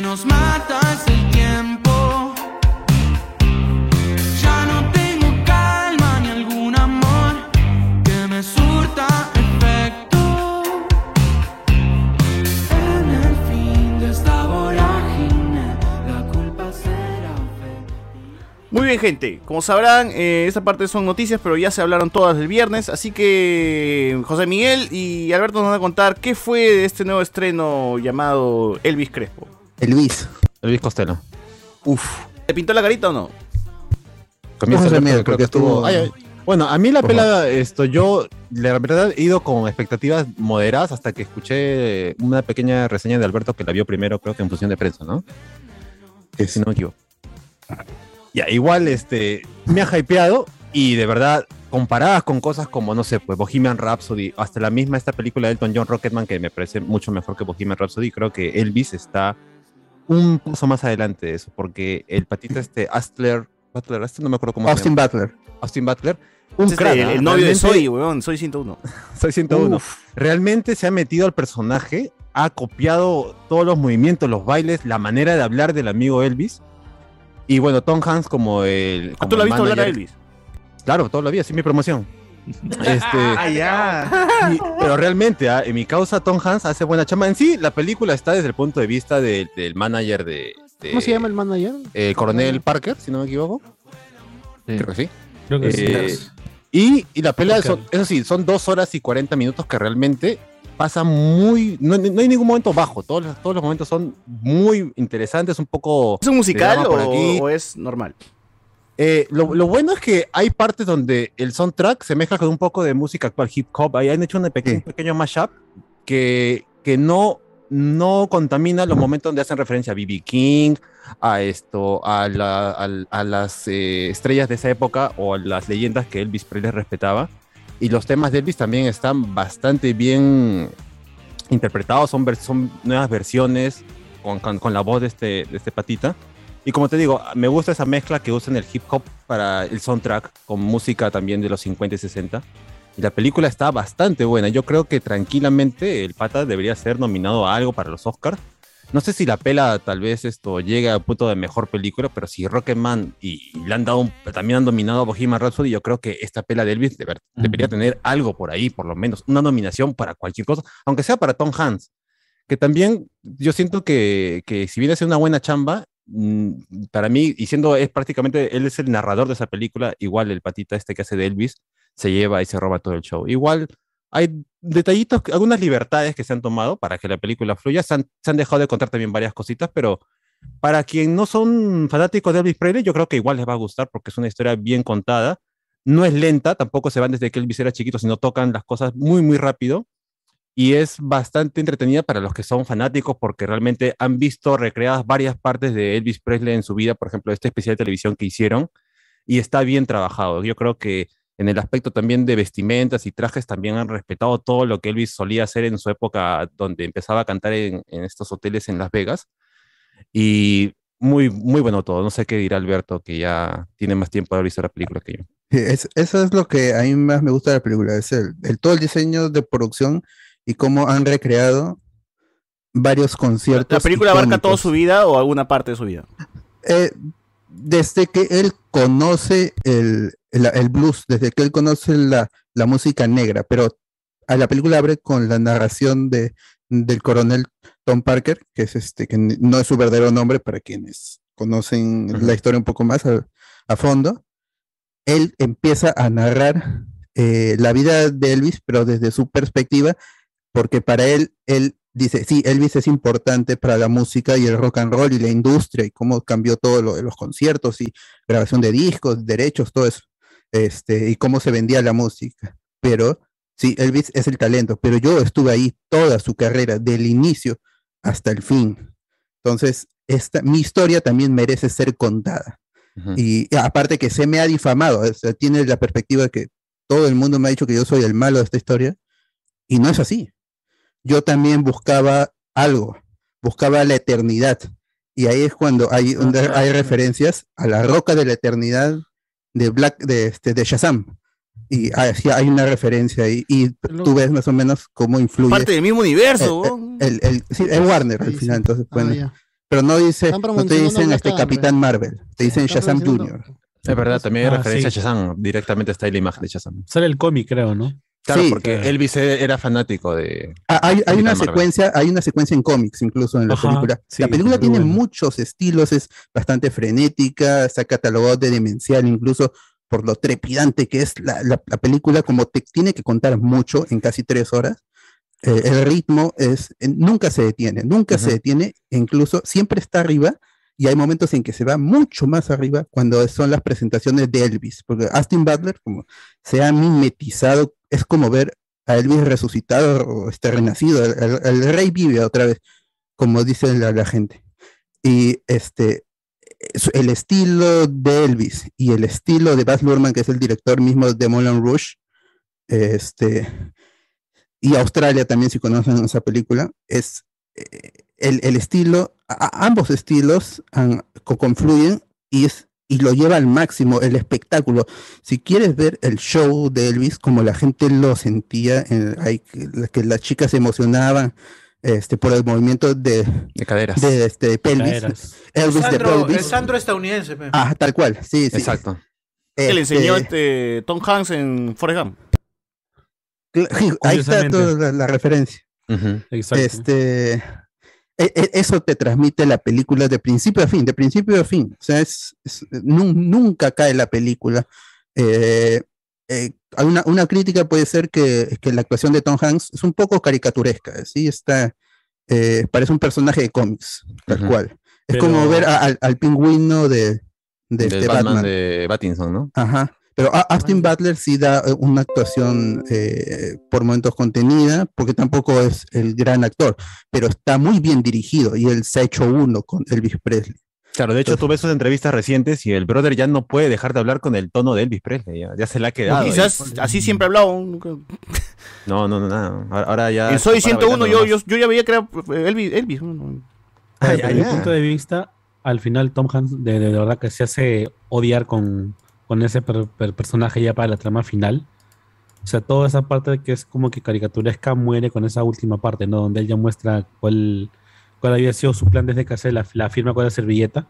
Speaker 16: nos mata el tiempo. Ya no tengo calma ni algún amor que me surta efecto. En el fin de esta la culpa será
Speaker 4: Muy bien, gente. Como sabrán, eh, esta parte son noticias, pero ya se hablaron todas del viernes. Así que José Miguel y Alberto nos van a contar qué fue de este nuevo estreno llamado Elvis Crespo.
Speaker 3: Elvis.
Speaker 2: Elvis Costello.
Speaker 3: Uf.
Speaker 4: ¿Te pintó la carita o no?
Speaker 2: Comienza creo que estuvo.
Speaker 3: estuvo-
Speaker 2: Ay, ay. Bueno, a mí la pelada, esto, yo la verdad he ido con expectativas moderadas hasta que escuché una pequeña reseña de Alberto que la vio primero, creo que en función de prensa, ¿no? Que si no me equivoco. Ya, igual, este, me ha hypeado y de verdad, comparadas con cosas como, no sé, pues Bohemian Rhapsody, hasta la misma esta película de Elton John Rocketman, que me parece mucho mejor que Bohemian Rhapsody, creo que Elvis está un paso más adelante de eso, porque el patita este Astler, Butler, este no me acuerdo cómo
Speaker 3: Austin
Speaker 2: se llama.
Speaker 3: Butler.
Speaker 2: Austin Butler. Un crack,
Speaker 4: el, el novio de Soy, weón. Soy 101.
Speaker 2: soy 101.
Speaker 4: Uf.
Speaker 2: Realmente se ha metido al personaje, ha copiado todos los movimientos, los bailes, la manera de hablar del amigo Elvis. Y bueno, Tom Hanks como el.
Speaker 4: ¿Ah,
Speaker 2: como
Speaker 4: tú lo has visto hablar a. Elvis?
Speaker 2: Claro, todo lo así es mi promoción. Este,
Speaker 11: Ah, ya.
Speaker 2: y- pero realmente, ah, en mi causa, Tom Hanks hace buena chamba. En sí, la película está desde el punto de vista del- del manager de, de-
Speaker 9: ¿Cómo se llama el manager?
Speaker 2: eh, Coronel Parker, si no me equivoco. Creo que sí.
Speaker 7: Creo que sí.
Speaker 2: Eh, y, y la pelea, son, eso sí, son dos horas y 40 minutos que realmente pasa muy. No, no hay ningún momento bajo, todos, los- todos los momentos son muy interesantes, un poco.
Speaker 4: ¿Es un musical o es normal?
Speaker 2: Eh, lo, lo bueno es que hay partes donde el soundtrack se mezcla con un poco de música actual, hip hop. Ahí han hecho un pequeño, un pequeño mashup que, que no, no contamina los momentos donde hacen referencia a B.B. King, a esto, a, la- al- a las eh, estrellas de esa época o a las leyendas que Elvis Presley respetaba. Y los temas de Elvis también están bastante bien interpretados, son, son nuevas versiones con, con- con la voz de este, de este patita. Y como te digo, me gusta esa mezcla que usan el hip hop para el soundtrack con música también de los 50 y 60. Y la película está bastante buena. Yo creo que tranquilamente el pata debería ser nominado a algo para los Oscars. No sé si la pela tal vez esto llegue al punto de mejor película, pero si Rocketman y, y le han dado un- también han dominado a Bohemian Rhapsody, yo creo que esta pela de Elvis deber- debería tener algo por ahí, por lo menos, una nominación para cualquier cosa, aunque sea para Tom Hanks, que también yo siento que, que si viene a ser una buena chamba, para mí, y siendo es prácticamente, él es el narrador de esa película, igual el patita este que hace de Elvis, se lleva y se roba todo el show. Igual hay detallitos, algunas libertades que se han tomado para que la película fluya, se han, se han dejado de contar también varias cositas, pero para quien no son fanáticos de Elvis Presley, yo creo que igual les va a gustar porque es una historia bien contada. No es lenta, tampoco se van desde que Elvis era chiquito, sino tocan las cosas muy, muy rápido. Y es bastante entretenida para los que son fanáticos porque realmente han visto recreadas varias partes de Elvis Presley en su vida, por ejemplo, este especial de televisión que hicieron, y está bien trabajado. Yo creo que en el aspecto también de vestimentas y trajes también han respetado todo lo que Elvis solía hacer en su época donde empezaba a cantar en, en estos hoteles en Las Vegas. Y muy, muy bueno todo. No sé qué dirá Alberto, que ya tiene más tiempo de haber visto la película que yo.
Speaker 3: Sí, es- eso es lo que a mí más me gusta de la película, es el, el- todo el diseño de producción y cómo han recreado varios conciertos.
Speaker 4: ¿La película abarca toda su vida o alguna parte de su vida?
Speaker 3: Eh, desde que él conoce el, el, el blues, desde que él conoce la, la música negra, pero a la película abre con la narración de, del coronel Tom Parker, que es este, que no es su verdadero nombre para quienes conocen la historia un poco más a, a fondo. Él empieza a narrar eh, la vida de Elvis, pero desde su perspectiva, porque para él, él dice, sí, Elvis es importante para la música y el rock and roll y la industria y cómo cambió todo lo de los conciertos y grabación de discos, derechos, todo eso, este, y cómo se vendía la música. Pero sí, Elvis es el talento, pero yo estuve ahí toda su carrera, del inicio hasta el fin. Entonces, esta, mi historia también merece ser contada. Y aparte que se me ha difamado, o sea, tiene la perspectiva de que todo el mundo me ha dicho que yo soy el malo de esta historia, y no es así. Yo también buscaba algo, buscaba la eternidad, y ahí es cuando hay, donde hay referencias a la roca de la eternidad de Black, de, este, de Shazam. Y hay, una referencia ahí, y tú ves más o menos cómo influye.
Speaker 4: Parte del mismo universo,
Speaker 3: El, el- el- sí, es Warner al final, entonces, bueno.
Speaker 9: ya.
Speaker 3: pero no dice, no te dicen este Capitán Marvel, te dicen Shazam Jr.
Speaker 2: Es verdad, también hay
Speaker 7: Ah,
Speaker 2: referencia
Speaker 7: sí.
Speaker 2: a Shazam. Directamente está ahí la imagen de Shazam.
Speaker 7: Sale el cómic, creo, ¿no?
Speaker 2: Claro,
Speaker 3: Sí.
Speaker 2: porque Elvis e- era fanático de.
Speaker 3: Ah, Hay, hay una
Speaker 2: Marvel.
Speaker 3: secuencia, hay una secuencia en cómics incluso en la
Speaker 7: Ajá,
Speaker 3: película.
Speaker 7: sí,
Speaker 3: la película tiene muchos estilos, es bastante frenética, está catalogado de demencial incluso por lo trepidante que es la, la- la película, como te tiene que contar mucho en casi tres horas. eh, el ritmo es, eh, nunca se detiene, nunca se detiene, e incluso siempre está arriba y hay momentos en que se va mucho más arriba cuando son las presentaciones de Elvis, porque Austin Butler como se ha mimetizado, es como ver a Elvis resucitado o este renacido, el, el- el rey vive otra vez, como dice la, la gente. Y este, es- el estilo de Elvis y el estilo de Baz Luhrmann, que es el director mismo de Moulin Rouge, este, y Australia también, si conocen esa película, es eh, el, el estilo, a- ambos estilos co- confluyen y, es, y lo lleva al máximo, el espectáculo. Si quieres ver el show de Elvis, como la gente lo sentía, en- hay que, la- que las chicas se emocionaban este, por el movimiento de,
Speaker 2: de caderas,
Speaker 3: de este, pelvis,
Speaker 7: Caderas.
Speaker 3: Elvis de
Speaker 12: Sandro, el
Speaker 3: pelvis.
Speaker 12: Sandro estadounidense.
Speaker 3: Ah, tal cual, sí, sí.
Speaker 2: Exacto.
Speaker 4: Que le enseñó
Speaker 3: Este,
Speaker 4: este Tom Hanks en Forrest Gump.
Speaker 3: Ahí está toda la, la referencia.
Speaker 7: Exacto.
Speaker 3: Este, eso te transmite la película de principio a fin, de principio a fin. O sea, es, es- nun- nunca cae la película. Eh, eh, una, una crítica puede ser que, que la actuación de Tom Hanks es un poco caricaturesca, ¿sí? Está, eh, parece un personaje de cómics, tal cual. Es
Speaker 2: Pero-
Speaker 3: como ver a- al, al pingüino de, de,
Speaker 2: Del
Speaker 3: este
Speaker 2: Batman,
Speaker 3: Batman.
Speaker 2: de Pattinson, ¿no?
Speaker 3: Ajá. Pero a- Austin Butler sí da eh, una actuación eh, por momentos contenida, porque tampoco es el gran actor, pero está muy bien dirigido y él se ha hecho uno con Elvis Presley.
Speaker 2: Claro, de hecho, tú ves sus entrevistas recientes y el brother ya no puede dejar de hablar con el tono de Elvis Presley. Ya, ya se le ha quedado.
Speaker 4: Quizás así siempre ha hablado.
Speaker 2: No, no, no, no. Ahora, ya.
Speaker 4: En Soy
Speaker 2: está para
Speaker 4: 101 yo, yo, yo ya veía que era eh, Elvis. Elvis.
Speaker 7: Desde
Speaker 2: Ay, ay,
Speaker 7: mi punto de vista, al final Tom Hanks de, de verdad que se hace odiar con, con ese per- per- personaje ya para la trama final. O sea, toda esa parte que es como que caricaturesca muere con esa última parte, ¿no? Donde él ya muestra cuál, cuál había sido su plan desde que hace la, la firma con la servilleta.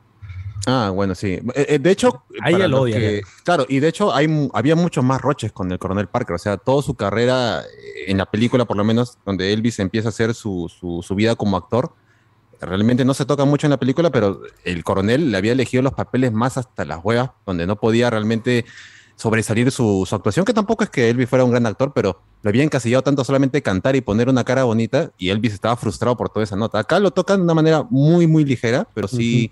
Speaker 2: Ah, bueno, sí. Eh, eh, de hecho,
Speaker 7: Ahí
Speaker 2: para
Speaker 7: ya lo odia,
Speaker 2: que- claro, y de hecho hay, había muchos más roches con el coronel Parker. O sea, toda su carrera, eh, en la película por lo menos, donde Elvis empieza a hacer su, su, su vida como actor, realmente no se toca mucho en la película, pero el coronel le había elegido los papeles más hasta las huevas, donde no podía realmente sobresalir su, su actuación, que tampoco es que Elvis fuera un gran actor, pero lo había encasillado tanto solamente cantar y poner una cara bonita, y Elvis estaba frustrado por toda esa nota. Acá lo tocan de una manera muy, muy ligera, pero sí,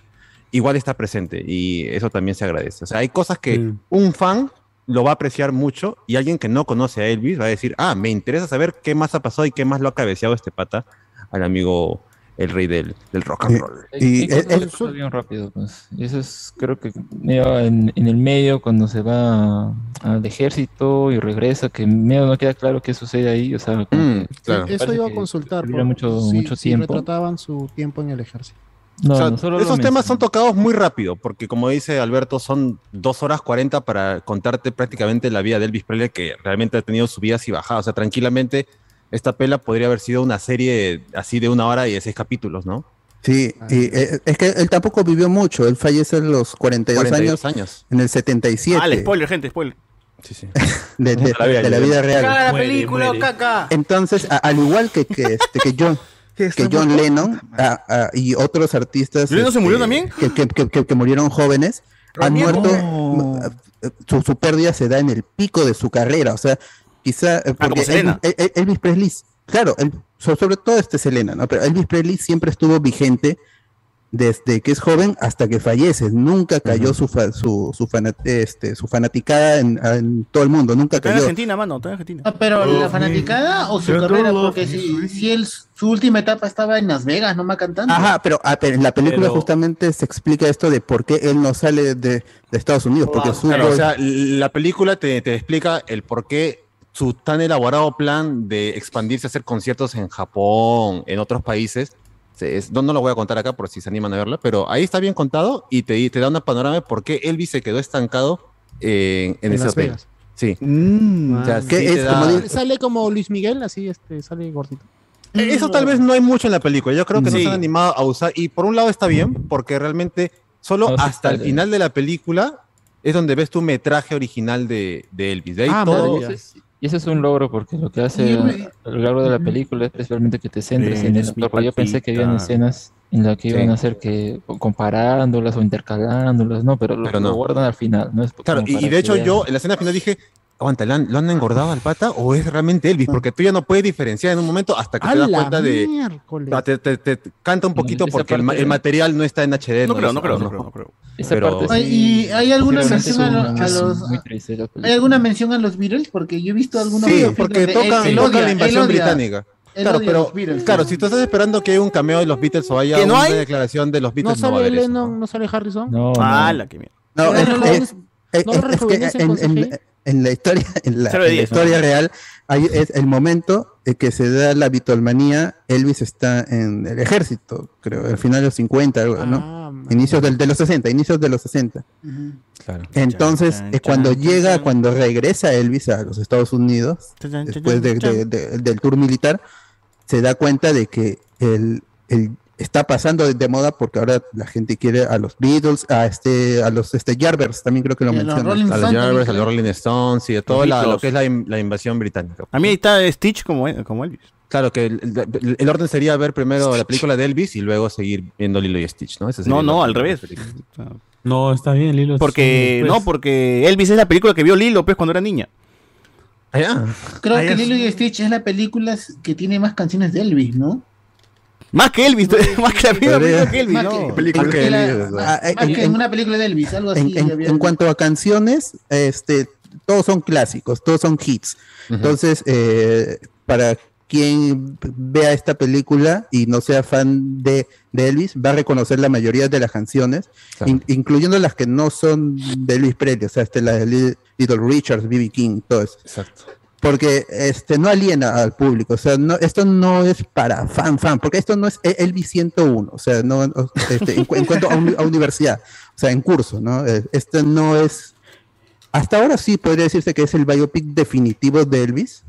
Speaker 2: igual está presente, y eso también se agradece. O sea, hay cosas que un fan lo va a apreciar mucho, y alguien que no conoce a Elvis va a decir, ah, me interesa saber qué más ha pasado y qué más lo ha cabeceado este pata al amigo, el rey del, del rock and roll.
Speaker 17: Y, eso bien rápido, pues. Y eso es, creo que en, en el medio, cuando se va al ejército y regresa, que medio no queda claro qué sucede ahí. O sea,
Speaker 2: Mm,
Speaker 17: que
Speaker 9: Eso iba a consultar. por-
Speaker 17: mucho,
Speaker 9: si-
Speaker 17: mucho
Speaker 9: si
Speaker 17: tiempo.
Speaker 9: retrataban su tiempo en el ejército.
Speaker 17: No,
Speaker 2: O sea,
Speaker 17: no,
Speaker 2: esos temas son tocados muy rápido, porque como dice Alberto, son dos horas 40 para contarte prácticamente la vida de Elvis Presley, que realmente ha tenido subidas y bajadas. O sea, tranquilamente, esta pela podría haber sido una serie así de una hora y de seis capítulos, ¿no?
Speaker 3: Sí, y eh, es que él tampoco vivió mucho, él fallece a los 42,
Speaker 2: 42
Speaker 3: años,
Speaker 2: años.
Speaker 3: en el 77.
Speaker 4: Ah, el spoiler, gente, spoiler.
Speaker 2: Sí, sí.
Speaker 3: de, de-
Speaker 2: De la vida
Speaker 3: de la
Speaker 2: real.
Speaker 3: vida real.
Speaker 12: Caga la película,
Speaker 4: muere.
Speaker 12: caca.
Speaker 3: Entonces, a- al igual que, que, este, que John, que John Lennon ah, ah, y otros artistas
Speaker 4: ¿Lennon se
Speaker 3: este,
Speaker 4: murió también?
Speaker 3: Que, que- que- que- que murieron jóvenes, han muerto, eh, su, su pérdida se da en el pico de su carrera, o sea, quizá eh,
Speaker 4: como Selena.
Speaker 3: Elvis, El- Elvis Presley, claro, el- sobre todo este Selena, ¿no? Pero Elvis Presley siempre estuvo vigente desde que es joven hasta que fallece, nunca cayó su, fa- su, su, fana- este, su fanaticada en, en todo el mundo, nunca
Speaker 4: Está en
Speaker 3: cayó.
Speaker 4: Argentina, mano, está en Argentina.
Speaker 5: Ah, Pero la fanaticada o su carrera,
Speaker 3: no
Speaker 5: porque si, si él, su última etapa estaba en Las Vegas, nomás cantando.
Speaker 3: Ajá, pero, ah, pero en la película
Speaker 2: Pero-
Speaker 3: justamente se explica esto de por qué él no sale de, de Estados Unidos, porque su
Speaker 2: Claro, o sea, la película te, te explica el por qué su tan elaborado plan de expandirse a hacer conciertos en Japón, en otros países, se- es- no, no lo voy a contar acá por si se animan a verla, pero ahí está bien contado y te, te da una panorama de por qué Elvis se quedó estancado en, en
Speaker 9: En
Speaker 2: ese
Speaker 9: Las
Speaker 2: hotel.
Speaker 9: Vegas.
Speaker 2: Sí.
Speaker 3: Mm.
Speaker 2: O sea,
Speaker 9: Ah,
Speaker 2: sí
Speaker 9: ¿qué
Speaker 2: te
Speaker 9: es?
Speaker 2: da-
Speaker 9: Como di- Sale como Luis Miguel, así este, sale gordito.
Speaker 2: Eh, Eso tal vez no hay mucho en la película. Yo creo que no se han animado a usar. Y por un lado está bien, porque realmente solo
Speaker 17: No,
Speaker 2: hasta el
Speaker 17: bien.
Speaker 2: final de la película es donde ves tu metraje original de, de Elvis. De ahí
Speaker 17: Ah,
Speaker 2: todo.
Speaker 17: Y ese es- un logro porque lo que hace
Speaker 2: Yo
Speaker 17: a-
Speaker 2: me-
Speaker 17: a lo largo de la película es principalmente que te centres en eso. yo pensé que habían escenas en las que
Speaker 2: Sí.
Speaker 17: iban a hacer que comparándolas o intercalándolas, no, pero lo,
Speaker 2: Pero no.
Speaker 17: lo guardan al final, ¿no? Es
Speaker 2: Claro, y, de hecho
Speaker 17: vean.
Speaker 2: yo en la escena final dije, aguanta, ¿lo han, lo han engordado al pata o es realmente Elvis? Porque tú ya no puedes diferenciar en un momento hasta que
Speaker 9: ¡A
Speaker 2: te das
Speaker 9: la
Speaker 2: cuenta de...
Speaker 9: miércoles!
Speaker 2: Ah, Te, te- te- te canta un poquito
Speaker 17: esa
Speaker 2: porque el, ma-
Speaker 17: parte-
Speaker 2: el material no está en HD.
Speaker 4: No creo, no creo, no creo, no creo.
Speaker 17: Esa
Speaker 2: Pero-
Speaker 17: parte
Speaker 5: Ay, ¿Y hay alguna mención a, lo- a los...
Speaker 17: triste
Speaker 5: ¿Hay alguna mención a los Beatles? Porque yo he visto algunos
Speaker 2: Sí, porque tocan,
Speaker 5: él-
Speaker 2: la invasión británica.
Speaker 5: él
Speaker 2: Claro, pero
Speaker 5: Beatles,
Speaker 2: claro, si tú estás esperando que haya un cameo de los Beatles o haya
Speaker 5: ¿Que no
Speaker 2: una
Speaker 5: hay?
Speaker 2: declaración de los
Speaker 9: ¿No
Speaker 2: Beatles, no,
Speaker 9: sale
Speaker 2: eso.
Speaker 9: Lennon, no sale Harrison?
Speaker 17: No,
Speaker 4: Ah, la que mierda.
Speaker 3: No, es,
Speaker 9: no
Speaker 3: es-
Speaker 9: no
Speaker 3: es- que en, en-. En la historia, en la, en historia real, hay, es el momento en que se da la Beatlemanía, Elvis está en el ejército, creo, al final de los 50, algo,
Speaker 9: Ah,
Speaker 3: ¿no? Inicios del, de los 60, inicios de los 60.
Speaker 2: Claro.
Speaker 3: Entonces,
Speaker 4: Chan,
Speaker 3: eh, cuando
Speaker 4: chan,
Speaker 3: llega,
Speaker 4: chan.
Speaker 3: cuando regresa Elvis a los Estados Unidos,
Speaker 4: Chan, chan,
Speaker 3: después de-
Speaker 4: chan.
Speaker 3: de- de- del tour militar, se da cuenta de que el, el- está pasando de, de moda porque ahora la gente quiere a los Beatles, a este, a los este Yardbirds, también creo que lo mencionan.
Speaker 2: A los Yardbirds, a los Rolling Stones y a todo la- lo que es la, in- la invasión británica.
Speaker 4: A mí ahí está Stitch como, como Elvis.
Speaker 2: Claro que el, el- el orden sería ver primero la película de Elvis y luego seguir viendo Lilo y Stitch, ¿no?
Speaker 4: No, no, al revés.
Speaker 7: No, está bien, Lilo.
Speaker 4: Porque,
Speaker 7: sí,
Speaker 4: no,
Speaker 7: pues.
Speaker 4: porque Elvis es la película que vio Lilo, pues, cuando era niña.
Speaker 2: Ah, ya.
Speaker 5: Creo
Speaker 4: Ah,
Speaker 5: que. Lilo y Stitch es la película que tiene más canciones de Elvis, ¿no?
Speaker 4: Más que Elvis, más que la misma película que Elvis,
Speaker 5: Más
Speaker 4: no.
Speaker 5: que-
Speaker 3: Película
Speaker 5: más
Speaker 3: que
Speaker 5: que la-
Speaker 3: Elvis,
Speaker 5: más- más
Speaker 3: en-
Speaker 5: que
Speaker 3: en-
Speaker 5: una película de Elvis, algo
Speaker 3: En,
Speaker 5: así.
Speaker 3: en- cuanto a canciones, este, todos son clásicos, todos son hits. Entonces, eh, para quien vea esta película y no sea fan de, de Elvis, va a reconocer la mayoría de las canciones, in- incluyendo las que no son de Elvis Presley, o sea, este, la de Li- Little Richards, B.B. King, todo eso.
Speaker 2: Exacto.
Speaker 3: Porque este, no aliena al público, o sea, no, esto no es para fan, fan, porque esto no es E- Elvis 101, o sea, no, este, en, en cuanto a, a universidad, o sea, en curso, ¿no? Este no es, hasta ahora sí podría decirse que es el biopic definitivo de Elvis,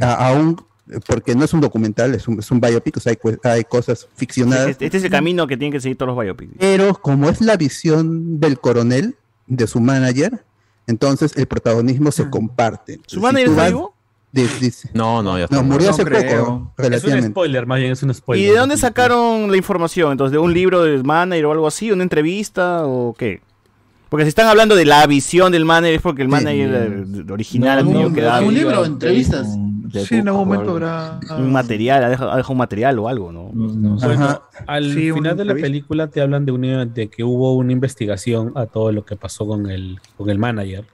Speaker 3: a- aún, porque no es un documental, es un, es un biopic, o sea, hay, hay cosas ficcionadas.
Speaker 4: Este, este es el camino que tienen que seguir todos los biopics.
Speaker 3: Pero como es la visión del coronel, de su manager, entonces el protagonismo se comparte.
Speaker 4: ¿Su
Speaker 3: Si
Speaker 4: manager
Speaker 3: vas-
Speaker 4: vivo?
Speaker 3: Dice.
Speaker 2: No, no, ya está.
Speaker 3: No, murió
Speaker 4: No
Speaker 3: hace poco,
Speaker 7: Es un spoiler, más bien es un spoiler.
Speaker 4: ¿Y de dónde sacaron la información? Entonces, ¿de un libro del manager o algo así? ¿Una entrevista o qué? Porque si están hablando de la visión del manager es porque el manager original ha
Speaker 11: No,
Speaker 4: tenido
Speaker 11: no,
Speaker 4: que
Speaker 11: no,
Speaker 4: dar
Speaker 11: un libro,
Speaker 5: entrevistas.
Speaker 11: Sí, en algún momento habrá.
Speaker 4: un material, ha dejado, ha dejado un material o algo, ¿no?
Speaker 7: Bueno, al
Speaker 11: Sí,
Speaker 7: final de la película te hablan de, una, de que hubo una investigación a todo lo que pasó con el, con el manager.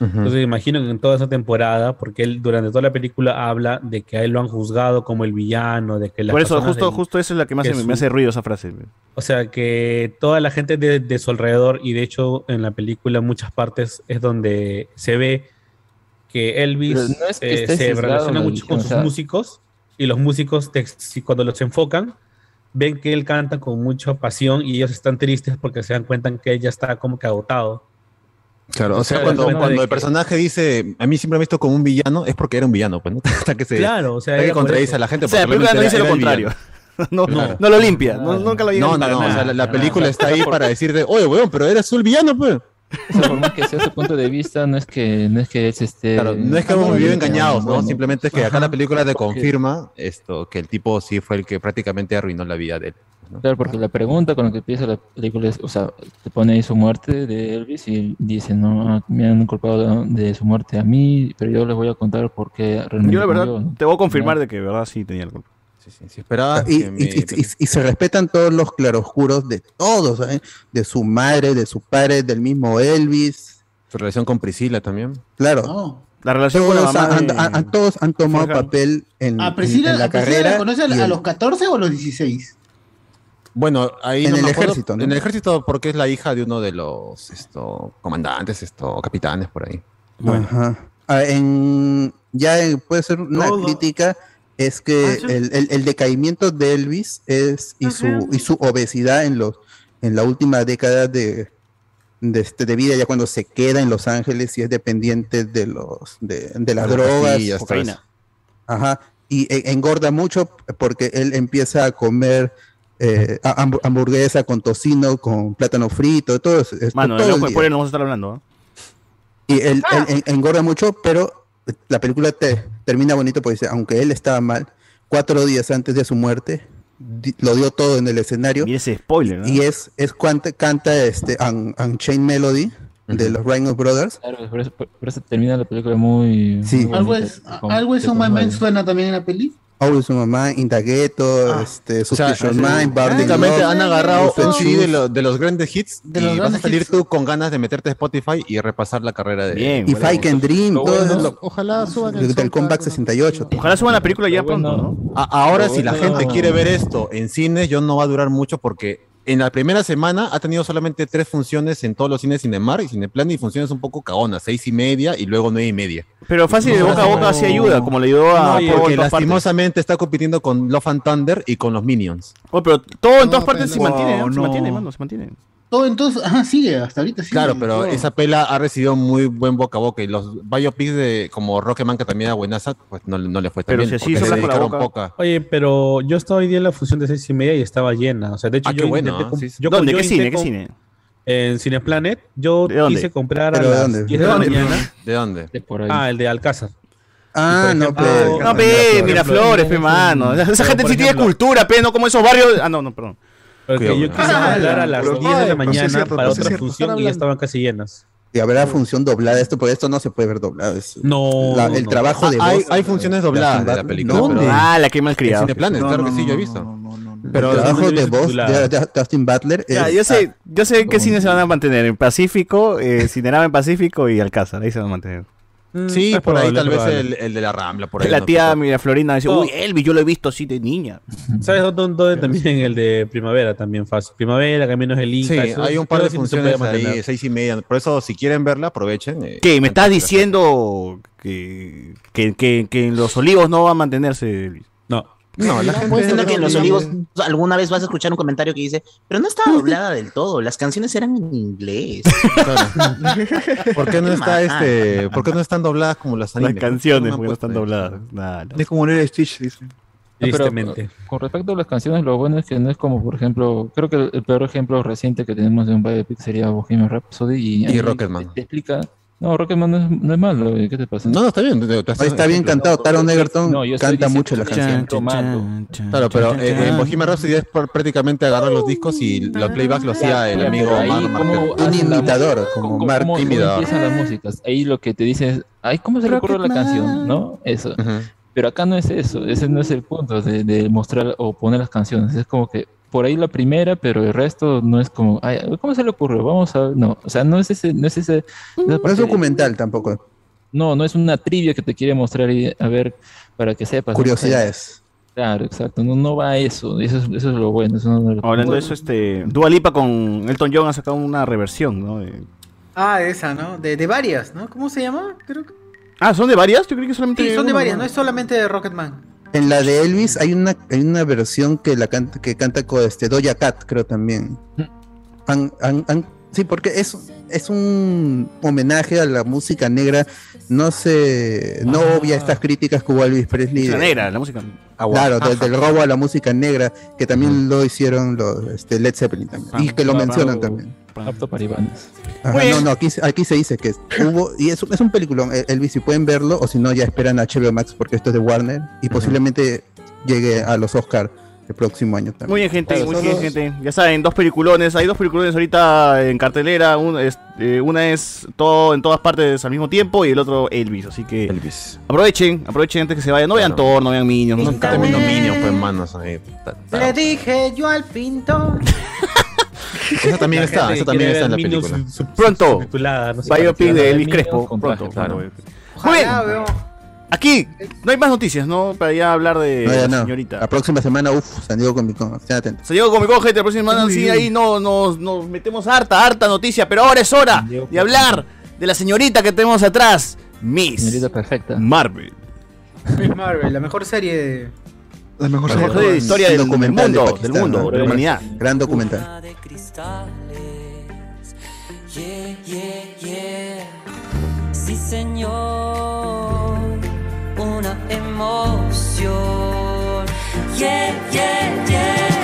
Speaker 7: Entonces imagino que en toda esa temporada, porque él durante toda la película habla de que a él lo han juzgado como el villano, de que las
Speaker 4: Por eso, justo,
Speaker 7: del-
Speaker 4: justo eso es la que, más
Speaker 7: que
Speaker 4: me,
Speaker 7: su-
Speaker 4: me hace ruido esa frase.
Speaker 7: O sea, que toda la gente de, de su alrededor, y de hecho en la película en muchas partes es donde se ve que Elvis
Speaker 17: no es que
Speaker 7: eh, se
Speaker 17: sesgado
Speaker 7: relaciona
Speaker 17: la
Speaker 7: mucho con sus
Speaker 17: o sea-
Speaker 7: músicos, y los músicos, te- si cuando los enfocan, ven que él canta con mucha pasión y ellos están tristes porque se dan cuenta que él ya está como que agotado.
Speaker 2: Claro, o sea, cuando, cuando el personaje dice, a mí siempre me he visto como un villano, es porque era un villano, pues, ¿no? Hasta que se,
Speaker 7: Claro, o sea,
Speaker 2: hasta que contradice a la gente.
Speaker 4: O sea, la película no dice lo contrario. No,
Speaker 2: Claro.
Speaker 4: no lo limpia, no- nunca lo dice.
Speaker 2: No, no, no, o sea, la, la película está ahí para decirte, oye, weón, pero eres tú el villano, pues.
Speaker 17: O sea, por más que sea su punto de vista, no es que, no es que es este.
Speaker 2: Claro, no es que hemos vivido engañados, ¿no? Simplemente es que acá la película te confirma esto, que el tipo sí fue el que prácticamente arruinó la vida de él.
Speaker 17: Claro, porque la pregunta con la que empieza la película es, o sea, te pone ahí su muerte de Elvis y dice, no, ah, me han culpado de, su muerte a mí, pero yo les voy a contar por qué realmente
Speaker 4: Yo la verdad
Speaker 17: murió, ¿no?
Speaker 4: te voy a confirmar de que de verdad sí tenía el culpa.
Speaker 2: Sí, sí, sí. Esperaba
Speaker 3: Y, y- y- y se respetan todos los claroscuros de todos, ¿eh? de su madre, de su padre, del mismo Elvis.
Speaker 2: Su relación con Priscila también.
Speaker 3: Claro.
Speaker 4: La relación con la
Speaker 3: todos,
Speaker 4: mamá
Speaker 3: han,
Speaker 4: de-
Speaker 3: han- han- todos han tomado papel en,
Speaker 5: ¿A
Speaker 3: en-
Speaker 5: Priscila,
Speaker 3: en la
Speaker 5: a Priscila
Speaker 3: carrera.
Speaker 5: la conoce a
Speaker 3: el-
Speaker 5: los 14 o a los 16?
Speaker 2: Bueno, ahí
Speaker 3: En
Speaker 2: no
Speaker 3: el
Speaker 2: me acuerdo,
Speaker 3: ejército, ¿no?
Speaker 2: En el ejército, porque es la hija de uno de los esto, comandantes, esto, capitanes por ahí.
Speaker 3: Ajá. Ah, en, ya en- puede ser una
Speaker 2: Todo.
Speaker 3: crítica es que el, el- el decaimiento de Elvis es y su y su obesidad en los en la última década de, de, este, de vida ya cuando se queda en Los Ángeles y es dependiente de los de, de las drogas. Ajá. Y e- engorda mucho porque él empieza a comer eh, ha- hambu- hamburguesa con tocino, con plátano frito, todo eso.
Speaker 4: Mano,
Speaker 3: todo el
Speaker 4: spoiler no vamos a estar hablando. ¿eh?
Speaker 3: Y él, él en- engorda mucho, pero la película te, termina bonito porque dice, aunque él estaba mal, cuatro días antes de su muerte, di- lo dio todo en el escenario.
Speaker 4: Y ese spoiler, ¿no?
Speaker 3: Y es, es cuando canta este Un- Unchained Melody de los Rhino Brothers.
Speaker 17: Claro, por eso, por eso termina la película muy...
Speaker 3: Sí.
Speaker 17: muy
Speaker 5: ¿Algo
Speaker 17: bonita,
Speaker 5: es,
Speaker 17: con-
Speaker 5: algo es un suena también en la peli?
Speaker 3: Always su mamá, In the Ghetto, este,
Speaker 2: O sea,
Speaker 3: Suspicion Mind,
Speaker 2: prácticamente han agarrado un CD de,
Speaker 3: Shoes.
Speaker 2: lo- de los grandes hits
Speaker 5: De los
Speaker 2: y vas a salir
Speaker 5: hits.
Speaker 2: tú con ganas de meterte a Spotify y repasar la carrera de
Speaker 4: Bien,
Speaker 3: Y Fight and Dream, todo
Speaker 2: bueno-
Speaker 3: lo-
Speaker 9: Ojalá suban el
Speaker 3: del Comeback
Speaker 9: ¿no?
Speaker 3: 68.
Speaker 4: Ojalá suban la película ya pronto, ¿no?
Speaker 2: Ahora, si la
Speaker 17: bueno-
Speaker 2: gente quiere ver esto en cines, yo no va a durar mucho porque en la primera semana ha tenido solamente tres funciones en todos los cines Cinemar y Cineplan y funciones un poco cagonas, seis y media y luego nueve y media.
Speaker 4: Pero fácil de boca a boca sí ayuda, como le ayudó a
Speaker 2: No, porque
Speaker 4: partes.
Speaker 2: lastimosamente está compitiendo con Love and Thunder y con los Minions.
Speaker 4: Oh, pero todo en
Speaker 9: No,
Speaker 4: todas partes
Speaker 9: pero
Speaker 4: se mantiene, ¿no? se mantiene, mano, se mantiene.
Speaker 5: Todo entonces, ajá, sigue, hasta ahorita sigue.
Speaker 2: Claro, pero
Speaker 5: todo.
Speaker 2: esa pela ha recibido muy buen boca a boca y los biopics de como Rocketman que también era buenaza, pues no, no le fue tan
Speaker 4: Pero
Speaker 2: bien
Speaker 4: si así con la
Speaker 2: dedicaron
Speaker 4: boca.
Speaker 2: poca.
Speaker 7: Oye, pero yo estaba hoy día en la función de seis y media y estaba llena. O sea, de hecho,
Speaker 2: Ah,
Speaker 7: yo
Speaker 2: qué bueno,
Speaker 7: intenté
Speaker 2: ¿ah?
Speaker 7: com-
Speaker 2: Sí, sí.
Speaker 7: yo-
Speaker 4: ¿Dónde?
Speaker 7: yo
Speaker 4: ¿Qué cine? ¿Qué cine?
Speaker 7: En Cineplanet, yo
Speaker 4: ¿De dónde?
Speaker 7: quise comprar a
Speaker 3: ¿Pero de
Speaker 7: las
Speaker 3: dónde?
Speaker 7: 10 de
Speaker 4: ¿De
Speaker 7: la
Speaker 4: dónde?
Speaker 7: mañana.
Speaker 2: ¿De dónde?
Speaker 17: De por ahí.
Speaker 7: Ah, el de Alcázar.
Speaker 3: Ah, no, pe.
Speaker 7: ejemplo,
Speaker 4: No, pe,
Speaker 7: Miraflores,
Speaker 4: pe, mano. Esa gente sí tiene cultura, pe, no como esos barrios. Ah, no, no, perdón.
Speaker 7: Porque
Speaker 2: Cuidado,
Speaker 7: yo quise
Speaker 5: Ah,
Speaker 7: comprar a
Speaker 5: la-
Speaker 7: las
Speaker 11: pero-
Speaker 7: 10 de la
Speaker 11: Ay, pero sí es
Speaker 7: mañana
Speaker 11: cierto,
Speaker 7: para
Speaker 11: pero sí es
Speaker 7: otra
Speaker 11: cierto.
Speaker 7: función y ya estaban casi llenas.
Speaker 3: Y habrá función doblada esto, porque esto no se puede ver doblado. es-
Speaker 7: No,
Speaker 3: la- el
Speaker 7: no.
Speaker 3: trabajo de
Speaker 2: Ah, hay,
Speaker 3: voz.
Speaker 2: hay funciones dobladas de la película.
Speaker 3: ¿Dónde?
Speaker 2: pero-
Speaker 4: Ah, la que mal
Speaker 2: En
Speaker 4: criado.
Speaker 2: Cineplanet,
Speaker 11: No,
Speaker 2: claro
Speaker 11: no,
Speaker 2: que sí,
Speaker 11: no,
Speaker 2: yo he
Speaker 11: no,
Speaker 2: visto.
Speaker 11: no, no, no.
Speaker 2: Pero
Speaker 3: el trabajo
Speaker 7: no
Speaker 3: de voz de, de Dustin Butler es,
Speaker 4: Ya, yo sé, yo sé qué cines se van a mantener. En Pacífico, eh, Cinerama en Pacífico y Alcázar. Ahí se van a mantener.
Speaker 2: Sí,
Speaker 7: Es
Speaker 2: por ahí tal vez el, el de la Rambla. Por ahí,
Speaker 4: La
Speaker 2: no,
Speaker 4: tía
Speaker 2: pero-
Speaker 4: Miraflorina dice, uy, Elvis, yo lo he visto así de niña.
Speaker 7: ¿Sabes dónde, dónde también el de Primavera? También fácil. Primavera, Caminos del Inca.
Speaker 2: Sí,
Speaker 7: eso-
Speaker 2: hay un par de
Speaker 7: sí
Speaker 2: funciones ahí, seis y media. Por eso, si quieren verla, aprovechen. eh,
Speaker 4: ¿Qué? ¿Me estás diciendo que, que, que, que en los olivos no va a mantenerse Elvis?
Speaker 7: No.
Speaker 2: No, la gente...
Speaker 8: Diciendo que en los
Speaker 9: no,
Speaker 8: olivos alguna vez vas a escuchar un comentario que dice, pero no estaba doblada del todo, las canciones eran en inglés.
Speaker 2: ¿Por qué no
Speaker 8: Qué
Speaker 2: está
Speaker 8: mal.
Speaker 2: este, por qué no están dobladas como las
Speaker 4: Las
Speaker 2: animes?
Speaker 4: canciones,
Speaker 2: No
Speaker 4: porque no están dobladas. Nada.
Speaker 11: Es como leer Stitch, dice.
Speaker 17: No, pero,
Speaker 7: Tristemente.
Speaker 17: con respecto a las canciones, lo bueno es que no es como, por ejemplo, creo que el, peor ejemplo reciente que tenemos de un biopic sería Bohemian Rhapsody y,
Speaker 2: Rocketman.
Speaker 17: Te, te explica No, Rocketman no es, no es malo, ¿qué te pasa?
Speaker 2: No, no, está bien.
Speaker 3: está bien cantado. Taron Egerton
Speaker 17: No, yo estoy
Speaker 3: canta mucho la
Speaker 17: que
Speaker 3: canción.
Speaker 17: es malo.
Speaker 2: Claro, pero eh, en Bohemian Rhapsody es por- prácticamente agarrar los discos y los playbacks lo hacía el amigo
Speaker 17: ahí
Speaker 2: Mark
Speaker 17: la
Speaker 3: imitador,
Speaker 17: música,
Speaker 3: como Mark
Speaker 17: cómo- cómo
Speaker 2: imitador.
Speaker 17: empiezan las músicas. Ahí lo que te dicen es, ay, ¿cómo se le ocurrió la canción? ¿No? Eso. Pero acá no es eso, ese no es el punto de, de mostrar o poner las canciones. Es como que por ahí la primera, pero el resto no es como, ay, ¿cómo se le ocurrió? Vamos a no, o sea, no es ese, no es ese. esa
Speaker 3: No es
Speaker 17: parte-
Speaker 3: documental tampoco.
Speaker 17: no, no es una trivia que te quiere mostrar y a ver para que sepas. ¿no?
Speaker 3: Curiosidades.
Speaker 17: Claro, exacto. No, no va a eso. Eso es, eso es lo bueno. eso es uno de los
Speaker 4: Hablando de eso, este, Dua Lipa con Elton John ha sacado una reversión, ¿no? De-
Speaker 12: Ah, esa, ¿no? De, de varias, ¿no? ¿Cómo se llama? Creo que...
Speaker 4: Ah, ¿son de varias? Yo creí que solamente
Speaker 12: Sí, son de varias,
Speaker 4: ¿no?
Speaker 12: no es solamente de Rocketman.
Speaker 3: En la de Elvis hay una, hay una versión que la canta, que canta con este Doja Cat, creo también. Han- han- han- sí, porque es, es un homenaje a la música negra. No se, no obvia estas críticas que hubo Elvis Presley. De-
Speaker 4: negra, la música.
Speaker 3: Claro, del, del robo a la música negra, que también lo hicieron los este, Led Zeppelin también. y que lo mencionan también.
Speaker 17: Apto para
Speaker 4: bien.
Speaker 3: no, no, aquí, aquí se dice que hubo, y es, es un peliculón, el- Elvis, si pueden verlo, o si no, ya esperan a HBO Max porque esto es de Warner, y posiblemente llegue a los Oscar el próximo año también.
Speaker 4: Muy bien, gente,
Speaker 3: Claro,
Speaker 4: muy bien,
Speaker 3: los-
Speaker 4: gente. Ya saben, dos peliculones. Hay dos peliculones ahorita en cartelera. Un- es- eh, una es todo en todas partes al mismo tiempo y el otro Elvis. Así que aprovechen, aprovechen antes que se vayan. No vean Thor, no vean Minions. No,
Speaker 2: Está viendo Minions, pues, manos. ahí.
Speaker 12: Le dije yo al pintor.
Speaker 2: Esa también está, esa también está en la película.
Speaker 4: Pronto.
Speaker 7: subtitulada, no sé
Speaker 4: Biopic de Elvis Crespo.
Speaker 7: con
Speaker 4: Pronto.
Speaker 7: claro.
Speaker 4: Muy bien. Aquí, no hay más noticias, ¿no? Para ya hablar de
Speaker 3: No, ya
Speaker 4: la
Speaker 3: no.
Speaker 4: señorita.
Speaker 3: La próxima semana, uff, San Diego Comic Con, estén atentos.
Speaker 4: Se llegó con mi gente, la próxima semana
Speaker 3: Uy,
Speaker 4: sí, ahí no, nos, nos metemos harta, harta noticia, pero ahora es hora de hablar de la señorita que tenemos atrás, Miss
Speaker 17: Señorita perfecta.
Speaker 4: Marvel.
Speaker 12: Miss Marvel, la mejor serie de.
Speaker 11: La mejor
Speaker 4: La
Speaker 11: serie.
Speaker 4: mejor historia del, del
Speaker 3: documental de
Speaker 4: mundo,
Speaker 3: Pakistán,
Speaker 4: del mundo,
Speaker 3: ¿no?
Speaker 4: de la humanidad.
Speaker 3: Gran documental.
Speaker 18: Cristales. Yeah, yeah, yeah. Sí, señor. Una emoción. Yeah, yeah, yeah.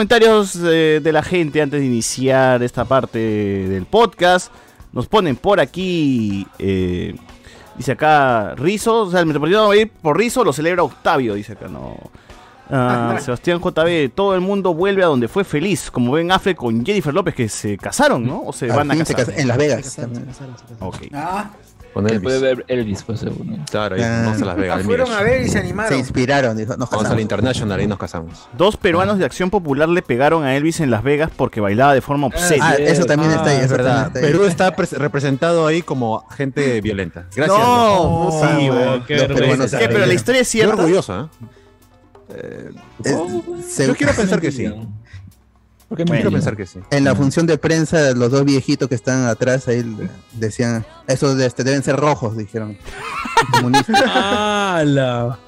Speaker 4: Comentarios eh, de la gente antes de iniciar esta parte del podcast. Nos ponen por aquí. eh, dice acá Rizo. O sea, el metropolitano va a ir por Rizo, lo celebra Octavio. Dice acá, no. Ah, Sebastián JB, todo el mundo vuelve a donde fue feliz, como ven Affleck con Jennifer López que se casaron, ¿no? O se
Speaker 3: Al
Speaker 4: van a
Speaker 3: se
Speaker 4: casar.
Speaker 3: cas- en Las Vegas.
Speaker 4: Ok.
Speaker 12: Ah,
Speaker 17: Con
Speaker 4: Elvis.
Speaker 17: puede ver Elvis, pues seguro.
Speaker 2: Claro, ahí
Speaker 3: Ah.
Speaker 2: vamos a Las Vegas. al
Speaker 12: fueron a ver y se animaron.
Speaker 3: Se inspiraron, dijo, nos
Speaker 2: Vamos al. International, ahí nos casamos.
Speaker 4: Dos peruanos de acción popular le pegaron a Elvis en Las Vegas porque bailaba de forma obscena.
Speaker 3: Ah, eso también está ahí,
Speaker 2: Ah, es verdad.
Speaker 3: está ahí.
Speaker 2: Perú está pres- representado ahí como gente violenta. Gracias.
Speaker 4: No,
Speaker 2: Los-
Speaker 4: sí,
Speaker 2: los
Speaker 4: weón, qué
Speaker 2: peruanos
Speaker 4: vergüenza. ¿Qué, pero la historia es
Speaker 2: Estoy
Speaker 4: cierta?
Speaker 2: orgulloso, ¿eh?
Speaker 3: se-
Speaker 2: Yo quiero pensar que sí.
Speaker 17: Porque
Speaker 2: Yo quiero
Speaker 3: Bueno.
Speaker 2: pensar que sí.
Speaker 3: En la función de prensa, los dos viejitos que están atrás ahí decían, esos de este, deben ser rojos, dijeron. Comunistas.
Speaker 7: ¡Hala!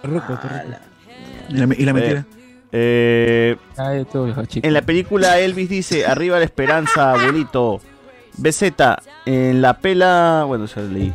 Speaker 11: ¿Y la, y la mentira?
Speaker 4: Eh,
Speaker 17: Ay, todo viejo chico.
Speaker 4: en la película Elvis dice, arriba la esperanza, abuelito. BZ, en la pela, bueno, ya leí.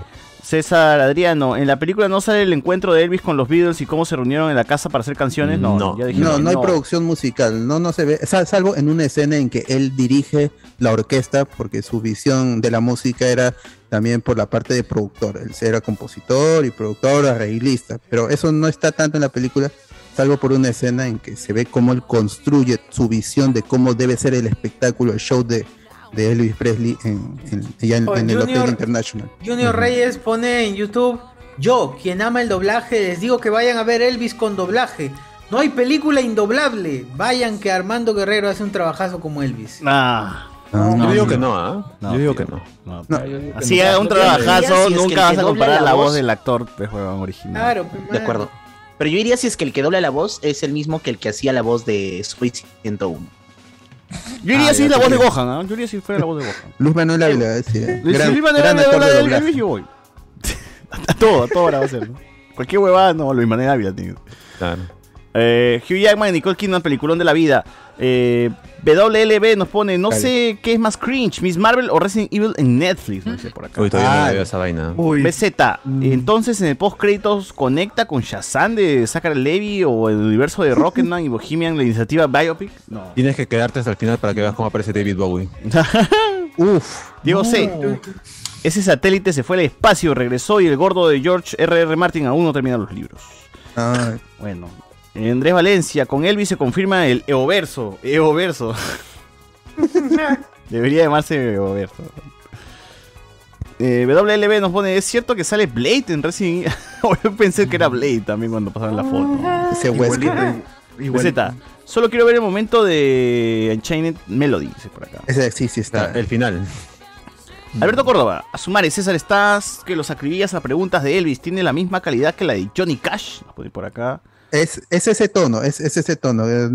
Speaker 4: César Adriano, en la película no sale el encuentro de Elvis con los Beatles y cómo se reunieron en la casa para hacer canciones. No,
Speaker 2: No.
Speaker 4: ya
Speaker 3: No, hay producción musical, no, no se ve, sal- salvo en una escena en que él dirige la orquesta, porque su visión de la música era también por la parte de productor, él era compositor y productor, arreglista, pero eso no está tanto en la película, salvo por una escena en que se ve cómo él construye su visión de cómo debe ser el espectáculo, el show de, de Elvis Presley en, en- ya en-
Speaker 12: Oh,
Speaker 3: en el
Speaker 12: Junior-
Speaker 3: Hotel International.
Speaker 12: Junior Reyes pone en YouTube, yo, quien ama el doblaje, les digo que vayan a ver Elvis con doblaje. No hay película indoblable. Vayan que Armando Guerrero hace un trabajazo como Elvis.
Speaker 4: Ah.
Speaker 2: Yo digo que no, ¿ah? Yo digo que no.
Speaker 4: Así haga un trabajazo,
Speaker 8: Si es que el
Speaker 4: nunca vas
Speaker 8: que
Speaker 4: a
Speaker 8: dobla
Speaker 4: comparar
Speaker 8: la
Speaker 4: voz del actor original.
Speaker 12: Claro, pues,
Speaker 8: De
Speaker 12: man.
Speaker 8: acuerdo. Pero yo diría si es que el que dobla la voz es el mismo que el que hacía la voz de Soy 101.
Speaker 4: Yo iría
Speaker 8: Ah,
Speaker 4: si es la voz de. Gohan, ¿ah? Yo iría si fuera la voz de Gohan.
Speaker 3: Luz Manuel Ávila, sí, eh.
Speaker 4: Si
Speaker 3: gran,
Speaker 4: Luis Manuel Ávila
Speaker 3: de.
Speaker 4: Elvis, yo voy. A todo, a todo ahora va a ser. ¿no? Cualquier huevada, no, Luis Manuel Ávila, tío.
Speaker 2: Claro.
Speaker 4: Eh, Hugh Jackman y Nicole Kidman, peliculón de la vida. Eh, WLB nos pone, no
Speaker 2: Dale.
Speaker 4: sé qué es más cringe, Miss Marvel o Resident Evil en Netflix, nos dice por acá.
Speaker 2: Uy, todavía
Speaker 4: Ah,
Speaker 2: no veo esa vaina.
Speaker 4: BZ, entonces en el post créditos conecta con Shazam de Zachary Levy o el universo de Rocketman y Bohemian, la iniciativa Biopic. No.
Speaker 2: Tienes que quedarte hasta el final para que veas cómo aparece David Bowie.
Speaker 4: Uf, Diego C. Ese satélite se fue al espacio, regresó y el gordo de George R.R. Martin aún no termina los libros. Bueno, Andrés Valencia, con Elvis se confirma el Eoverso. Eoverso. Debería llamarse Eoverso. Eh, WLB nos pone, ¿es cierto que sale Blade en Resident Evil? Yo pensé que era Blade también cuando pasaron la foto.
Speaker 3: Ese Wesker.
Speaker 4: BZ, solo quiero ver el momento de Unchained Melody, dice por acá.
Speaker 3: Ese sí, sí está.
Speaker 2: El final.
Speaker 4: Alberto Córdoba, Asumare, César, estás que los acribillas a preguntas de Elvis. ¿Tiene la misma calidad que la de Johnny Cash? Nos pone por acá.
Speaker 3: Es, es ese tono, es, es ese tono. eh,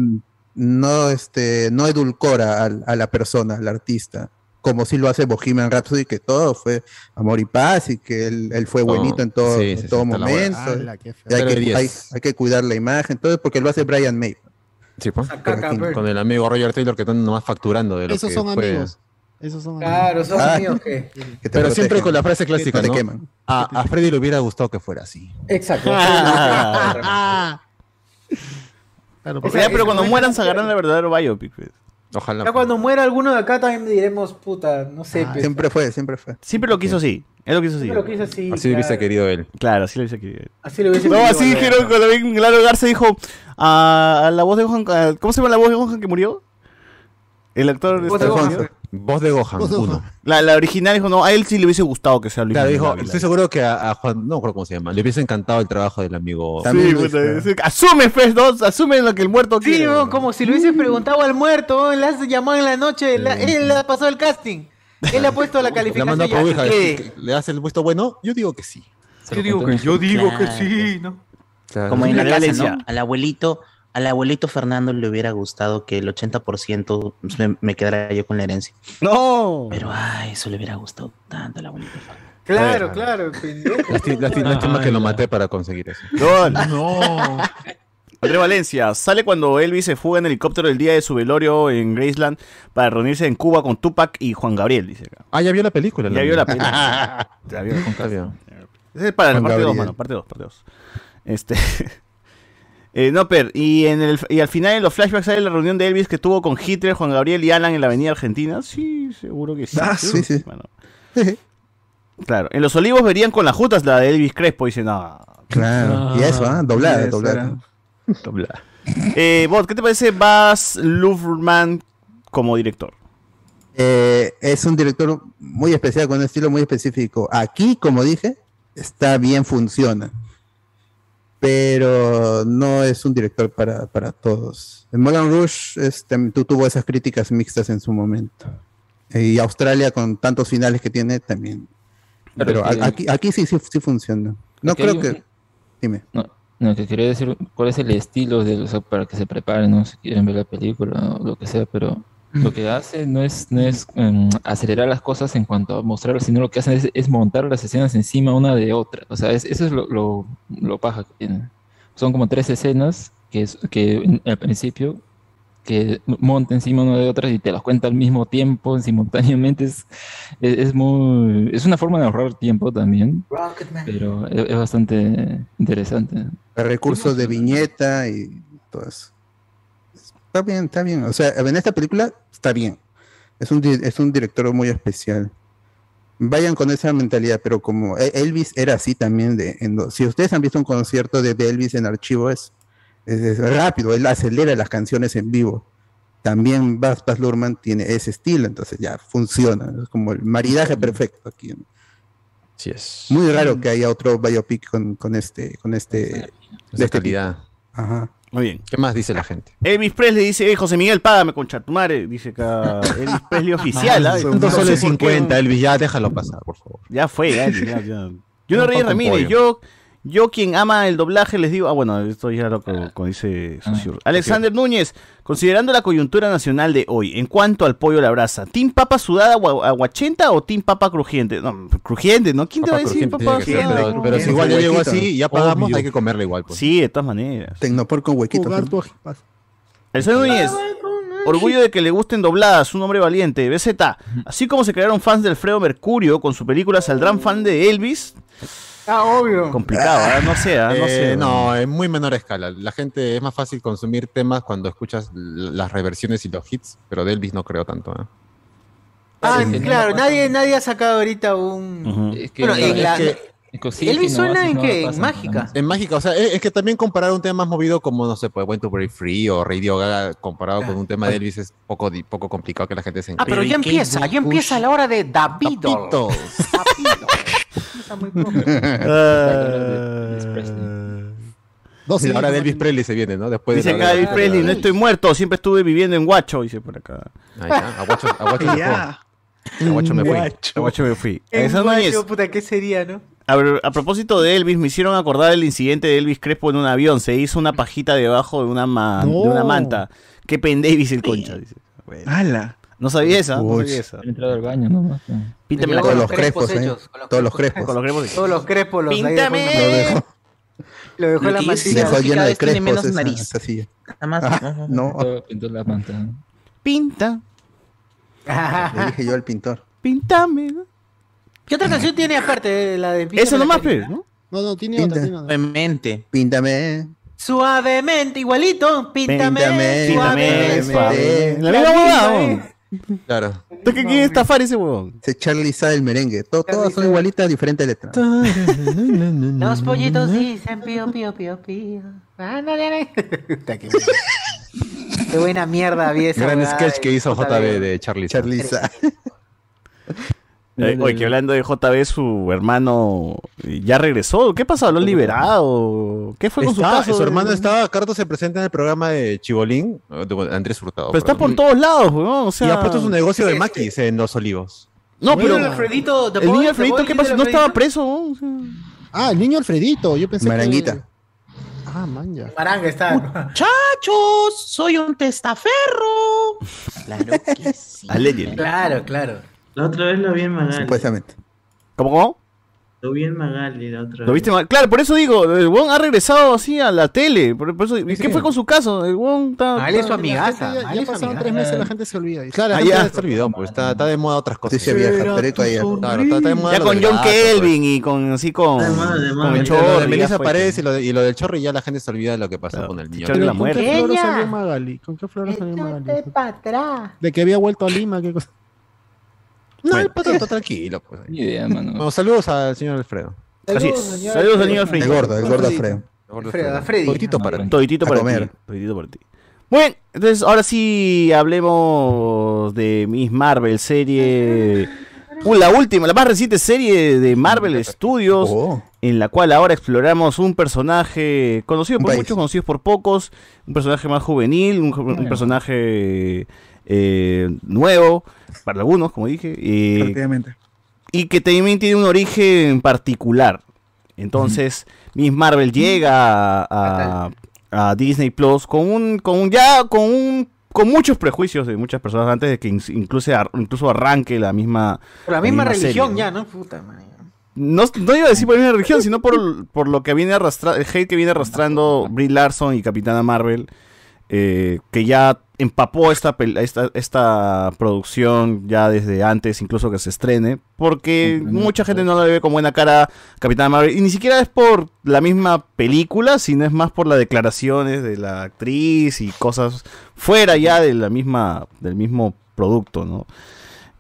Speaker 3: No, este, no edulcora al- a, la persona, al artista, como si lo hace Bohemian Rhapsody, que todo fue amor y paz y que él, él fue buenito en todo,
Speaker 2: sí,
Speaker 3: en
Speaker 2: sí,
Speaker 3: todo momento.
Speaker 2: buena.
Speaker 9: Ala,
Speaker 3: y hay, que, hay, hay que cuidar la imagen, todo porque lo hace Brian May.
Speaker 2: Sí, pues.
Speaker 3: Pues.
Speaker 2: Con el amigo Roger Taylor que están nomás facturando de lo
Speaker 9: Esos
Speaker 2: que
Speaker 9: son
Speaker 2: fue.
Speaker 9: amigos. Esos son
Speaker 12: Claro, son
Speaker 3: Ah.
Speaker 12: amigos que.
Speaker 3: Que
Speaker 2: Pero siempre con la frase
Speaker 3: que
Speaker 2: clásica,
Speaker 3: no te
Speaker 2: ¿no?
Speaker 3: queman.
Speaker 2: A, a Freddy le hubiera gustado que fuera así.
Speaker 12: Exacto.
Speaker 9: Claro,
Speaker 4: O sea, pero cuando mueran se agarran el verdadero biopic. pues.
Speaker 2: Ojalá.
Speaker 12: Ya cuando muera alguno de acá también diremos, puta, no sé. pues,
Speaker 3: Siempre fue, siempre fue.
Speaker 4: Siempre lo quiso así. Él lo quiso así.
Speaker 12: Siempre lo quiso así,
Speaker 2: Así lo hubiese querido él.
Speaker 4: Claro, así lo hubiese querido.
Speaker 12: Así lo hubiese
Speaker 4: No,
Speaker 12: querido
Speaker 4: así dijeron cuando Lalo Garza dijo a, a la voz de Gohan. a- ¿Cómo se llama la voz de Gohan que murió? El actor
Speaker 12: de Gohan.
Speaker 2: Voz de Gohan,
Speaker 9: Voz de Gohan.
Speaker 2: uno.
Speaker 4: La, la original dijo, no, a él sí le hubiese gustado que sea Luis
Speaker 2: Claro, dijo, estoy seguro que a, a Juan, no me acuerdo cómo se llama, le hubiese encantado el trabajo del amigo.
Speaker 4: Sí,
Speaker 3: También Luis,
Speaker 4: puta,
Speaker 3: pero-
Speaker 4: es- asume, Fes 2, asume lo que el muerto
Speaker 12: Sí,
Speaker 4: quiere.
Speaker 12: weón, como si lo hubiese preguntado al muerto, le has llamado en la noche, la- él le ha pasado el casting. Él le ha puesto la
Speaker 2: La
Speaker 12: calificación.
Speaker 2: le hace el puesto bueno, yo digo que sí.
Speaker 11: Yo digo que, yo digo que sí, ¿no?
Speaker 8: Como en la casa. ¿no? Al abuelito, al abuelito Fernando le hubiera gustado que el 80% me, me quedara yo con la herencia.
Speaker 4: ¡No!
Speaker 8: Pero, ay, eso le hubiera gustado tanto al abuelito Fernando.
Speaker 12: Claro, claro, pendejo.
Speaker 2: Lástima, que lo maté para conseguir eso.
Speaker 4: Gol.
Speaker 9: No.
Speaker 4: André Valencia, sale cuando Elvis se fuga en helicóptero el día de su velorio en Graceland para reunirse en Cuba con Tupac y Juan Gabriel, dice acá.
Speaker 2: Ah, ya vio la película.
Speaker 4: Ya vio la película. Ya vio. Ese es para la
Speaker 2: Juan
Speaker 4: parte 2,
Speaker 2: Gabriel.
Speaker 4: mano, parte 2, parte 2. Este. eh, no, Per, y, en el, y al final en los flashbacks sale la reunión de Elvis que tuvo con Hitler, Juan Gabriel y Alan en la Avenida Argentina. Sí, seguro que sí.
Speaker 3: Ah, sí, sí.
Speaker 4: Claro, en los olivos verían con las jutas la de Elvis Crespo, dice, no.
Speaker 3: Claro. Y eso, ¿ah? Doblada,
Speaker 4: Eso
Speaker 3: doblada.
Speaker 4: Doblada. Eh, Bot, ¿qué te parece Baz Luhrmann como director?
Speaker 3: Eh, es un director muy especial, con un estilo muy específico. Aquí, como dije, está bien, funciona. Pero no es un director para, para todos. Moulin Rouge este, tu- tuvo esas críticas mixtas en su momento. Y Australia, con tantos finales que tiene, también.
Speaker 17: Pero que-
Speaker 3: aquí, aquí sí, sí, sí funciona. No
Speaker 17: que
Speaker 3: creo
Speaker 17: un-
Speaker 3: que. Dime.
Speaker 17: No, no, que quería decir cuál es el estilo de, o sea, para que se preparen, ¿no? Si quieren ver la película o lo que sea, pero lo que hace no es, no es em, acelerar las cosas en cuanto a mostrar, sino lo que hacen es, es montar las escenas encima una de otra. O sea, es- eso es lo, lo, lo paja que tiene. Son como tres escenas que, es, que en- al principio que monta encima una de otras y te las cuenta al mismo tiempo, simultáneamente. Es, es, es muy, es una forma de ahorrar tiempo también, pero es, es bastante interesante.
Speaker 3: recursos de viñeta y todo eso. Está bien, está bien. O sea, en esta película está bien. Es un, es un director muy especial. Vayan con esa mentalidad, pero como E- Elvis era así también. De, en si ustedes han visto un concierto de, de Elvis en archivo, es, es, es rápido, él acelera las canciones en vivo. También Baz, Baz Luhrmann tiene ese estilo, entonces ya funciona. Es como el maridaje perfecto aquí.
Speaker 2: Sí es.
Speaker 3: Muy raro que haya otro biopic con, con este, con este, de este
Speaker 2: calidad.
Speaker 3: tipo. Ajá.
Speaker 4: Muy bien.
Speaker 2: ¿Qué más dice la gente?
Speaker 4: Elvis Presley dice, "Eh, José Miguel, págame con chatumare, dice acá Elvis Presley oficial. ¿ah? No
Speaker 2: dos
Speaker 4: sé
Speaker 2: soles
Speaker 4: por qué.
Speaker 2: 50, Elvis, ya déjalo pasar, por favor.
Speaker 4: Ya fue, ya, ya, ya. Yo no Reyes Ramírez,
Speaker 2: pollo.
Speaker 4: yo, yo quien ama el doblaje les digo, ah bueno, esto ya lo que como dice Saussure. Alexander Núñez, considerando la coyuntura nacional de hoy, en cuanto al pollo a la brasa, ¿Team papa sudada agua- aguachenta o Team papa crujiente? No, crujiente, ¿no? ¿Quién te va a decir
Speaker 2: crujiente
Speaker 4: papa sudada?
Speaker 2: pero- pero si igual ya llegó así y ya pagamos, hay que comerla igual. Pues.
Speaker 4: Sí, de todas maneras.
Speaker 3: Tecnopor con
Speaker 9: ajipas.
Speaker 4: Alexander Núñez, orgullo de que le gusten dobladas, un hombre valiente. BZ, así como se crearon fans de Alfredo Mercurio con su película, ¿saldrán fan de Elvis?
Speaker 12: Ah, obvio.
Speaker 4: Complicado, ¿ah? no sé, ¿ah? no
Speaker 2: Eh,
Speaker 4: sé.
Speaker 2: no, en muy menor escala. La gente es más fácil consumir temas cuando escuchas las reversiones y los hits, pero de Elvis no creo tanto. ¿eh?
Speaker 12: Ah,
Speaker 2: Sí,
Speaker 12: claro, nadie, nadie ha sacado ahorita un.
Speaker 2: Es que
Speaker 12: Bueno,
Speaker 2: no,
Speaker 12: en
Speaker 2: es
Speaker 12: la-
Speaker 2: que-
Speaker 12: Elvis suena en qué? En mágica.
Speaker 2: En mágica, o sea, es, es que también comparar un tema más movido como, no sé, pues Went to Break Free o Radio Gaga comparado con un tema de Elvis es poco, poco complicado que la gente se
Speaker 12: Ah, pero ya empieza, ya empieza la hora de David.
Speaker 2: Dos la hora de Elvis Presley se viene, ¿no? Después
Speaker 4: Dice
Speaker 2: de
Speaker 4: acá Elvis Presley, no estoy muerto, siempre estuve viviendo en Guacho, dice por acá.
Speaker 2: Ahí está, Aguacho, Aguacho me
Speaker 4: Ya.
Speaker 2: fue. Aguacho me fui.
Speaker 4: Aguacho me fui. Esa no es-
Speaker 12: guacho, puta, ¿qué sería, no?
Speaker 4: A, ver, a propósito de Elvis, me hicieron acordar el incidente de Elvis Crespo en un avión. Se hizo una pajita debajo de una, ma- de una
Speaker 11: No.
Speaker 4: manta. Qué pendevis el concha, dice. Bueno.
Speaker 11: ¡Hala!
Speaker 4: No sabía esa, no sabía esa.
Speaker 17: Entrado al baño nomás.
Speaker 4: Píntame
Speaker 3: Todos
Speaker 4: la
Speaker 3: los crespos, ¿eh? Todos los crespos.
Speaker 4: Con los crespos.
Speaker 12: Todos los crespos los
Speaker 4: Píntame.
Speaker 3: Lo dejó,
Speaker 12: Lo dejó en la mantilla.
Speaker 3: dejó lleno de
Speaker 8: tiene
Speaker 3: crespos
Speaker 8: menos
Speaker 3: esa,
Speaker 8: nariz.
Speaker 3: esa silla.
Speaker 8: Nada más.
Speaker 3: Ah, no,
Speaker 17: Pintó, la manta.
Speaker 4: Pinta,
Speaker 3: le dije yo al pintor.
Speaker 4: píntame.
Speaker 12: ¿Qué otra canción tiene aparte de la de
Speaker 4: Eso nomás, pues, ¿no?
Speaker 9: No, no, tiene
Speaker 3: Pinta.
Speaker 9: otra. Tiene otra.
Speaker 8: Obviamente.
Speaker 3: Píntame.
Speaker 12: Suavemente, igualito. Píntame.
Speaker 3: Píntame,
Speaker 12: suavemente.
Speaker 3: suavemente.
Speaker 4: La misma huevada,
Speaker 12: eh.
Speaker 2: Claro.
Speaker 4: ¿Tú qué quieres estafar ese huevón?
Speaker 3: Ese Charlie Sa el merengue. To- todas son igualitas, diferente letra.
Speaker 12: Los pollitos dicen pío, pío, pío, pío. Puta, Qué buena- mierda había esa
Speaker 2: Gran sketch que hizo JB de. Charlie
Speaker 3: Sa.
Speaker 4: Eh, Oye, que hablando de JB, su hermano eh, ya regresó. ¿Qué pasó? ¿Lo han liberado? ¿Qué fue con su caso?
Speaker 2: su hermano estaba, Carto se presenta en el programa de Chibolín, eh, de Andrés Hurtado.
Speaker 4: Pero está por todos lados, weón. O sea...
Speaker 2: Y ha puesto su negocio de maquis en Los Olivos.
Speaker 4: No, pero...
Speaker 12: El Alfredito, ¿te
Speaker 4: El niño Alfredito, ¿qué pasó?
Speaker 12: del
Speaker 4: ¿No estaba preso? weón? O sea,
Speaker 9: Ah, el niño Alfredito. Yo pensé
Speaker 3: Maranguita.
Speaker 9: que. Ah, man, ya.
Speaker 12: Maranga está.
Speaker 8: Muchachos, soy un testaferro. Claro que sí.
Speaker 12: Claro, claro.
Speaker 19: La otra vez lo vi en Magali.
Speaker 3: Supuestamente.
Speaker 4: ¿Cómo, cómo?
Speaker 19: Lo vi en Magali la otra
Speaker 4: ¿Lo
Speaker 19: vez.
Speaker 4: viste mal? Claro, por eso digo, el weón ha regresado así a la tele. Por, por eso, ¿Qué fue con su caso? El weón está.
Speaker 12: Magali es su amigaza.
Speaker 9: Ya,
Speaker 12: Magali
Speaker 9: ya pasaron tres meses, la gente se olvida.
Speaker 2: Claro, la
Speaker 4: Ah, ya.
Speaker 2: se olvidó, pues está, está de moda otras cosas.
Speaker 3: Noticia vieja, perico vieja.
Speaker 2: Claro, está, está de moda
Speaker 4: Ya
Speaker 2: lo
Speaker 4: con John
Speaker 2: gato, pues.
Speaker 4: Kelvin y con así con,
Speaker 19: De moda, de moda.
Speaker 4: con el
Speaker 2: Y lo de
Speaker 4: chorro. ya
Speaker 2: Melissa Paredes y lo, de, y lo del chorro y ya la gente se olvida de lo que pasó con el niño.
Speaker 4: De
Speaker 9: ¿Con
Speaker 4: muerte.
Speaker 9: qué floro
Speaker 12: Ella.
Speaker 9: salió Magali? ¿Con qué floro salió Magali?
Speaker 12: para atrás.
Speaker 9: De que había vuelto a Lima, qué cosa.
Speaker 2: No, el pato está tranquilo. Pues.
Speaker 17: Ni idea, mano.
Speaker 2: Bueno, saludos al señor Alfredo.
Speaker 4: Así es.
Speaker 12: señor
Speaker 4: Saludos al niño Alfredo.
Speaker 3: El gordo, el gordo Alfredo.
Speaker 12: Alfredo.
Speaker 2: Toditito para ti.
Speaker 4: Toditito para
Speaker 3: comer.
Speaker 4: ti. Toditito para ti. Bueno, entonces ahora sí hablemos de Miss Marvel, serie. Uh, la última, la más reciente serie de Marvel Studios,
Speaker 3: Oh.
Speaker 4: en la cual ahora exploramos un personaje conocido por muchos, conocido por pocos, un personaje más juvenil, un, un personaje eh, nuevo para algunos, como dije, eh, y que también tiene un origen particular. Entonces, Miss Marvel llega a, a- a Disney Plus con un, con un ya con un con muchos prejuicios de muchas personas antes de que in- incluso, ar- incluso arranque la misma
Speaker 12: Por la misma religión
Speaker 4: ¿no?
Speaker 12: ya, ¿no? Puta madre.
Speaker 4: No, no iba a decir por la misma religión, sino por, por lo que viene arrastrando, el hate que viene arrastrando Brie Larson y Capitana Marvel, eh, que ya empapó esta, esta, esta producción ya desde antes, incluso que se estrene, porque mucha gente no la ve con buena cara Capitana Marvel, y ni siquiera es por la misma película, sino es más por las declaraciones de la actriz y cosas fuera ya de la misma, del mismo producto, ¿no?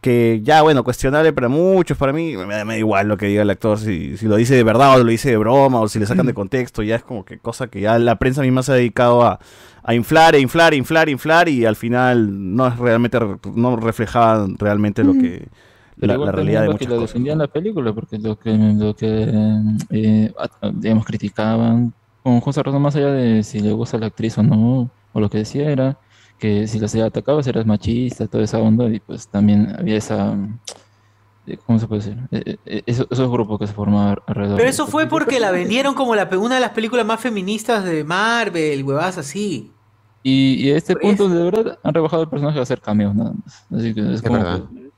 Speaker 4: que ya, bueno, cuestionable para muchos, para mí, me da, me da igual lo que diga el actor, si, si lo dice de verdad o lo dice de broma, o si le sacan de contexto, ya es como que cosa que ya la prensa misma se ha dedicado a, a inflar, e inflar, e inflar, e inflar, y al final no es realmente, re- no reflejaba realmente lo que,
Speaker 17: Pero
Speaker 4: la,
Speaker 17: igual
Speaker 4: la realidad de
Speaker 17: lo que
Speaker 4: muchas
Speaker 17: lo
Speaker 4: cosas.
Speaker 17: defendían la película, porque lo que, lo que eh, a- digamos, criticaban con justa razón, más allá de si le gusta la actriz o no, o lo que decía era que si las atacabas eras machista, toda esa onda, y pues también había esa, ¿cómo se puede decir? Eh, eh, esos, esos grupos que se formaban alrededor.
Speaker 12: Pero
Speaker 17: de
Speaker 12: eso fue porque la vendieron como la, una de las películas más feministas de Marvel, huevadas así.
Speaker 17: Y, y a este punto, de verdad, han rebajado el personaje a hacer cameos, nada más. Así que es
Speaker 2: Es
Speaker 17: como
Speaker 2: verdad.
Speaker 17: que-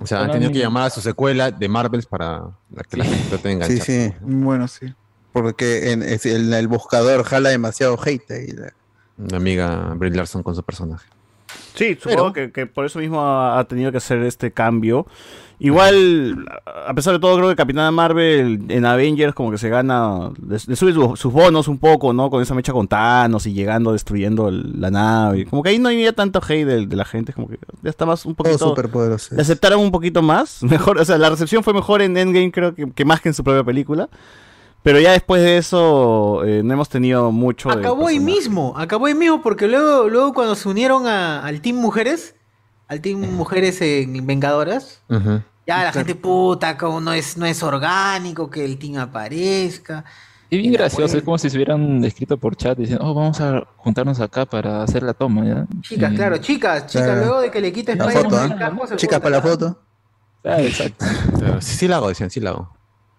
Speaker 2: O sea, han tenido que llamar a su secuela de Marvels para la que la gente de
Speaker 3: Sí, sí.
Speaker 11: Bueno, sí.
Speaker 3: Porque en, en el buscador jala demasiado hate ahí. la-
Speaker 2: Mi amiga Brie Larson con su personaje.
Speaker 4: Sí, supongo que, que por eso mismo ha, ha tenido que hacer este cambio. Igual, a pesar de todo, creo que Capitana Marvel en Avengers como que se gana, le, le sube su- sus bonos un poco, ¿no? Con esa mecha con Thanos y llegando, destruyendo el- la nave. Como que ahí no había tanto hate de, de la gente, como que ya está más un poquito...
Speaker 3: poderoso.
Speaker 4: Le aceptaron un poquito más, mejor, o sea, la recepción fue mejor en Endgame creo que, que más que en su propia película. Pero ya después de eso eh, no hemos tenido mucho...
Speaker 12: Acabó ahí
Speaker 4: personaje.
Speaker 12: mismo, acabó ahí mismo porque luego, luego cuando se unieron a- al Team Mujeres, al Team Mujeres en Vengadoras, ya la gente puta, como no es, no es orgánico que el Team aparezca.
Speaker 17: Y bien gracioso, es como si se hubieran escrito por chat diciendo, oh, vamos a juntarnos acá para hacer la toma, ¿ya?
Speaker 12: Chicas,
Speaker 17: Y-
Speaker 12: claro, chicas, chicas,
Speaker 3: Claro.
Speaker 12: luego de que le quites
Speaker 3: La foto,
Speaker 12: el
Speaker 3: ¿eh? Chicas para la foto.
Speaker 17: Ah, exacto.
Speaker 2: Sí, sí la hago, decían, sí la hago.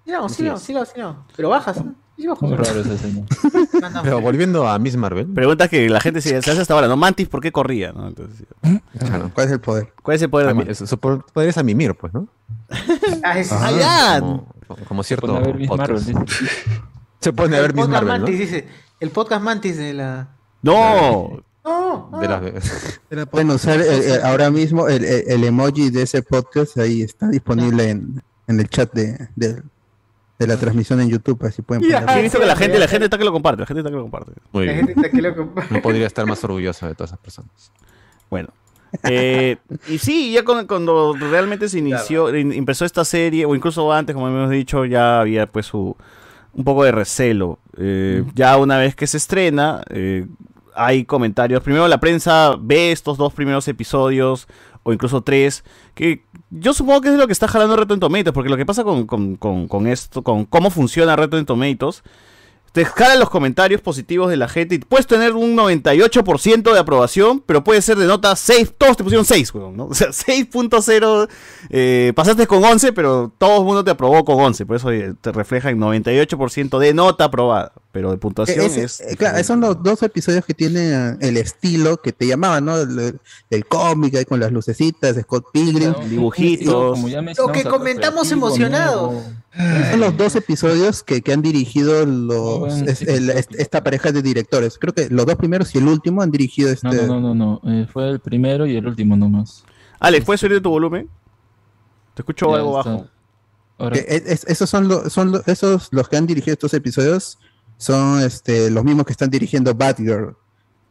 Speaker 12: Sí, no, sí, no, sí, no, sí, no. Pero bajas, ¿eh? Sí, bajas.
Speaker 17: Muy raro ese escena.
Speaker 2: Pero volviendo a Miss Marvel.
Speaker 4: Pregunta que la gente se, se hace hasta ahora, ¿no? Mantis, ¿por qué corría? ¿no? Entonces,
Speaker 2: Claro.
Speaker 3: ¿Cuál es el poder?
Speaker 4: ¿Cuál es el poder de
Speaker 2: A mi-
Speaker 4: Mantis?
Speaker 2: su su poder es a mimir, pues, ¿no?
Speaker 12: Ah, es-
Speaker 4: Ah, ya.
Speaker 2: Como, como cierto
Speaker 17: pone a ver Miss. Marvel.
Speaker 2: Se pone a
Speaker 12: el
Speaker 2: ver Miss
Speaker 12: podcast
Speaker 2: Marvel, ¿no?
Speaker 12: Mantis, dice. El podcast Mantis de la.
Speaker 4: No,
Speaker 12: No,
Speaker 2: De las-
Speaker 3: Pueden usar eh, eh, ahora mismo el, el- el emoji de ese podcast, ahí está disponible en, en el chat de, de, de la transmisión en YouTube, así pueden
Speaker 4: Sí,
Speaker 3: ponerlo.
Speaker 4: he visto que la gente, la gente está que lo comparte, la gente está que lo comparte.
Speaker 2: Muy
Speaker 12: La
Speaker 2: bien.
Speaker 12: gente está que loco.
Speaker 2: No podría estar más orgulloso de todas esas personas.
Speaker 4: Bueno. Eh, y sí, ya con- cuando realmente se inició, in- empezó esta serie, o incluso antes, como hemos dicho, ya había pues su un poco de recelo. Eh, Ya una vez que se estrena, eh, hay comentarios. Primero la prensa ve estos dos primeros episodios, o incluso tres, que yo supongo que es lo que está jalando Rotten Tomatoes, porque lo que pasa con, con- con- con esto, con cómo funciona Rotten Tomatoes, te jalan los comentarios positivos de la gente y puedes tener un 98% de aprobación, pero puede ser de nota 6, todos te pusieron 6, weón, ¿no? O sea, 6.0, eh, pasaste con 11, pero todo el mundo te aprobó con 11, por eso eh, te refleja en 98% de nota aprobada. pero de puntuación
Speaker 3: Ese-
Speaker 4: es...
Speaker 3: eh, claro, son los dos episodios que tienen el estilo que te llamaban, ¿no? El- del cómic ahí con las lucecitas, de Scott Pilgrim.
Speaker 4: dibujitos.
Speaker 17: Como ya
Speaker 12: Lo que comentamos emocionados.
Speaker 3: Son los dos episodios que, que han dirigido los, es- el- esta pareja de directores. Creo que los dos primeros y el último han dirigido este.
Speaker 17: No, no, no, no, no. eh, fue el primero y el último nomás.
Speaker 4: Alex, ¿puedes subir tu volumen? Te escucho
Speaker 17: Ya
Speaker 4: algo
Speaker 17: está.
Speaker 4: bajo.
Speaker 17: Ahora-
Speaker 3: Que es- es- esos son, los, son lo- esos los que han dirigido estos episodios son este, los mismos que están dirigiendo Batgirl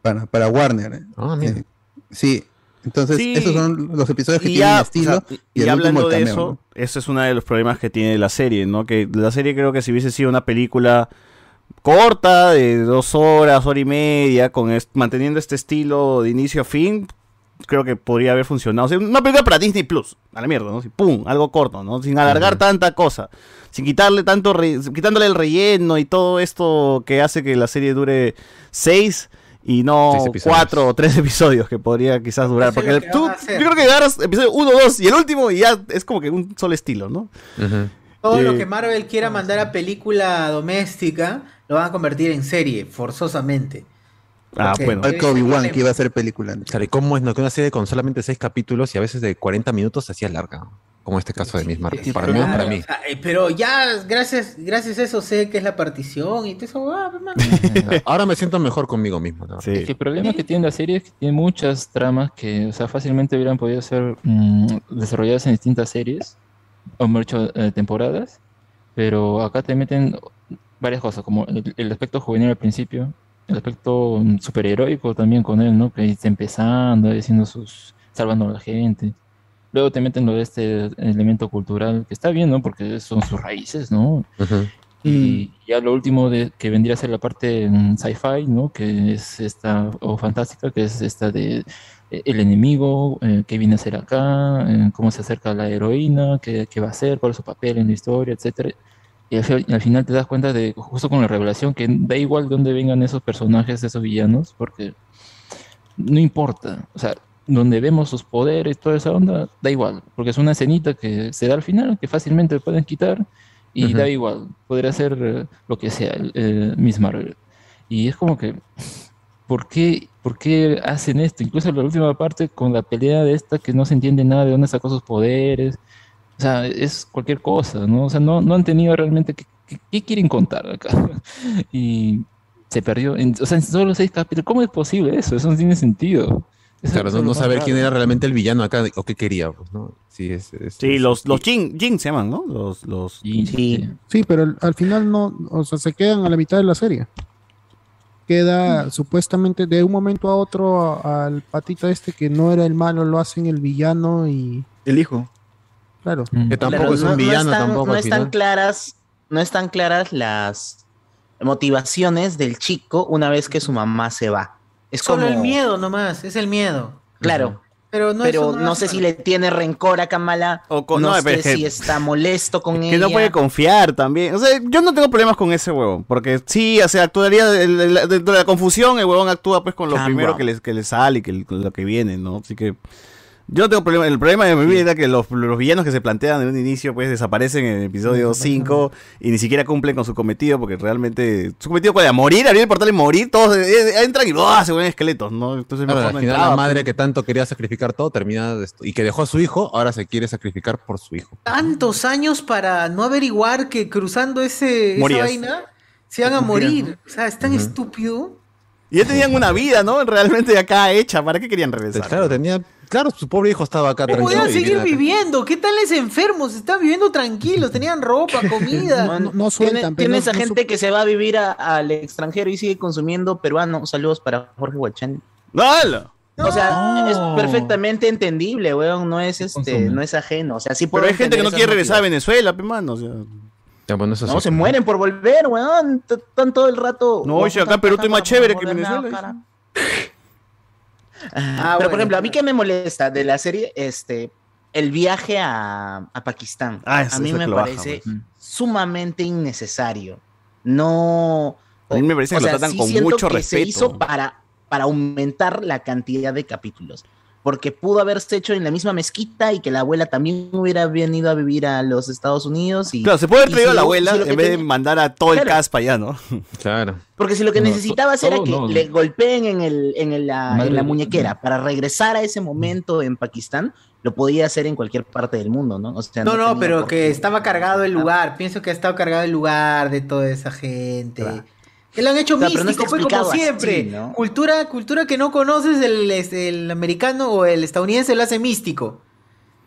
Speaker 3: para, para Warner. Eh, sí, entonces
Speaker 4: Sí.
Speaker 3: esos son los episodios que
Speaker 4: Y
Speaker 3: tienen
Speaker 4: ya,
Speaker 3: estilo
Speaker 4: o sea, y,
Speaker 3: y, el último
Speaker 4: hablando
Speaker 3: el
Speaker 4: de eso, ese es uno de los problemas que tiene la serie, ¿no? Que la serie creo que si hubiese sido una película corta, de dos horas, hora y media, con est- manteniendo este estilo de inicio a fin, creo que podría haber funcionado. O sea, una película para Disney Plus, a la mierda, ¿no? Pum, algo corto, ¿no? Sin alargar tanta cosa, sin quitarle tanto, re- quitándole el relleno y todo esto que hace que la serie dure seis y no cuatro o tres episodios que podría quizás durar. Porque tú, yo creo que agarras episodio 1, 2 y el último y ya es como que un solo estilo, ¿no?
Speaker 12: Todo lo
Speaker 4: Eh,
Speaker 12: que Marvel quiera mandar a película doméstica lo van a convertir en serie, forzosamente.
Speaker 4: Ah,
Speaker 12: Ok.
Speaker 4: bueno.
Speaker 3: Que Obi-Wan, que iba a ser película.
Speaker 2: Claro, ¿y cómo es no? que una serie con solamente seis capítulos y a veces de 40 minutos se hacía larga? Como este caso de Miss Marvel. Para mí, para mí.
Speaker 12: sea, eh, pero ya, gracias, gracias a eso sé que es la partición y todo eso. ah, hermano.
Speaker 2: Ahora me siento mejor conmigo mismo. ¿no?
Speaker 17: Es que el problema que tiene la serie es que tiene muchas tramas que, o sea, fácilmente hubieran podido ser mm, desarrolladas en distintas series, o mejor dicho, eh, temporadas, pero acá te meten varias cosas, como el, el aspecto juvenil al principio, el aspecto mm, superheroico también con él, ¿no? Que está empezando, haciendo sus, salvando a la gente. Luego te meten lo de este elemento cultural, que está bien, ¿no? Porque son sus raíces, ¿no? Y ya lo último de, que vendría a ser la parte sci-fi, ¿no? Que es esta, o fantástica, que es esta de eh, el enemigo, eh, qué viene a hacer acá, eh, cómo se acerca a la heroína, qué, qué va a hacer, cuál es su papel en la historia, etcétera. Y al, al final te das cuenta de, justo con la revelación, que da igual de dónde vengan esos personajes, esos villanos, porque no importa. O sea, donde vemos sus poderes, toda esa onda, da igual, porque es una escenita que se da al final, que fácilmente pueden quitar, y
Speaker 2: Ujú.
Speaker 17: da igual, podría ser eh, lo que sea, el- el Miss Marvel. Y es como que, ¿por qué, ¿por qué hacen esto? Incluso la última parte con la pelea de esta que no se entiende nada de dónde sacó sus poderes. O sea, es cualquier cosa, ¿no? O sea, no, no han tenido realmente qué, qué- qué quieren contar acá. Y se perdió. En, o sea, en solo seis capítulos. ¿Cómo es posible eso? Eso no tiene sentido.
Speaker 2: Claro, no, no saber quién era realmente el villano acá o qué quería, pues, ¿no? Sí, es, es-
Speaker 4: Sí,
Speaker 2: es-
Speaker 4: los, los Jin, Jin se llaman, ¿no? Los, los...
Speaker 17: Sí.
Speaker 9: Sí, pero al, al final no, o sea, se quedan a la mitad de la serie. Queda supuestamente de un momento a otro a- al patita este que no era el malo, lo hacen el villano y.
Speaker 11: El hijo.
Speaker 9: Claro.
Speaker 2: Que tampoco
Speaker 8: Claro,
Speaker 2: es un
Speaker 8: no- no
Speaker 2: villano,
Speaker 8: están-
Speaker 2: tampoco
Speaker 8: No
Speaker 2: al
Speaker 8: están
Speaker 2: final.
Speaker 8: claras, no están claras las motivaciones del chico una vez que su mamá se va. Es
Speaker 12: Solo
Speaker 8: como,
Speaker 12: el miedo nomás, es el miedo.
Speaker 8: Claro.
Speaker 12: Pero no,
Speaker 8: pero no
Speaker 12: hace
Speaker 8: sé si le tiene rencor a Kamala,
Speaker 4: con-
Speaker 8: no,
Speaker 4: no,
Speaker 8: sé
Speaker 4: que-
Speaker 8: si está molesto con
Speaker 4: Que
Speaker 8: ella.
Speaker 4: no puede confiar también. O sea, yo no tengo problemas con ese huevón. Porque sí, o sea, actuaría dentro de la confusión, el huevón actúa pues con lo
Speaker 8: Cam
Speaker 4: primero que le, que le sale y que, con lo que viene, ¿no? Así que. Yo no tengo problema. El problema de mi vida era que los, los villanos que se plantean en un inicio, pues desaparecen en el episodio 5 y ni siquiera cumplen con su cometido, porque realmente. Su cometido puede morir, abrir el portal y morir, todos eh, entran y ¡oh! se vuelven esqueletos, ¿no? Entonces
Speaker 2: Claro,
Speaker 4: mejor
Speaker 2: al final
Speaker 4: entraba,
Speaker 2: la madre
Speaker 4: pues.
Speaker 2: que tanto quería sacrificar todo termina de esto- y que dejó a su hijo, ahora se quiere sacrificar por su hijo.
Speaker 12: tantos años para no averiguar que cruzando ese, esa vaina se van a morir. O sea, es tan estúpido.
Speaker 4: Y ya tenían una vida, ¿no? Realmente acá hecha. ¿Para qué querían regresar?
Speaker 2: Claro, tenía. Claro, su pobre hijo estaba acá tranquilo.
Speaker 12: Podían seguir
Speaker 2: acá.
Speaker 12: viviendo. ¿Qué tal es enfermos? Estaban viviendo tranquilos, tenían ropa, comida.
Speaker 8: No, no, tiene, tiene esa gente que se va a vivir a- al extranjero y sigue consumiendo peruano. Saludos para Jorge Huachán.
Speaker 4: ¡Hala!
Speaker 8: O sea,
Speaker 4: No.
Speaker 8: es perfectamente entendible, weón. No es este,
Speaker 4: consume?
Speaker 8: no es ajeno. O sea, sí
Speaker 4: Pero hay gente que no quiere regresar a Venezuela, pe mano. O sea.
Speaker 8: No, se mueren por volver, weón. Están todo el rato.
Speaker 4: No, oye, acá en Perú estoy más chévere que en Venezuela.
Speaker 8: Ah, pero por ejemplo, a mí que me molesta de la serie, este, el viaje a, a Pakistán.
Speaker 4: Ah, eso
Speaker 8: a mí me
Speaker 4: baja,
Speaker 8: parece sumamente innecesario. No.
Speaker 4: A mí me parece que lo tratan con mucho
Speaker 8: que Se
Speaker 4: respeto.
Speaker 8: hizo para, para aumentar la cantidad de capítulos. Porque pudo haberse hecho en la misma mezquita y que la abuela también hubiera venido a vivir a los Estados Unidos. Y,
Speaker 4: Claro, se puede haber traído
Speaker 8: si
Speaker 4: a la abuela
Speaker 8: si
Speaker 4: en vez de mandar a todo el
Speaker 8: Claro.
Speaker 4: cast para allá, ¿no?
Speaker 2: Claro.
Speaker 8: Porque si lo que
Speaker 4: No,
Speaker 8: necesitabas
Speaker 4: to-
Speaker 8: era que
Speaker 4: no.
Speaker 8: le golpeen en, el, en, el- la, en muñequera para regresar a ese momento en Pakistán, lo podía hacer en cualquier parte del mundo, ¿no? O sea,
Speaker 12: No, no,
Speaker 8: tenía
Speaker 12: pero que estaba cargado el lugar. Pienso que ha estado cargado el lugar de toda esa gente. Que lo han hecho
Speaker 8: O sea, pero no
Speaker 12: místico, pues, como
Speaker 8: explicado así,
Speaker 12: siempre.
Speaker 8: ¿no?
Speaker 12: Cultura, cultura que no conoces, el, el americano o el estadounidense lo hace místico.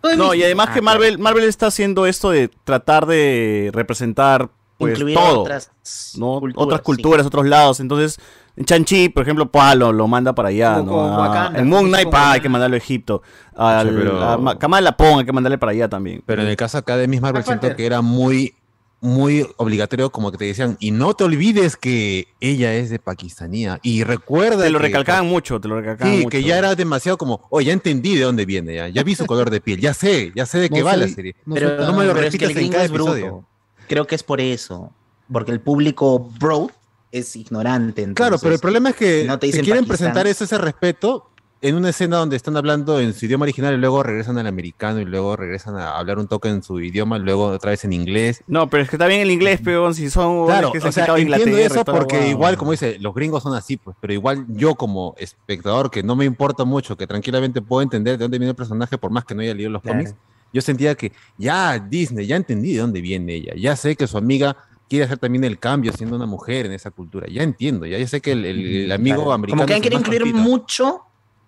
Speaker 12: Todo es
Speaker 4: No, y además
Speaker 12: Ah,
Speaker 4: que Marvel, Marvel está haciendo esto de tratar de representar pues
Speaker 8: Incluir
Speaker 4: todo,
Speaker 8: otras
Speaker 4: ¿no? otras culturas, otros lados. Entonces, en Chanchi, por ejemplo, pa, lo, lo manda para allá,
Speaker 5: Como
Speaker 4: ¿no?
Speaker 5: con
Speaker 4: A-
Speaker 5: Wakanda,
Speaker 4: en Moon
Speaker 5: como
Speaker 4: Knight, pa, hay que mandarlo a Egipto. Al,
Speaker 2: Sí, pero-
Speaker 4: a Ma- Kamala Pong hay que mandarle para allá también.
Speaker 2: Pero en el caso acá de Miss Marvel siento que era muy, muy obligatorio, como que te decían, y no te olvides que ella es de Pakistanía. Y recuerda
Speaker 4: Te lo
Speaker 2: que-
Speaker 4: recalcaban mucho, te lo recalcaban
Speaker 2: Sí,
Speaker 4: mucho.
Speaker 2: que ya era demasiado como, oye, ya entendí de dónde viene, ya, ya vi su color de piel, ya sé, ya sé de qué
Speaker 8: No
Speaker 2: va la serie.
Speaker 8: Pero,
Speaker 2: no me lo
Speaker 8: es que
Speaker 2: repitas
Speaker 8: el
Speaker 2: en cada
Speaker 8: es bruto.
Speaker 2: episodio.
Speaker 8: Creo que es por eso. Porque el público bro es ignorante.
Speaker 2: Claro, pero el problema es que
Speaker 8: no te
Speaker 2: quieren
Speaker 8: Pakistán.
Speaker 2: presentar ese, ese respeto en una escena donde están hablando en su idioma original y luego regresan al americano y luego regresan a hablar un toque en su idioma, luego otra vez en inglés.
Speaker 4: No, pero es que está bien el inglés, peón, si son
Speaker 2: Claro,
Speaker 4: que se
Speaker 2: o sea, entiendo eso porque
Speaker 4: guau.
Speaker 2: igual, como dice, los gringos son así, pues, pero igual yo como espectador, que no me importa mucho, que tranquilamente puedo entender de dónde viene el personaje por más que no haya leído los
Speaker 8: Claro.
Speaker 2: cómics, yo sentía que ya Disney, ya entendí de dónde viene ella, ya sé que su amiga quiere hacer también el cambio siendo una mujer en esa cultura, ya entiendo, ya, ya sé que el, el- el amigo
Speaker 8: Claro.
Speaker 2: americano...
Speaker 8: Como que han querido incluir
Speaker 2: cortito.
Speaker 8: mucho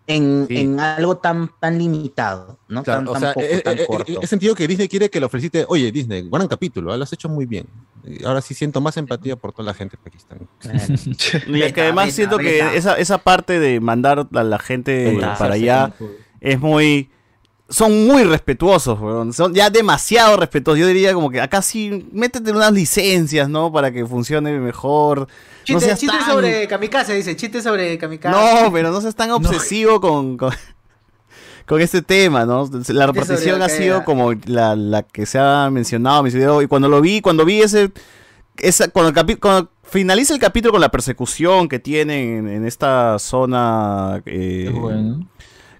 Speaker 8: en,
Speaker 2: Sí.
Speaker 8: en algo tan, tan limitado, ¿no?
Speaker 2: Claro,
Speaker 8: tan,
Speaker 2: o
Speaker 8: tan
Speaker 2: sea,
Speaker 8: poco,
Speaker 2: eh,
Speaker 8: tan
Speaker 2: eh, eh,
Speaker 8: corto.
Speaker 2: he sentido que Disney quiere que le ofreciste, oye, Disney, gran capítulo, ah, lo has hecho muy bien. Y Ahora sí siento más empatía por toda la gente de Pakistán.
Speaker 4: Y es que además
Speaker 2: beta,
Speaker 4: siento
Speaker 2: beta.
Speaker 4: que esa, esa parte de mandar a la gente
Speaker 2: Beta.
Speaker 4: para allá es muy... Son muy respetuosos, weón. Son ya demasiado respetuosos. Yo diría como que acá sí, métete unas licencias, ¿no? Para que funcione mejor. No
Speaker 12: Chiste,
Speaker 4: seas
Speaker 12: chiste
Speaker 4: tan-
Speaker 12: sobre Kamikaze, dice. Chiste sobre Kamikaze.
Speaker 4: No, pero no seas tan obsesivo con, con, con este tema, ¿no? La repartición ha sido como la, la que se ha mencionado en mis videos. Y cuando lo vi, cuando vi ese. Esa, cuando, el capi- cuando finaliza el capítulo con la persecución que tienen en, en esta zona. eh,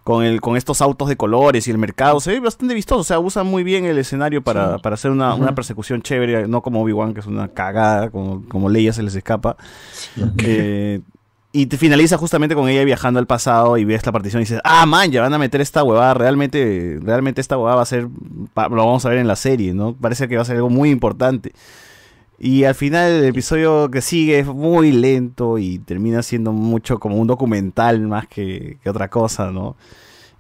Speaker 4: Con, el, con estos autos de colores y el mercado, se ve bastante vistoso, o sea, usan muy bien el escenario para, para hacer una, una persecución chévere, no como Obi-Wan, que es una cagada, como, como Leia se les escapa. Eh, y te finaliza justamente con ella viajando al pasado y ves la partición y dices, ah, man, ya van a meter esta huevada, realmente, realmente esta huevada va a ser, lo vamos a ver en la serie, ¿no? Parece que va a ser algo muy importante. Y al final el episodio que sigue es muy lento y termina siendo mucho como un documental más que, que otra cosa, ¿no?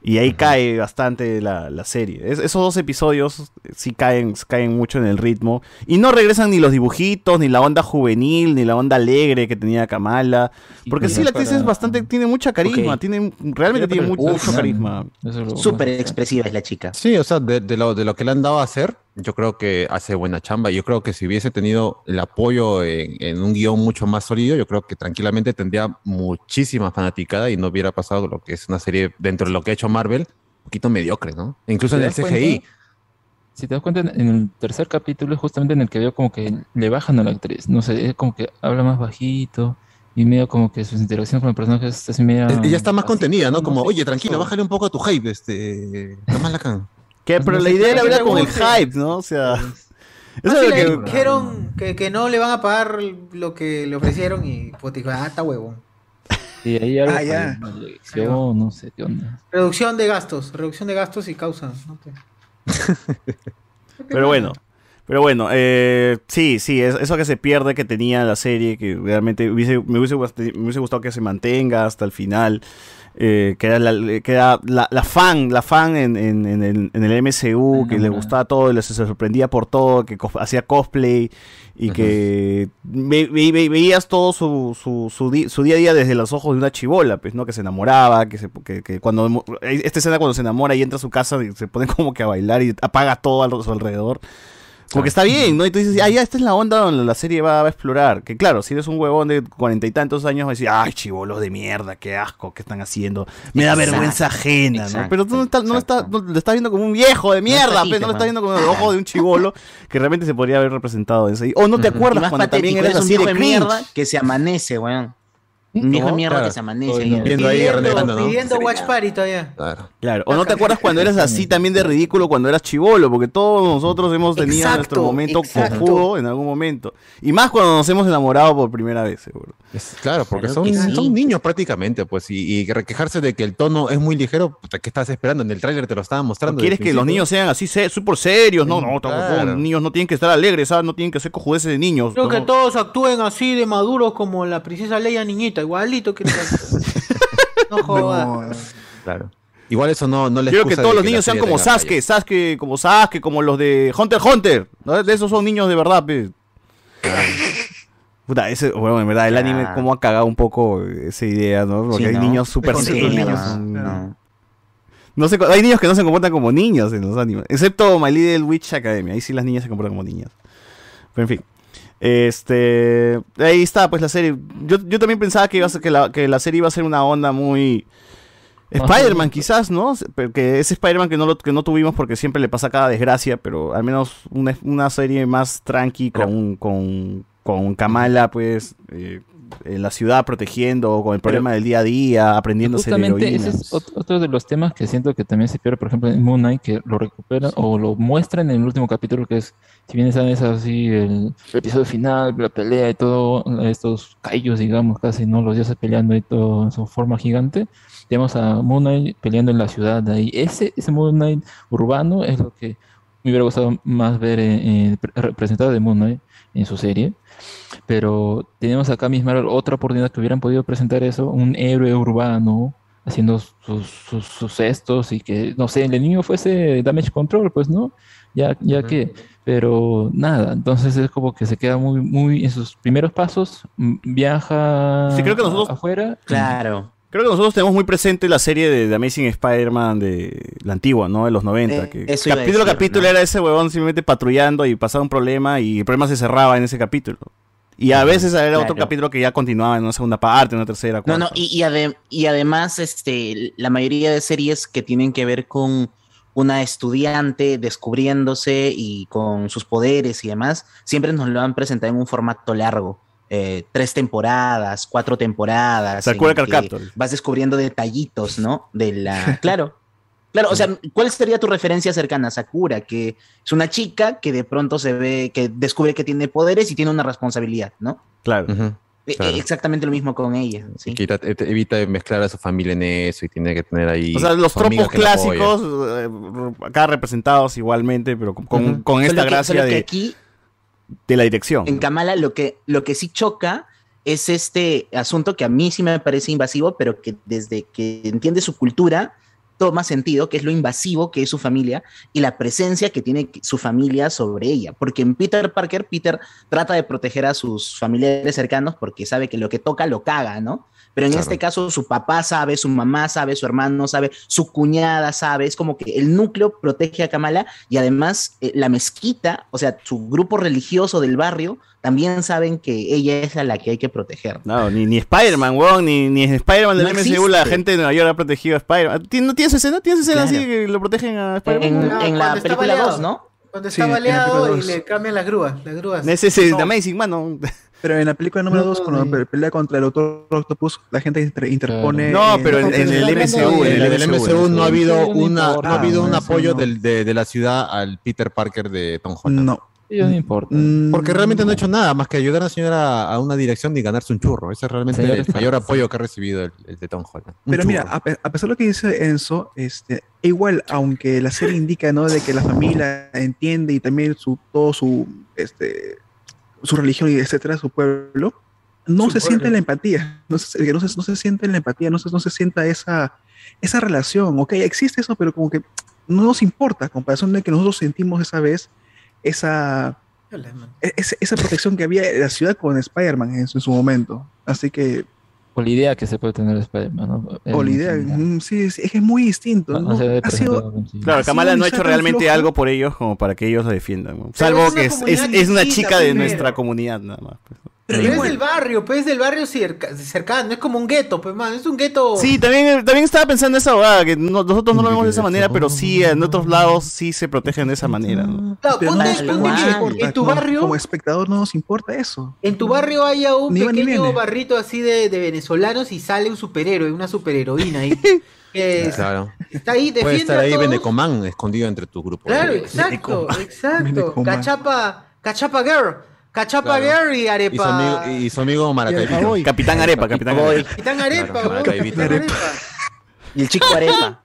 Speaker 4: Y ahí cae bastante la, la serie. Es- esos dos episodios sí caen, caen mucho en el ritmo. Y no regresan ni los dibujitos, ni la onda juvenil, ni la onda alegre que tenía Kamala. Porque sí, la actriz
Speaker 8: para-
Speaker 4: es bastante, tiene mucha carisma,
Speaker 8: Ok.
Speaker 4: tiene, realmente tiene mucho, mucho carisma.
Speaker 8: Súper expresiva es la chica.
Speaker 2: Sí, o sea, de, de lo, de lo que le han dado a hacer, yo creo que hace buena chamba. Yo creo que si hubiese tenido el apoyo en, en un guion mucho más sólido, yo creo que tranquilamente tendría muchísima fanaticada y no hubiera pasado lo que es una serie dentro de lo que ha hecho Marvel, un poquito mediocre, ¿no? Incluso en
Speaker 17: ¿Te
Speaker 2: el CGI.
Speaker 17: cuenta? Si te das cuenta, en el tercer capítulo es justamente en el que veo como que le bajan a la actriz. No sé, es como que habla más bajito y medio como que sus interacciones con el personaje es así medio...
Speaker 2: Eh, Ya está más contenida, ¿no? Como, oye,
Speaker 17: pasó.
Speaker 2: bájale un poco a tu hype, este. Kamala Khan.
Speaker 4: Que, pero la idea era con el hype, ¿no? O sea. Eso
Speaker 12: Más
Speaker 4: es
Speaker 12: si
Speaker 4: lo
Speaker 12: le
Speaker 4: que.
Speaker 12: dijeron que, que no le van a pagar lo que le ofrecieron y pues dijo, ah, está huevón.
Speaker 17: Y ahí algo
Speaker 12: Ah, ya.
Speaker 17: dirección, no sé qué onda.
Speaker 12: Reducción de gastos, reducción de gastos y causa. ¿no?
Speaker 4: Pero bueno. Pero bueno, eh, sí, sí, es- eso que se pierde que tenía la serie, que realmente hubiese- me, hubiese, me hubiese gustado que se mantenga hasta el final. Eh, que era, la, que era la, la fan, la fan en, en- en el, en el MCU, que le gustaba todo, y le- se sorprendía por todo, que cos- hacía cosplay y que ve- ve- ve- veías todo su, su, su, di- su día a día desde los ojos de una chivola, pues, ¿no? Que se enamoraba, que, se, que, que cuando esta escena cuando se enamora y entra a su casa y se pone como que a bailar y apaga todo a su alrededor. Como que está bien, ¿no? Y tú dices, ah, ya, esta es la onda donde la serie va a explorar. Que claro, si eres un huevón de cuarenta y tantos años, vas a decir, ay, chivolos de mierda, qué asco, ¿qué están haciendo? Me da
Speaker 8: Exacto,
Speaker 4: vergüenza ajena, ¿no? Pero tú no, estás, no, no lo estás viendo como un viejo de mierda, pues, no lo estás viendo como el ojo de un chivolo que realmente se podría haber representado en ese. O no te acuerdas cuando también
Speaker 8: eres
Speaker 4: así de
Speaker 8: de mierda que se amanece, weón. Vieja
Speaker 4: ¿No?
Speaker 8: mierda
Speaker 4: Claro.
Speaker 8: que se amanece. Ahí.
Speaker 4: viendo ahí,
Speaker 12: Pidiendo,
Speaker 4: renegando, ¿no?
Speaker 12: pidiendo Watch Party todavía.
Speaker 4: Claro. O no te acuerdas cuando eras así también de ridículo cuando eras chivolo, porque todos nosotros hemos tenido
Speaker 12: Exacto,
Speaker 4: nuestro momento cojudo en algún momento. Y más cuando nos hemos enamorado por primera vez, seguro.
Speaker 2: Es- claro, porque
Speaker 4: Claro
Speaker 2: son,
Speaker 4: sí.
Speaker 2: son niños prácticamente, pues, y, y quejarse de que el tono es muy ligero, ¿qué estás esperando? En el tráiler te lo estaban mostrando.
Speaker 4: ¿Quieres que los niños sean así súper serios? No, no, tampoco.
Speaker 2: claro.
Speaker 4: Los niños no tienen que estar alegres, ¿sabes? No tienen que ser cojudeces de niños.
Speaker 12: Creo
Speaker 4: ¿no?
Speaker 12: que todos actúen así de maduros como la princesa Leia niñita, igualito que No jodas.
Speaker 2: Claro. Igual eso no, no les
Speaker 4: Quiero que todos los niños sean como Sasuke, Sasuke, como Sasuke, como los de Hunter Hunter. ¿no? De esos son niños de verdad, pe. Puta, ese, bueno, en verdad, el anime
Speaker 8: Claro.
Speaker 4: como ha cagado un poco esa idea, ¿no? Porque
Speaker 8: Sí,
Speaker 4: hay
Speaker 8: ¿no?
Speaker 4: niños súper
Speaker 8: Sí,
Speaker 4: serios.
Speaker 8: no, no.
Speaker 4: No se, hay niños que no se comportan como niños en los animes. Excepto My Little Witch Academia. Ahí sí las niñas se comportan como niñas. Pero en fin. Este. Ahí está, pues la serie. Yo, yo también pensaba que, iba a ser, que, la, que la serie iba a ser una onda muy. Spider-Man, quizás, ¿no? Porque ese Spider-Man que no, lo, que no tuvimos porque siempre le pasa cada desgracia, pero al menos una, una serie más tranqui con, con, con Kamala, pues, eh, en la ciudad protegiendo, con el problema del día a día, aprendiéndose de
Speaker 17: Justamente ese es ot- otro de los temas que siento que también se pierde, por ejemplo, en Moon Knight, que lo recupera o lo muestran en el último capítulo, que es, si bien es así, el, episodio final, la pelea y todo, estos caillos, digamos, casi, ¿no? Los dioses peleando y todo en su forma gigante. Tenemos a Moon Knight peleando en la ciudad de ahí. Ese, ese Moon Knight urbano es lo que me hubiera gustado más ver eh, eh, pre- representado de Moon Knight en su serie. Pero tenemos acá mismo otra oportunidad que hubieran podido presentar eso, un héroe urbano haciendo sus, sus, sus gestos y que, no sé, el enemigo fuese damage control, pues no, ya, ya que, pero nada, entonces es como que se queda muy, muy en sus primeros pasos, mm, viaja
Speaker 4: Sí, creo que nosotros-
Speaker 17: afuera.
Speaker 8: Claro.
Speaker 4: Creo que nosotros tenemos muy presente la serie de, The Amazing Spider-Man de la antigua, ¿no? De los 90.
Speaker 8: Eh,
Speaker 4: que
Speaker 8: eso
Speaker 4: capítulo a
Speaker 8: decir,
Speaker 4: capítulo
Speaker 8: ¿no?
Speaker 4: era ese huevón simplemente patrullando y pasaba un problema y el problema se cerraba en ese capítulo. Y a veces era otro capítulo que ya continuaba en una segunda parte, en una tercera,
Speaker 8: No,
Speaker 4: cuarta.
Speaker 8: no, y, y, ade- y además, este, la mayoría de series que tienen que ver con una estudiante descubriéndose y con sus poderes y demás, siempre nos lo han presentado en un formato largo. Eh, tres temporadas, cuatro temporadas.
Speaker 4: Sakura
Speaker 8: que
Speaker 4: Captor.
Speaker 8: Vas descubriendo detallitos, ¿no? De la. Claro. Claro, o sea, ¿cuál sería tu referencia cercana? Sakura, que es una chica que de pronto se ve, que descubre que tiene poderes y tiene una responsabilidad, ¿no?
Speaker 4: Claro.
Speaker 8: E-
Speaker 2: Claro.
Speaker 8: Exactamente lo mismo con ella. ¿sí?
Speaker 2: Que evita, evita- mezclar a su familia en eso y tiene que tener ahí.
Speaker 4: O sea, los tropos
Speaker 2: que
Speaker 4: clásicos, eh, acá representados igualmente, pero con, con-
Speaker 8: Solo
Speaker 4: esta
Speaker 8: que-
Speaker 4: gracia
Speaker 8: solo que
Speaker 4: de,
Speaker 8: aquí
Speaker 4: de la dirección.
Speaker 8: En Kamala lo que, lo que sí choca es este asunto que a mí sí me parece invasivo, pero que desde que entiende su cultura toma sentido, que es lo invasivo que es su familia y la presencia que tiene su familia sobre ella. Porque en Peter Parker, Peter trata de proteger a sus familiares cercanos porque sabe que lo que toca lo caga, ¿no? Pero en
Speaker 2: Claro.
Speaker 8: este caso su papá sabe, su mamá sabe, su hermano sabe, su cuñada sabe, es como que el núcleo protege a Kamala y además eh, la mezquita, o sea, su grupo religioso del barrio, también saben que ella es a la que hay que proteger.
Speaker 4: No, ni, ni Spider-Man, weón, ni, ni Spider-Man del
Speaker 8: No
Speaker 4: MCU, la gente de Nueva York ha protegido a Spider-Man. ¿Tien- ¿No tienes escena? ¿Tienes escena
Speaker 8: Claro.
Speaker 4: así que lo protegen a Spider-Man?
Speaker 8: En,
Speaker 12: No,
Speaker 8: en la película
Speaker 12: baleado.
Speaker 8: 2, ¿no?
Speaker 12: Cuando
Speaker 11: Sí,
Speaker 12: está
Speaker 11: la
Speaker 12: baleado y le cambian las grúas, las grúas.
Speaker 4: Ese es el
Speaker 12: No.
Speaker 4: Amazing, mano.
Speaker 11: Pero en la película número 2, cuando pe- pelea contra el Doctor Octopus, la gente inter- interpone.
Speaker 4: No, pero en, en el
Speaker 2: En
Speaker 4: MCU, en el
Speaker 2: del
Speaker 4: MCU,
Speaker 2: MCU no ha habido,
Speaker 17: no
Speaker 2: una, no ha habido
Speaker 11: Ah,
Speaker 2: un apoyo
Speaker 11: no.
Speaker 2: del- de, de la ciudad al Peter Parker de Tom Holland.
Speaker 11: No.
Speaker 17: Ellos no importa.
Speaker 11: Mm,
Speaker 2: Porque realmente no ha hecho nada más que ayudar a la señora a una dirección y ganarse un churro. Ese es realmente el mayor apoyo que ha recibido el, el de Tom Holland. Un
Speaker 11: Pero mira, a pesar de lo que dice Enzo, este, igual, aunque la serie indica ¿no? de que la familia entiende y también su, todo su, este, su religión y etcétera, su pueblo, no
Speaker 12: Su
Speaker 11: se
Speaker 12: pueblo.
Speaker 11: siente la empatía, no se, no se, no se siente la empatía, no se, no se sienta esa, esa relación, ok, existe eso, pero como que no nos importa, a comparación de que nosotros sentimos esa vez esa, e- esa, esa protección que había en la ciudad con Spider-Man en su momento. Así que,
Speaker 17: O la idea que se puede tener de Spider-Man, ¿no?
Speaker 11: o la idea,
Speaker 17: sí,
Speaker 11: mm, sí, es que es muy distinto.
Speaker 17: no- no
Speaker 11: ¿no?
Speaker 17: se debe
Speaker 11: Ha sido,
Speaker 4: Claro,
Speaker 11: Ha
Speaker 4: Kamala
Speaker 11: sido
Speaker 4: no ha hecho realmente
Speaker 11: flojo.
Speaker 4: algo por ellos como para que ellos la defiendan. ¿no? Salvo que es, es,
Speaker 12: comunidad
Speaker 4: es una chica de
Speaker 12: primero.
Speaker 4: nuestra comunidad, nada más. Pues.
Speaker 12: Pero es del barrio, pues es del barrio cerca- cercano, es como un gueto, pues man, es un gueto.
Speaker 4: Sí, también, también estaba pensando en esa huevada, que no- nosotros no lo vemos de esa manera, pero sí, en otros lados sí se protegen de esa manera. ¿no?
Speaker 12: Claro,
Speaker 11: Pero
Speaker 12: ponte, ponte que en tu
Speaker 11: como-
Speaker 12: barrio,
Speaker 11: Como espectador no nos importa eso.
Speaker 12: en tu barrio haya un
Speaker 11: Ni va ni
Speaker 12: pequeño barrito así de, de venezolanos y sale un superhéroe, una superheroína ahí. que es-
Speaker 2: Claro.
Speaker 12: está ahí,
Speaker 2: Puede
Speaker 12: defiende
Speaker 2: estar
Speaker 12: a
Speaker 2: ahí. Benecomán escondido entre tu grupo.
Speaker 12: Claro, exacto, exacto.
Speaker 2: Benecomán.
Speaker 12: Cachapa, Cachapa Girl, Cachapa
Speaker 2: Claro.
Speaker 12: Girl y
Speaker 2: Y su
Speaker 12: Arepa.
Speaker 2: amigo, y su amigo Maracaibo.
Speaker 12: Arepa.
Speaker 4: Capitán Arepa, Capitán Arepa.
Speaker 12: Capitán Arepa,
Speaker 2: Claro,
Speaker 12: Arepa.
Speaker 8: Y el chico Arepa.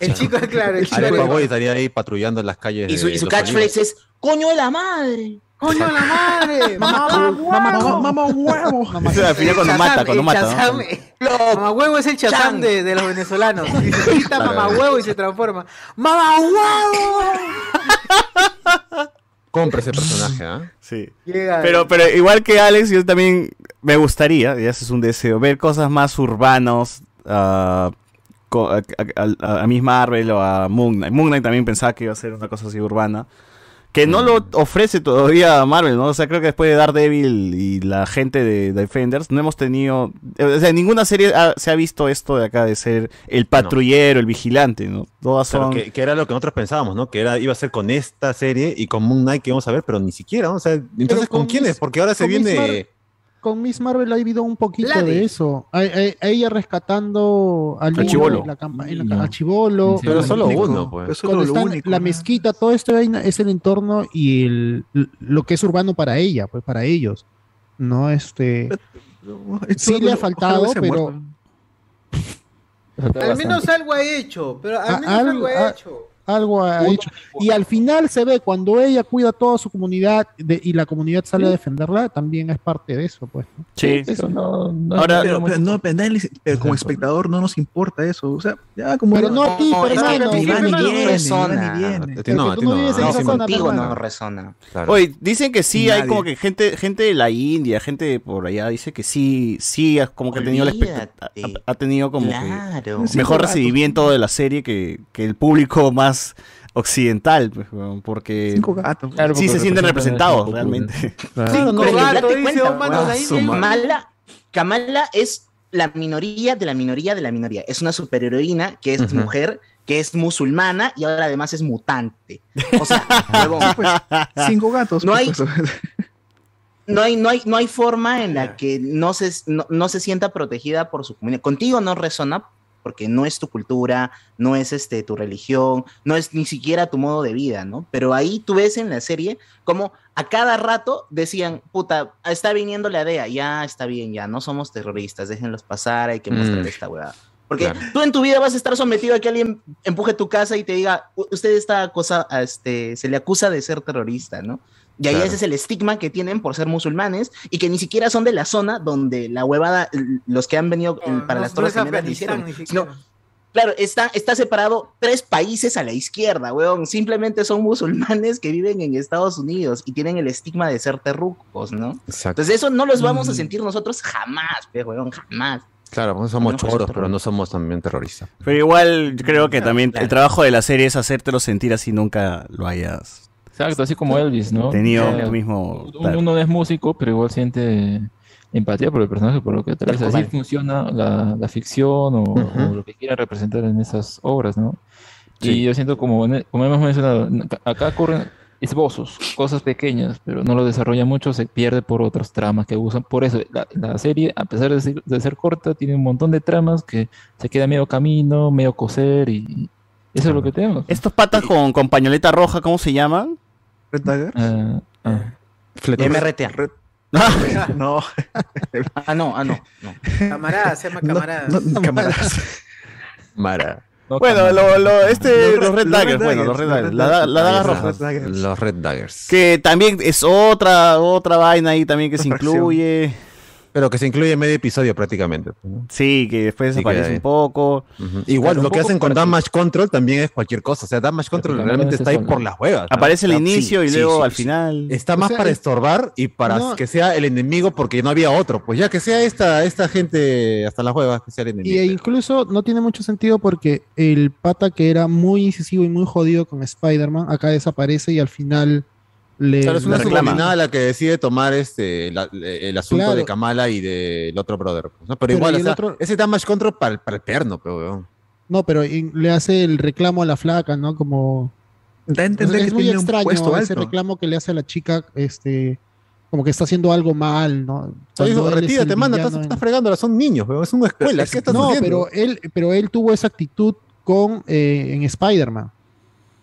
Speaker 12: El chico, claro, el chico
Speaker 2: Arepa
Speaker 12: Arepa.
Speaker 2: Boy estaría ahí patrullando las calles.
Speaker 8: Y su, y su catchphrase es ¡Coño de la madre!
Speaker 12: ¡Coño de la madre! ¡Mamá huevo!
Speaker 11: ¡Mamá huevo!
Speaker 4: Eso al final cuando mata, cuando mata.
Speaker 12: Mamá huevo es el chazam
Speaker 8: Chan.
Speaker 12: de, de los venezolanos. Y se quita mamá huevo y se transforma. ¡Mamá huevo!
Speaker 2: Compra ese personaje, ¿ah?
Speaker 4: Sí.
Speaker 12: Llega-
Speaker 4: Pero, pero igual que Alex, yo también me gustaría, y ese es un deseo, ver cosas más urbanos a, a- a- a Miss Marvel o a Moon Knight. Moon Knight también pensaba que iba a ser una cosa así urbana. Que no lo ofrece todavía Marvel, ¿no? O sea, creo que después de Daredevil y la gente de Defenders, no hemos tenido... O sea, en ninguna serie ha- se ha visto esto de acá de ser el patrullero, el vigilante, ¿no? Todas
Speaker 2: Claro,
Speaker 4: son...
Speaker 2: que, que era lo que nosotros pensábamos, ¿no? Que era, iba a ser con esta serie y con Moon Knight que vamos a ver, pero ni siquiera, ¿no? O sea, entonces, ¿con,
Speaker 9: con
Speaker 2: quiénes? Porque ahora se viene...
Speaker 9: Con Miss Marvel ha habido un poquito de eso. A, a- a ella rescatando al niño
Speaker 4: chibolo.
Speaker 9: la la-.
Speaker 2: Pero solo uno, pues.
Speaker 11: Eso
Speaker 9: cuando
Speaker 11: es lo
Speaker 9: están-
Speaker 11: único.
Speaker 9: la
Speaker 11: ¿no?
Speaker 9: mezquita, todo esto vaina es el entorno y el, lo que es urbano para ella, pues para ellos. No, este. Sí le ha faltado, pero.
Speaker 12: Al menos algo ha hecho. Pero al
Speaker 9: A-
Speaker 12: menos algo,
Speaker 9: algo-
Speaker 12: ha
Speaker 9: a-
Speaker 12: hecho.
Speaker 9: Algo ha hecho. Y al final se ve cuando ella cuida a toda su comunidad de- y la comunidad sale a defenderla, también es parte de eso, pues. ¿no?
Speaker 4: Sí.
Speaker 17: Pero no, no
Speaker 4: Ahora-
Speaker 11: Pero, pero no, pero, pero como espectador no nos importa eso. O sea, ya como.
Speaker 9: Pero no a ti, pero
Speaker 8: es que
Speaker 9: hermano.
Speaker 8: ni va ni
Speaker 9: no
Speaker 8: viene,
Speaker 2: no,
Speaker 9: no
Speaker 2: no. sí,
Speaker 8: Contigo no resona.
Speaker 4: Oye, dicen que sí, hay como que gente, gente de la India, gente de por allá, dice que sí, sí, como que ha tenido, ha, tenido como mejor recibimiento de la serie que, que el público más occidental, pues, porque
Speaker 11: Cinco gatos.
Speaker 17: Claro,
Speaker 4: sí
Speaker 17: porque
Speaker 4: se sienten representados realmente.
Speaker 9: Claro,
Speaker 12: Cinco gatos, dice, oh, mano.
Speaker 8: Kamala, Kamala es la minoría de la minoría de la minoría. Es una superheroína que es mujer, que es musulmana y ahora además es mutante. O sea, huevón,
Speaker 11: Cinco gatos.
Speaker 8: No
Speaker 11: pues,
Speaker 8: hay-
Speaker 11: pues,
Speaker 8: no hay, no hay, no hay forma en la que no se, no, no se sienta protegida por su comunidad. Contigo no resona porque no es tu cultura, no es este, tu religión, no es ni siquiera tu modo de vida, ¿no? Pero ahí tú ves en la serie como a cada rato decían, puta, está viniendo la DEA, ya está bien, ya no somos terroristas, déjenlos pasar, hay que
Speaker 2: Mm.
Speaker 8: mostrar esta hueá. Porque
Speaker 2: Claro.
Speaker 8: tú en tu vida vas a estar sometido a que alguien empuje tu casa y te diga, "U- usted está acosa, a este, se le acusa de ser terrorista, ¿no? Y ahí
Speaker 2: Claro.
Speaker 8: ese es el estigma que tienen por ser musulmanes y que ni siquiera son de la zona donde la huevada, los que han venido eh,
Speaker 12: No,
Speaker 8: para
Speaker 12: no-
Speaker 8: las
Speaker 12: no
Speaker 8: torres
Speaker 12: es
Speaker 8: gemelas
Speaker 12: Afganistán
Speaker 8: hicieron.
Speaker 12: ni siquiera.
Speaker 8: Sino- claro, está, está separado tres países a la izquierda, weón. Simplemente son musulmanes que viven en Estados Unidos y tienen el estigma de ser terrucos, ¿no?
Speaker 2: Exacto.
Speaker 8: Entonces eso no los vamos a
Speaker 11: Mm.
Speaker 8: sentir nosotros jamás, pe, weón, jamás.
Speaker 2: Claro, pues somos
Speaker 8: No,
Speaker 2: choros,
Speaker 8: pero-
Speaker 2: pero no somos también terroristas.
Speaker 4: Pero igual yo creo que
Speaker 8: Claro,
Speaker 4: también
Speaker 8: claro.
Speaker 4: el trabajo de la serie es hacértelo sentir así nunca lo hayas
Speaker 17: Exacto, así como Elvis, ¿no?
Speaker 4: tenido
Speaker 17: O sea,
Speaker 4: el mismo.
Speaker 17: uno, uno no es músico, pero igual siente empatía por el personaje, por lo que tal vez así funciona la, la ficción o,
Speaker 2: Ujú.
Speaker 17: o lo que quiera representar en esas obras, ¿no?
Speaker 4: Sí.
Speaker 17: Y yo siento como, como hemos mencionado, acá ocurren esbozos, cosas pequeñas, pero no lo desarrolla mucho, se pierde por otras tramas que usan. Por eso, la, la serie, a pesar de ser, de ser corta, tiene un montón de tramas que se queda medio camino, medio coser y eso es lo que tenemos.
Speaker 4: Estos patas con, con pañoleta roja, ¿cómo se llaman?
Speaker 11: Red Dagger.
Speaker 17: Ah, ah.
Speaker 8: MRTA.
Speaker 11: Red- No,
Speaker 8: Ah, no, ah, no. no.
Speaker 12: Camarada, se llama
Speaker 11: no,
Speaker 12: camarada.
Speaker 11: no, camaradas.
Speaker 2: Mara.
Speaker 17: No,
Speaker 4: Bueno, lo, lo- este,
Speaker 11: Los
Speaker 4: los Red
Speaker 11: Red
Speaker 4: Daggers, bueno, los Red Daggers, la, daga roja.
Speaker 2: Los Red Daggers.
Speaker 4: Que también es otra, otra vaina ahí también que se incluye.
Speaker 2: Pero que se incluye en medio episodio prácticamente. pues, ¿no?
Speaker 4: Sí, que después desaparece
Speaker 2: que-
Speaker 4: un poco.
Speaker 2: Igual, lo que hacen con Damage Control también es cualquier cosa. O sea, Damage Control realmente está ahí por las huevas. ¿no?
Speaker 4: Aparece el inicio
Speaker 2: sí,
Speaker 4: y luego
Speaker 2: sí,
Speaker 4: al final.
Speaker 2: Está
Speaker 9: O
Speaker 2: más
Speaker 9: sea,
Speaker 2: para
Speaker 9: es-
Speaker 2: estorbar y para
Speaker 9: No.
Speaker 2: que sea el enemigo porque no había otro. Pues ya que sea esta, esta gente hasta las huevas que sea el enemigo.
Speaker 9: Y e incluso no tiene mucho sentido porque el pata que era muy incisivo y muy jodido con Spider-Man, acá desaparece y al final le,
Speaker 2: Claro, es una subordinada la que decide tomar este la- el asunto
Speaker 9: Claro.
Speaker 2: de Kamala y del otro brother. pues, ¿no? Pero,
Speaker 9: Pero
Speaker 2: igual, o sea,
Speaker 9: otro-
Speaker 2: ese damage control para el perno, pero weón.
Speaker 9: No, pero le hace el reclamo a la flaca, ¿no? Como.
Speaker 11: Da
Speaker 9: es muy extraño ese
Speaker 11: alto.
Speaker 9: reclamo que le hace a la chica, este. Como que está haciendo algo mal, ¿no?
Speaker 2: O sea,
Speaker 9: Cuando
Speaker 2: dijo,
Speaker 9: él es
Speaker 2: retírate,
Speaker 9: el
Speaker 2: manda, estás,
Speaker 9: en-
Speaker 2: estás fregándola, son niños, weón, es una escuela, ¿qué estás
Speaker 9: no,
Speaker 2: haciendo?
Speaker 9: pero él, pero él tuvo esa actitud con eh, en Spider-Man.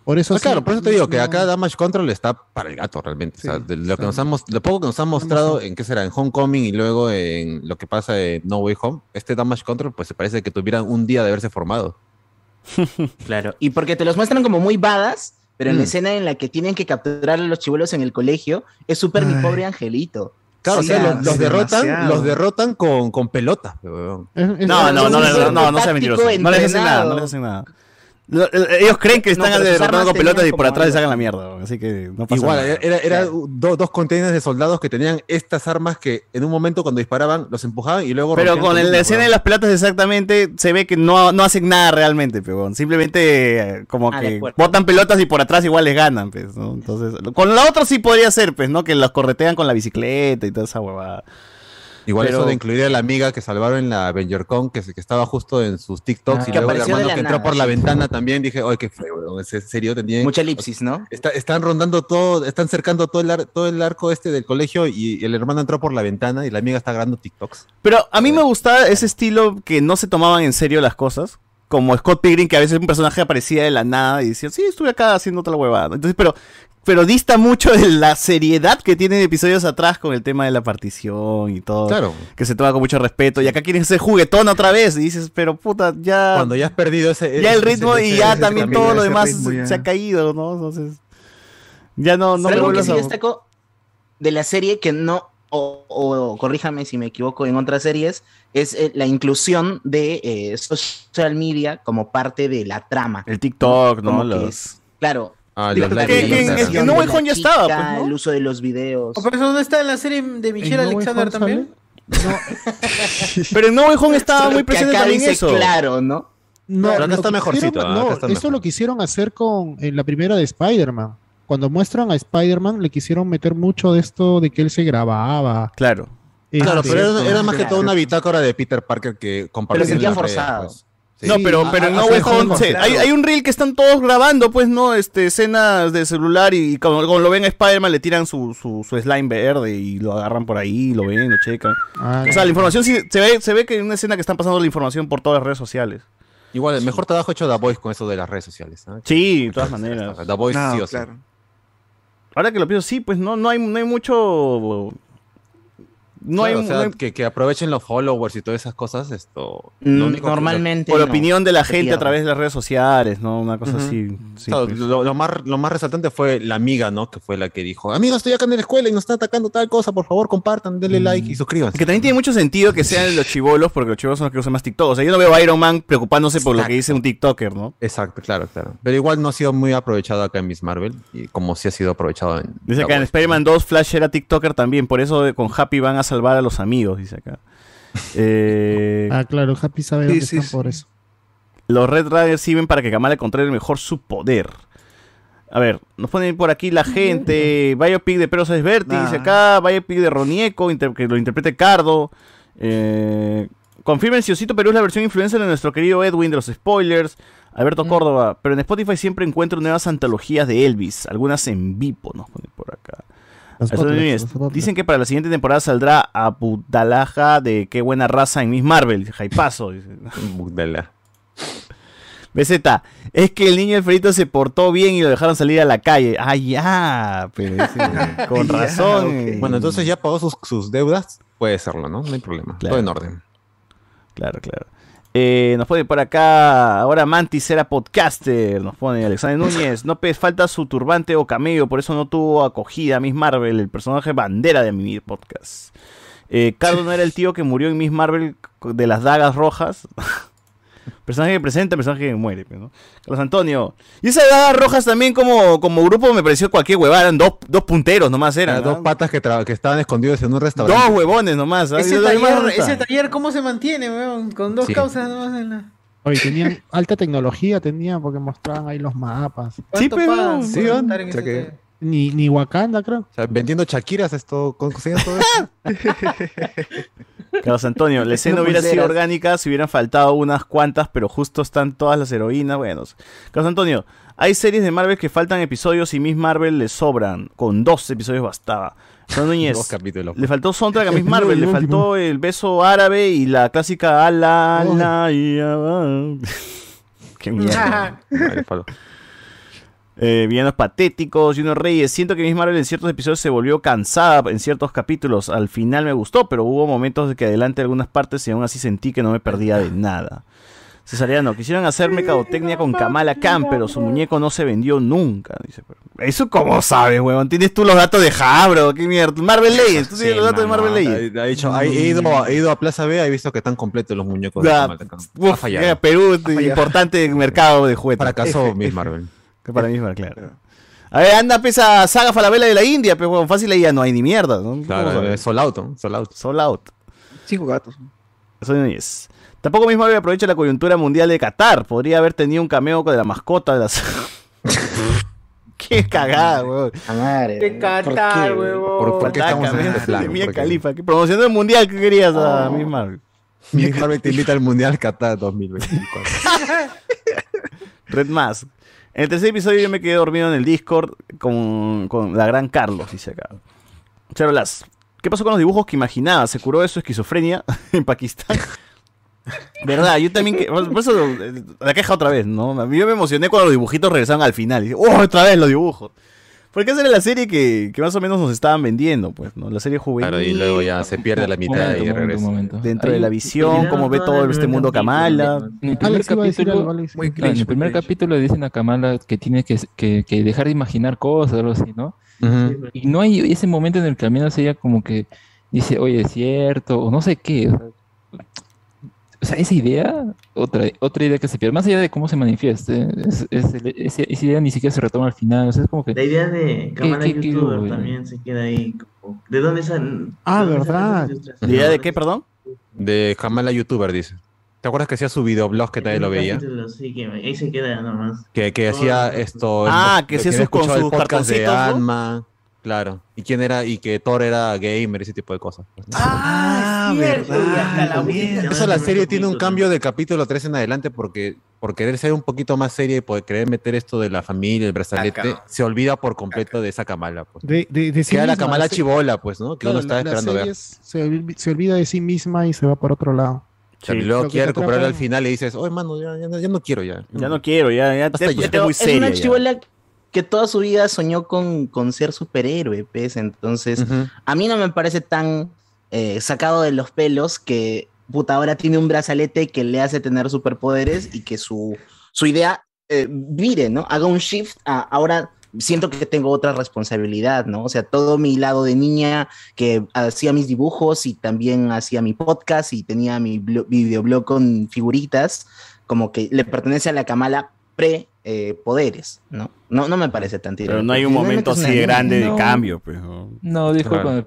Speaker 9: Por eso
Speaker 2: Ah,
Speaker 9: sí,
Speaker 2: claro, por eso te digo que acá Damage Control está para el gato realmente. o sea, de lo, que nos han, lo poco que nos han mostrado en qué será, en Homecoming y luego en lo que pasa en No Way Home, este Damage Control pues se parece que tuvieran un día de haberse formado.
Speaker 8: Claro, y porque te los muestran como muy badas, pero en la
Speaker 2: Mm.
Speaker 8: escena en la que tienen que capturar a los chivuelos en el colegio, es súper mi pobre angelito.
Speaker 2: Claro,
Speaker 8: O
Speaker 2: o sea,
Speaker 8: sea,
Speaker 2: los, los derrotan, los derrotan con, con pelota.
Speaker 4: No, no, no, no, no, no, no sean mentirosos. No les hacen nada, no les hacen nada. Eh, Ellos creen que
Speaker 2: No,
Speaker 4: están
Speaker 2: sus
Speaker 4: derrotando con pelotas y por atrás les sacan la mierda. Así que no pasa
Speaker 2: Igual,
Speaker 4: nada.
Speaker 2: era, era do- dos containers de soldados que tenían estas armas que en un momento cuando disparaban los empujaban y luego
Speaker 4: Pero con el- la escena de las pelotas exactamente se ve que no, no hacen nada realmente, pero simplemente eh, como
Speaker 8: Ah,
Speaker 4: que botan pelotas y por atrás igual les ganan, pues, ¿no? Entonces, con la otra sí podría ser, pues, ¿no? Que los corretean con la bicicleta y toda esa huevada.
Speaker 2: Igual
Speaker 4: Pero-
Speaker 2: eso de incluir a la amiga que salvaron en la AvengerCon, que, se- que estaba justo en sus TikToks,
Speaker 8: Ah,
Speaker 2: y
Speaker 8: que
Speaker 2: luego el hermano
Speaker 8: la
Speaker 2: que entró
Speaker 8: nada,
Speaker 2: por la ventana también, dije, oye, qué feo, weón, ¿es en serio? Tenían,
Speaker 8: Mucha elipsis, ¿no?
Speaker 2: Está- están rondando todo, están cercando todo el, ar- todo el arco este del colegio y el hermano entró por la ventana y la amiga está grabando TikToks.
Speaker 4: Pero a mí me gustaba ese estilo que no se tomaban en serio las cosas. Como Scott Pilgrim, que a veces un personaje aparecía de la nada y decía, sí, estuve acá haciendo otra huevada. Entonces, pero, pero dista mucho de la seriedad que tienen episodios atrás con el tema de la partición y todo.
Speaker 2: Claro.
Speaker 4: Que se toma con mucho respeto. Y acá quieren ser juguetón otra vez. Y dices, pero puta, ya.
Speaker 2: Cuando ya has perdido ese...
Speaker 4: ya el ritmo
Speaker 2: ese-
Speaker 4: y
Speaker 2: ese-
Speaker 4: ya
Speaker 2: ese
Speaker 4: también todo lo demás
Speaker 2: ritmo
Speaker 4: se, ha caído, ¿no? Entonces. Ya no, no
Speaker 8: Pero
Speaker 4: me
Speaker 8: algo que
Speaker 4: vuelvas
Speaker 8: sí
Speaker 4: a.
Speaker 8: destaco de la serie que no, o, o corríjame si me equivoco en otras series, es eh, la inclusión de eh, social media como parte de la trama.
Speaker 4: El TikTok, ¿no? Los-
Speaker 8: es- claro.
Speaker 2: Ah, los
Speaker 4: Que- que No Way Home ya estaba,
Speaker 8: chica,
Speaker 4: pues, ¿no?
Speaker 8: El uso de los videos.
Speaker 12: ¿O pero eso no está en la serie de Michelle
Speaker 8: ¿En No Way
Speaker 12: Alexander también?
Speaker 4: Pero en No Way Home estaba muy
Speaker 8: que
Speaker 4: presente
Speaker 8: acá
Speaker 4: también
Speaker 8: dice
Speaker 4: eso.
Speaker 8: claro, ¿no?
Speaker 9: No,
Speaker 2: Pero acá está mejorcito,
Speaker 9: hicieron-
Speaker 2: ah,
Speaker 9: no,
Speaker 2: acá está
Speaker 9: eso
Speaker 2: mejor.
Speaker 9: lo quisieron hacer con en la primera de Spider-Man. Cuando muestran a Spider-Man, le quisieron meter mucho de esto de que él se grababa.
Speaker 4: Claro.
Speaker 2: Claro,
Speaker 9: Este,
Speaker 2: pero era, era más que
Speaker 9: claro.
Speaker 2: todo una bitácora de Peter Parker que compartía.
Speaker 8: Pero sentía forzado.
Speaker 2: pues. Sí.
Speaker 4: No, pero, pero en No Way Home hay, hay un reel que están todos grabando, pues, ¿no? Este, escenas de celular y como, como lo ven a Spider-Man le tiran su, su, su slime verde y lo agarran por ahí, lo ven, lo checan.
Speaker 9: Ah,
Speaker 4: o sea, la información sí, se ve, se ve que en una escena que están pasando la información por todas las redes sociales.
Speaker 2: Igual, el mejor trabajo hecho The Voice con eso de las redes sociales. ¿ah?
Speaker 4: Sí, de todas maneras.
Speaker 2: The Voice
Speaker 11: No,
Speaker 2: sí o sí.
Speaker 11: claro.
Speaker 4: Ahora que lo pienso, sí, pues no, no hay, no hay mucho. No
Speaker 2: Claro,
Speaker 4: hay,
Speaker 2: o sea,
Speaker 4: no hay-
Speaker 2: que, que aprovechen los followers y todas esas cosas, esto...
Speaker 8: Mm,
Speaker 2: único que-
Speaker 8: normalmente
Speaker 4: por
Speaker 8: no,
Speaker 4: opinión de la gente a través de las redes sociales, ¿no? Una cosa
Speaker 2: Ujú.
Speaker 4: así. sí,
Speaker 2: Claro,
Speaker 4: pues.
Speaker 2: lo, lo más, lo más resaltante fue la amiga, ¿no? Que fue la que dijo, amiga, estoy acá en la escuela y nos está atacando tal cosa, por favor, compartan, denle like y suscríbanse.
Speaker 4: Que también tiene mucho sentido que sean los chivolos, porque los chivolos son los que usan más TikTok. O sea, yo no veo a Iron Man preocupándose por lo que dice un TikToker, ¿no?
Speaker 2: Exacto, claro, claro. Pero igual no ha sido muy aprovechado acá en Miss Marvel, y como sí ha sido aprovechado en...
Speaker 4: Dice acá en. Spider-Man 2, Flash era TikToker también, por eso con Happy van a salvar a los amigos, dice acá. Eh,
Speaker 9: Ah, claro, Happy sabe
Speaker 11: Sí,
Speaker 9: dónde
Speaker 11: sí,
Speaker 9: están
Speaker 11: sí.
Speaker 9: por eso.
Speaker 4: Los Red Riders sirven para que Kamala controle mejor su poder. A ver, nos ponen por aquí la gente. Biopic de Peros es Berti,
Speaker 11: Nah.
Speaker 4: dice acá. Biopic de Ronieco, inter- que lo interprete Cardo. Eh, confirmen si Osito Perú es la versión influencer de nuestro querido Edwin de los spoilers. Alberto Córdoba. Pero en Spotify siempre encuentro nuevas antologías de Elvis. Algunas en Vipo, nos ponen por acá. Dicen que para la siguiente temporada saldrá Abudalaja de qué buena raza en Miss Marvel. Jaipazo.
Speaker 2: Bugdala.
Speaker 4: BZ, es que el niño Alfredito se portó bien y lo dejaron salir a la calle. Ah, ya, pero ese- con
Speaker 2: Ya,
Speaker 4: razón.
Speaker 2: Bueno, entonces ya pagó sus, sus deudas, puede serlo, ¿no? No hay problema.
Speaker 4: Claro.
Speaker 2: Todo en orden.
Speaker 4: Claro, claro. Eh, nos pone por acá, ahora Mantis era podcaster, nos pone Alexander Núñez, no pues falta su turbante o camello, por eso no tuvo acogida Miss Marvel, el personaje bandera de mi podcast. Eh, Cardo no era el tío que murió en Miss Marvel de las dagas rojas. personaje que presenta, personaje que muere, pues, ¿no? Carlos Antonio. Y esas dagas rojas también como, como grupo me pareció cualquier huevada, eran dos, dos punteros nomás eran.
Speaker 2: Dos patas que, que estaban escondidos en un restaurante.
Speaker 4: Dos huevones nomás. ¿ah?
Speaker 12: Ese taller, ese taller, ¿cómo se mantiene, weón? Con dos
Speaker 2: Sí.
Speaker 12: causas nomás en la...
Speaker 9: Oye, tenían alta tecnología, tenían, porque mostraban ahí los mapas.
Speaker 4: Sí,
Speaker 12: ¿Cuánto
Speaker 4: pero-
Speaker 12: pagan
Speaker 2: Sí,
Speaker 9: Ni, ni Wakanda, creo.
Speaker 2: O sea, vendiendo Shakiras esto, consiguiendo todo esto.
Speaker 4: Carlos Antonio, la escena hubiera sido orgánica si hubieran faltado unas cuantas, pero justo están todas las heroínas. Bueno, Carlos Antonio, hay series de Marvel que faltan episodios y Miss Marvel le sobran. Con dos episodios bastaba. Fran Núñez,
Speaker 2: Dos capítulos.
Speaker 4: le faltó soundtrack a Miss Marvel, le faltó el beso árabe y la clásica ala, ala, y ya va. Qué mierda. Palo. Eh, villanos patéticos, Junior Reyes. Siento que Miss Marvel en ciertos episodios se volvió cansada en ciertos capítulos. Al final me gustó, pero hubo momentos de que adelante algunas partes y aún así sentí que no me perdía de nada. Cesariano, quisieron hacer mercadotecnia con Kamala Khan, pero su muñeco no se vendió nunca. Dice, ¿Eso cómo sabes, huevón? Tienes tú los datos de Jabro, qué mierda. Marvel Legends, tú tienes los datos de Marvel Legends.
Speaker 2: Ha dicho, ha- he, ido, he ido a Plaza B, he visto que están completos los muñecos de Kamala Khan.
Speaker 4: uf,
Speaker 2: Ha fallado.
Speaker 4: Perú, importante mercado de juguetes.
Speaker 2: Fracasó Miss Marvel.
Speaker 4: Que para Miss Marvel, claro. A ver, anda, pesa Saga Falabella de la India, pero fácil ahí ya no hay ni mierda. ¿no?
Speaker 2: Claro, es Sold Out, ¿no? Sold Out.
Speaker 4: Sold Out.
Speaker 11: Cinco gatos.
Speaker 4: Soy Núñez. Tampoco Miss Marvel aprovecha la coyuntura mundial de Qatar. Podría haber tenido un cameo de la mascota de las. Qué cagada, weón.
Speaker 12: De Qatar, huevón.
Speaker 2: ¿Por qué estamos en este plan?
Speaker 4: Mia
Speaker 2: ¿Por qué?
Speaker 4: ¿Qué promocionó el mundial que querías a
Speaker 12: Oh.
Speaker 4: Miss Marvel?
Speaker 2: Miss Marvel te invita al Mundial Qatar 2024.
Speaker 4: Red Mask. En el tercer episodio yo me quedé dormido en el Discord con, con la gran Carlos, dice acá. Charolas, ¿qué pasó con los dibujos que imaginaba? ¿Se curó de su esquizofrenia en Pakistán? ¿Verdad? Yo también... que- por eso eh, la queja otra vez, ¿no? Yo me emocioné cuando los dibujitos regresaron al final. Y dije, ¡oh, otra vez los dibujos! Porque esa era la serie que, que más o menos nos estaban vendiendo, pues, ¿no? La serie juvenil.
Speaker 2: Claro, y luego ya se pierde la mitad
Speaker 17: Momento,
Speaker 2: y
Speaker 17: momento,
Speaker 2: regresa.
Speaker 17: momento.
Speaker 4: Dentro de la visión, cómo ve todo este mundo Kamala.
Speaker 17: En el primer capítulo, en el primer capítulo le dicen a Kamala que tiene que, que- que dejar de imaginar cosas, algo así, ¿no? Y no hay ese momento en el que al menos ella como que dice, oye, es cierto, o no sé qué. O sea, o sea, esa idea, otra, otra idea que se pierde, más allá de cómo se manifieste, es, es el- esa, idea ni siquiera se retoma al final, o sea, es como que...
Speaker 19: La idea de Kamala
Speaker 17: ¿Qué- qué- qué
Speaker 19: YouTuber también se queda ahí. como, ¿De dónde salen?
Speaker 9: Ah,
Speaker 19: de
Speaker 9: verdad.
Speaker 4: ¿La idea de qué, perdón?
Speaker 2: De Kamala YouTuber, dice. ¿Te acuerdas que hacía su videoblog que nadie lo veía?
Speaker 19: Sí, que ahí se queda nomás.
Speaker 2: Que, que hacía esto.
Speaker 4: Ah, que hacía sus- con sus
Speaker 2: podcast de
Speaker 4: cartoncitos, ¿no?
Speaker 2: Ant-Man, Claro. Y quién era, y que Thor era gamer, ese tipo de cosas. ¿no?
Speaker 12: Ah, cierto, y hasta la música.
Speaker 2: Por eso la serie tiene un cambio del capítulo 3 en adelante porque por querer ser un poquito más seria y por querer meter esto de la familia, el brazalete, se olvida por completo de esa Kamala. Pues.
Speaker 9: De, de, de sí
Speaker 2: Queda la Kamala
Speaker 9: se-
Speaker 2: chivola, pues, ¿no? Que
Speaker 9: Claro,
Speaker 2: uno estaba esperando
Speaker 9: serie
Speaker 2: ver.
Speaker 9: es- Se, se olvida de sí misma y se va por otro lado.
Speaker 2: Y luego quiere
Speaker 9: te
Speaker 2: recuperarla
Speaker 9: atrapa-
Speaker 2: al final y dices, oye, mano, ya, ya no- ya no quiero ya.
Speaker 4: Ya no quiero, ya, ya,
Speaker 2: Hasta
Speaker 4: ya,
Speaker 2: ya.
Speaker 4: ya
Speaker 8: Pero
Speaker 4: muy
Speaker 8: es
Speaker 4: seria.
Speaker 8: una
Speaker 4: ya.
Speaker 8: Que toda su vida soñó con, con ser superhéroe, pues. Entonces, a mí no me parece tan eh, sacado de los pelos que puta ahora tiene un brazalete que le hace tener superpoderes y que su, su idea eh, vire, ¿no? Haga un shift a ahora siento que tengo otra responsabilidad, ¿no? O sea, todo mi lado de niña que hacía mis dibujos y también hacía mi podcast y tenía mi blo- videoblog con figuritas, como que le pertenece a la Kamala pre eh, poderes, ¿no? ¿no? No me parece tan tirado.
Speaker 4: Pero no hay un momento así de grande de
Speaker 17: No.
Speaker 4: cambio, pues. ¿no?
Speaker 17: No,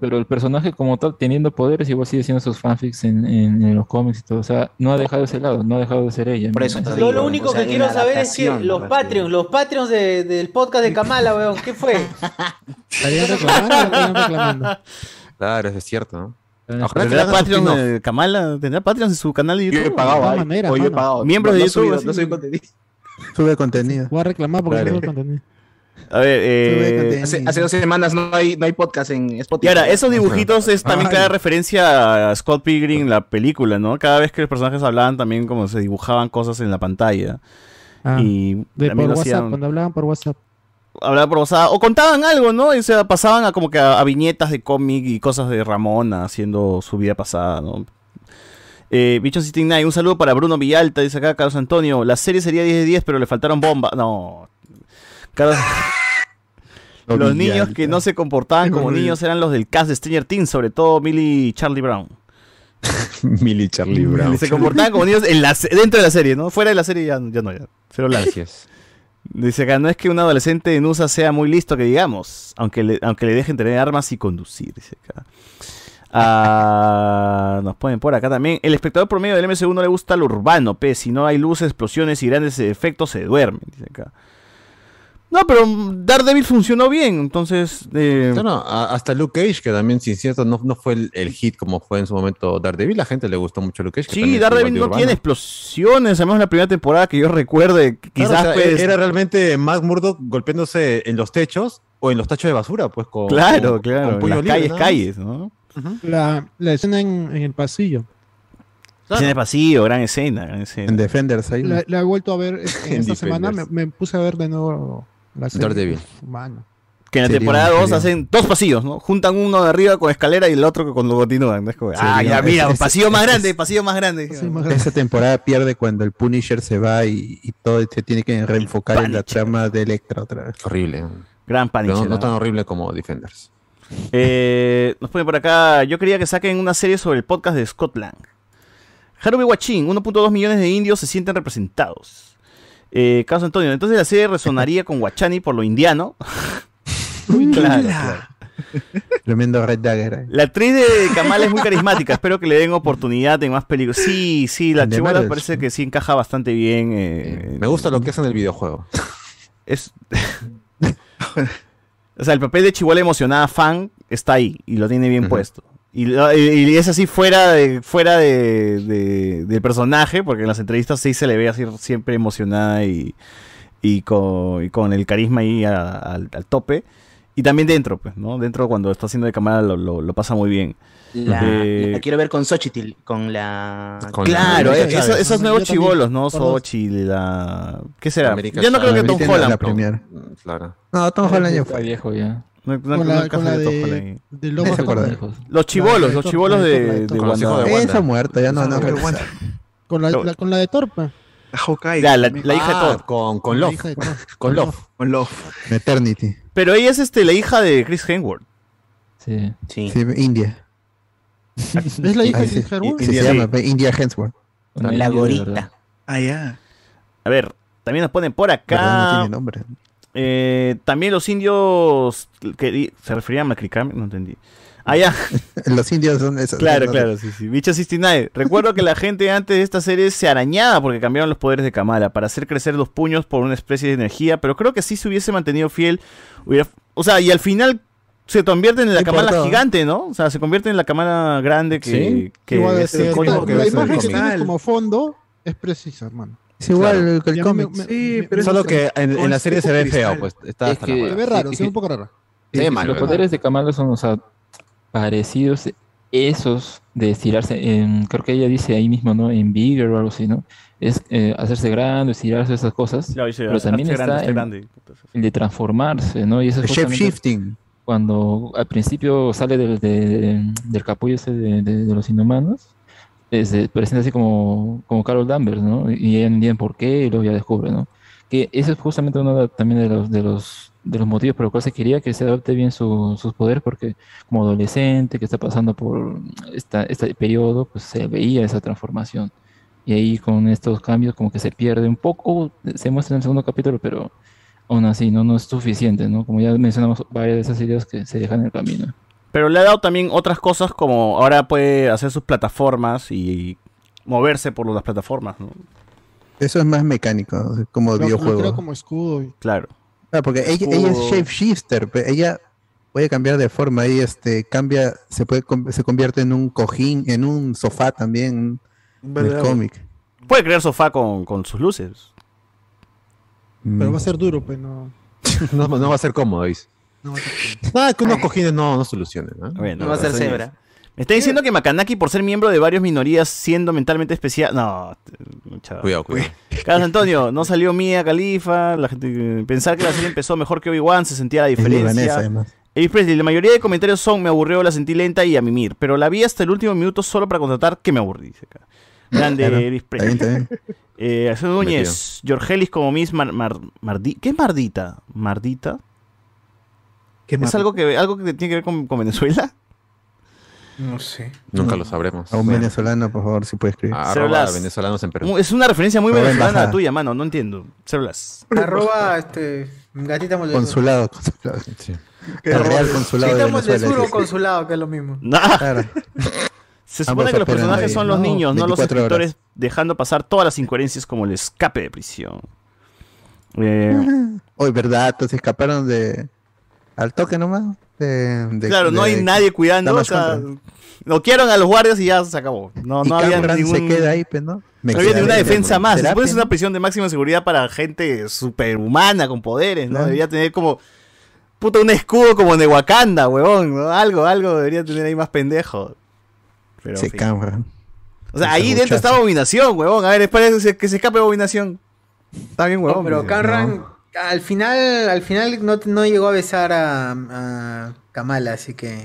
Speaker 17: pero el personaje como tal, teniendo poderes, igual sigue haciendo sus fanfics en, en- en los cómics y todo. O sea, no ha dejado ese lado, no ha dejado de ser ella.
Speaker 8: Por eso digo,
Speaker 12: Yo lo único
Speaker 8: o sea,
Speaker 12: que quiero saber es que los Patreons, los Patreons de- del podcast de Kamala, weón, ¿qué fue?
Speaker 9: ¿Estarían reclamando o estarían reclamando?
Speaker 2: Claro, eso es cierto, ¿no?
Speaker 4: ¿Tendrá
Speaker 2: Ojalá hagan
Speaker 4: Patreon Kamala? ¿Tendrá Patreon en su canal de YouTube?
Speaker 3: Yo he pagado,
Speaker 9: De todas maneras,
Speaker 3: he pagado.
Speaker 4: Miembros
Speaker 3: No-
Speaker 4: de
Speaker 3: no
Speaker 4: YouTube,
Speaker 3: no subí contenido. Sube contenido.
Speaker 9: Voy a reclamar porque tengo contenido.
Speaker 4: A ver, eh,
Speaker 8: Hace, hace dos semanas no hay, no hay podcast en
Speaker 4: Y
Speaker 8: Spotify.
Speaker 4: ahora, esos dibujitos es también
Speaker 8: Ay.
Speaker 4: cada referencia a Scott Pilgrim, la película, ¿no? Cada vez que los personajes hablaban también como se dibujaban cosas en la pantalla.
Speaker 9: Ah,
Speaker 4: y
Speaker 9: De por
Speaker 4: también
Speaker 9: WhatsApp,
Speaker 4: hacían,
Speaker 9: cuando hablaban por WhatsApp.
Speaker 4: hablaban por WhatsApp, o contaban algo, ¿no? Y, o sea, pasaban a como que a, a viñetas de cómic y cosas de Ramona haciendo su vida pasada, ¿no? Eh, Bicho 69, un saludo para Bruno Villalta, dice acá Carlos Antonio. La serie sería 10 de 10, pero le faltaron bombas. No. Carlos-
Speaker 2: Lo
Speaker 4: los
Speaker 2: Villalta.
Speaker 4: niños que no se comportaban como niños eran los del cast de Stranger Things, sobre todo Millie y Charlie Brown.
Speaker 2: Millie Charlie Brown.
Speaker 4: Se comportaban como niños en la, dentro de la serie, ¿no? Fuera de la serie ya, ya no, ya. Cero.
Speaker 2: Gracias.
Speaker 4: Dice acá, no es que un adolescente en USA sea muy listo, que digamos, aunque le, aunque le dejen tener armas y conducir, dice acá. Ah, nos ponen por acá también. El espectador promedio del MCU no le gusta lo urbano, pe. Si no hay luces, explosiones y grandes efectos, se duerme, dice acá. No, pero Daredevil funcionó bien, entonces... eh,
Speaker 2: No, no, a- hasta Luke Cage, que también, sin cierto, no, no fue el, el hit como fue en su momento Daredevil. La gente le gustó mucho Luke Cage. que
Speaker 4: Sí, Daredevil no
Speaker 2: urbano.
Speaker 4: tiene explosiones, en la primera temporada que yo recuerde.
Speaker 2: Claro,
Speaker 4: Quizás
Speaker 2: o sea,
Speaker 4: pues,
Speaker 2: era realmente Matt Murdock golpeándose en los techos o en los tachos de basura, pues con.
Speaker 4: Claro,
Speaker 2: con-
Speaker 4: claro,
Speaker 2: con
Speaker 4: en las calles, calles, ¿no?
Speaker 9: La, la escena en, en el pasillo.
Speaker 4: Escena de pasillo, gran escena, gran escena.
Speaker 3: En Defenders ahí.
Speaker 9: La, la he vuelto a ver este, en esta semana. Me, me puse a ver de nuevo la serie. Mano.
Speaker 4: Que en la temporada 2
Speaker 9: sería.
Speaker 4: hacen dos pasillos, ¿no? Juntan uno de arriba con escalera y el otro que cuando continúan. ¿no? Es como, ah, ya, mira,
Speaker 3: ese-
Speaker 4: pasillo
Speaker 3: ese-
Speaker 4: más
Speaker 3: ese-
Speaker 4: grande, pasillo más grande.
Speaker 3: Esa temporada pierde cuando el Punisher se va y, y todo se tiene que reenfocar en la trama de Electra otra vez.
Speaker 2: Horrible.
Speaker 4: Gran
Speaker 2: Pero
Speaker 4: Punisher,
Speaker 2: no
Speaker 4: ¿no?
Speaker 2: tan horrible como Defenders.
Speaker 4: Eh, nos ponen por acá, yo quería que saquen una serie sobre el podcast de Scott Lang. Harubi Wachin, 1.2 millones de indios se sienten representados. Eh, Carlos Antonio, entonces la serie resonaría con Guachani por lo indiano. claro, claro.
Speaker 3: Tremendo Red Dagger.
Speaker 4: La actriz de Kamala es muy carismática, espero que le den oportunidad en más películas. Sí, sí, la chivola parece que sí encaja bastante bien. eh,
Speaker 2: Me gusta lo que hacen en el videojuego.
Speaker 4: Es... o sea, el papel de chivola emocionada fan está ahí y lo tiene bien puesto. Y, lo- y- y es así fuera de fuera de, de- del personaje, porque en las entrevistas sí se le ve así siempre emocionada y, y, con, y con el carisma ahí a- al, al tope. Y también dentro, pues, ¿no? Dentro cuando está haciendo de cámara lo, lo- lo pasa muy bien.
Speaker 8: La,
Speaker 4: Eh,
Speaker 8: la quiero ver con Xochitl, con la...
Speaker 4: Claro,
Speaker 8: eh,
Speaker 4: eh, eso- esos nuevos chivolos, ¿no? Sochi, la... ¿Qué será?
Speaker 2: América
Speaker 4: Yo no creo que. Tom
Speaker 2: La
Speaker 4: Holland.
Speaker 3: premier.
Speaker 2: Claro.
Speaker 3: No, Tom Holland ya fue.
Speaker 17: viejo ya.
Speaker 4: No, no-
Speaker 9: Con
Speaker 4: no
Speaker 9: la, con la
Speaker 4: de Tom
Speaker 9: de, de. Locos.
Speaker 4: Los chivolos, los chivolos
Speaker 9: de Thor, la
Speaker 4: de,
Speaker 9: de
Speaker 4: de
Speaker 9: Thor.
Speaker 4: Wanda.
Speaker 3: Esa muerta, ya no, no.
Speaker 9: Con la, la- con la de Torpa.
Speaker 4: La, la hija de
Speaker 2: Ah,
Speaker 4: Thor.
Speaker 2: Con, con Love.
Speaker 9: Thor.
Speaker 2: Con Love.
Speaker 11: Con Love.
Speaker 3: Eternity.
Speaker 4: Pero ella es este, la hija de Chris Hemsworth.
Speaker 17: Sí.
Speaker 8: Sí.
Speaker 3: Sí, India.
Speaker 9: ¿Es la hija de. Chris Hemsworth?
Speaker 3: Sí, se llama India Hemsworth.
Speaker 8: La
Speaker 17: india
Speaker 8: gorita.
Speaker 11: Ah, ya.
Speaker 4: A ver, también nos ponen por
Speaker 3: Perdón, no
Speaker 4: acá.
Speaker 3: tiene nombre.
Speaker 4: eh, también los indios. Que, ¿Se referían a Macricam? No entendí. Ah, ya.
Speaker 3: Los indios son esos.
Speaker 4: Claro,
Speaker 3: no,
Speaker 4: claro, sí, sí. Bicho 69. Recuerdo que la gente antes de esta serie se arañaba porque cambiaron los poderes de Kamala para hacer crecer los puños por una especie de energía, pero creo que si se hubiese mantenido fiel, hubiera... O sea, y al final se convierte en la
Speaker 3: importa.
Speaker 4: gigante, ¿no? O sea, se convierte en la Kamala grande que...
Speaker 2: Sí.
Speaker 4: que
Speaker 9: Igual,
Speaker 4: es icónico que
Speaker 9: la
Speaker 4: ves el
Speaker 9: imagen que tienes como fondo es precisa, hermano.
Speaker 3: Es igual
Speaker 2: Claro.
Speaker 3: que el cómic.
Speaker 11: Sí,
Speaker 9: me-
Speaker 11: pero
Speaker 2: Solo que en, en la serie se ve feo, pues. Está
Speaker 17: Es
Speaker 2: hasta la
Speaker 17: que-
Speaker 9: Se ve raro,
Speaker 17: y-
Speaker 9: se ve un poco raro.
Speaker 2: Se ve
Speaker 17: Sí,
Speaker 2: mal,
Speaker 17: los
Speaker 2: ¿verdad?
Speaker 17: poderes de Kamala son, o sea, parecidos esos de estirarse. en- creo que ella dice ahí mismo, ¿no? En Bigger o algo así, ¿no? Es eh, hacerse grande, estirarse, esas cosas.
Speaker 4: Claro,
Speaker 17: pero también está el,
Speaker 4: grande.
Speaker 17: el de transformarse, ¿no? Y eso es justamente
Speaker 3: Shape-shifting.
Speaker 17: Cuando al principio sale del, de- del capullo ese de, de- de los inhumanos. eh, Se presenta así como, como Carol Danvers, ¿no? Y ella entiende por qué y luego ya descubre, ¿no? Que eso es justamente uno de- también de los, de los de los motivos por los cuales se quería que se adopte bien su- sus poderes, porque como adolescente que está pasando por esta, este periodo, pues se veía esa transformación. Y ahí con estos cambios como que se pierde un poco, se muestra en el segundo capítulo, pero aún así no, no es suficiente, ¿no? Como ya mencionamos varias de esas ideas que se dejan en el camino.
Speaker 4: Pero le ha dado también otras cosas como ahora puede hacer sus plataformas y moverse por las plataformas, ¿no?
Speaker 3: Eso es más mecánico, como videojuego.
Speaker 9: creo como escudo. y-
Speaker 4: Claro.
Speaker 3: Porque ella, ella es shapeshifter, pe- ella puede cambiar de forma, ella este, cambia, se puede se convierte en un cojín, en un sofá también en el cómic.
Speaker 4: Puede crear sofá con, con sus luces.
Speaker 9: Pero
Speaker 3: Mm.
Speaker 9: va a ser duro, pues no.
Speaker 2: No, no va a ser cómodo, dice.
Speaker 9: no va a ser
Speaker 2: Nada, que unos cojines no, no solucionen, ¿no?
Speaker 4: Bueno,
Speaker 8: No va a ser cebra.
Speaker 4: Me está diciendo que Makanaki, por ser miembro de varias minorías, siendo mentalmente especial. No, mucha-
Speaker 2: Cuidado, cuidado.
Speaker 4: Carlos Antonio, no salió Mía Califa. La gente pensar que la serie empezó mejor que Obi-Wan, se sentía la
Speaker 3: Es libanesa,
Speaker 4: diferencia.
Speaker 3: además.
Speaker 4: Elvis Presley, la mayoría de comentarios son me aburrió, la sentí lenta y a mimir, pero la vi hasta el último minuto solo para contratar que me aburrí. Grande
Speaker 3: Claro,
Speaker 4: Elvis
Speaker 3: está bien,
Speaker 4: Presley.
Speaker 3: está bien.
Speaker 4: Eh, Alfredo Núñez, Georgelis como Miss Mar, Mar- Mardi- ¿Qué es Mardita? ¿Mardita?
Speaker 11: ¿Qué
Speaker 4: ¿Es algo que, algo que tiene que ver con, con Venezuela?
Speaker 12: No sé.
Speaker 2: Nunca lo sabremos.
Speaker 3: A un venezolano, por favor, si puede escribir.
Speaker 2: Arroba
Speaker 4: Celulas.
Speaker 2: venezolanos en Perú.
Speaker 4: Es una referencia muy
Speaker 3: Arroba
Speaker 4: venezolana
Speaker 3: embajada.
Speaker 4: tuya, mano. No entiendo. Celulas.
Speaker 12: Arroba este gatita moldesuro.
Speaker 3: Consulado, consulado.
Speaker 2: Sí.
Speaker 3: El Real Consulado de
Speaker 12: moldesuro o
Speaker 3: dice.
Speaker 12: consulado, que es lo mismo.
Speaker 4: Nah.
Speaker 3: Claro.
Speaker 4: Se
Speaker 3: Ambos
Speaker 4: supone que los personajes
Speaker 3: ahí.
Speaker 4: son los
Speaker 9: No,
Speaker 4: niños, no los
Speaker 3: 24 horas.
Speaker 4: escritores, dejando pasar todas las incoherencias como el escape de prisión. Eh,
Speaker 3: Hoy, ¿verdad? Entonces escaparon de. Al toque nomás. De, de-
Speaker 4: claro, no hay nadie cuidando. O sea, a los guardias y ya se acabó. No,
Speaker 3: Y
Speaker 4: no había ningún...
Speaker 3: se queda ahí, pues, ¿no? Me
Speaker 4: No había ninguna defensa más. Se
Speaker 3: terapia,
Speaker 4: supone que es una prisión de máxima seguridad para gente superhumana con poderes, ¿no?
Speaker 3: Claro.
Speaker 4: Debería tener como. Puta, un escudo como de Wakanda, huevón. ¿no? Algo, algo debería tener ahí más pendejo. Pero,
Speaker 3: Se. Cameron.
Speaker 4: O sea, ahí dentro está Abominación, huevón. A ver, espera que se, que se escape Abominación. Está bien, huevón.
Speaker 12: pero
Speaker 4: dice.
Speaker 12: Carran al final, al final no, no llegó a besar a, a Kamala, así que.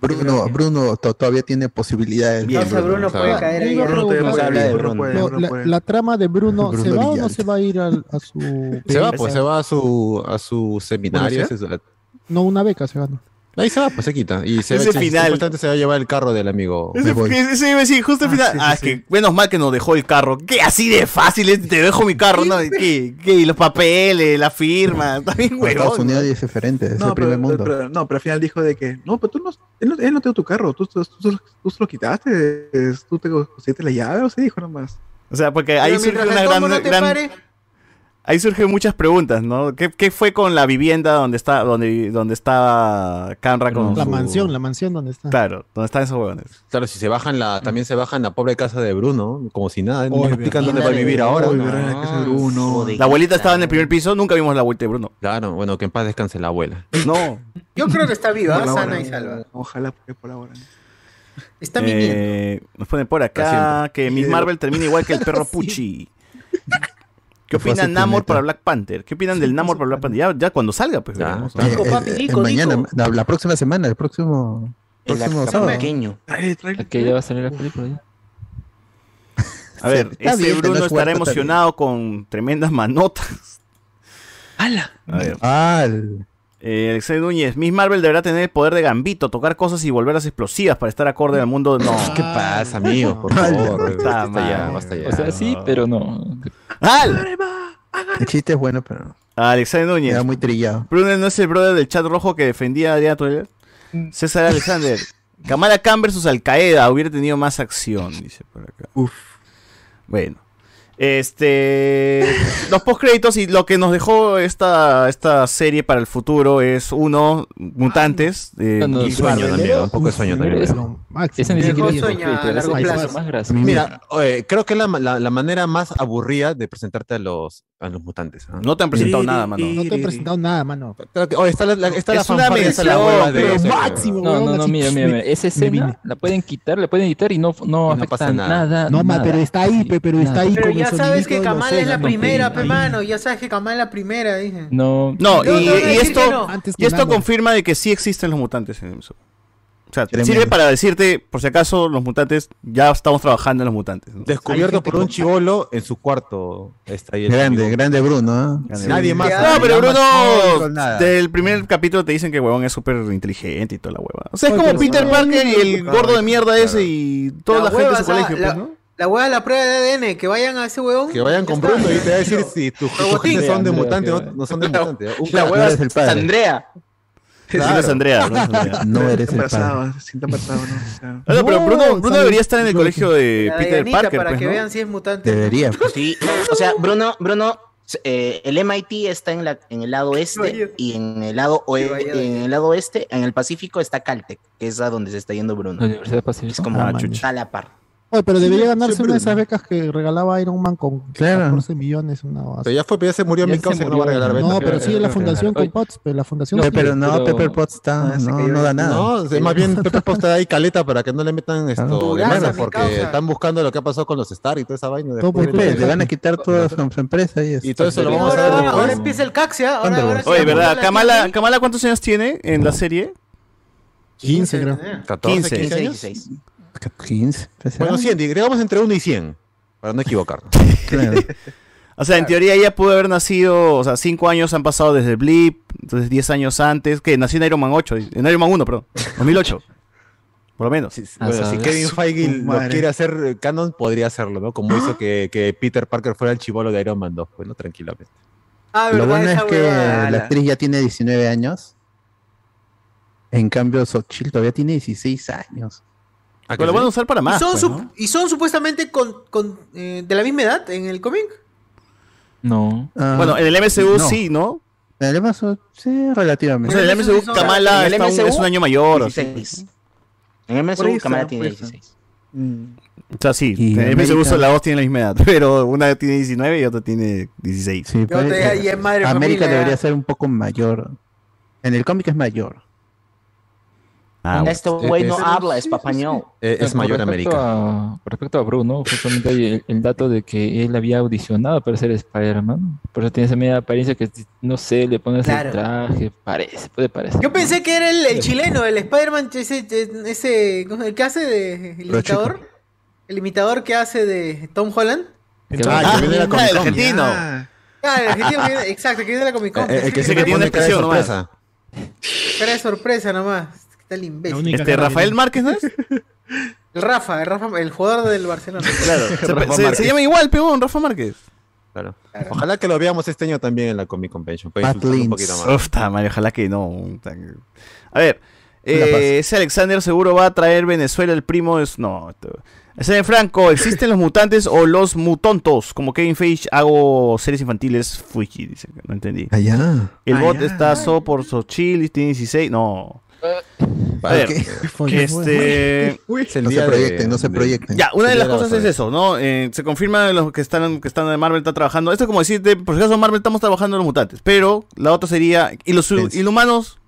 Speaker 3: Bruno, Bruno to- todavía tiene posibilidades.
Speaker 12: Bien, O sea, Bruno puede caer ahí.
Speaker 3: Bruno puede,
Speaker 9: lo-
Speaker 3: Bruno Bruno
Speaker 9: la,
Speaker 3: puede.
Speaker 9: la trama de Bruno,
Speaker 3: Bruno
Speaker 9: ¿se va o no se va a ir al- a su...
Speaker 2: Se va, pues se va a su, a su seminario.
Speaker 9: No, una beca se gana.
Speaker 2: Ahí se va, pues se quita. Y se
Speaker 4: Ese
Speaker 2: se-
Speaker 4: final.
Speaker 2: supuestamente se va a llevar el carro del amigo.
Speaker 4: Ese, ese- ese iba a decir, justo al final. Ah, es que menos mal que nos dejó el carro. ¿Qué así de fácil es? Te dejo mi carro, ¿no? ¿Qué? ¿Qué? Y los papeles, la firma. Está bien,
Speaker 3: En Estados. Unidos es diferente, es
Speaker 11: No
Speaker 3: el primer
Speaker 11: pero,
Speaker 3: mundo.
Speaker 11: pero- no, pero al final dijo de que, no, pero tú no, él no, él no te dio tu carro, tú, tú, tú, tú- tú se lo quitaste, tú te conseguiste la llave, o se dijo nomás.
Speaker 4: O sea, porque ahí surge una gran,
Speaker 12: no te
Speaker 4: gran-
Speaker 12: pare,
Speaker 4: ahí surgen muchas preguntas, ¿no? ¿Qué, qué fue con la vivienda donde está, donde, donde estaba Canra con
Speaker 9: La
Speaker 4: su-
Speaker 9: mansión, la mansión donde está.
Speaker 4: Claro, donde están esos huevones.
Speaker 2: Claro, si se bajan la, también se bajan la pobre casa de Bruno, como si nada, no explican dónde va a vivir ahora.
Speaker 4: Oy,
Speaker 2: ¿no?
Speaker 4: verdad, la casa de
Speaker 2: Bruno.
Speaker 4: La abuelita estaba en el primer piso, nunca vimos la abuelita de Bruno.
Speaker 2: Claro, bueno, que en paz descanse la abuela.
Speaker 4: No.
Speaker 12: Yo creo que está viva, sana y salva.
Speaker 11: Ojalá porque por ahora.
Speaker 12: Está viviendo.
Speaker 4: Eh, nos ponen por acá que Miss Marvel termina igual que el perro Pucci. ¿Qué opinan Namor
Speaker 3: planeta.
Speaker 4: para Black Panther? ¿Qué opinan del Namor para Black Panther? Ya, ya cuando salga, pues. veremos, ¿no?
Speaker 3: Eh, eh, eh, mañana, la, la próxima semana, el próximo,
Speaker 8: El
Speaker 3: próximo sábado.
Speaker 8: pequeño.
Speaker 17: Que ya va a salir la película ya.
Speaker 4: A ver, este
Speaker 3: bien, pero
Speaker 4: Bruno
Speaker 3: no es
Speaker 4: estará emocionado con tremendas manotas.
Speaker 8: ¡Hala!
Speaker 4: A ver.
Speaker 3: Al.
Speaker 4: Eh, Alexander Núñez, Miss Marvel deberá tener el poder de Gambito, tocar cosas y volverlas explosivas para estar acorde al mundo. No.
Speaker 2: ¿Qué pasa, amigos? Por favor,
Speaker 4: Está
Speaker 2: basta ya, basta ya.
Speaker 17: O sea, sí, pero no.
Speaker 4: ¡Al!
Speaker 3: El chiste es bueno, pero
Speaker 4: Alexander Núñez.
Speaker 3: era muy trillado.
Speaker 4: Bruno no es el brother del chat rojo que defendía a Adrián Toledo. César Alexander. Kamala Khan versus Al Qaeda hubiera tenido más acción, dice por acá.
Speaker 3: Uf.
Speaker 4: Bueno. Este. Los postcréditos y lo que nos dejó esta, esta serie para el futuro es uno, mutantes. eh,
Speaker 17: No, no,
Speaker 4: y
Speaker 17: sueño también,
Speaker 2: un poco de sueño también.
Speaker 17: Ese- ni siquiera es
Speaker 12: sueño a largo plazo.
Speaker 17: más grasa.
Speaker 2: Mira, oye, creo que es la, la- la manera más aburrida de presentarte a los, a los mutantes. ¿ah?
Speaker 4: No te han presentado nada, mano.
Speaker 9: No te he presentado nada, mano.
Speaker 2: Creo que- oye, está la, la- está la
Speaker 4: Es una
Speaker 2: fanfarria, está la hueva de
Speaker 4: pero
Speaker 9: máximo,
Speaker 17: No, no, no,
Speaker 9: así,
Speaker 17: mira, mira, mira, esa escena la pueden quitar, la pueden editar y no, no
Speaker 2: no
Speaker 17: afecta
Speaker 2: pasa nada.
Speaker 17: nada.
Speaker 9: No, pero está ahí, pe, pero está ahí con
Speaker 12: ya sabes que Kamala es la primera,
Speaker 9: pe,
Speaker 12: mano. Ya sabes que Kamala es la primera, dije.
Speaker 17: No,
Speaker 4: No, y,
Speaker 12: No, no, no,
Speaker 4: y esto, y esto confirma de que sí existen los mutantes en el MCU. O sea,
Speaker 3: Tremendo.
Speaker 4: sirve para decirte, por si acaso, los mutantes, ya estamos trabajando en los mutantes. ¿no?
Speaker 2: Descubierto por un chivolo en su cuarto. Está ahí el
Speaker 3: Grande, grande Bruno. ¿ah?
Speaker 2: Nadie más.
Speaker 4: No, pero Bruno, del primer capítulo te dicen que huevón es súper inteligente y toda la hueva. O sea, es
Speaker 9: Oye,
Speaker 4: como Peter Parker y el gordo de mierda
Speaker 2: claro.
Speaker 4: ese y toda la,
Speaker 12: La
Speaker 4: gente de su
Speaker 12: o sea,
Speaker 4: colegio,
Speaker 12: la-
Speaker 4: pues, ¿no?
Speaker 12: La hueá de la prueba de ADN, que vayan a ese huevón.
Speaker 2: Que vayan. Bruno y te va a decir si tus genes son de mutante o no son de mutante.
Speaker 8: La
Speaker 2: crack.
Speaker 8: hueva
Speaker 3: eres el
Speaker 8: es
Speaker 3: padre.
Speaker 8: Andrea.
Speaker 4: Sí, no es Andrea, no es Andrea.
Speaker 3: No eres el padre.
Speaker 11: siente embarazado, ¿no?
Speaker 4: Pero Bruno, Bruno debería estar en el colegio de
Speaker 12: La
Speaker 4: Peter Parker,
Speaker 12: para
Speaker 4: pues,
Speaker 12: que
Speaker 4: ¿no?
Speaker 12: vean si es mutante.
Speaker 3: Debería. pues.
Speaker 8: Sí, o sea, Bruno, Bruno, eh, el MIT está en, la, en el lado este y en el lado, oe-
Speaker 12: Vaya,
Speaker 8: en el lado oeste, en el Pacífico está Caltech, que es a donde se está yendo Bruno.
Speaker 17: La Universidad Pacífica.
Speaker 8: Es como
Speaker 4: Ah,
Speaker 8: a la par.
Speaker 9: Oye, pero debería ganarse
Speaker 3: siempre,
Speaker 9: una de esas
Speaker 3: ¿no?
Speaker 9: becas que regalaba Iron Man con
Speaker 3: Claro.
Speaker 9: 14 millones. Una base.
Speaker 2: Pero ya fue, pero ya se murió
Speaker 17: Ya
Speaker 2: Milk
Speaker 17: se
Speaker 2: no va a regalar
Speaker 9: No,
Speaker 2: betas.
Speaker 9: pero sí en la fundación con Potts, pero la fundación sí.
Speaker 3: pero no,
Speaker 17: pero-
Speaker 3: Pepper Potts está,
Speaker 11: Ah,
Speaker 3: no, no da nada.
Speaker 2: No, es más bien Pepe Posta ahí caleta para que no le metan esto
Speaker 3: Ah.
Speaker 2: de mano,
Speaker 12: mi
Speaker 2: porque
Speaker 12: causa.
Speaker 2: están buscando lo que ha pasado con los Star y toda esa vaina. De-
Speaker 3: Pe, le van a quitar toda su, su empresa y,
Speaker 2: Y todo eso lo vamos a ver
Speaker 12: ahora,
Speaker 2: después.
Speaker 12: ahora empieza el caxia. Sí
Speaker 4: Oye, ¿verdad?
Speaker 12: la
Speaker 4: Kamala. Kamala, ¿cuántos años tiene en la serie?
Speaker 9: 15, creo.
Speaker 2: 14,
Speaker 4: 15,
Speaker 2: 15 años.
Speaker 8: 16.
Speaker 3: 15. pues,
Speaker 2: Bueno,
Speaker 3: ¿será?
Speaker 2: 100, digamos entre 1 y 100, para no equivocarnos.
Speaker 3: Claro.
Speaker 4: O sea, en teoría ella pudo haber nacido, o sea, 5 años han pasado desde el Blip, entonces 10 años antes, que nació en Iron Man 8, en Iron Man 1, perdón, 2008. Por lo menos.
Speaker 17: Ah,
Speaker 2: Bueno, si. Kevin Feige lo
Speaker 3: madre.
Speaker 2: quiere hacer eh, canon, podría hacerlo, ¿no? Como hizo que, que Peter Parker fuera el chivolo de Iron Man 2, pues, ¿no? Tranquilamente.
Speaker 12: Ah,
Speaker 3: Lo bueno es que
Speaker 12: huevada.
Speaker 3: la actriz ya tiene 19 años. En cambio, Xochitl todavía tiene 16 años.
Speaker 2: Ah,
Speaker 4: Pero lo van a usar para
Speaker 12: ¿Y
Speaker 4: más.
Speaker 12: son,
Speaker 4: pues,
Speaker 12: su-
Speaker 4: ¿no?
Speaker 12: ¿Y son supuestamente con, con, eh, de la misma edad en el cómic?
Speaker 17: No.
Speaker 4: Bueno, en el MCU sí, ¿no?
Speaker 3: En el MCU sí, relativamente.
Speaker 4: O sea, en el MCU Kamala
Speaker 8: En el
Speaker 4: está un- es un año mayor. así.
Speaker 8: 16. En el MCU Kamala tiene
Speaker 4: por ahí está.
Speaker 8: 16.
Speaker 4: O sea, sí,
Speaker 3: Y
Speaker 4: en el MCU
Speaker 3: América-
Speaker 4: las dos tienen la misma edad, pero una tiene 19 y otra tiene 16.
Speaker 3: Sí, pues,
Speaker 12: te- ahí es madre
Speaker 3: América
Speaker 12: familia,
Speaker 3: debería ser un poco mayor. En el cómic es mayor.
Speaker 4: Ah,
Speaker 8: Este güey no habla español.
Speaker 2: Eh, es
Speaker 17: Con
Speaker 2: mayor
Speaker 17: respecto
Speaker 2: América.
Speaker 17: a- con respecto a Bruno, justamente hay el, el dato de que él había audicionado para ser Spider-Man. Por eso tiene esa media apariencia que, no sé, le pones
Speaker 12: Claro.
Speaker 17: el traje, parece, puede parecer.
Speaker 12: Yo pensé que era el, el chileno, el Spider-Man, ese, ese, ¿cómo se- el que hace de el imitador, el imitador que hace de Tom Holland.
Speaker 2: Ah, que viene la
Speaker 4: Ah, el argentino.
Speaker 12: Ah, el argentino viene- exacto, que viene de la Comic Con.
Speaker 2: Eh, El que se
Speaker 4: que tiene nomás.
Speaker 2: sorpresa.
Speaker 12: Cara de sorpresa nomás. Está el imbécil.
Speaker 4: Este, Rafael Márquez, ¿no es?
Speaker 12: El Rafa, el Rafa, el jugador del Barcelona.
Speaker 4: Claro. Se, se-
Speaker 2: Márquez.
Speaker 4: se llama igual, peón, Rafa Márquez.
Speaker 2: Claro. Ojalá que lo veamos este año también en la Comic Convention. un poquito más.
Speaker 4: Uf, ojalá que no. A ver, eh, ese Alexander seguro va a traer Venezuela el primo es no. Ese Franco, ¿existen los mutantes o los mutontos? Como Kevin Feige hago series infantiles Fuji, dice, no entendí.
Speaker 3: Allá.
Speaker 4: El
Speaker 3: Ah,
Speaker 4: bot está so por Sochil, tiene 16, no. A ver,
Speaker 3: ¿Qué?
Speaker 4: este...
Speaker 2: Es el
Speaker 3: No se
Speaker 2: de-
Speaker 3: proyecten, no se proyecten.
Speaker 4: Ya, una de las
Speaker 2: la
Speaker 4: cosas es eso, ¿no? Eh, se confirma los que están, que están de Marvel está trabajando. Esto es como decirte, por si acaso Marvel estamos trabajando en los mutantes. Pero la otra sería. ¿Y los
Speaker 2: Pensé.
Speaker 4: inhumanos?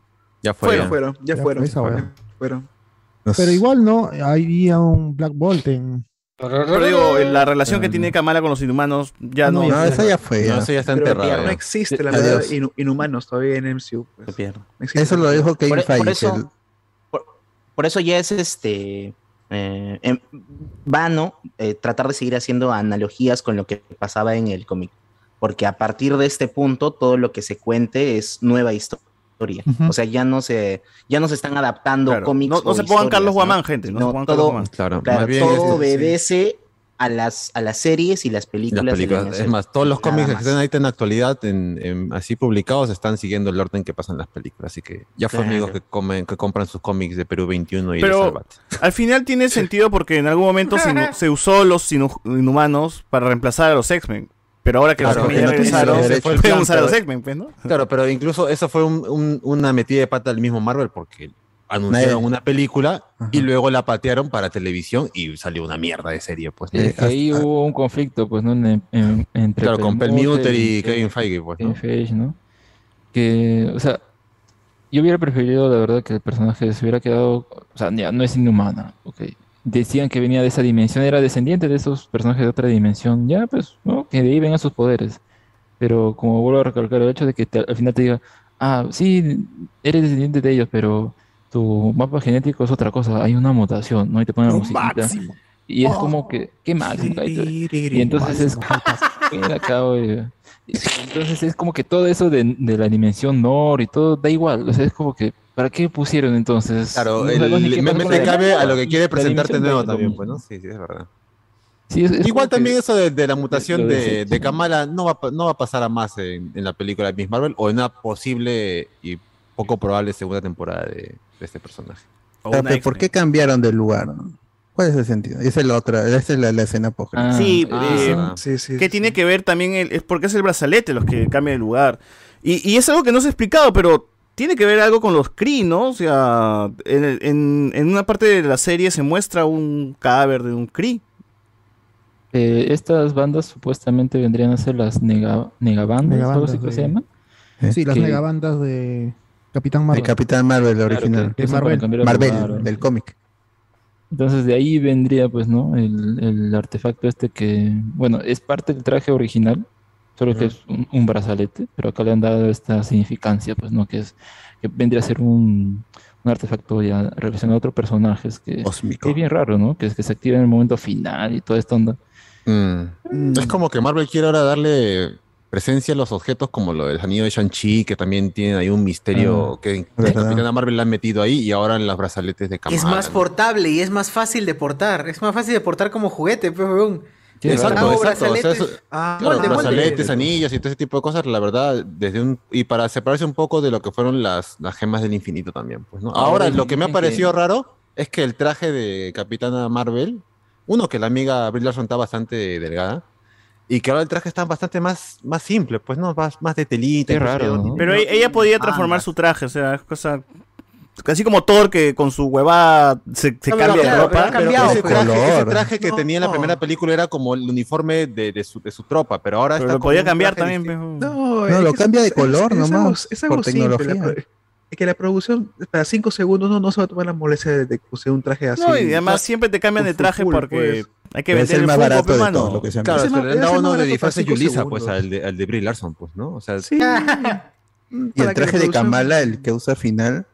Speaker 2: Ya fue.
Speaker 4: Fueron.
Speaker 2: ya.
Speaker 11: Fueron, ya,
Speaker 9: Ya
Speaker 11: fueron. fueron.
Speaker 9: Pero igual no, había un Black Bolt en.
Speaker 4: Pero digo, la relación que tiene Kamala con los inhumanos ya no.
Speaker 3: No, esa ya fue.
Speaker 2: No, eso ya está
Speaker 11: Pero
Speaker 2: enterrado.
Speaker 11: no existe la verdad inhu- inhumanos todavía en MCU. pues.
Speaker 4: Pierde.
Speaker 11: No.
Speaker 3: Eso lo dijo Kevin
Speaker 8: por
Speaker 3: Feige.
Speaker 8: eso, por, por eso ya es este eh, em, vano eh, tratar de seguir haciendo analogías con lo que pasaba en el cómic. Porque a partir de este punto, todo lo que se cuente es nueva historia. O sea, ya no se, ya no se están adaptando
Speaker 4: Claro.
Speaker 8: cómics.
Speaker 4: No, no
Speaker 8: o
Speaker 4: se pongan Carlos
Speaker 8: ¿no?
Speaker 4: Guamán, gente. No, se pongan
Speaker 8: todo-
Speaker 4: Carlos Guamán.
Speaker 2: Claro,
Speaker 8: Claro,
Speaker 2: más bien
Speaker 8: todo
Speaker 2: este, sí.
Speaker 8: obedece a las, a las series y las
Speaker 2: Las
Speaker 8: películas. de la.
Speaker 2: Es más, todos los
Speaker 8: Nada
Speaker 2: cómics que están ahorita en la actualidad, en, en- así publicados, están siguiendo el orden que pasan las películas. Así que ya fue
Speaker 8: Claro.
Speaker 2: amigos que, comen, que compran sus cómics de Perú 21 y de
Speaker 4: Pero
Speaker 2: Salvat.
Speaker 4: al final tiene sentido porque en algún momento se, se usó los inhumanos para reemplazar a los X-Men. Pero ahora que
Speaker 2: Claro,
Speaker 4: los
Speaker 2: no
Speaker 4: se
Speaker 2: Fue plan,
Speaker 4: usar los
Speaker 2: pero-
Speaker 4: X-Men, pues, ¿no?
Speaker 2: Claro, pero incluso eso fue un- un- una metida de pata del mismo Marvel porque anunciaron
Speaker 3: Nadie-
Speaker 2: una película y luego la patearon para televisión y salió una mierda de serie, pues.
Speaker 17: ahí hubo un conflicto, pues, ¿no? En- en- entre
Speaker 2: Claro, con Perlmutter y
Speaker 17: Kevin
Speaker 2: Kevin Feige, pues, ¿no?
Speaker 17: Kevin Feige, ¿no? Que, o sea, yo hubiera preferido, la verdad, que el personaje se hubiera quedado, o sea, ya no es inhumana, ok. Decían que venía de esa dimensión, era descendiente de esos personajes de otra dimensión, ya, pues, ¿no? Que de ahí vengan sus poderes. Pero como vuelvo a recalcar el hecho de que te- al final te diga, ah, sí, eres descendiente de ellos, pero tu mapa genético es otra cosa, hay una mutación, ¿no? Y te ponen la musiquita. Y es como que, ¿qué máximo? Y entonces es. Entonces es como que todo eso de, de la dimensión Nor y todo da igual. O sea, es como que, ¿para qué pusieron entonces?
Speaker 2: Claro,
Speaker 17: No
Speaker 2: el, me
Speaker 17: la
Speaker 2: cabe a lo que quiere presentarte nuevo también, pues, ¿no? Sí, sí, es verdad.
Speaker 17: Sí, es- es
Speaker 2: Igual también eso de, de la mutación
Speaker 17: de
Speaker 2: de, de Kamala no va, no va a pasar a más en, en la película de Miss Marvel o en una posible y poco probable segunda temporada de, de este personaje.
Speaker 3: Ah, pero ¿Por qué cambiaron de lugar? ¿Cuál es el sentido? Esa es la otra, esa es la, la escena post
Speaker 4: Sí,
Speaker 2: Ah,
Speaker 4: eh, que tiene que ver también, el- es porque es el brazalete los que cambian de lugar. Y, y es algo que no se ha explicado, pero tiene que ver algo con los Kree, ¿no? O sea, en, el- en- en una parte de la serie se muestra un cadáver de un Kree.
Speaker 17: Eh, estas bandas supuestamente vendrían a ser las nega, negabandas, algo que
Speaker 9: de-
Speaker 17: se llaman.
Speaker 9: Sí, las
Speaker 17: Que-
Speaker 9: megabandas de Capitán Marvel.
Speaker 3: El Capitán Marvel
Speaker 17: Claro,
Speaker 3: original. Marvel, del cómic.
Speaker 17: Entonces de ahí vendría, pues, ¿no? El, el artefacto este que, bueno, es parte del traje original, solo que es un, un brazalete, pero acá le han dado esta significancia, pues, ¿no? Que es que vendría a ser un, un artefacto ya relacionado a otros personajes que, que es bien raro, ¿no? Que es que se activa en el momento final y toda esta onda.
Speaker 2: Mm. Es como que Marvel quiere ahora darle presencia a los objetos como lo del anillo de Shang-Chi, que también tiene ahí un misterio
Speaker 12: Ah,
Speaker 2: que. Capitana Marvel le han metido ahí y ahora en los brazaletes de Kamala.
Speaker 12: Es más portable y es más fácil de portar. Es más fácil de portar como juguete, pues.
Speaker 2: Exacto, exacto. o sea,
Speaker 12: brazaletes.
Speaker 2: eso-
Speaker 12: Ah,
Speaker 2: claro,
Speaker 12: molde, molde.
Speaker 2: brazaletes, anillos y todo ese tipo de cosas, la verdad, desde un y para separarse un poco de lo que fueron las, las gemas del infinito también, pues, ¿no?
Speaker 17: Ahora
Speaker 2: lo que me ha parecido
Speaker 17: que-
Speaker 2: raro es que el traje de Capitana Marvel, uno que la amiga Brie Larson está bastante delgada, Y que ahora el traje está bastante más, más simple, pues, ¿no? Más, más de telita.
Speaker 17: Qué raro.
Speaker 4: Pero ella podía transformar su traje, o sea, es cosa. Casi como Thor que con su hueva se, se
Speaker 2: No,
Speaker 4: cambia
Speaker 2: no,
Speaker 4: de ropa.
Speaker 2: pero ese traje, ese
Speaker 4: Color.
Speaker 2: traje que tenía en la primera película era como el uniforme de, de su, de su tropa, pero ahora
Speaker 4: Pero
Speaker 2: está
Speaker 4: lo podía cambiar también.
Speaker 2: distinto.
Speaker 11: No,
Speaker 3: No,
Speaker 11: es
Speaker 3: lo
Speaker 11: que
Speaker 3: cambia de color
Speaker 11: es,
Speaker 3: nomás,
Speaker 11: es algo
Speaker 3: por tecnología.
Speaker 11: es que la producción, para 5 segundos, no, no se va a tomar la molestia de, de coser un traje así.
Speaker 4: No, y además siempre te cambian de traje
Speaker 11: full,
Speaker 4: porque
Speaker 11: pues.
Speaker 4: hay que
Speaker 3: Pero
Speaker 4: vender
Speaker 3: el
Speaker 4: el
Speaker 3: más
Speaker 4: Funko,
Speaker 3: barato
Speaker 4: pe,
Speaker 3: de
Speaker 4: mano.
Speaker 3: todo lo que se
Speaker 2: Claro, se le han dado uno de disfraz Yulisa, pues, al de, al de Brie Larson, pues, ¿no? O sea,
Speaker 11: Sí.
Speaker 3: Y el traje de Kamala, el que usa al final,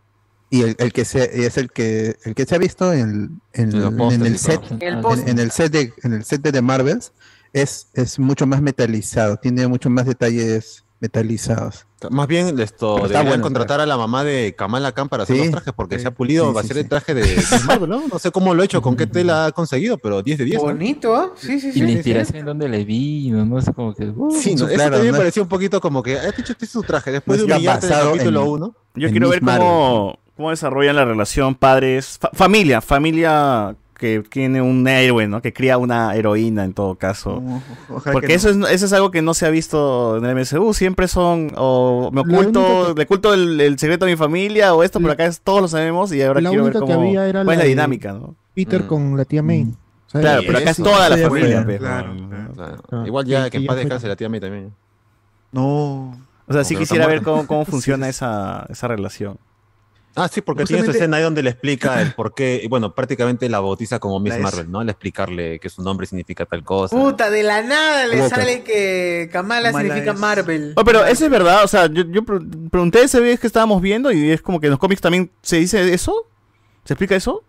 Speaker 3: y el, el que se, es el que el que se ha visto en, en,
Speaker 17: En los
Speaker 3: en
Speaker 17: pósters
Speaker 3: el
Speaker 17: y
Speaker 3: set.
Speaker 12: El
Speaker 3: en, el set de en el set de The Marvels es, es mucho más metalizado, tiene mucho más detalles metalizados.
Speaker 2: Más bien esto, deberían
Speaker 3: bueno
Speaker 2: contratar a la mamá de Kamala Khan para hacer
Speaker 3: Sí,
Speaker 2: los trajes, porque
Speaker 3: sí,
Speaker 2: se ha pulido,
Speaker 3: sí,
Speaker 2: va a ser
Speaker 3: sí.
Speaker 2: el traje de, de Marvel, ¿no? No sé cómo lo ha hecho, con qué tela ha conseguido, pero 10 de 10. ¿no?
Speaker 12: Bonito, ¿ah? Sí, sí,
Speaker 17: Y
Speaker 12: sí.
Speaker 17: la inspiración en donde le vino, no sé como que. uh,
Speaker 2: Sí, no, eso
Speaker 3: claro,
Speaker 2: también
Speaker 3: no
Speaker 2: me pareció un poquito como que, has dicho este es su traje, después
Speaker 3: No
Speaker 2: de humillarte en el capítulo
Speaker 3: en-
Speaker 2: 1.
Speaker 4: Yo quiero ver cómo, cómo desarrollan la relación padres, fa- familia, familia que tiene un héroe, ¿no? Que cría una heroína en todo caso.
Speaker 11: No, ojalá
Speaker 4: Porque
Speaker 11: que
Speaker 4: eso,
Speaker 11: no.
Speaker 4: es, eso es algo que no se ha visto en el MCU. Siempre son, o me oculto,
Speaker 9: que-
Speaker 4: le oculto el, el secreto de mi familia, o esto, pero acá es, todos lo sabemos y ahora
Speaker 9: La
Speaker 4: quiero ver
Speaker 9: única que
Speaker 4: cómo,
Speaker 9: había era
Speaker 4: cuál es
Speaker 9: la
Speaker 4: dinámica, ¿no?
Speaker 9: Peter
Speaker 2: Mm.
Speaker 9: con la tía May. O sea,
Speaker 4: Claro, pero acá es toda la familia.
Speaker 3: fue,
Speaker 4: pe,
Speaker 11: claro,
Speaker 4: ¿no?
Speaker 11: claro.
Speaker 2: Claro.
Speaker 9: Ah,
Speaker 2: Igual ya
Speaker 9: que-
Speaker 2: en paz descanse la tía May también.
Speaker 11: No.
Speaker 4: O sea, sí quisiera ver cómo, cómo
Speaker 11: Sí,
Speaker 4: funciona
Speaker 11: sí.
Speaker 4: esa, esa relación.
Speaker 2: Ah, sí, porque tiene su
Speaker 11: Justamente-
Speaker 2: escena ahí donde le explica el por qué, y bueno, prácticamente la bautiza como Miss Marvel, ¿no? Al explicarle que su nombre significa tal cosa.
Speaker 12: Puta, de la nada le sale que Kamala
Speaker 11: Kamala
Speaker 12: significa
Speaker 11: es-
Speaker 12: Marvel.
Speaker 4: Oh, pero eso es verdad, o sea, yo, yo pre- pregunté ese vez que estábamos viendo y es como que en los cómics también se dice eso. ¿Se explica eso?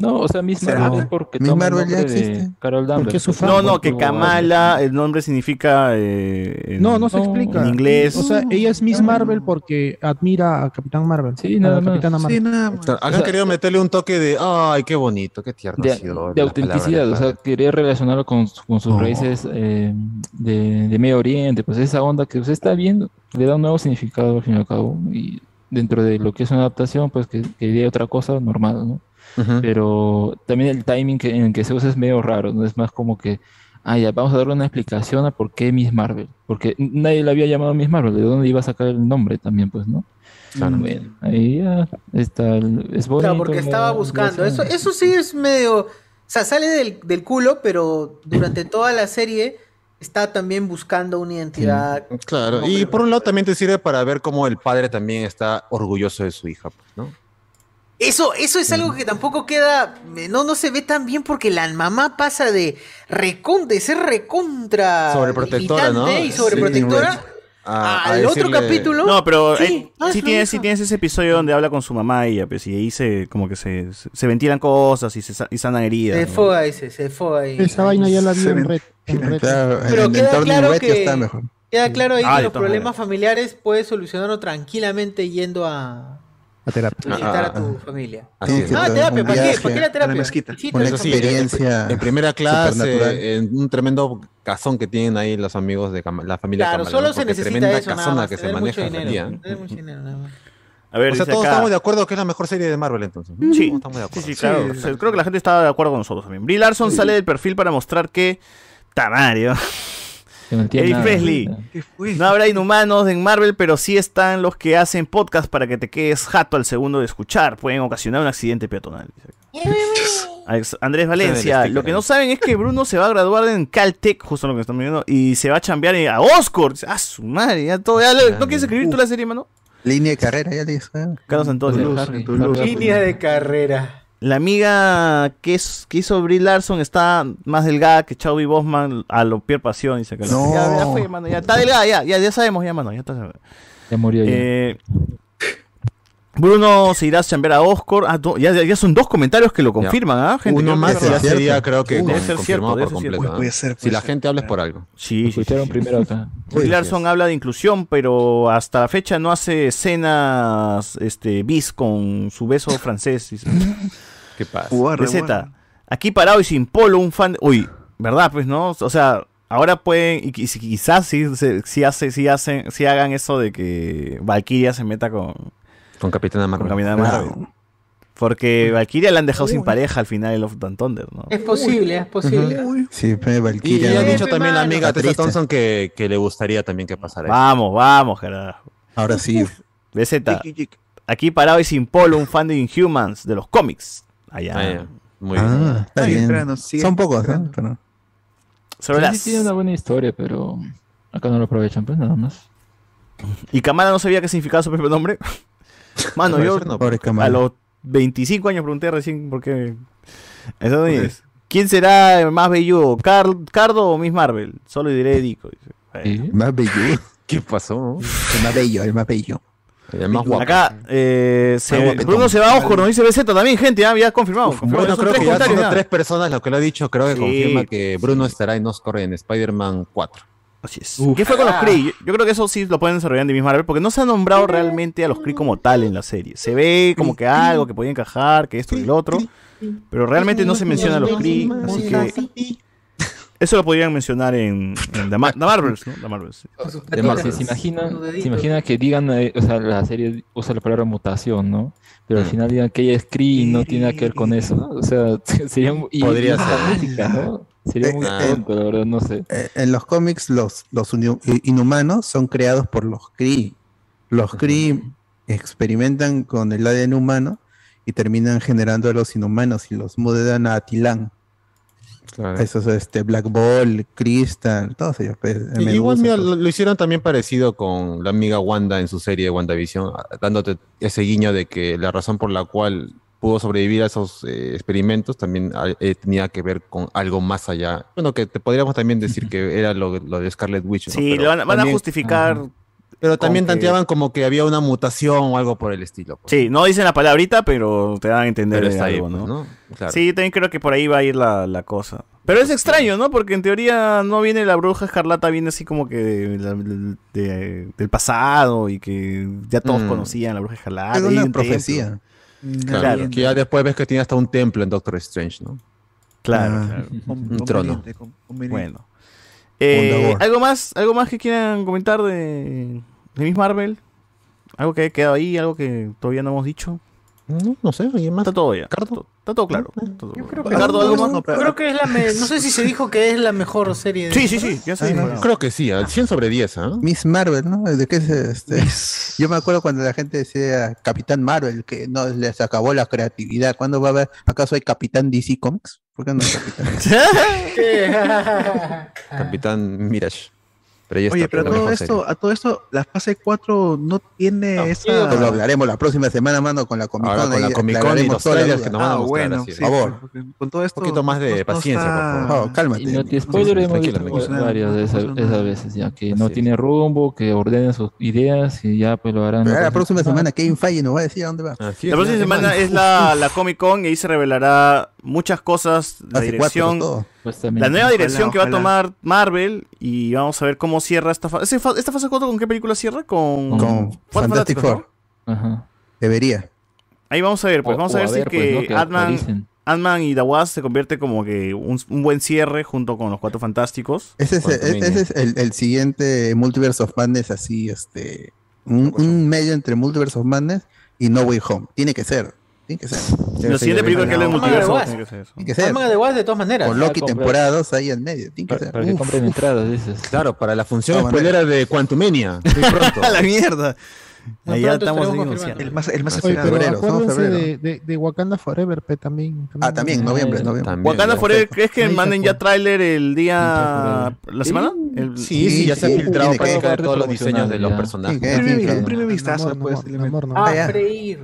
Speaker 17: No, o sea, Miss. Marvel es porque
Speaker 3: Miss
Speaker 17: toma el
Speaker 3: Marvel ya existe.
Speaker 17: Carol Danvers.
Speaker 9: Es su fan.
Speaker 4: No, no, que Kamala, el nombre significa. eh, en-
Speaker 9: No, no se
Speaker 17: No,
Speaker 9: explica.
Speaker 4: en inglés.
Speaker 9: O sea, ella es Miss Marvel porque admira a Capitán Marvel.
Speaker 17: Sí, nada más.
Speaker 9: Capitana Marvel.
Speaker 11: Sí, nada más.
Speaker 2: O sea, han
Speaker 17: O sea,
Speaker 2: querido meterle un toque de, ay, qué bonito, qué tierno
Speaker 17: de,
Speaker 2: ha sido.
Speaker 17: de autenticidad, o sea, quería relacionarlo con, su- con sus
Speaker 2: Oh.
Speaker 17: raíces eh, de, de Medio Oriente, pues esa onda que usted está viendo le da un nuevo significado al fin y al cabo, y dentro de lo que es una adaptación, pues que, que otra cosa normal, ¿no? Pero también el timing que, en el que se usa es medio raro, ¿no? Es más como que, ah, ya, vamos a darle una explicación a por qué Miss Marvel, porque nadie la había llamado Miss Marvel, ¿de dónde iba a sacar el nombre también, pues, ¿no?
Speaker 2: Claro.
Speaker 17: Bueno, ahí ya está, el- es bonito.
Speaker 12: Claro, porque estaba buscando. Eso, eso sí es medio. O sea, sale del, del culo, pero durante toda la serie está también buscando una identidad.
Speaker 2: Claro,
Speaker 12: No,
Speaker 2: y por un lado también te sirve para ver cómo el padre también está orgulloso de su hija, pues, ¿no?
Speaker 12: Eso, eso es algo que tampoco queda. eh, No, no se ve tan bien porque la mamá pasa de recon, de ser recontra.
Speaker 2: Sobreprotectora, ¿no?
Speaker 12: Y sobreprotectora.
Speaker 2: A- a
Speaker 12: al otro
Speaker 2: decirle-
Speaker 12: capítulo.
Speaker 4: No, pero
Speaker 12: Sí, ah,
Speaker 4: sí, tienes, sí tienes ese episodio donde habla con su mamá y, ella, pues, y ahí se, como que se, se, se ventilan cosas y se y sanan heridas.
Speaker 12: Se
Speaker 4: ¿no?
Speaker 12: fue ahí, se, se fue ahí.
Speaker 9: Esa vaina ya la vi en red. en red.
Speaker 3: Claro,
Speaker 12: Pero
Speaker 3: en
Speaker 12: queda claro que-
Speaker 3: está mejor.
Speaker 12: Queda claro ahí
Speaker 4: Ah,
Speaker 12: que los problemas familiares puedes solucionarlo tranquilamente yendo a
Speaker 9: A terapia.
Speaker 12: visitar
Speaker 2: Ah,
Speaker 12: a tu familia.
Speaker 2: Así
Speaker 3: Sí,
Speaker 2: es.
Speaker 12: Ah,
Speaker 3: todo
Speaker 12: terapia, ¿para qué? ¿Para qué la
Speaker 11: a la
Speaker 12: terapia?
Speaker 3: Una
Speaker 12: a
Speaker 3: experiencia
Speaker 2: En primera clase, en un tremendo cazón que tienen ahí los amigos de la familia
Speaker 12: Claro, solo
Speaker 2: ¿no?
Speaker 12: se necesita
Speaker 2: tremenda
Speaker 12: eso, nada más,
Speaker 2: que se maneja
Speaker 12: tener mucho dinero, nada más.
Speaker 4: A ver,
Speaker 2: O sea, todos
Speaker 4: acá-
Speaker 2: estamos de acuerdo que es la mejor serie de Marvel entonces. ¿no?
Speaker 4: Sí,
Speaker 2: Todos estamos de
Speaker 4: sí,
Speaker 2: acuerdo.
Speaker 4: sí, claro. O sea, creo que la gente estaba de acuerdo con nosotros también. Brie Larson sale del perfil para mostrar que. Tamario. Eric. Presley. No habrá inhumanos en Marvel, pero sí están los que hacen podcast para que te quedes jato al segundo de escuchar. Pueden ocasionar un accidente peatonal. Andrés Valencia, lo que no saben es que Bruno se va a graduar en Caltech, justo lo que están viendo, y se va a chambear a Oscar. Ah, su madre, ya todo. ya ¿No quieres escribir tú la serie, mano?
Speaker 3: Línea de carrera, ya hizo. ¿eh?
Speaker 4: Carlos Antonio.
Speaker 12: Línea de carrera.
Speaker 4: La amiga que, es, que hizo Brie Larson está más delgada que Chauvi Bosman a lo Pierre Pasión. Dice que
Speaker 3: No.
Speaker 4: ya, ya fue, mano. Ya está delgada, ya, ya, ya sabemos, ya, mano. Ya está.
Speaker 17: Ya murió ya.
Speaker 4: Eh, Bruno se irá a chambear a Oscar. Ah, do- ya, ya- son dos comentarios que lo confirman, ¿ah, gente?
Speaker 2: Uno más ya sería, creo que,
Speaker 4: Debe ser cierto, debe ser cierto.
Speaker 11: ser,
Speaker 2: Si la
Speaker 11: ser.
Speaker 2: gente habla es por algo.
Speaker 4: Sí, sí, sí,
Speaker 17: Escucharon
Speaker 4: sí.
Speaker 17: primero acá.
Speaker 4: Brie Larson habla de inclusión, pero hasta la fecha no hace escenas este, bis con su beso francés.
Speaker 2: ¿Qué pasa?
Speaker 11: Guarda.
Speaker 4: Aquí parado y sin polo, un fan. Uy, ¿verdad? Pues, ¿no? O sea, ahora pueden. Y, qui- quizás sí, sí, hace, sí, hacen, sí hagan eso de que Valkyria se meta con,
Speaker 2: Con Capitana
Speaker 4: con
Speaker 2: Marvel.
Speaker 4: Capitana
Speaker 3: Claro.
Speaker 4: Marvel. Porque Valkyria la han dejado sin pareja al final de Love and Thunder, ¿no?
Speaker 12: Es posible, es posible.
Speaker 3: Sí, pero
Speaker 2: Y
Speaker 3: Valkyria.
Speaker 2: ya ha dicho también la amiga Tessa. Thompson que, que le gustaría también que pasara eso.
Speaker 4: Vamos, vamos, carajo.
Speaker 3: Ahora sí.
Speaker 4: BZ. Aquí parado y sin polo, un fan de Inhumans, de los cómics. Allá.
Speaker 2: Ah. Muy
Speaker 3: Ah,
Speaker 2: bien.
Speaker 3: está
Speaker 11: Sigue
Speaker 3: bien.
Speaker 11: esperando, sigue
Speaker 3: Son pocos,
Speaker 11: esperando.
Speaker 3: ¿no? Pero-
Speaker 4: Sobre
Speaker 17: Sí,
Speaker 4: las-
Speaker 17: sí tiene una buena historia, pero acá no lo aprovechan, pues nada más.
Speaker 4: Y Kamala no sabía qué significaba su propio nombre. Mano, yo
Speaker 2: no,
Speaker 4: a los 25 años pregunté recién por qué. Eso es. ¿Quién será el más bello? ¿Carl, ¿Cardo o Miss Marvel? Solo diré Dico. dice. Bueno.
Speaker 3: Más bello.
Speaker 2: ¿Qué pasó?
Speaker 3: El más bello, el más bello.
Speaker 2: El más guapo.
Speaker 4: Acá, eh, se-. Bruno se va a Ojo, nos dice BZ también, gente, ya, ya confirmado. confirmado.
Speaker 2: Bueno, creo
Speaker 4: tres
Speaker 2: que ya son tres personas lo que lo ha dicho. Creo que
Speaker 4: Sí.
Speaker 2: confirma que Bruno estará en Oscar en Spider-Man 4.
Speaker 4: Así es. ¿Qué fue con los Kree? Yo, yo creo que eso sí lo pueden desarrollar en Miss Marvel porque no se ha nombrado realmente a los Kree como tal en la serie. Se ve como que algo que podía encajar, que esto y lo otro, pero realmente no se menciona a los Kree, así que eso lo podrían mencionar en, en The, Ma- The Marvels, ¿no? The Marvels. sí.
Speaker 17: Se, se imagina, se imagina que digan, eh, o sea, la serie usa la palabra mutación, ¿no? Pero al
Speaker 4: Mm.
Speaker 17: final digan que ella es Kree y no tiene nada que ver con eso, ¿no? O sea, sería muy...
Speaker 2: Podría ser.
Speaker 17: música, ¿no? Sería muy
Speaker 3: Eh,
Speaker 17: tonto, la verdad, no sé.
Speaker 3: Eh, En los cómics, los, los inhumanos son creados por los Kree. Los Kree experimentan con el ADN humano y terminan generando a los inhumanos y los mudan a Atilán. Esos, este, Black Ball, Crystal, todos ellos. pues,
Speaker 2: Y-
Speaker 3: Medusa,
Speaker 2: Igual mira,
Speaker 3: todos.
Speaker 2: lo, lo hicieron también parecido con la amiga Wanda en su serie de WandaVision, dándote ese guiño de que la razón por la cual pudo sobrevivir a esos eh, experimentos también eh, tenía que ver con algo más allá. Bueno, que te podríamos también decir que era lo, lo de Scarlet Witch. ¿no?
Speaker 4: Sí,
Speaker 2: Pero
Speaker 4: le van, a- justificar.
Speaker 2: Pero también
Speaker 4: que-
Speaker 2: tanteaban como que había una mutación o algo por el estilo. pues.
Speaker 4: Sí, no dicen la palabrita, pero te dan a entender
Speaker 2: Pero está ahí,
Speaker 4: algo,
Speaker 2: pues,
Speaker 4: ¿no?
Speaker 2: ¿no? Claro.
Speaker 4: Sí, también creo que por ahí va a ir la, la cosa. Pero es extraño, ¿no? Porque en teoría no viene la bruja escarlata, viene así como que de- de- de- del pasado y que ya todos
Speaker 2: Mm.
Speaker 4: conocían la bruja escarlata.
Speaker 3: Es una profecía.
Speaker 2: Claro,
Speaker 4: Claro.
Speaker 2: que ya después ves que tiene hasta un templo en Doctor Strange, ¿no?
Speaker 4: Claro,
Speaker 3: Ah.
Speaker 4: claro.
Speaker 2: Un trono.
Speaker 4: Bueno. Eh. ¿Algo más algo más que quieran comentar de, de Miss Marvel? ¿Algo que haya quedado ahí? ¿Algo que todavía no hemos dicho?
Speaker 2: No, no sé, ¿alguien más?
Speaker 4: Está todo ya.
Speaker 2: ¿Cardo?
Speaker 4: Está todo claro. Todo claro.
Speaker 12: Creo que-
Speaker 4: Ricardo, ¿algo más?
Speaker 12: Yo creo que es la me- no sé si se dijo que es la mejor serie de
Speaker 4: Sí, sí, sí. Ya se dijo.
Speaker 3: Ah,
Speaker 2: Creo que sí, al 100 sobre 10, ¿ah?
Speaker 3: Miss Marvel, ¿no? ¿De qué es este? Yo me acuerdo cuando la gente decía Capitán Marvel, que no les acabó la creatividad. ¿Cuándo va a haber? ¿Acaso hay Capitán DC Comics? ¿Por qué no hay Capitán?
Speaker 2: Capitán Mirage. Pero
Speaker 11: Oye, pero todo
Speaker 2: mejor
Speaker 11: esto, a todo esto, la fase 4 no tiene esa.
Speaker 3: Pero lo hablaremos la próxima semana, mano, con la Comic Con.
Speaker 2: Ahora con la Comic Con y los trailers que nos van a
Speaker 11: Ah,
Speaker 2: mostrar,
Speaker 11: bueno,
Speaker 2: así es.
Speaker 11: sí,
Speaker 3: Por favor.
Speaker 11: con todo esto.
Speaker 2: Un poquito más de
Speaker 11: no- no
Speaker 2: paciencia, por
Speaker 11: está-
Speaker 2: favor.
Speaker 3: Por favor, cálmate.
Speaker 17: Y no te spoiler hemos visto
Speaker 2: tranquilo.
Speaker 17: varias de esas,
Speaker 11: No
Speaker 17: esas veces, ya que no tiene rumbo, que ordenen sus ideas y ya pues lo harán.
Speaker 3: Pero
Speaker 17: la
Speaker 3: próxima semana Kevin Feige nos va a decir a dónde va.
Speaker 2: Así
Speaker 4: La
Speaker 2: es,
Speaker 4: próxima semana es la, la Comic Con y ahí se revelará muchas cosas, la dirección, la nueva
Speaker 11: Ojalá,
Speaker 4: dirección que va a tomar Marvel y vamos a ver cómo cierra esta fase. ¿Esta fase 4 con qué película cierra? Con,
Speaker 3: Con Fantastic Four.
Speaker 4: ¿no?
Speaker 17: Ajá.
Speaker 3: Debería.
Speaker 4: Ahí vamos a ver, pues
Speaker 17: O-
Speaker 4: vamos a ver
Speaker 17: a
Speaker 4: si es
Speaker 17: pues,
Speaker 4: que Ant-Man y The Wasp se convierte como que un, un buen cierre junto con los Cuatro Fantásticos.
Speaker 3: Ese es, e-
Speaker 2: mínimo.
Speaker 3: ese es el, el siguiente Multiverse of Madness, así, este. Un, un medio entre Multiverse of Madness y No Way Home. Tiene que ser. Tiene que ser.
Speaker 4: La siguiente película que es el multiverso tiene que ser eso.
Speaker 3: Tiene que ser.
Speaker 12: De Wasp de todas maneras.
Speaker 3: Con Loki temporadas ahí en medio. Tiene que
Speaker 17: Para,
Speaker 3: ser.
Speaker 17: para que compren entradas, dices.
Speaker 2: Claro, para la función spoilera de Quantumania. Muy pronto.
Speaker 4: ¡A la mierda!
Speaker 12: No,
Speaker 4: Ahí ya estamos.
Speaker 11: El más, el más
Speaker 9: Oye,
Speaker 11: esperado.
Speaker 9: de, de, de Wakanda Forever, pe, también.
Speaker 3: Ah, también, noviembre, noviembre.
Speaker 2: También,
Speaker 4: Wakanda. Forever, ¿crees que manden ya tráiler el día... la semana? El-
Speaker 2: Sí, sí, ya se ha filtrado prácticamente todos los diseños de los personajes.
Speaker 11: Un primer- vistazo, pues.
Speaker 9: Namor,
Speaker 11: le meto.
Speaker 9: Namor, Namor.
Speaker 12: A
Speaker 3: ya.
Speaker 12: freír.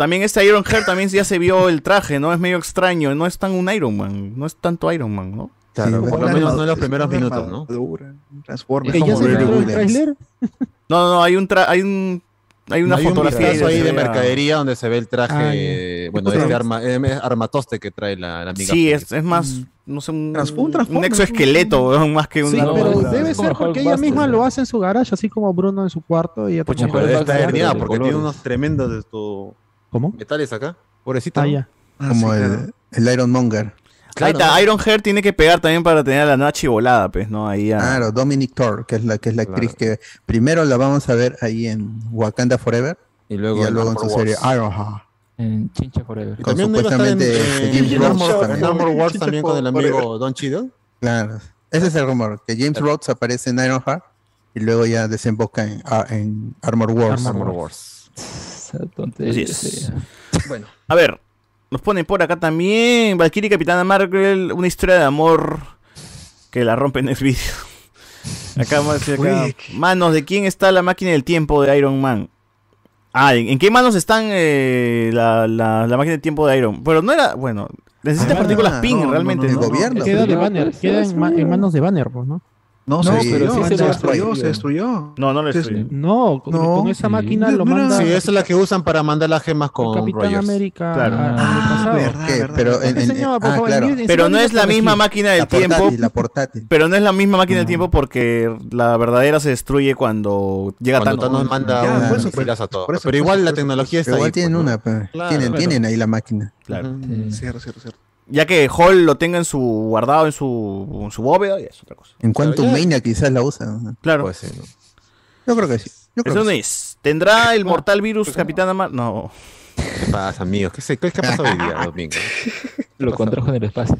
Speaker 4: También este Iron Heart también ya se vio el traje, ¿no? Es medio extraño, no es tan un Iron Man, no es tanto Iron Man, ¿no?
Speaker 2: Claro,
Speaker 3: Sí,
Speaker 2: por lo menos no en los primeros minutos, ¿no?
Speaker 11: armadura, un Transformer.
Speaker 9: Eh, ¿Ya
Speaker 3: como
Speaker 9: se el?
Speaker 4: No, no, no, hay un tra hay un hay una
Speaker 2: Hay un
Speaker 4: fotografía
Speaker 2: ahí de mercadería donde se ve el traje,
Speaker 9: Ah, ya.
Speaker 2: eh, bueno, este arma, armatoste que trae la, la amiga.
Speaker 4: Sí, es, es más, no sé, un,
Speaker 11: un
Speaker 4: un exoesqueleto, más que
Speaker 9: Sí,
Speaker 4: una
Speaker 17: No,
Speaker 9: pero debe ser porque ella misma lo hace en su garage, así como Bruno en su cuarto. Y
Speaker 2: Pucha, pero herniada porque tiene unos tremendos de tu
Speaker 9: ¿Cómo?
Speaker 2: metales acá. Pobrecita.
Speaker 9: Ah,
Speaker 2: ¿no?
Speaker 9: ya.
Speaker 11: Ah,
Speaker 3: Como
Speaker 11: sí,
Speaker 3: el,
Speaker 11: claro.
Speaker 3: el Iron Monger.
Speaker 4: Ahí está, Iron Heart tiene que pegar también para tener a la Nachi volada, pues, ¿no? Ahí a...
Speaker 3: Claro, Dominic Thor, que es la, que es la actriz que primero la vamos a ver ahí en Wakanda Forever
Speaker 2: Y
Speaker 3: y
Speaker 2: luego,
Speaker 3: ya
Speaker 2: en
Speaker 3: luego en su serie. Ironheart.
Speaker 17: En Chincha Forever.
Speaker 3: Con
Speaker 2: También en,
Speaker 3: supuestamente
Speaker 2: en-
Speaker 3: James
Speaker 2: en
Speaker 3: Rhodes
Speaker 2: Armor,
Speaker 3: también.
Speaker 2: en Armor Wars también con el amigo Don Cheadle.
Speaker 3: Claro. Ese es el rumor, que James Rhodes aparece en Ironheart y luego ya desemboca en, ah, en Armor Wars.
Speaker 2: Armor Wars.
Speaker 4: Así es. Bueno, a ver, nos ponen por acá también Valkyrie y Capitana Marvel, una historia de amor que la rompe en el vídeo. Acá vamos a decir acá, manos, ¿de quién está la máquina del tiempo de Iron Man? Ah, ¿en, qué manos están eh, la, la, la máquina del tiempo de Iron? Pero no era, bueno, necesita partículas pin realmente.
Speaker 3: el
Speaker 4: ¿no?
Speaker 3: gobierno.
Speaker 9: Queda de Banner, queda en, ma- en manos de Banner, pues, ¿no?
Speaker 11: No,
Speaker 3: No,
Speaker 11: se
Speaker 3: pero sí se
Speaker 11: destruyó, se destruyó.
Speaker 4: No, no lo
Speaker 11: Se-
Speaker 4: destruyó.
Speaker 9: No, con,
Speaker 3: No,
Speaker 9: con esa máquina
Speaker 11: No,
Speaker 9: lo manda
Speaker 2: Sí, esa es la que usan para mandar las gemas con
Speaker 9: Capitán
Speaker 2: Rogers.
Speaker 9: América
Speaker 4: Claro.
Speaker 11: Ah, verdad,
Speaker 3: ¿Qué?
Speaker 11: verdad.
Speaker 3: Pero en, en-
Speaker 9: Señor, por
Speaker 3: ah, claro.
Speaker 4: Pero no es la misma máquina del
Speaker 3: La
Speaker 4: tiempo.
Speaker 3: portátil, la portátil.
Speaker 4: Pero no es la misma máquina del tiempo porque la verdadera se destruye cuando llega
Speaker 2: Cuando
Speaker 4: Thanos.
Speaker 2: Thanos manda
Speaker 3: Ya,
Speaker 2: un
Speaker 3: por eso,
Speaker 2: fusilazo a todo.
Speaker 11: por eso,
Speaker 2: Pero
Speaker 11: por
Speaker 2: igual la
Speaker 11: por
Speaker 2: tecnología está
Speaker 3: Pero igual
Speaker 2: ahí.
Speaker 3: tienen
Speaker 2: pues,
Speaker 3: una, tienen ahí la máquina.
Speaker 4: Claro.
Speaker 11: Cierto, cierto, cierto.
Speaker 4: Ya que Hall lo tenga en su guardado en su, en su bóveda, ya es otra cosa.
Speaker 3: En cuanto
Speaker 2: ya-
Speaker 3: Mania quizás la usan.
Speaker 4: Claro.
Speaker 2: Puede ser, ¿no?
Speaker 3: Yo creo que sí. Yo creo
Speaker 4: no
Speaker 3: que sí.
Speaker 4: ¿Tendrá el mortal virus Capitana Mar? No.
Speaker 2: ¿Qué pasa, amigos? ¿Qué, se, qué, qué ha pasado hoy día, domingo?
Speaker 17: Lo contrajo en el espacio.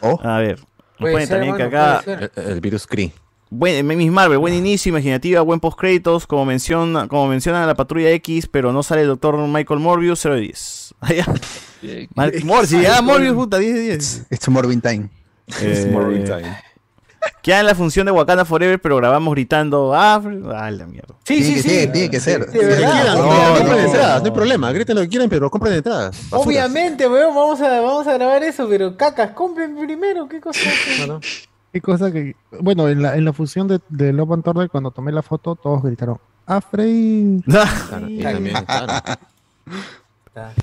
Speaker 3: Oh,
Speaker 4: A ver. Nos
Speaker 12: Puede
Speaker 4: ponen
Speaker 12: ser,
Speaker 4: también que
Speaker 12: mano,
Speaker 4: acá.
Speaker 2: El, el virus Kree.
Speaker 4: Buen, Miss Marvel, buen inicio, imaginativa, buen post créditos, como menciona, como menciona la patrulla X, pero no sale el doctor Michael Morbius 0 de 10. Ah, ya. Mar- Mor- sí, ah, Morbius, puta, 10 de 10.
Speaker 3: it's Morbin Time.
Speaker 4: Eh,
Speaker 2: Morbius time.
Speaker 4: Queda en la función de Wakanda Forever, pero grabamos gritando, ah, ah, la mierda.
Speaker 12: Sí,
Speaker 3: Tiene
Speaker 12: sí, sí.
Speaker 3: ser, tiene que ser.
Speaker 2: Quieran, no,
Speaker 3: no,
Speaker 2: compren
Speaker 3: no.
Speaker 2: entradas, no hay problema. Griten lo que quieran, pero compren entradas. Basuras.
Speaker 12: Obviamente, weón, vamos a, vamos a grabar eso, pero cacas, compren primero, qué cosa.
Speaker 2: No, no.
Speaker 9: Qué cosa que. Bueno, en la, en la fusión de, de Love and Thunder, cuando tomé la foto, todos gritaron: ¡Ah, Frey!
Speaker 2: Claro, y también, claro.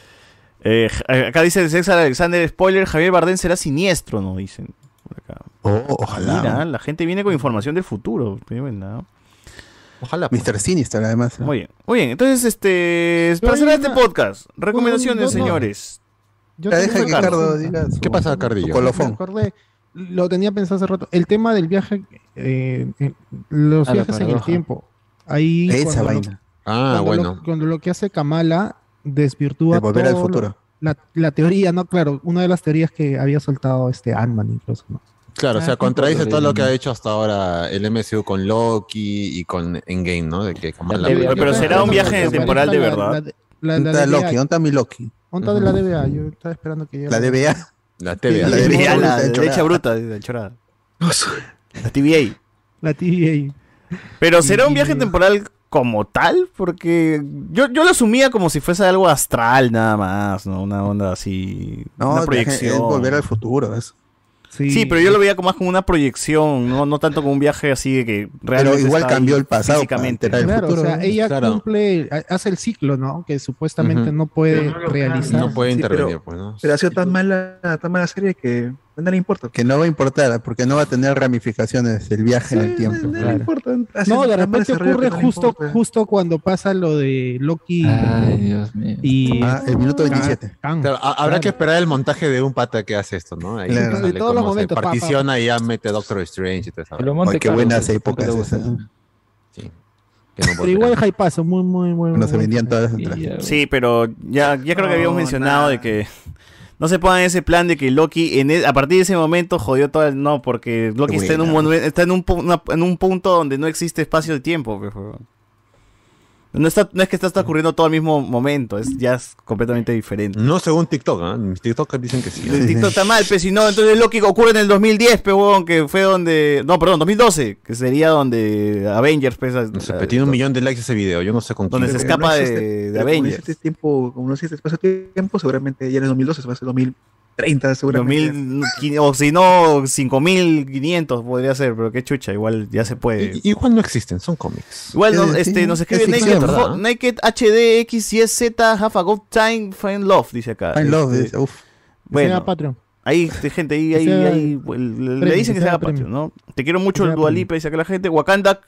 Speaker 4: Eh, j- acá dice César Alexander, spoiler, Javier Bardem será siniestro, ¿no? Dicen. por acá.
Speaker 3: Oh, ojalá.
Speaker 4: Mira, la gente viene con información del futuro. Buena.
Speaker 2: Ojalá. pues.
Speaker 3: Mr. Sinister, además. ¿eh?
Speaker 4: Muy bien. Muy bien, entonces, este, para cerrar este podcast, recomendaciones,
Speaker 9: no, no.
Speaker 4: señores.
Speaker 9: Yo
Speaker 3: Ya
Speaker 9: tengo
Speaker 3: deja que
Speaker 9: una
Speaker 3: Cardo
Speaker 9: cosa.
Speaker 3: diga
Speaker 2: ¿Qué pasa, Cardillo?
Speaker 3: colofón.
Speaker 9: Me acordé, lo tenía pensado hace rato. El tema del viaje, eh, eh, los viajes en el tiempo. Ahí
Speaker 3: Esa
Speaker 9: cuando lo-
Speaker 3: vaina.
Speaker 2: Ah,
Speaker 9: cuando
Speaker 2: bueno.
Speaker 9: Lo, cuando lo que hace Kamala desvirtúa
Speaker 3: De volver al
Speaker 9: lo-
Speaker 3: futuro.
Speaker 9: la, la teoría, ¿no? Claro, una de las teorías que había soltado este Ant-Man incluso, ¿no?
Speaker 2: Claro, o sea,
Speaker 9: Ah,
Speaker 2: contradice todo lo que ha hecho hasta ahora el MCU con Loki y con Endgame, ¿no? De que Kamala-
Speaker 17: Pero-
Speaker 4: Pero, pero será un viaje temporal de
Speaker 9: La-
Speaker 4: verdad.
Speaker 9: La, la,
Speaker 3: ¿Dónde
Speaker 9: la
Speaker 3: está. Loki? ¿Dónde está mi Loki?
Speaker 9: ¿Dónde está la DBA? Yo estaba esperando que llegue.
Speaker 3: La DBA.
Speaker 2: La TVA.
Speaker 3: La
Speaker 4: La,
Speaker 3: de
Speaker 4: la,
Speaker 3: Bruta, de
Speaker 4: leche
Speaker 3: chorada.
Speaker 4: bruta, de chorada. La TVA.
Speaker 9: La TVA.
Speaker 4: Pero será un viaje temporal como tal, porque yo, yo lo asumía como si fuese algo astral nada más, ¿no? Una onda así,
Speaker 3: No,
Speaker 4: una
Speaker 3: es
Speaker 4: proyección.
Speaker 3: volver al futuro. eso.
Speaker 4: Sí, pero yo lo veía como más como una proyección, no, no tanto como un viaje así de que realmente
Speaker 3: igual
Speaker 4: está
Speaker 3: cambió el pasado
Speaker 4: físicamente.
Speaker 3: el
Speaker 9: Claro, o sea, ella
Speaker 2: Claro.
Speaker 9: cumple, ha- hace el ciclo, ¿no? Que supuestamente no puede
Speaker 19: Pero
Speaker 9: realizar.
Speaker 2: No puede
Speaker 11: Sí,
Speaker 2: intervenir,
Speaker 11: pero-
Speaker 2: pues, ¿no?
Speaker 11: Pero ha sido tan mala, tan mala serie que le importa.
Speaker 3: Que no va a importar, porque no va a tener ramificaciones el viaje en el tiempo.
Speaker 11: No le importa.
Speaker 9: No, de repente ocurre
Speaker 11: no
Speaker 9: justo, justo cuando pasa lo de Loki
Speaker 17: Ay, Dios mío.
Speaker 9: y
Speaker 3: Ah, el minuto 27.
Speaker 9: Kang.
Speaker 2: Claro, ha- habrá
Speaker 9: Claro.
Speaker 2: que esperar el montaje de un pata que hace esto, ¿no? Ahí
Speaker 3: Claro.
Speaker 2: sale
Speaker 9: De todos los momentos, pa, pa,
Speaker 2: particiona y ya mete Doctor Strange y todo eso.
Speaker 3: Ay, qué buenas épocas esas.
Speaker 2: Sí. No
Speaker 9: igual hypazo, muy, muy, muy.
Speaker 3: Cuando se vendían todas las entradas.
Speaker 4: Sí, pero ya, ya creo que habíamos
Speaker 12: No,
Speaker 4: mencionado
Speaker 12: nada.
Speaker 4: de que no se pongan ese plan de que Loki en e- a partir de ese momento jodió todo el no porque Loki está en un está en un una- en un punto donde no existe espacio de tiempo, pues. No, está, no es que está, está ocurriendo todo al mismo momento, es ya es completamente diferente.
Speaker 2: No según TikTok, ¿ah? Mis TikTokers dicen que sí.
Speaker 4: El TikTok está mal, pero si no, entonces Loki ocurre en el 2010, pe, huevón, que fue donde... No, perdón, 2012, que sería donde Avengers, pues,
Speaker 2: No pero tiene un millón de likes ese video. Yo no sé con
Speaker 4: Donde
Speaker 2: quién.
Speaker 4: se
Speaker 11: Pero
Speaker 4: escapa
Speaker 11: no
Speaker 4: de-
Speaker 11: existe-
Speaker 4: de
Speaker 11: pero como
Speaker 4: Avengers.
Speaker 11: como no existe espacio-tiempo, seguramente ya en el 2012 va a ser 2030, seguramente.
Speaker 4: 2000, o si no, 5500 podría ser, pero qué chucha, igual ya se puede.
Speaker 2: I- Igual no existen, son cómics.
Speaker 4: Igual nos,
Speaker 3: Sí,
Speaker 4: este,
Speaker 3: sí,
Speaker 4: nos
Speaker 3: es
Speaker 4: escribe Naked. Ho- Naked HD X y Z Have a Good Time Find Love, dice acá.
Speaker 3: Find Love,
Speaker 4: Este,
Speaker 3: dice, uf.
Speaker 9: Sea
Speaker 4: bueno,
Speaker 9: Patreon.
Speaker 4: ahí gente, ahí, ahí, ahí, le, dicen que se
Speaker 9: sea
Speaker 4: haga patio,
Speaker 9: premium.
Speaker 4: ¿no? Te quiero mucho el Dualipa, dice acá la gente. Wakanda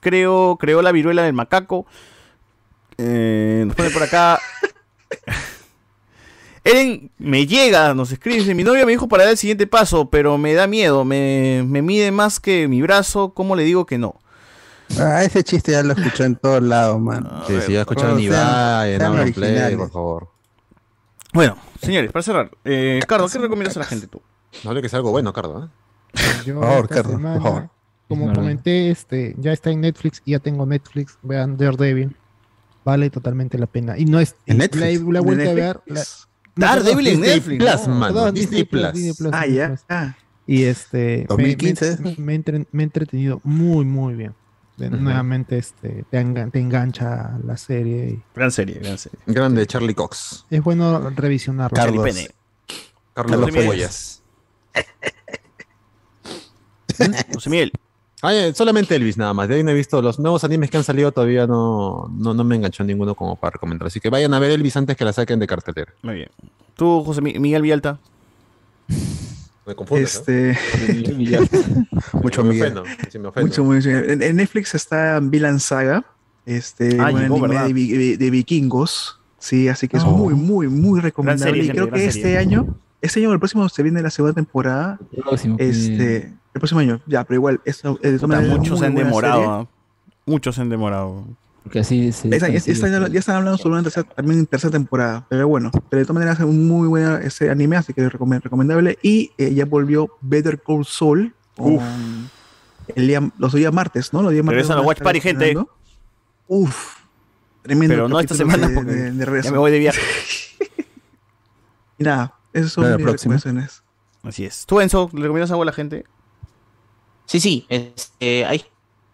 Speaker 4: creo, creó la viruela del macaco. Eh, nos pone por acá. Eren me llega, nos escribe, dice, mi novia me dijo para dar el siguiente paso, pero me da miedo, me, me mide más que mi brazo, ¿cómo le digo que no?
Speaker 3: Ah, ese chiste ya lo escuché en todos lados, mano.
Speaker 2: Sí, sí, ya escucharon
Speaker 3: Sean-
Speaker 2: Ibai, en Play, por favor.
Speaker 4: Bueno, señores, para cerrar, eh, Carlos, ¿qué recomiendas a la gente tú?
Speaker 2: No hable que sea algo bueno, Cardo. ¿eh?
Speaker 9: Yo
Speaker 2: Por favor, por favor.
Speaker 9: Como comenté, este, ya está en Netflix y ya tengo Netflix. Vean Daredevil. Vale totalmente la pena. Y no es.
Speaker 11: ¿En
Speaker 9: y
Speaker 11: Netflix?
Speaker 9: La,
Speaker 11: ¿En
Speaker 9: a ver. La-
Speaker 4: Daredevil en
Speaker 9: Disney
Speaker 4: Netflix,
Speaker 9: Plus,
Speaker 4: ¿no?
Speaker 9: mano,
Speaker 4: Perdón,
Speaker 9: Disney
Speaker 4: Disney
Speaker 9: Plus,
Speaker 4: Plus.
Speaker 9: Disney Plus,
Speaker 11: Ah, ya. Ah.
Speaker 9: Y este. me-
Speaker 3: 2015.
Speaker 9: Me, me he entre- me he entretenido muy, muy bien. Nuevamente este, te, engan- te engancha la serie. y
Speaker 4: Gran serie, gran serie.
Speaker 2: Grande Charlie Cox.
Speaker 9: es bueno revisionarlo.
Speaker 2: Carlos.
Speaker 4: Pene.
Speaker 2: Carlos
Speaker 4: Carlos.
Speaker 2: Pollas.
Speaker 4: José Miguel.
Speaker 2: Eh, solamente Elvis nada más. De ahí no he visto los nuevos animes que han salido todavía no, no, no me enganchó ninguno como para recomendar. Así que vayan a ver Elvis antes que la saquen de cartelera.
Speaker 4: Muy bien. Tú, José Mi- Miguel Villalta.
Speaker 2: Me confundes,
Speaker 11: Este.
Speaker 3: Mucho
Speaker 2: me
Speaker 3: Miguel.
Speaker 2: ofendo, sí me ofendo.
Speaker 11: Mucho, mucho. En, en Netflix está Villain Saga, este,
Speaker 4: Ah,
Speaker 11: un
Speaker 4: llegó,
Speaker 11: anime de, vi- de- de vikingos. Sí, así que es
Speaker 4: Oh.
Speaker 11: muy, muy, muy recomendable.
Speaker 4: serie,
Speaker 11: y creo que
Speaker 4: serie.
Speaker 11: este año, este año o el próximo se viene la segunda temporada.
Speaker 17: Próximo,
Speaker 11: Este, el próximo año, ya, pero igual, eso, eh, de todas
Speaker 4: Puta,
Speaker 11: maneras, es
Speaker 4: muchos
Speaker 11: muy
Speaker 4: han demorado. ¿ah? Muchos se han demorado.
Speaker 17: Porque así se.
Speaker 11: Esta- año ya están hablando sobre una tercera, también tercera temporada, pero bueno, pero de todas maneras es un muy buena ese anime, así que recome- recomendable. Y eh, ya volvió Better Call Saul.
Speaker 4: Uf.
Speaker 11: El día, los días martes, ¿no? Los días martes.
Speaker 4: Regresan
Speaker 11: a
Speaker 4: Watch Party, gente.
Speaker 11: Uf. Tremendo.
Speaker 4: Pero no esta semana
Speaker 11: de-
Speaker 4: porque
Speaker 11: de- de
Speaker 4: ya me voy de viaje.
Speaker 11: Y nada, esas son mis recomendaciones.
Speaker 4: Así es. ¿Tú, Enzo, le recomiendas algo a la gente?
Speaker 8: Sí, sí. este, hay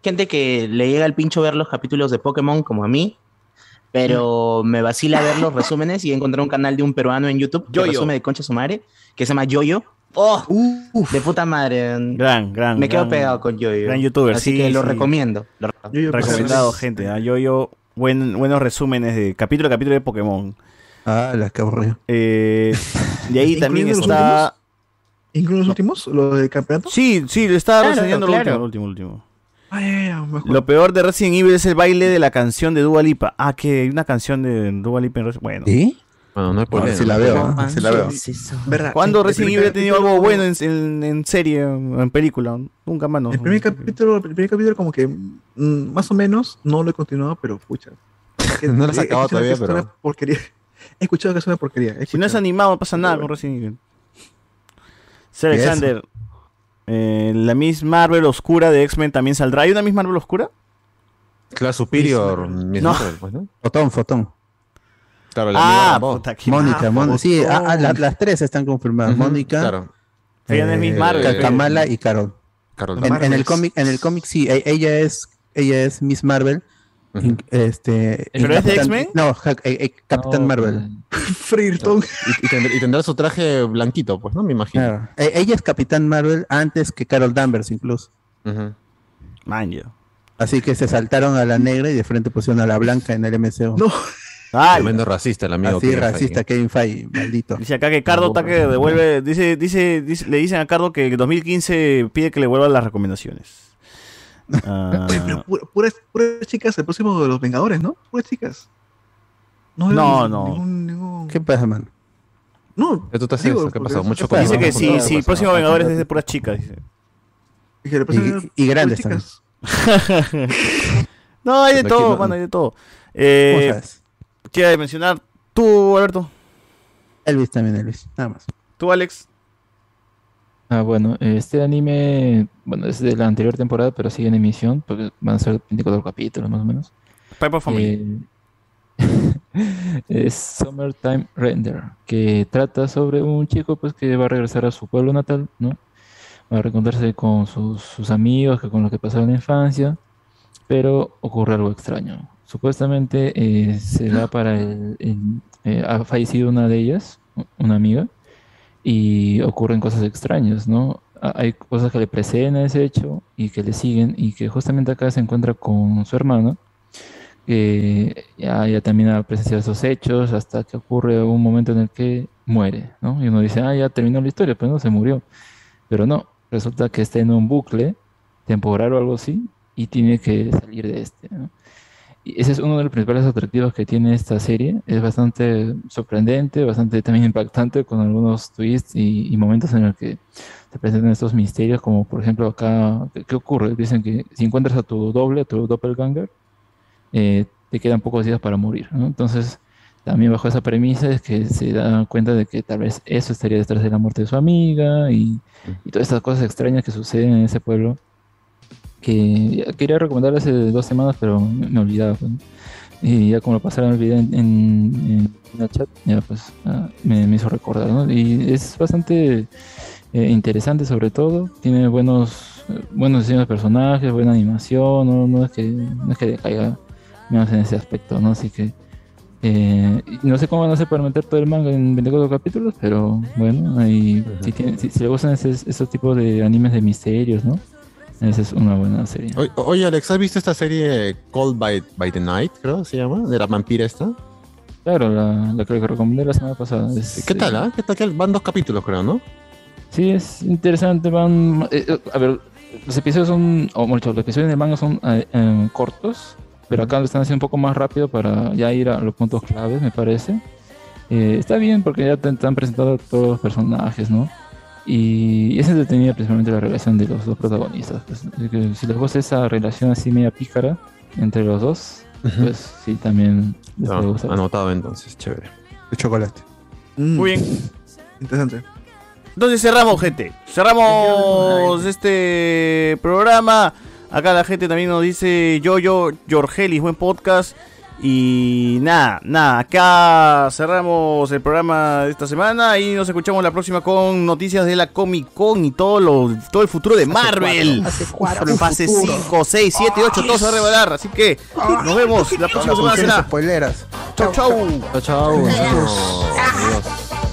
Speaker 8: gente que le llega el pincho ver los capítulos de Pokémon como a mí, pero me vacila ver los resúmenes y encontré un canal de un peruano en YouTube que
Speaker 4: Yoyo.
Speaker 8: resume de Concha su madre, que se llama Yoyo. ¡Oh! De puta madre.
Speaker 4: Gran, gran.
Speaker 8: Me quedo
Speaker 4: gran-
Speaker 8: pegado con Yoyo.
Speaker 4: Gran youtuber,
Speaker 8: Así
Speaker 4: sí,
Speaker 8: que lo recomiendo. Lo-
Speaker 4: Recomendado, gente. ¿ah? Yo, yo, buen, buenos resúmenes de capítulo a capítulo de Pokémon.
Speaker 3: Ah, la que aburrido.
Speaker 4: Eh, de ahí también
Speaker 11: ¿Incluyendo los
Speaker 4: está.
Speaker 11: ¿Incluso los últimos? ¿Lo del campeonato?
Speaker 4: Sí, sí, le estaba
Speaker 8: Claro,
Speaker 4: reseñando
Speaker 8: claro.
Speaker 4: lo último, lo último, lo último.
Speaker 11: Ah.
Speaker 4: Lo peor de Resident Evil es el baile de la canción de Dua Lipa. Ah, que hay una canción de Dua Lipa en Resident Bueno.
Speaker 3: ¿Sí?
Speaker 2: Bueno, no
Speaker 3: ver
Speaker 2: problema.
Speaker 3: si la
Speaker 2: no
Speaker 3: veo. ¿eh? si la veo.
Speaker 11: ¿Verdad?
Speaker 4: ¿Cuándo Resident Evil ha tenido algo bueno en, en- en serie en película? Nunca más, ¿no?
Speaker 11: El primer capítulo, el primer capítulo como que mm, más o menos, no lo he continuado, pero pucha.
Speaker 2: No lo
Speaker 11: he- escuchado
Speaker 2: todavía,
Speaker 11: es
Speaker 2: pero-
Speaker 11: porquería. He escuchado que es una porquería.
Speaker 4: Si no es animado, no pasa nada con Resident Evil. Sir. Alexander, eh, la Miss Marvel oscura de X-Men también saldrá. ¿Hay una Miss Marvel oscura?
Speaker 2: Class Superior. Miss
Speaker 4: No.
Speaker 2: Marvel, pues, ¿no?
Speaker 3: Fotón, fotón.
Speaker 2: Claro, la
Speaker 4: Ah, puta,
Speaker 3: Mónica. Mónica. Sí, ah, ah, la- las tres están confirmadas. Mónica,
Speaker 2: Claro.
Speaker 4: Ella no es Miss
Speaker 3: eh,
Speaker 4: Marvel,
Speaker 3: Kamala y Carol.
Speaker 2: Carol.
Speaker 3: En, en el cómic, en el cómic sí, e- ella es, ella es Miss Marvel. In- este,
Speaker 4: ¿Pero es de X-Men?
Speaker 3: No, ja- eh, eh, Capitán
Speaker 17: No,
Speaker 3: Marvel.
Speaker 11: Freerton.
Speaker 2: Y, y tendrá, y tendrá su traje blanquito, pues, ¿no? Me imagino.
Speaker 3: Claro. E- ella es Capitán Marvel antes que Carol Danvers incluso.
Speaker 2: Ujú.
Speaker 4: Man, yo.
Speaker 3: Así que se saltaron a la negra y de frente pusieron a la blanca en el MCU.
Speaker 11: No.
Speaker 4: Ay,
Speaker 2: Tremendo racista el amigo.
Speaker 3: Así
Speaker 2: Kevin
Speaker 3: racista,
Speaker 2: Feige.
Speaker 3: Kevin Feige, maldito.
Speaker 4: Dice acá que Cardo está que devuelve. Dice, dice, dice- le dicen a Cardo que en 2015 pide que le vuelvan las recomendaciones. Ah,
Speaker 11: Oye, pero pu- puras, puras chicas, el próximo de los Vengadores, ¿no? Puras chicas. No,
Speaker 4: No,
Speaker 11: hay
Speaker 4: no.
Speaker 11: ningún- ningún-
Speaker 3: ¿Qué pasa, man?
Speaker 11: No,
Speaker 2: ¿Qué tú estás
Speaker 11: digo,
Speaker 2: haciendo? ¿Qué
Speaker 11: porque
Speaker 2: pasó? Mucho
Speaker 3: ¿qué pasa?
Speaker 4: dice que sí, sí, el próximo
Speaker 3: no,
Speaker 4: Vengadores
Speaker 3: no,
Speaker 4: es de puras chicas. Dice.
Speaker 11: dije, el próximo-
Speaker 3: Y, y grandes también.
Speaker 11: chicas.
Speaker 4: no, hay de todo,
Speaker 2: no-
Speaker 4: mano, hay de todo.
Speaker 3: ¿Cómo
Speaker 4: Eh,
Speaker 3: sabes?
Speaker 4: Quiero mencionar tú, Alberto.
Speaker 3: Elvis también, Elvis. Nada más.
Speaker 4: Tú, Alex.
Speaker 17: Ah, bueno, este anime, bueno, es de la anterior temporada, pero sigue en emisión, porque van a ser 24 capítulos más o menos.
Speaker 4: Piper Family.
Speaker 17: Eh, es Summertime Render, que trata sobre un chico pues que va a regresar a su pueblo natal, ¿no? Va a reencontrarse con sus, sus amigos, que con los que pasaron la infancia, pero ocurre algo extraño. Supuestamente eh, se da para el, el- eh, ha fallecido una de ellas, una amiga, y ocurren cosas extrañas, ¿no? Ha- Hay cosas que le preceden a ese hecho y que le siguen, y que justamente acá se encuentra con su hermano, que ya, ya también ha presenciado esos hechos hasta que ocurre un momento en el que muere, ¿no? Y uno dice, ah, ya terminó la historia, pero no, se murió. Pero no, resulta que está en un bucle temporal o algo así y tiene que salir de este, ¿no? Ese es uno de los principales atractivos que tiene esta serie. Es bastante sorprendente, bastante también impactante con algunos twists y, momentos en los que se presentan estos misterios, como por ejemplo acá, ¿qué, ocurre? Dicen que si encuentras a tu doble, a tu doppelganger, eh, te quedan pocos días para morir. Entonces también bajo esa premisa es que se da cuenta de que tal vez eso estaría detrás de la muerte de su amiga y, y todas estas cosas extrañas que suceden en ese pueblo que quería recomendar hace dos semanas pero me, me olvidaba pues, y ya como lo pasaron el video en, en, en el chat ya pues ah, me, me hizo recordar ¿no? y es bastante eh, interesante sobre todo tiene buenos buenos diseños de personajes buena animación no, no es que no es que decaiga menos en ese aspecto no así que eh, no sé cómo van a hacer para meter todo el manga en 24 capítulos, pero bueno, ahí, si, tiene- si, si le gustan ese, esos tipos de animes de misterios, ¿no? Esa es una buena serie.
Speaker 2: Oye, oye, Alex, ¿has visto esta serie Called by, by the Night, creo se llama? De la vampira esta.
Speaker 17: Claro, la, la que recomendé la semana pasada. Es,
Speaker 2: ¿Qué tal, ah? ¿Qué tal? Van dos capítulos, creo, ¿no?
Speaker 17: Sí, es interesante. Van. eh, eh, a ver, los episodios son. O mejor dicho, los episodios de manga son eh, eh, cortos, pero acá lo están haciendo un poco más rápido para ya ir a los puntos claves, me parece. Eh, está bien porque ya te, te han presentado todos los personajes, ¿no? Y es entretenida principalmente la relación de los dos protagonistas. pues. Así que si les gusta esa relación así media pícara entre los dos, pues sí, también les puede gustar.
Speaker 2: anotado entonces, chévere.
Speaker 3: De chocolate.
Speaker 4: Muy bien.
Speaker 11: Mm. Interesante.
Speaker 4: Entonces cerramos, gente. Cerramos este programa. Acá la gente también nos dice yo, yo, Jorgelis, buen podcast. Y nada, nada, acá cerramos el programa de esta semana y nos escuchamos la próxima con noticias de la Comic Con y todo, lo, todo el futuro de Marvel. Fase 5, 6, 7, 8, todo se va a revelar. Así que nos vemos la próxima semana. será.
Speaker 3: spoileras.
Speaker 4: Chau, chau.
Speaker 2: Chao, chao.
Speaker 20: Si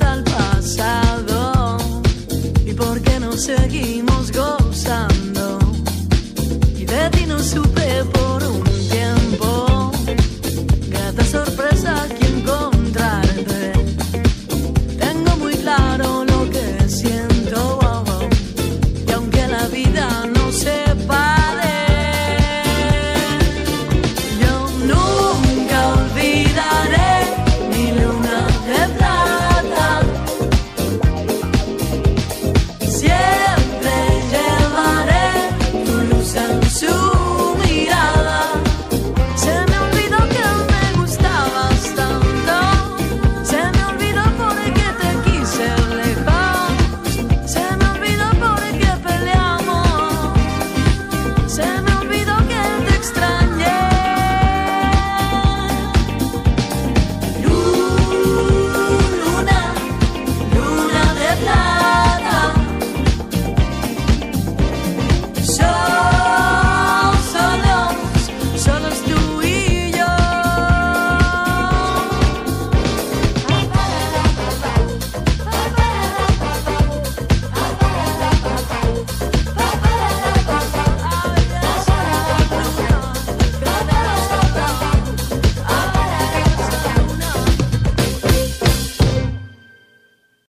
Speaker 20: al pasado. ¿Y por qué no seguimos?